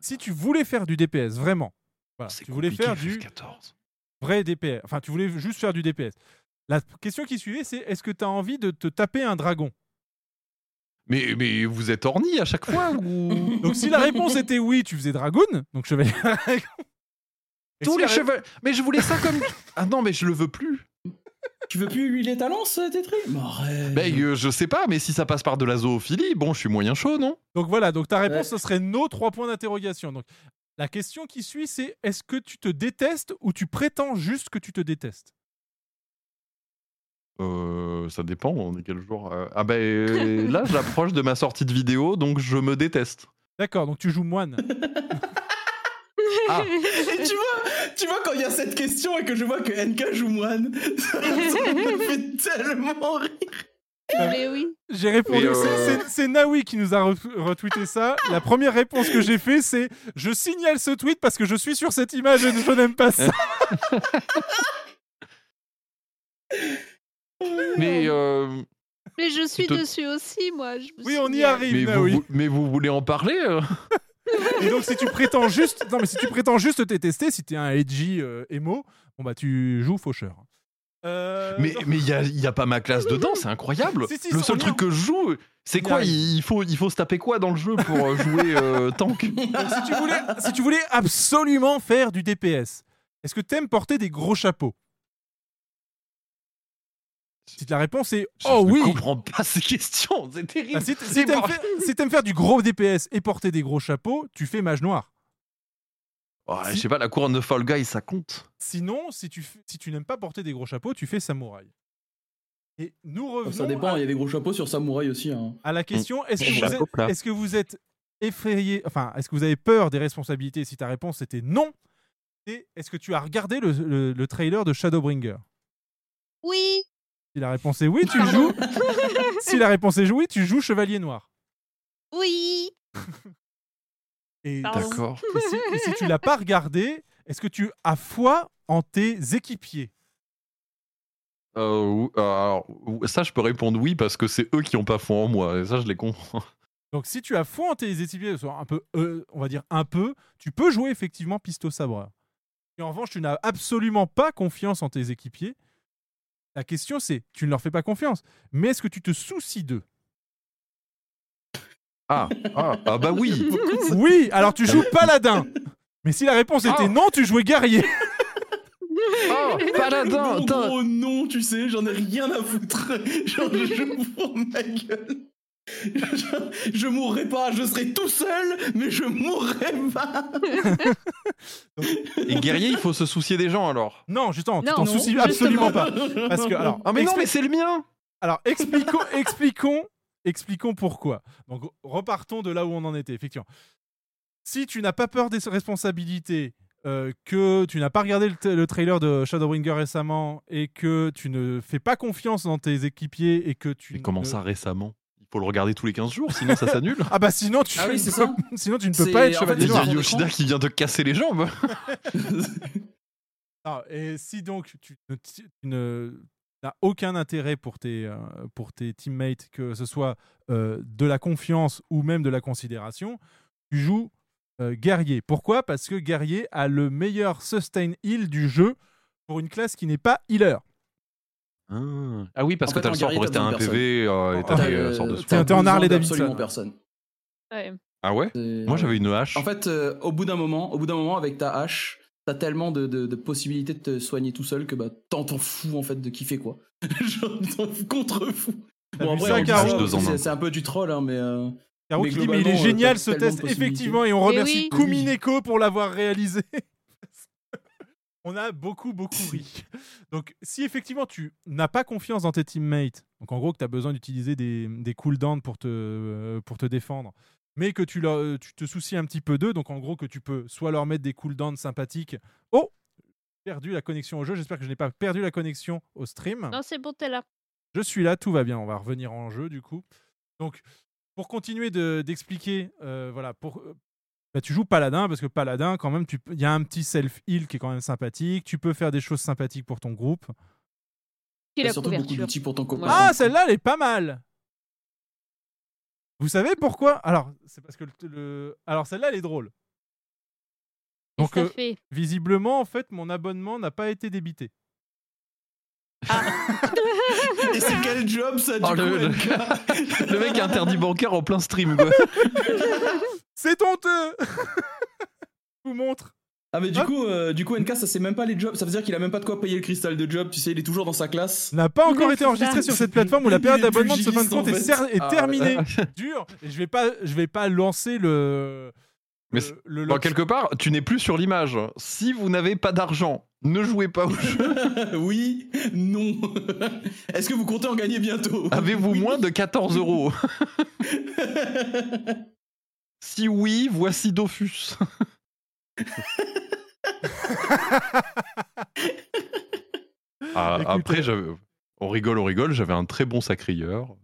si tu voulais faire du DPS, vraiment, voilà, tu voulais faire du 14. vrai DPS, enfin, tu voulais juste faire du DPS. La question qui suivait, c'est est-ce que tu as envie de te taper un dragon? Mais, mais vous êtes orni à chaque fois ou Donc, si la réponse était oui, tu faisais dragoon, donc chevalier dragon. Tous si les cheveux. Mais je voulais ça comme. Ah non, mais je le veux plus. Tu veux plus huiler ta lance, Tetris? Mais arrête. Ben, euh, je sais pas, mais si ça passe par de la zoophilie, bon, je suis moyen chaud, non? Donc voilà, donc ta réponse, Ouais. ce serait no, trois points d'interrogation. Donc la question qui suit, c'est est-ce que tu te détestes ou tu prétends juste que tu te détestes? Euh, ça dépend, on est quel jour Euh, Ah ben euh, là, j'approche de ma sortie de vidéo, donc je me déteste. D'accord, donc tu joues moine. Ah. Et tu vois, tu vois quand il y a cette question et que je vois que NK joue moine, ça, me fait tellement rire. Mais oui. J'ai répondu, euh, c'est- c'est- c'est Naoui qui nous a re- retweeté ça. La première réponse que j'ai fait, c'est je signale ce tweet parce que je suis sur cette image et je n'aime pas ça. Mais, euh, Mais je suis te- dessus aussi, moi. je me Oui, on y arrive, mais, vous, Naoui. vous- mais vous voulez en parler euh? Et donc si tu prétends juste, non mais si tu prétends juste te détester, si t'es un edgy euh, emo, bon bah tu joues faucheur. Euh, Mais il y a, y a pas ma classe dedans, c'est incroyable. Si, si, le seul truc que je joue, c'est quoi? il, il faut, il faut se taper quoi dans le jeu pour euh, jouer euh, tank? Donc, si, tu voulais, si tu voulais absolument faire du DPS, est-ce que t'aimes porter des gros chapeaux? Si la réponse est Je oh ne oui, comprends pas ces questions, c'est terrible. Bah, si t'aimes faire, si t'aimes faire du gros DPS et porter des gros chapeaux, tu fais mage noir. Je sais pas, la couronne de Fall Guy, ça compte. Sinon, si tu, si tu n'aimes pas porter des gros chapeaux, tu fais samouraï. Et nous revenons Ça dépend, à, il y a des gros chapeaux sur samouraï aussi. Hein. à la question est-ce que, Bon, vous chapeau êtes- plat. est-ce que vous êtes effrayé, enfin, est-ce que vous avez peur des responsabilités Si ta réponse était non, et est-ce que tu as regardé le, le- le trailer de Shadowbringer? Oui. Si la réponse est oui, tu joues. si la réponse est oui, tu joues chevalier noir. Oui. Et. D'accord. et si, et si tu l'as pas regardé, est-ce que tu as foi en tes équipiers? Euh, alors, ça, je peux répondre oui parce que c'est eux qui ont pas foi en moi. Et ça, je les comprends. Donc si tu as foi en tes équipiers, soit un peu, euh, on va dire un peu, tu peux jouer effectivement pisto sabreur. Et en revanche, tu n'as absolument pas confiance en tes équipiers. La question c'est, tu ne leur fais pas confiance, mais est-ce que tu te soucies d'eux? Ah, ah, ah bah oui. Oui, alors tu joues paladin. Mais si la réponse était Ah. non, tu jouais guerrier. Oh, paladin. Non, attends. gros, non, tu sais, j'en ai rien à foutre. Genre, je fous de ma gueule. Je, je mourrai pas, je serai tout seul, mais je mourrai pas. Et guerrier, il faut se soucier des gens alors. Non, justement, tu t'en soucies absolument pas. Parce que alors, Ah mais non, mais c'est le mien. Alors, expliquons, expliquons, expliquons pourquoi. Donc, repartons de là où on en était, effectivement. Si tu n'as pas peur des responsabilités, euh, que tu n'as pas regardé le, trailer de Shadowbringer récemment et que tu ne fais pas confiance dans tes équipiers et que tu. Mais comment ne- ça récemment? Faut le regarder tous les 15 jours, sinon ça s'annule. Ah bah sinon tu, Ah oui, ne c'est peux- ça. sinon tu ne peux pas être chevalier Il y Déjà, a noir. Yoshida qui vient de casser les jambes. Ah, et si donc tu ne, tu ne- n'as aucun intérêt pour tes, euh, pour tes teammates, que ce soit euh, de la confiance ou même de la considération, tu joues euh, guerrier. Pourquoi? Parce que guerrier a le meilleur sustain heal du jeu pour une classe qui n'est pas healer. Ah oui, parce En que t'as le sort pour rester à un PV euh, et Ah, t'as des euh, sorts de T'es- en Harley Davidson. personne. Ouais. Ah ouais Moi j'avais une hache. En fait, euh, au bout d'un moment, au bout d'un moment, avec ta hache, t'as tellement de, de- de possibilités de te soigner tout seul que bah t'en t'en fous en fait de kiffer quoi. Genre t'en fous contre fou. Bon en c'est un. c'est un peu du troll hein, mais. euh, Caro Mais qui dit mais il est génial ce test effectivement et on remercie oui. Kumineko pour l'avoir réalisé. On a beaucoup beaucoup ri. Donc si effectivement tu n'as pas confiance dans tes teammates, donc en gros que tu as besoin d'utiliser des, des cooldowns pour te, euh, pour te défendre, mais que tu, leur- euh, tu te soucies un petit peu d'eux, donc en gros que tu peux soit leur mettre des cooldowns sympathiques. Oh perdu la connexion au jeu, j'espère que je n'ai pas perdu la connexion au stream. Non, c'est bon, t'es là. Je suis là, tout va bien. On va revenir en jeu du coup. Donc, pour continuer de- d'expliquer, euh, voilà, pour, bah, tu joues paladin parce que paladin, quand même, il y a un petit self heal qui est quand même sympathique. Tu peux faire des choses sympathiques pour ton groupe. La surtout beaucoup d'outils pour ton copain. Ah, celle-là, elle est pas mal. Vous savez pourquoi? Alors, c'est parce que le, le- alors celle-là, elle est drôle. Donc, euh, fait? visiblement, en fait, mon abonnement n'a pas été débité. Et c'est quel job ça du Oh, coup le, le- mec interdit bancaire en plein stream quoi. C'est honteux. Je vous montre. Ah mais du Ah. coup, euh, du coup NK ça c'est même pas les jobs, ça veut dire qu'il a même pas de quoi payer le cristal de job, tu sais, il est toujours dans sa classe. n'a pas encore été enregistré sur cette plateforme où la période d'abonnement de ce fin de compte est, est Ah, terminée. Dur. Et je vais pas, je vais pas lancer le. Mais le- c'est- le Bon, lock- quelque part, tu n'es plus sur l'image. Si vous n'avez pas d'argent, ne jouez pas au jeu. oui, non. Est-ce que vous comptez en gagner bientôt? Avez-vous moins de 14 euros? Si oui, voici Dofus. Ah, Écoutez. après, j'avais- on rigole, on rigole. J'avais un très bon sacrieur.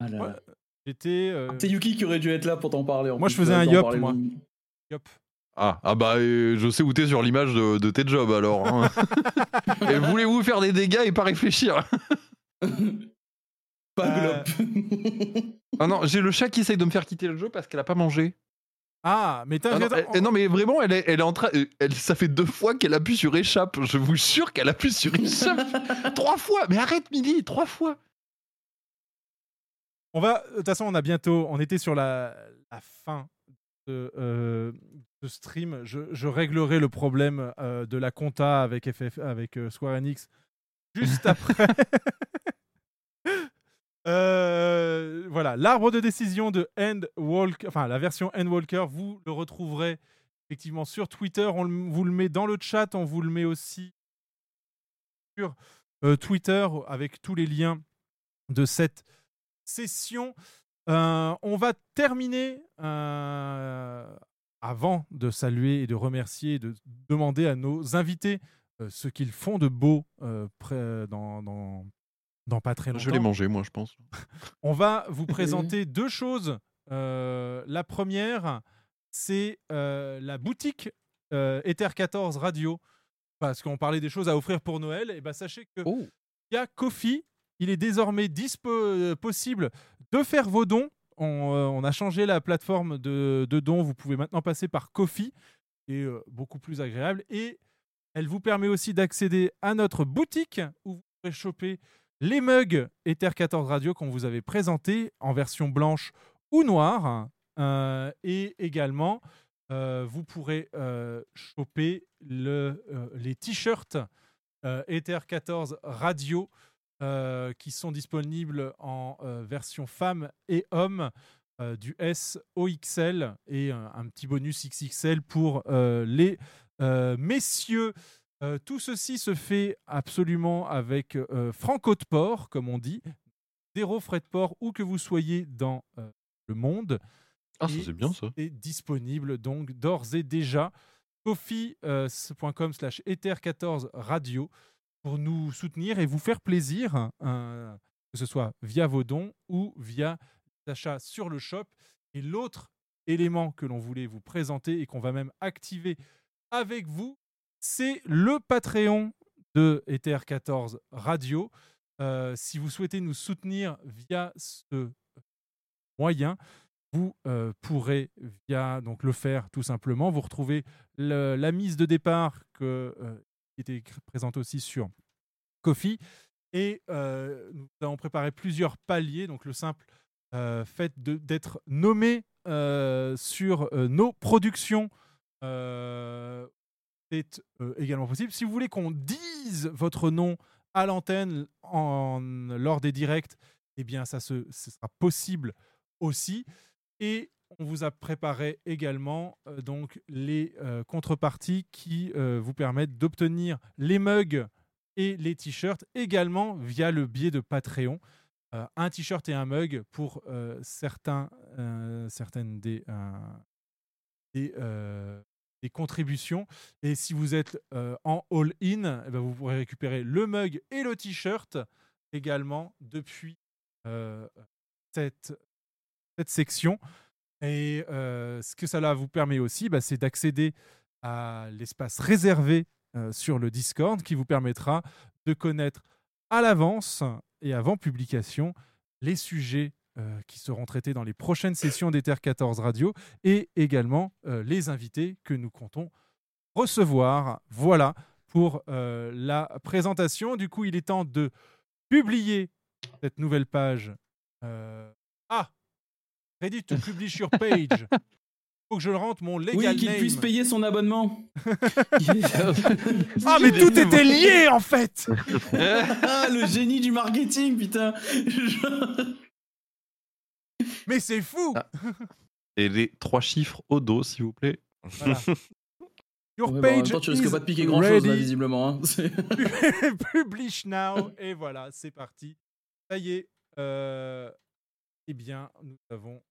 Ah là là. Ouais. J'étais. euh, C'est Yuki qui aurait dû être là pour t'en parler. en Moi, plus, je faisais un yop, moi. Ah, ah bah, euh, je sais où t'es sur l'image de, de tes jobs alors. hein. et voulez-vous faire des dégâts et pas réfléchir? Pas Euh. Ah non, j'ai le chat qui essaye de me faire quitter le jeu parce qu'elle a pas mangé. Ah, mais t'as. Ah non, elle- elle- non, mais vraiment, elle est, elle est en train. Elle, ça fait deux fois qu'elle appuie sur échappe. Je vous jure qu'elle appuie sur échappe. trois fois. Mais arrête, Milly, trois fois. On va. De toute façon, on a bientôt. On était sur la, la fin de, euh, de stream. Je, je réglerai le problème euh, de la compta avec FF, avec euh, Square Enix juste après. Euh, voilà, l'arbre de décision de End Walker, enfin la version End Walker, vous le retrouverez effectivement sur Twitter. On le- vous le met dans le chat, on vous le met aussi sur euh, Twitter avec tous les liens de cette session. Euh, on va terminer euh, avant de saluer et de remercier et de demander à nos invités euh, ce qu'ils font de beau euh, près- dans, dans, dans pas très longtemps. Je l'ai mangé, moi, je pense. On va vous présenter deux choses. Euh, la première, c'est euh, la boutique euh, Ether 14 Radio. Parce qu'on parlait des choses à offrir pour Noël. Et ben sachez que il y a Kofi. Il est désormais euh, possible de faire vos dons. On, euh, a changé la plateforme de, dons. Vous pouvez maintenant passer par Kofi. Et euh, beaucoup plus agréable. Et elle vous permet aussi d'accéder à notre boutique où vous pourrez choper les mugs Ether 14 Radio qu'on vous avait présentés en version blanche ou noire. Et également, vous pourrez choper le, les t-shirts Ether 14 Radio euh, qui sont disponibles en euh, version femme et homme euh, du S au XL et un, un petit bonus XXL pour les messieurs. Tout ceci se fait absolument avec franco de port, comme on dit, zéro frais de port où que vous soyez dans le monde. Ah, ça, c'est bien, ça. C'est disponible donc d'ores et déjà. Kofi.com slash Ether14 Radio pour nous soutenir et vous faire plaisir, euh, que ce soit via vos dons ou via l'achat sur le shop. Et l'autre élément que l'on voulait vous présenter et qu'on va même activer avec vous, c'est le Patreon de Ether14 Radio. Euh, si vous souhaitez nous soutenir via ce moyen, vous euh, pourrez via donc le faire tout simplement. Vous retrouvez la mise de départ que, était présente aussi sur Kofi. Et euh, nous avons préparé plusieurs paliers. Donc le simple euh, fait d'être nommé euh, sur nos productions est également possible. Si vous voulez qu'on dise votre nom à l'antenne en, lors des directs, eh bien ça se, ce sera possible aussi. On vous a préparé également euh, donc les euh, contreparties qui euh, vous permettent d'obtenir les mugs et les t-shirts également via le biais de Patreon. Un t-shirt et un mug pour certains, certaines des, des, des contributions. Et si vous êtes en all-in, eh ben, vous pourrez récupérer le mug et le t-shirt également depuis cette, cette section. Et ce que cela vous permet aussi, bah, c'est d'accéder à l'espace réservé sur le Discord qui vous permettra de connaître à l'avance et avant publication les sujets qui seront traités dans les prochaines sessions d'Ether 14 Radio et également les invités que nous comptons recevoir. Voilà pour la présentation. Du coup, il est temps de publier cette nouvelle page. Ah Ready to publish your page. Faut que je le rentre mon legal Oui, qu'il puisse payer son abonnement. Ah, mais tout était lié en fait ah, le génie du marketing, putain. Mais c'est fou Et les trois chiffres au dos, s'il vous plaît. Voilà. Your Ouais, bah, en même page temps, tu risques is pas de piquer grand chose, là, visiblement. hein. Publish now. Et voilà, c'est parti. Ça y est. euh, eh bien, nous avons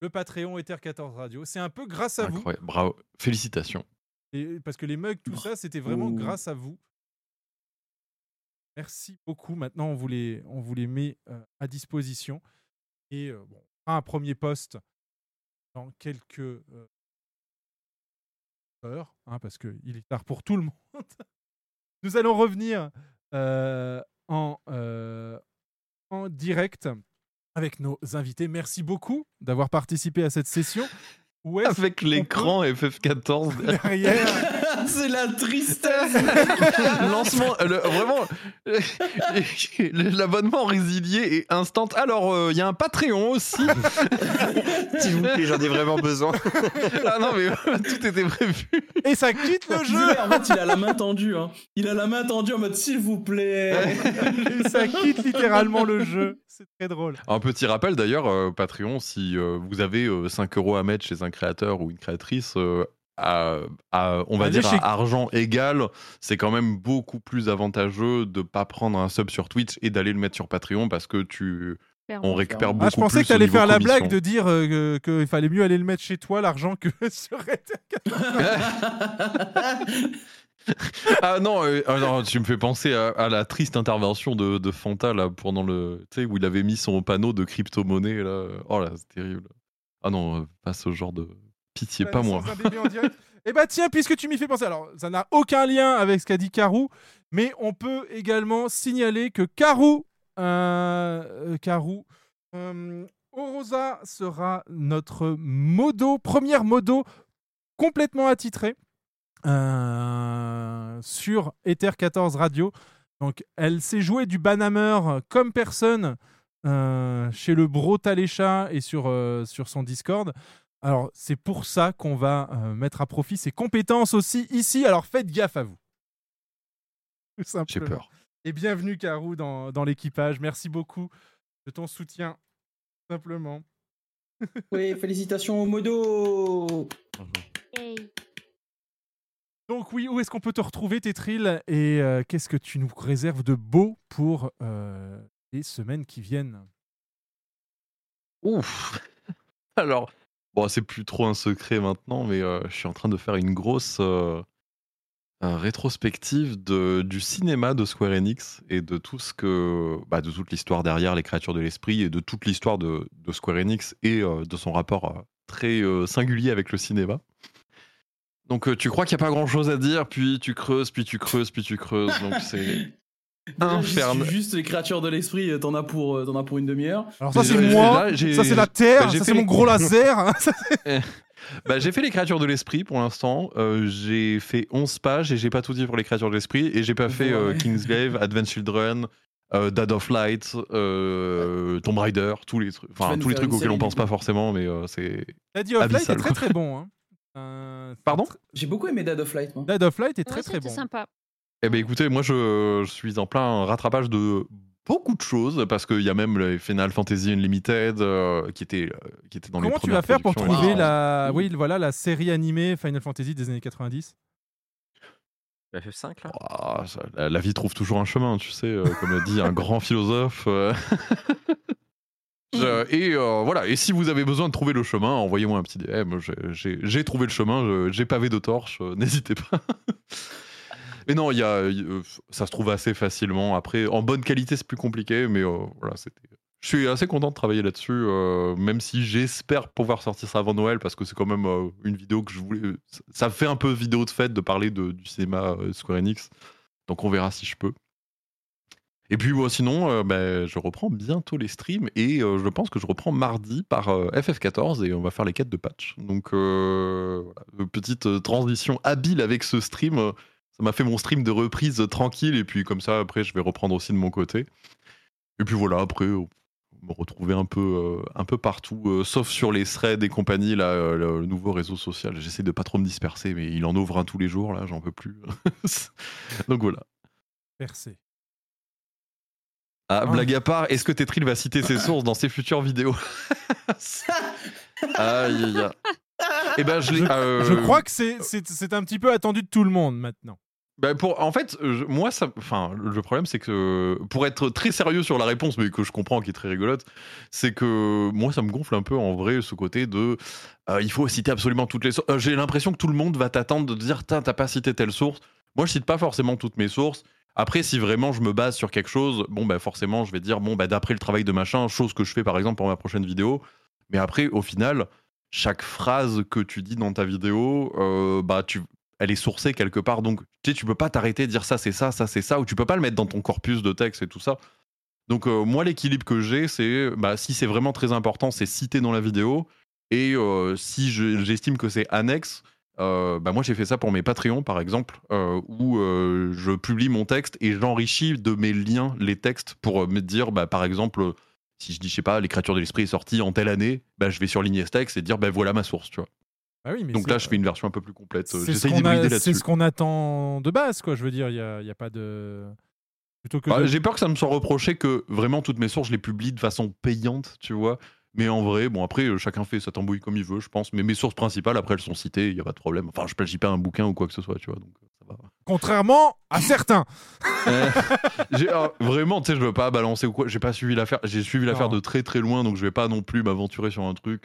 le Patreon Ether 14 Radio. C'est un peu grâce à vous. Incroyable. Bravo. Félicitations. Et parce que les mugs, tout ça, c'était vraiment grâce à vous. Merci beaucoup. Maintenant, on vous les, on vous les met euh, à disposition. Et euh, bon, un premier post dans quelques euh, heures, hein, parce qu'il est tard pour tout le monde. Nous allons revenir euh, en, euh, en direct avec nos invités. Merci beaucoup d'avoir participé à cette session. Où Avec l'écran peut- FF14 derrière. c'est la tristesse. Lancement, euh, le- vraiment, l'abonnement résilié et instant. Alors, euh, il y a un Patreon aussi. S'il vous plaît, j'en ai vraiment besoin. ah non, mais euh, tout était prévu. Et ça quitte le jeu en fait, il a la main tendue. Hein. Il a la main tendue en mode s'il vous plaît. Et ça quitte littéralement le jeu. C'est très drôle. Un petit rappel d'ailleurs, euh, Patreon, si euh, vous avez euh, 5 euros à mettre chez un créateur ou une créatrice, euh, à, à- on va dire à argent égal, c'est quand même beaucoup plus avantageux de pas prendre un sub sur Twitch et d'aller le mettre sur Patreon parce que tu, on récupère beaucoup Ah, je pensais plus que t'allais faire la blague de dire euh, qu'il fallait mieux aller le mettre chez toi, l'argent, que sur Ah non, euh, ah non, tu me fais penser à, à la triste intervention de, de Fanta là pendant le, tu sais où il avait mis son panneau de crypto-monnaie là. Oh là, c'est terrible. Ah non, euh, pas ce genre de pitié, pas moi. Eh bah tiens, puisque tu m'y fais penser, alors ça n'a aucun lien avec ce qu'a dit Karou, mais on peut également signaler que Karou, euh, euh, Karou, euh, Orosa sera notre modo, première modo complètement attitrée euh, sur Ether 14 Radio. Donc elle s'est jouée du Banhammer comme personne euh, chez le bro Talécha et sur, euh, sur son Discord. Alors, c'est pour ça qu'on va euh, mettre à profit ses compétences aussi ici. Alors, faites gaffe à vous. Tout J'ai peur. Et bienvenue, Karou, dans, dans l'équipage. Merci beaucoup de ton soutien. Tout Simplement. Oui, félicitations au modo. Donc, oui, où est-ce qu'on peut te retrouver, Tétril? Et euh, qu'est-ce que tu nous réserves de beau pour euh, les semaines qui viennent? Ouf. Alors, bon, c'est plus trop un secret maintenant, mais euh, je suis en train de faire une grosse euh, rétrospective de, du cinéma de Square Enix et de tout ce que, bah, de toute l'histoire derrière les créatures de l'esprit et de toute l'histoire de, de Square Enix et euh, de son rapport très singulier avec le cinéma. Donc, tu crois qu'il n'y a pas grand chose à dire, puis tu creuses, puis tu creuses, puis tu creuses. Donc, c'est infernal. juste les créatures de l'esprit, euh, t'en as pour, euh, t'en as pour une demi-heure. Alors, ça, c'est moi. là, Ça, c'est la Terre. bah, ça, c'est mon gros laser. Eh, bah, j'ai fait les créatures de l'esprit pour l'instant. Euh, j'ai fait 11 pages et j'ai pas tout dit pour les créatures de l'esprit. Et j'ai pas fait euh. Kingsglaive, Advent Children, euh, Dad of Light, euh, Tomb Raider, tous les trucs, enfin tous les trucs auxquels on pense pas forcément, mais euh, c'est. Daddy of Light est très très bon. hein. Euh, Pardon? J'ai beaucoup aimé Dead of Light, moi. Dead of Light est Ouais, très très bon. sympa. Eh ben écoutez, moi je, je suis en plein rattrapage de beaucoup de choses parce qu'il y a même les Final Fantasy Unlimited euh, qui était euh, qui était dans les Comment tu vas faire pour trouver Wow. la, oui, voilà, la série animée Final Fantasy des années 90 La F5 là? Ah, ça- la, la vie trouve toujours un chemin, tu sais, euh, comme l'a dit un grand philosophe. euh. Je- et euh, voilà, et si vous avez besoin de trouver le chemin, envoyez-moi un petit DM. J'ai- J'ai j'ai trouvé le chemin, j'ai pavé de torches, euh, n'hésitez pas. Mais non, il y a, euh, ça se trouve assez facilement. Après, en bonne qualité, c'est plus compliqué, mais euh, voilà, c'était. Je suis assez content de travailler là-dessus, euh, même si j'espère pouvoir sortir ça avant Noël, parce que c'est quand même une vidéo que je voulais. Ça fait un peu vidéo de fête de parler de, du cinéma Square Enix, donc on verra si je peux. Et puis moi, sinon, euh, ben, je reprends bientôt les streams et je pense que je reprends mardi par euh, FF14 et on va faire les quêtes de patch. Donc, petite transition habile avec ce stream. Ça m'a fait mon stream de reprise tranquille et puis comme ça, après, je vais reprendre aussi de mon côté. Et puis voilà, après, euh, me retrouver un peu, euh, un peu partout, euh, sauf sur les threads et compagnie, là, euh, le, le nouveau réseau social. J'essaie de pas trop me disperser, mais il en ouvre un tous les jours, là, j'en peux plus. Donc voilà. Percé. Ah, Ah. blague à part, est-ce que Tetril va citer ses sources dans ses futures vidéos? Aïe, aïe, aïe. Eh ben, je, euh, Je crois que c'est un petit peu attendu de tout le monde maintenant. Bah, pour, en fait, je- moi, ça, enfin, le problème, c'est que pour être très sérieux sur la réponse, mais que je comprends, qui est très rigolote, c'est que moi, ça me gonfle un peu en vrai ce côté de, euh, il faut citer absolument toutes les sources. Euh, J'ai l'impression que tout le monde va t'attendre de dire, t'as pas cité telle source. Moi, je cite pas forcément toutes mes sources. Après, si vraiment je me base sur quelque chose, bon, bah, forcément, je vais dire, bon, bah, d'après le travail de machin, chose que je fais par exemple pour ma prochaine vidéo. Mais après, au final, chaque phrase que tu dis dans ta vidéo, euh, bah, tu, elle est sourcée quelque part. Donc, tu sais, tu peux pas t'arrêter de dire ça, c'est ça, ça, c'est ça, ou tu peux pas le mettre dans ton corpus de texte et tout ça. Donc, euh, moi, l'équilibre que j'ai, c'est, bah, si c'est vraiment très important, c'est cité dans la vidéo. Et euh, si je- j'estime que c'est annexe, Euh, bah moi j'ai fait ça pour mes Patreons par exemple, où je publie mon texte et j'enrichis de mes liens les textes pour me dire, bah, par exemple, si je dis, je sais pas, l'écriture de l'esprit est sortie en telle année, je vais sur Lignestex et dire, voilà ma source, tu vois. Ah oui, mais Donc là, je fais une version un peu plus complète. C'est ce qu'on c'est ce attend de base, quoi. Je veux dire, il n'y a, y a pas de. Bah, de- J'ai peur que ça me soit reproché que vraiment toutes mes sources, je les publie de façon payante, tu vois. Mais en vrai, bon, après, euh, chacun fait sa tambouille comme il veut, je pense. Mais mes sources principales, après, elles sont citées, il n'y a pas de problème. Enfin, je plagie pas un bouquin ou quoi que ce soit, tu vois. Donc, euh, ça va. Contrairement à certains. Euh, vraiment, tu sais, je veux pas balancer ou quoi. J'ai pas suivi l'affaire. J'ai suivi l'affaire de très très loin, donc je vais pas non plus m'aventurer sur un truc.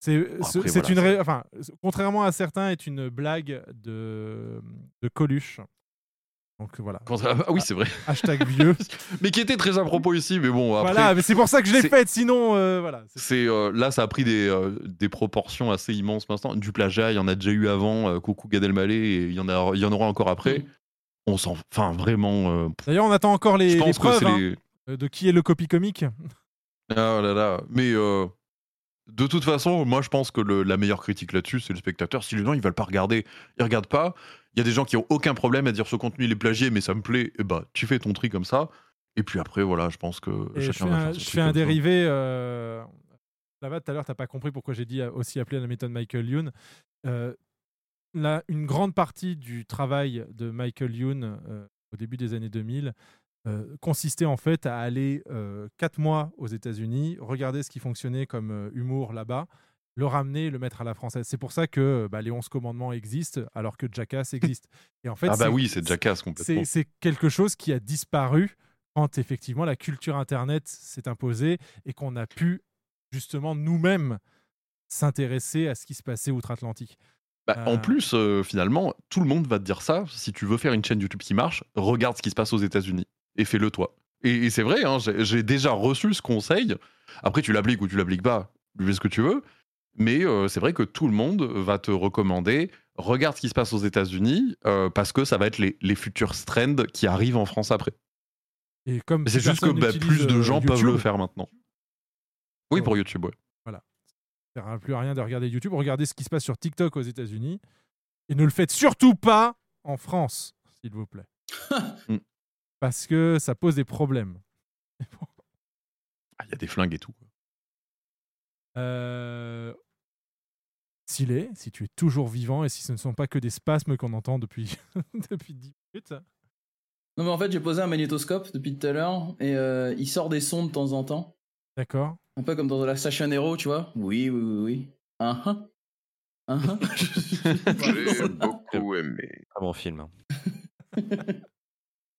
C'est Bon, c'est- voilà, une. ré- Enfin, contrairement à certains, est une blague de, de Coluche. Donc voilà. Contra- Ah oui, c'est vrai. Hashtag vieux. mais qui était très à propos ici, mais bon. Après, voilà, mais c'est pour ça que je l'ai faite, sinon, euh, voilà. c'est- euh, là, ça a pris des, euh, des proportions assez immenses maintenant. Du plagiat, il y en a déjà eu avant. euh, coucou Gad Elmaleh, et il y en a, il y en aura encore après. On s'en, enfin vraiment. euh, D'ailleurs, on attend encore les, je pense que preuves c'est hein, les. euh, de qui est le copy comique. Ah là là. Mais euh, de toute façon, moi, je pense que le- la meilleure critique là-dessus, c'est le spectateur. Si les gens ils veulent pas regarder, ils regardent pas. Il y a des gens qui ont aucun problème à dire ce contenu il est plagié, mais ça me plaît. Et bah, tu fais ton tri comme ça. Et puis après, voilà, je pense que Et je chacun fais va un, faire je fais un dérivé. Euh... Là-bas, tout à l'heure, t'as pas compris pourquoi j'ai dit euh, aussi appelé la méthode Michael Youn. Euh, là, une grande partie du travail de Michael Youn euh, au début des années 2000 euh, consistait en fait à aller euh, quatre mois aux États-Unis, regarder ce qui fonctionnait comme euh, humour là-bas, le ramener, le mettre à la française. C'est pour ça que bah, les 11 commandements existent alors que Jackass existe. Et en fait, ah bah oui, c'est Jackass complètement. c'est c'est quelque chose qui a disparu quand effectivement la culture Internet s'est imposée et qu'on a pu justement nous-mêmes s'intéresser à ce qui se passait outre-Atlantique. Bah, Euh, En plus, euh, finalement, tout le monde va te dire ça. Si tu veux faire une chaîne YouTube qui marche, regarde ce qui se passe aux États-Unis et fais-le toi. Et, et c'est vrai, hein, j'ai déjà reçu ce conseil. Après, tu l'appliques ou tu l'appliques pas, tu fais ce que tu veux. Mais euh, c'est vrai que tout le monde va te recommander regarde ce qui se passe aux États-Unis euh, parce que ça va être les, les futurs trends qui arrivent en France après. Et comme c'est ces juste que bah, plus de euh, gens peuvent YouTube, le faire maintenant. Oui, pour YouTube, ouais. Voilà. Ça sert à plus à rien de regarder YouTube. Regardez ce qui se passe sur TikTok aux États-Unis. Et ne le faites surtout pas en France, s'il vous plaît. Mm. Parce que ça pose des problèmes. Ah, Il y a des flingues et tout. Euh... S'il est, si tu es toujours vivant et si ce ne sont pas que des spasmes qu'on entend depuis, depuis 10 minutes. Non, mais en fait, j'ai posé un magnétoscope depuis tout à l'heure et euh, il sort des sons de temps en temps. D'accord. Un peu comme dans la Station Hero, tu vois. Oui, oui, oui, oui. Ah, ah. Ah, ah. J'ai beaucoup aimé. Très bon film. hein.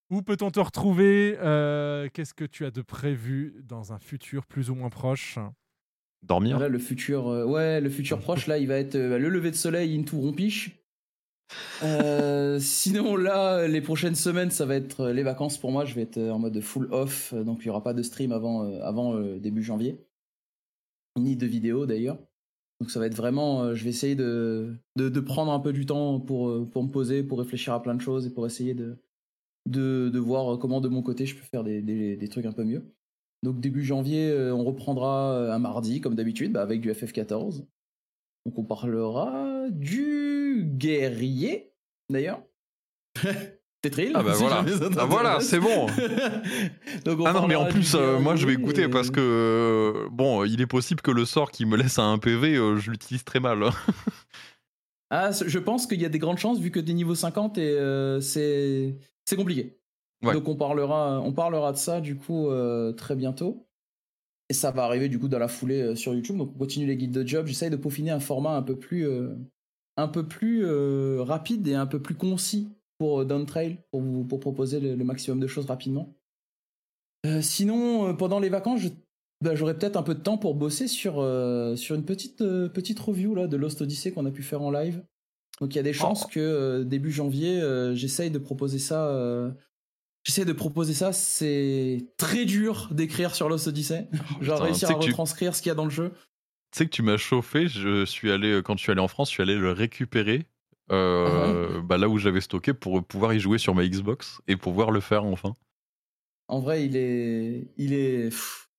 Où peut-on te retrouver Euh, Qu'est-ce que tu as de prévu dans un futur plus ou moins proche? Dormir Là, le futur, euh, ouais, le futur proche, là, il va être euh, le lever de soleil into rompiche. Euh, sinon, là, les prochaines semaines, ça va être les vacances pour moi. Je vais être en mode full off, donc il n'y aura pas de stream avant, euh, avant euh, début janvier. Ni de vidéo d'ailleurs. Donc ça va être vraiment, euh, je vais essayer de, de, de prendre un peu du temps pour, pour me poser, pour réfléchir à plein de choses et pour essayer de, de, de voir comment de mon côté je peux faire des, des, des trucs un peu mieux. Donc début janvier, euh, on reprendra euh, un mardi comme d'habitude bah, avec du FF14. Donc on parlera du guerrier d'ailleurs. Tetril. Ah bah si voilà, ah voilà, c'est bon. Donc on Ah non, mais en plus, euh, moi je vais écouter et- parce que, euh, bon, il est possible que le sort qui me laisse à un PV, euh, je l'utilise très mal. Ah, c- je pense qu'il y a des grandes chances vu que t'es niveau 50 et c'est c'est compliqué. Ouais. Donc on parlera on parlera de ça du coup euh, très bientôt. Et ça va arriver du coup dans la foulée euh, sur YouTube. Donc on continue les guides de job. J'essaye de peaufiner un format un peu plus euh, un peu plus rapide et un peu plus concis pour Downtrail pour vous pour proposer le, le maximum de choses rapidement. Sinon, pendant les vacances, je- bah, j'aurai peut-être un peu de temps pour bosser sur, sur une petite, petite review là, de Lost Odyssey qu'on a pu faire en live. Donc il y a des chances que euh, début janvier, euh, j'essaye de proposer ça. euh, J'essaie de proposer ça, c'est très dur d'écrire sur Lost Odyssey. Genre putain, réussir à tu- retranscrire ce qu'il y a dans le jeu. Tu sais que tu m'as chauffé, je suis allé, euh, quand je suis allé en France, je suis allé le récupérer euh, bah, là où j'avais stocké pour pouvoir y jouer sur ma Xbox et pouvoir le faire enfin. En vrai, il est, il est,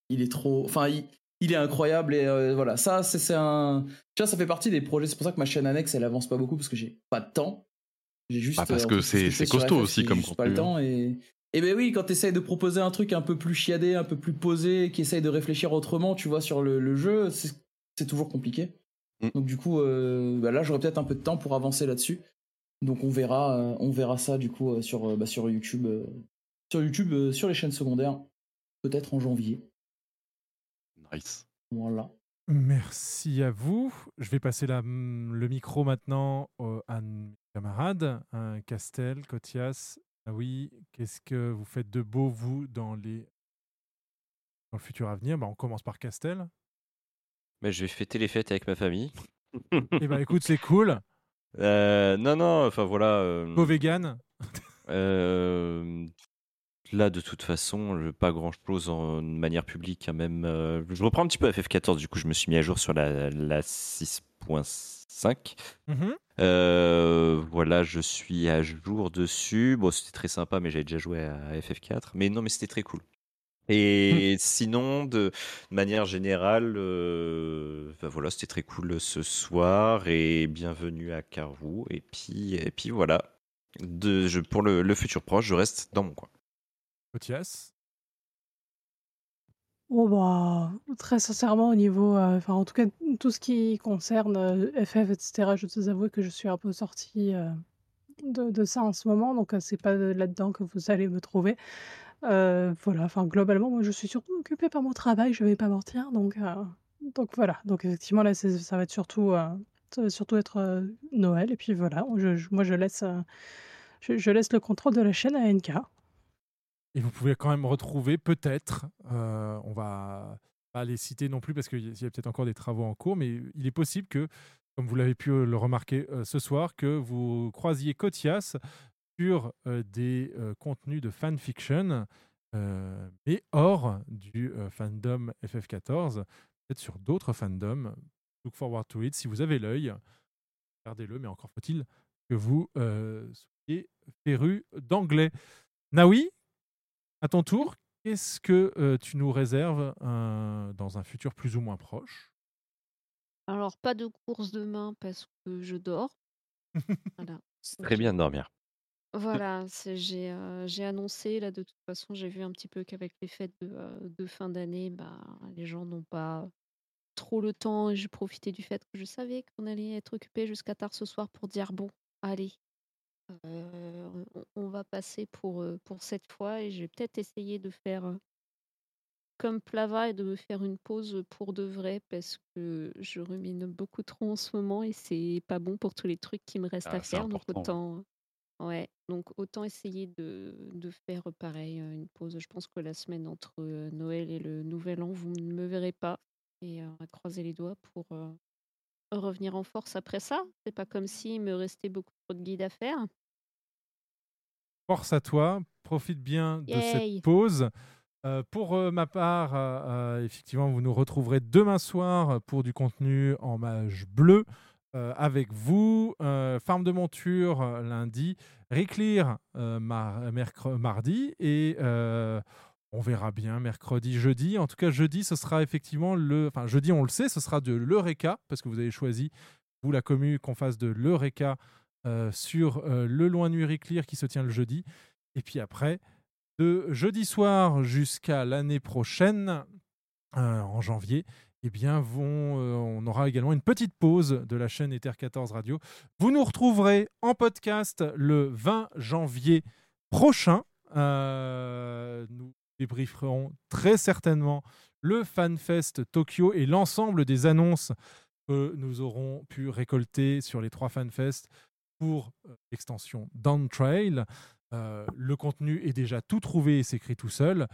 il est trop. Enfin, il, il est incroyable et euh, voilà, ça c'est c'est un, tu vois, ça fait partie des projets. C'est pour ça que ma chaîne annexe elle avance pas beaucoup parce que j'ai pas de temps. J'ai juste. Ah, parce euh, que ce c'est- costaud FF, aussi comme juste pas le contenu, temps et. Et ben oui, quand tu essayes de proposer un truc un peu plus chiadé, un peu plus posé, qui essaye de réfléchir autrement, tu vois, sur le, le jeu, c'est c'est toujours compliqué. Mm. Donc du coup, euh, bah là, j'aurai peut-être un peu de temps pour avancer là-dessus. Donc on verra, euh, on verra ça du coup euh, sur, euh, bah, sur YouTube, euh, sur YouTube, euh, sur les chaînes secondaires, peut-être en janvier. Nice. Voilà. Merci à vous. Je vais passer la- le micro maintenant à mes camarades. hein, Castel, Cotias, ah oui, qu'est-ce que vous faites de beau, vous, dans, les... dans le futur avenir? Bah, On commence par Castel. Mais je vais fêter les fêtes avec ma famille. Eh ben, écoute, c'est cool. Euh, non, non, enfin voilà. euh, Go vegan. euh, là, de toute façon, pas grand chose en manière publique. hein, même, euh, je reprends un petit peu FF14, du coup, je me suis mis à jour sur la, la 6.5. Mhm. Euh, voilà, je suis à jour dessus. Bon, c'était très sympa, mais j'avais déjà joué à FF4. Mais non, mais c'était très cool. Et sinon, de, manière générale, euh, bah voilà, c'était très cool ce soir et bienvenue à Carreau. Et puis, et puis voilà, de, je, pour le, le futur proche, je reste dans mon coin. Cotias. Oh bah, très sincèrement, au niveau, euh, enfin, en tout cas, tout ce qui concerne euh, FF, etc., je dois avouer que je suis un peu sortie euh, de, ça en ce moment, donc euh, c'est pas là-dedans que vous allez me trouver. Voilà, enfin, globalement, moi, je suis surtout occupée par mon travail, je vais pas mentir, donc, donc voilà. Donc effectivement, là, ça va être surtout, ça va surtout être Noël, et puis voilà, moi, je laisse, je laisse le contrôle de la chaîne à NK. Et vous pouvez quand même retrouver, peut-être, euh, on va pas les citer non plus parce qu'il y a peut-être encore des travaux en cours, mais il est possible que, comme vous l'avez pu euh, le remarquer euh, ce soir, que vous croisiez Cotias sur euh, des contenus de fanfiction, mais hors du fandom FF14, peut-être sur d'autres fandoms. Look forward to it. Si vous avez l'œil, regardez-le, mais encore faut-il que vous soyez féru d'anglais. Naoui, à ton tour, qu'est-ce que euh, tu nous réserves euh, dans un futur plus ou moins proche? Alors, pas de course demain parce que je dors. Voilà. C'est très bien de dormir. Voilà, c'est- j'ai euh, j'ai annoncé, là, de toute façon, j'ai vu un petit peu qu'avec les fêtes de, euh, de fin d'année, bah, les gens n'ont pas trop le temps et j'ai profité du fait que je savais qu'on allait être occupé jusqu'à tard ce soir pour dire, bon, allez, on, on va passer pour, euh, pour cette fois et je vais peut-être essayer de faire euh, comme Plava et de me faire une pause pour de vrai parce que je rumine beaucoup trop en ce moment et c'est pas bon pour tous les trucs qui me restent Ah, à c'est faire. Donc autant, ouais, donc autant essayer de, de faire pareil, euh, une pause. Je pense que la semaine entre euh, Noël et le Nouvel An, vous ne me verrez pas et euh, on va croiser les doigts pour euh, revenir en force après ça. C'est pas comme s'il me restait beaucoup trop de guides à faire. Force à toi, profite bien de Yay. cette pause. Euh, pour euh, ma part, euh, effectivement, vous nous retrouverez demain soir pour du contenu en mage bleu avec vous. Farm de monture lundi, Reclear mar- mardi et on verra bien mercredi, jeudi. En tout cas, jeudi, ce sera effectivement le. Enfin, jeudi, on le sait, ce sera de l'Eureka parce que vous avez choisi, vous, la commune, qu'on fasse de l'Eureka sur euh, le Loin Nuit Reclear qui se tient le jeudi. Et puis après, de jeudi soir jusqu'à l'année prochaine, euh, en janvier, eh bien, euh, on aura également une petite pause de la chaîne Ether 14 Radio. Vous nous retrouverez en podcast le 20 janvier prochain. Euh, nous débrieferons très certainement le FanFest Tokyo et l'ensemble des annonces que nous aurons pu récolter sur les trois FanFest pour euh, l'extension Down Trail. Euh, le contenu est déjà tout trouvé et s'écrit tout seul.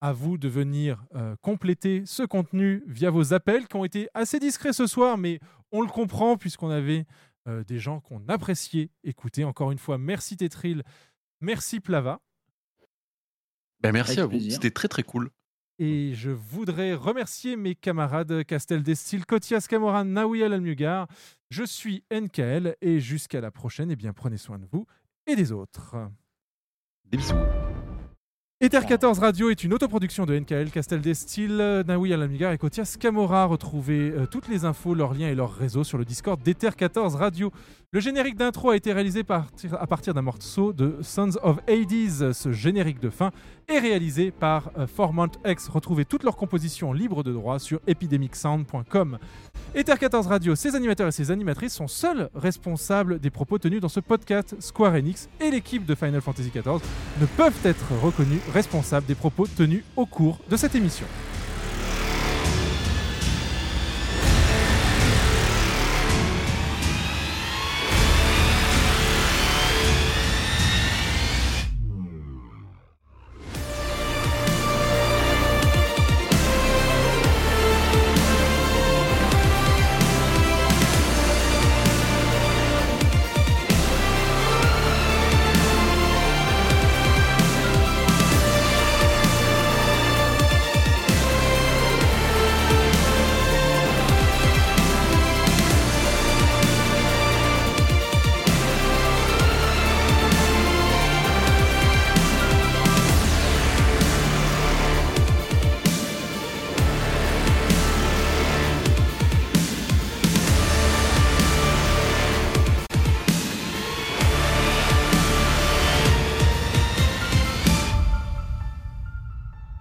À vous de venir euh, compléter ce contenu via vos appels qui ont été assez discrets ce soir, mais on le comprend puisqu'on avait euh, des gens qu'on appréciait écouter. Encore une fois, merci Tetril, merci Plava. Ben, merci Avec à vous, plaisir. c'était très très cool. Et je voudrais remercier mes camarades Castel Destil, Kotias Camoran, Naouya Almugar. Je suis NKL et jusqu'à la prochaine, eh bien, prenez soin de vous et des autres. Des bisous. Ether 14 Radio est une autoproduction de NKL, Castel Destil, Naoui Alamigar et Kotias Camora. Retrouvez euh, toutes les infos, leurs liens et leurs réseaux sur le Discord d'Ether 14 Radio. Le générique d'intro a été réalisé à partir d'un morceau de Sons of Hades. Ce générique de fin est réalisé par euh, X. Retrouvez toutes leurs compositions libres de droit sur epidemicsound.com. Ether 14 Radio, ses animateurs et ses animatrices sont seuls responsables des propos tenus dans ce podcast. Square Enix et l'équipe de Final Fantasy XIV ne peuvent être reconnus responsables des propos tenus au cours de cette émission.